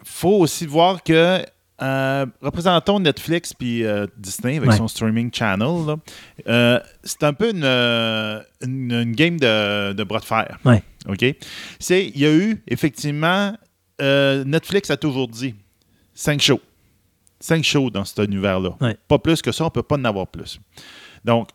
[SPEAKER 3] faut aussi voir que. euh, représentons Netflix puis euh, Disney avec
[SPEAKER 2] Ouais.
[SPEAKER 3] son streaming channel. Euh, c'est un peu une, une, une game de, de bras de fer.
[SPEAKER 2] Ouais.
[SPEAKER 3] OK? C'est, il y a eu, effectivement, euh, Netflix a toujours dit cinq shows. Cinq shows dans cet univers-là.
[SPEAKER 2] Ouais.
[SPEAKER 3] Pas plus que ça, on ne peut pas en avoir plus. Donc,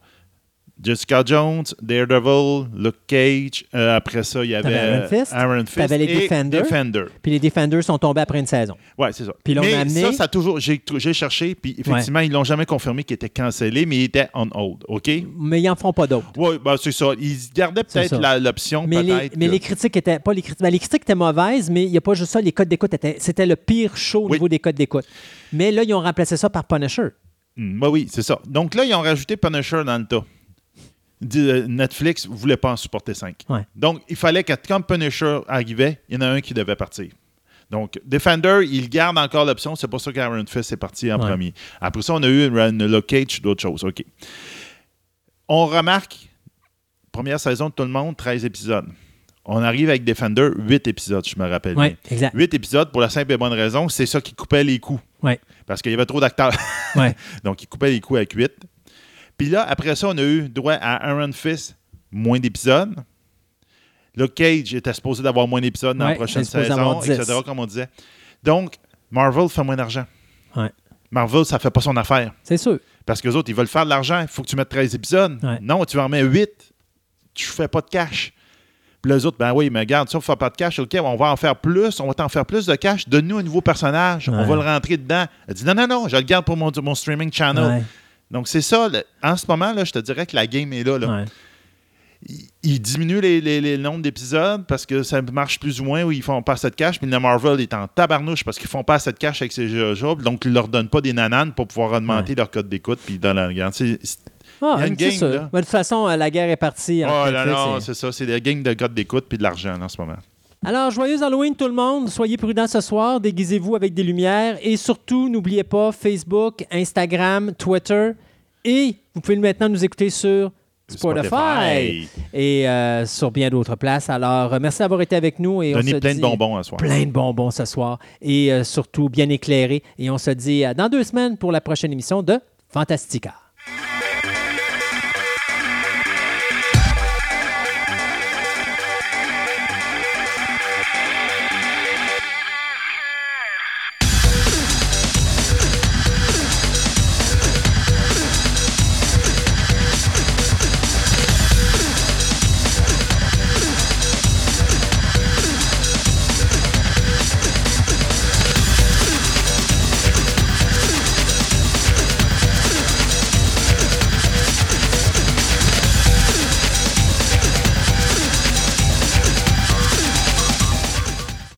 [SPEAKER 3] Jessica Jones, Daredevil, Luke Cage. euh, après ça, il y avait
[SPEAKER 2] Iron Fist,
[SPEAKER 3] Iron Fist
[SPEAKER 2] t'avais les
[SPEAKER 3] et
[SPEAKER 2] Defenders.
[SPEAKER 3] Defender.
[SPEAKER 2] Puis les Defenders sont tombés après une saison.
[SPEAKER 3] Ouais, c'est ça.
[SPEAKER 2] Puis là, on
[SPEAKER 3] mais
[SPEAKER 2] a amené-
[SPEAKER 3] ça, ça a toujours. J'ai, j'ai cherché, puis effectivement, ils l'ont jamais confirmé qu'il était cancellé, mais il était on hold. OK?
[SPEAKER 2] Mais ils n'en font pas d'autres.
[SPEAKER 3] Oui, ben, c'est ça. Ils gardaient peut-être la- l'option,
[SPEAKER 2] Mais, les, mais les critiques étaient pas les critiques. ben, les critiques étaient mauvaises, mais il n'y a pas juste ça. Les codes d'écoute étaient. C'était le pire show au
[SPEAKER 3] Oui.
[SPEAKER 2] niveau des codes d'écoute. Mais là, ils ont remplacé ça par Punisher.
[SPEAKER 3] Hmm, bah oui, c'est ça. Donc là, ils ont rajouté Punisher dans le tas. Euh, Netflix ne voulait pas en supporter cinq.
[SPEAKER 2] Ouais.
[SPEAKER 3] Donc, il fallait que quand Punisher arrivait, il y en a un qui devait partir. Donc, Defender, il garde encore l'option. C'est pour ça qu'Aaron Fist est parti en
[SPEAKER 2] Ouais.
[SPEAKER 3] premier. Après ça, on a eu une Luke Cage, d'autres choses. OK. On remarque, première saison de tout le monde, 13 épisodes. On arrive avec Defender, 8 épisodes, je me rappelle.
[SPEAKER 2] Oui, exact.
[SPEAKER 3] 8 épisodes pour la simple et bonne raison, c'est ça qui coupait les coups.
[SPEAKER 2] Ouais.
[SPEAKER 3] Parce qu'il y avait trop d'acteurs. Donc, il coupait les coups avec 8. Puis là, après ça, on a eu droit à Iron Fist, moins d'épisodes. Là, Cage était supposé d'avoir moins d'épisodes dans
[SPEAKER 2] Ouais,
[SPEAKER 3] la prochaine saison,
[SPEAKER 2] avoir 10.
[SPEAKER 3] etc., comme on disait. Donc, Marvel fait moins d'argent.
[SPEAKER 2] Ouais.
[SPEAKER 3] Marvel, ça fait pas son affaire.
[SPEAKER 2] C'est sûr.
[SPEAKER 3] Parce que les autres, ils veulent faire de l'argent. Il faut que tu mettes 13 épisodes.
[SPEAKER 2] Ouais.
[SPEAKER 3] Non, tu en mets 8. Tu fais pas de cash. Puis les autres, ben oui, mais regarde, ça, on ne fait pas de cash. OK, on va en faire plus. On va t'en faire plus de cash. Donne-nous un nouveau personnage. On va le rentrer dedans. Elle dit non, non, non, je le garde pour mon, mon streaming channel.
[SPEAKER 2] Ouais.
[SPEAKER 3] Donc, c'est ça. le- en ce moment, là, je te dirais que la game est là. là.
[SPEAKER 2] Ouais.
[SPEAKER 3] Ils, ils diminuent les, les, les nombres d'épisodes parce que ça marche plus ou moins où ils font pas assez de cash. Puis le Marvel est en tabarnouche parce qu'ils font pas assez de cash avec ces jeux Donc, ils leur donnent pas des nananes pour pouvoir augmenter leur code d'écoute. Puis dans la regarde, c'est- c'est-
[SPEAKER 2] Ah,
[SPEAKER 3] Il y a une
[SPEAKER 2] c'est
[SPEAKER 3] game,
[SPEAKER 2] ça.
[SPEAKER 3] là.
[SPEAKER 2] Mais de toute façon, euh, la guerre est partie. entre
[SPEAKER 3] Oh là c'est ça. C'est des gangs de codes d'écoute puis de l'argent en ce moment.
[SPEAKER 2] Alors, joyeux Halloween tout le monde. Soyez prudents ce soir. Déguisez-vous avec des lumières. Et surtout, n'oubliez pas Facebook, Instagram, Twitter. Et vous pouvez maintenant nous écouter sur Spotify,
[SPEAKER 3] Spotify.
[SPEAKER 2] et euh, sur bien d'autres places. Alors, euh, merci d'avoir été avec nous. Et on
[SPEAKER 3] Donnez
[SPEAKER 2] se
[SPEAKER 3] plein
[SPEAKER 2] dit-
[SPEAKER 3] de bonbons à soir.
[SPEAKER 2] Plein de bonbons ce soir. Et euh, surtout, bien éclairé. Et on se dit dans deux semaines pour la prochaine émission de Fantastica.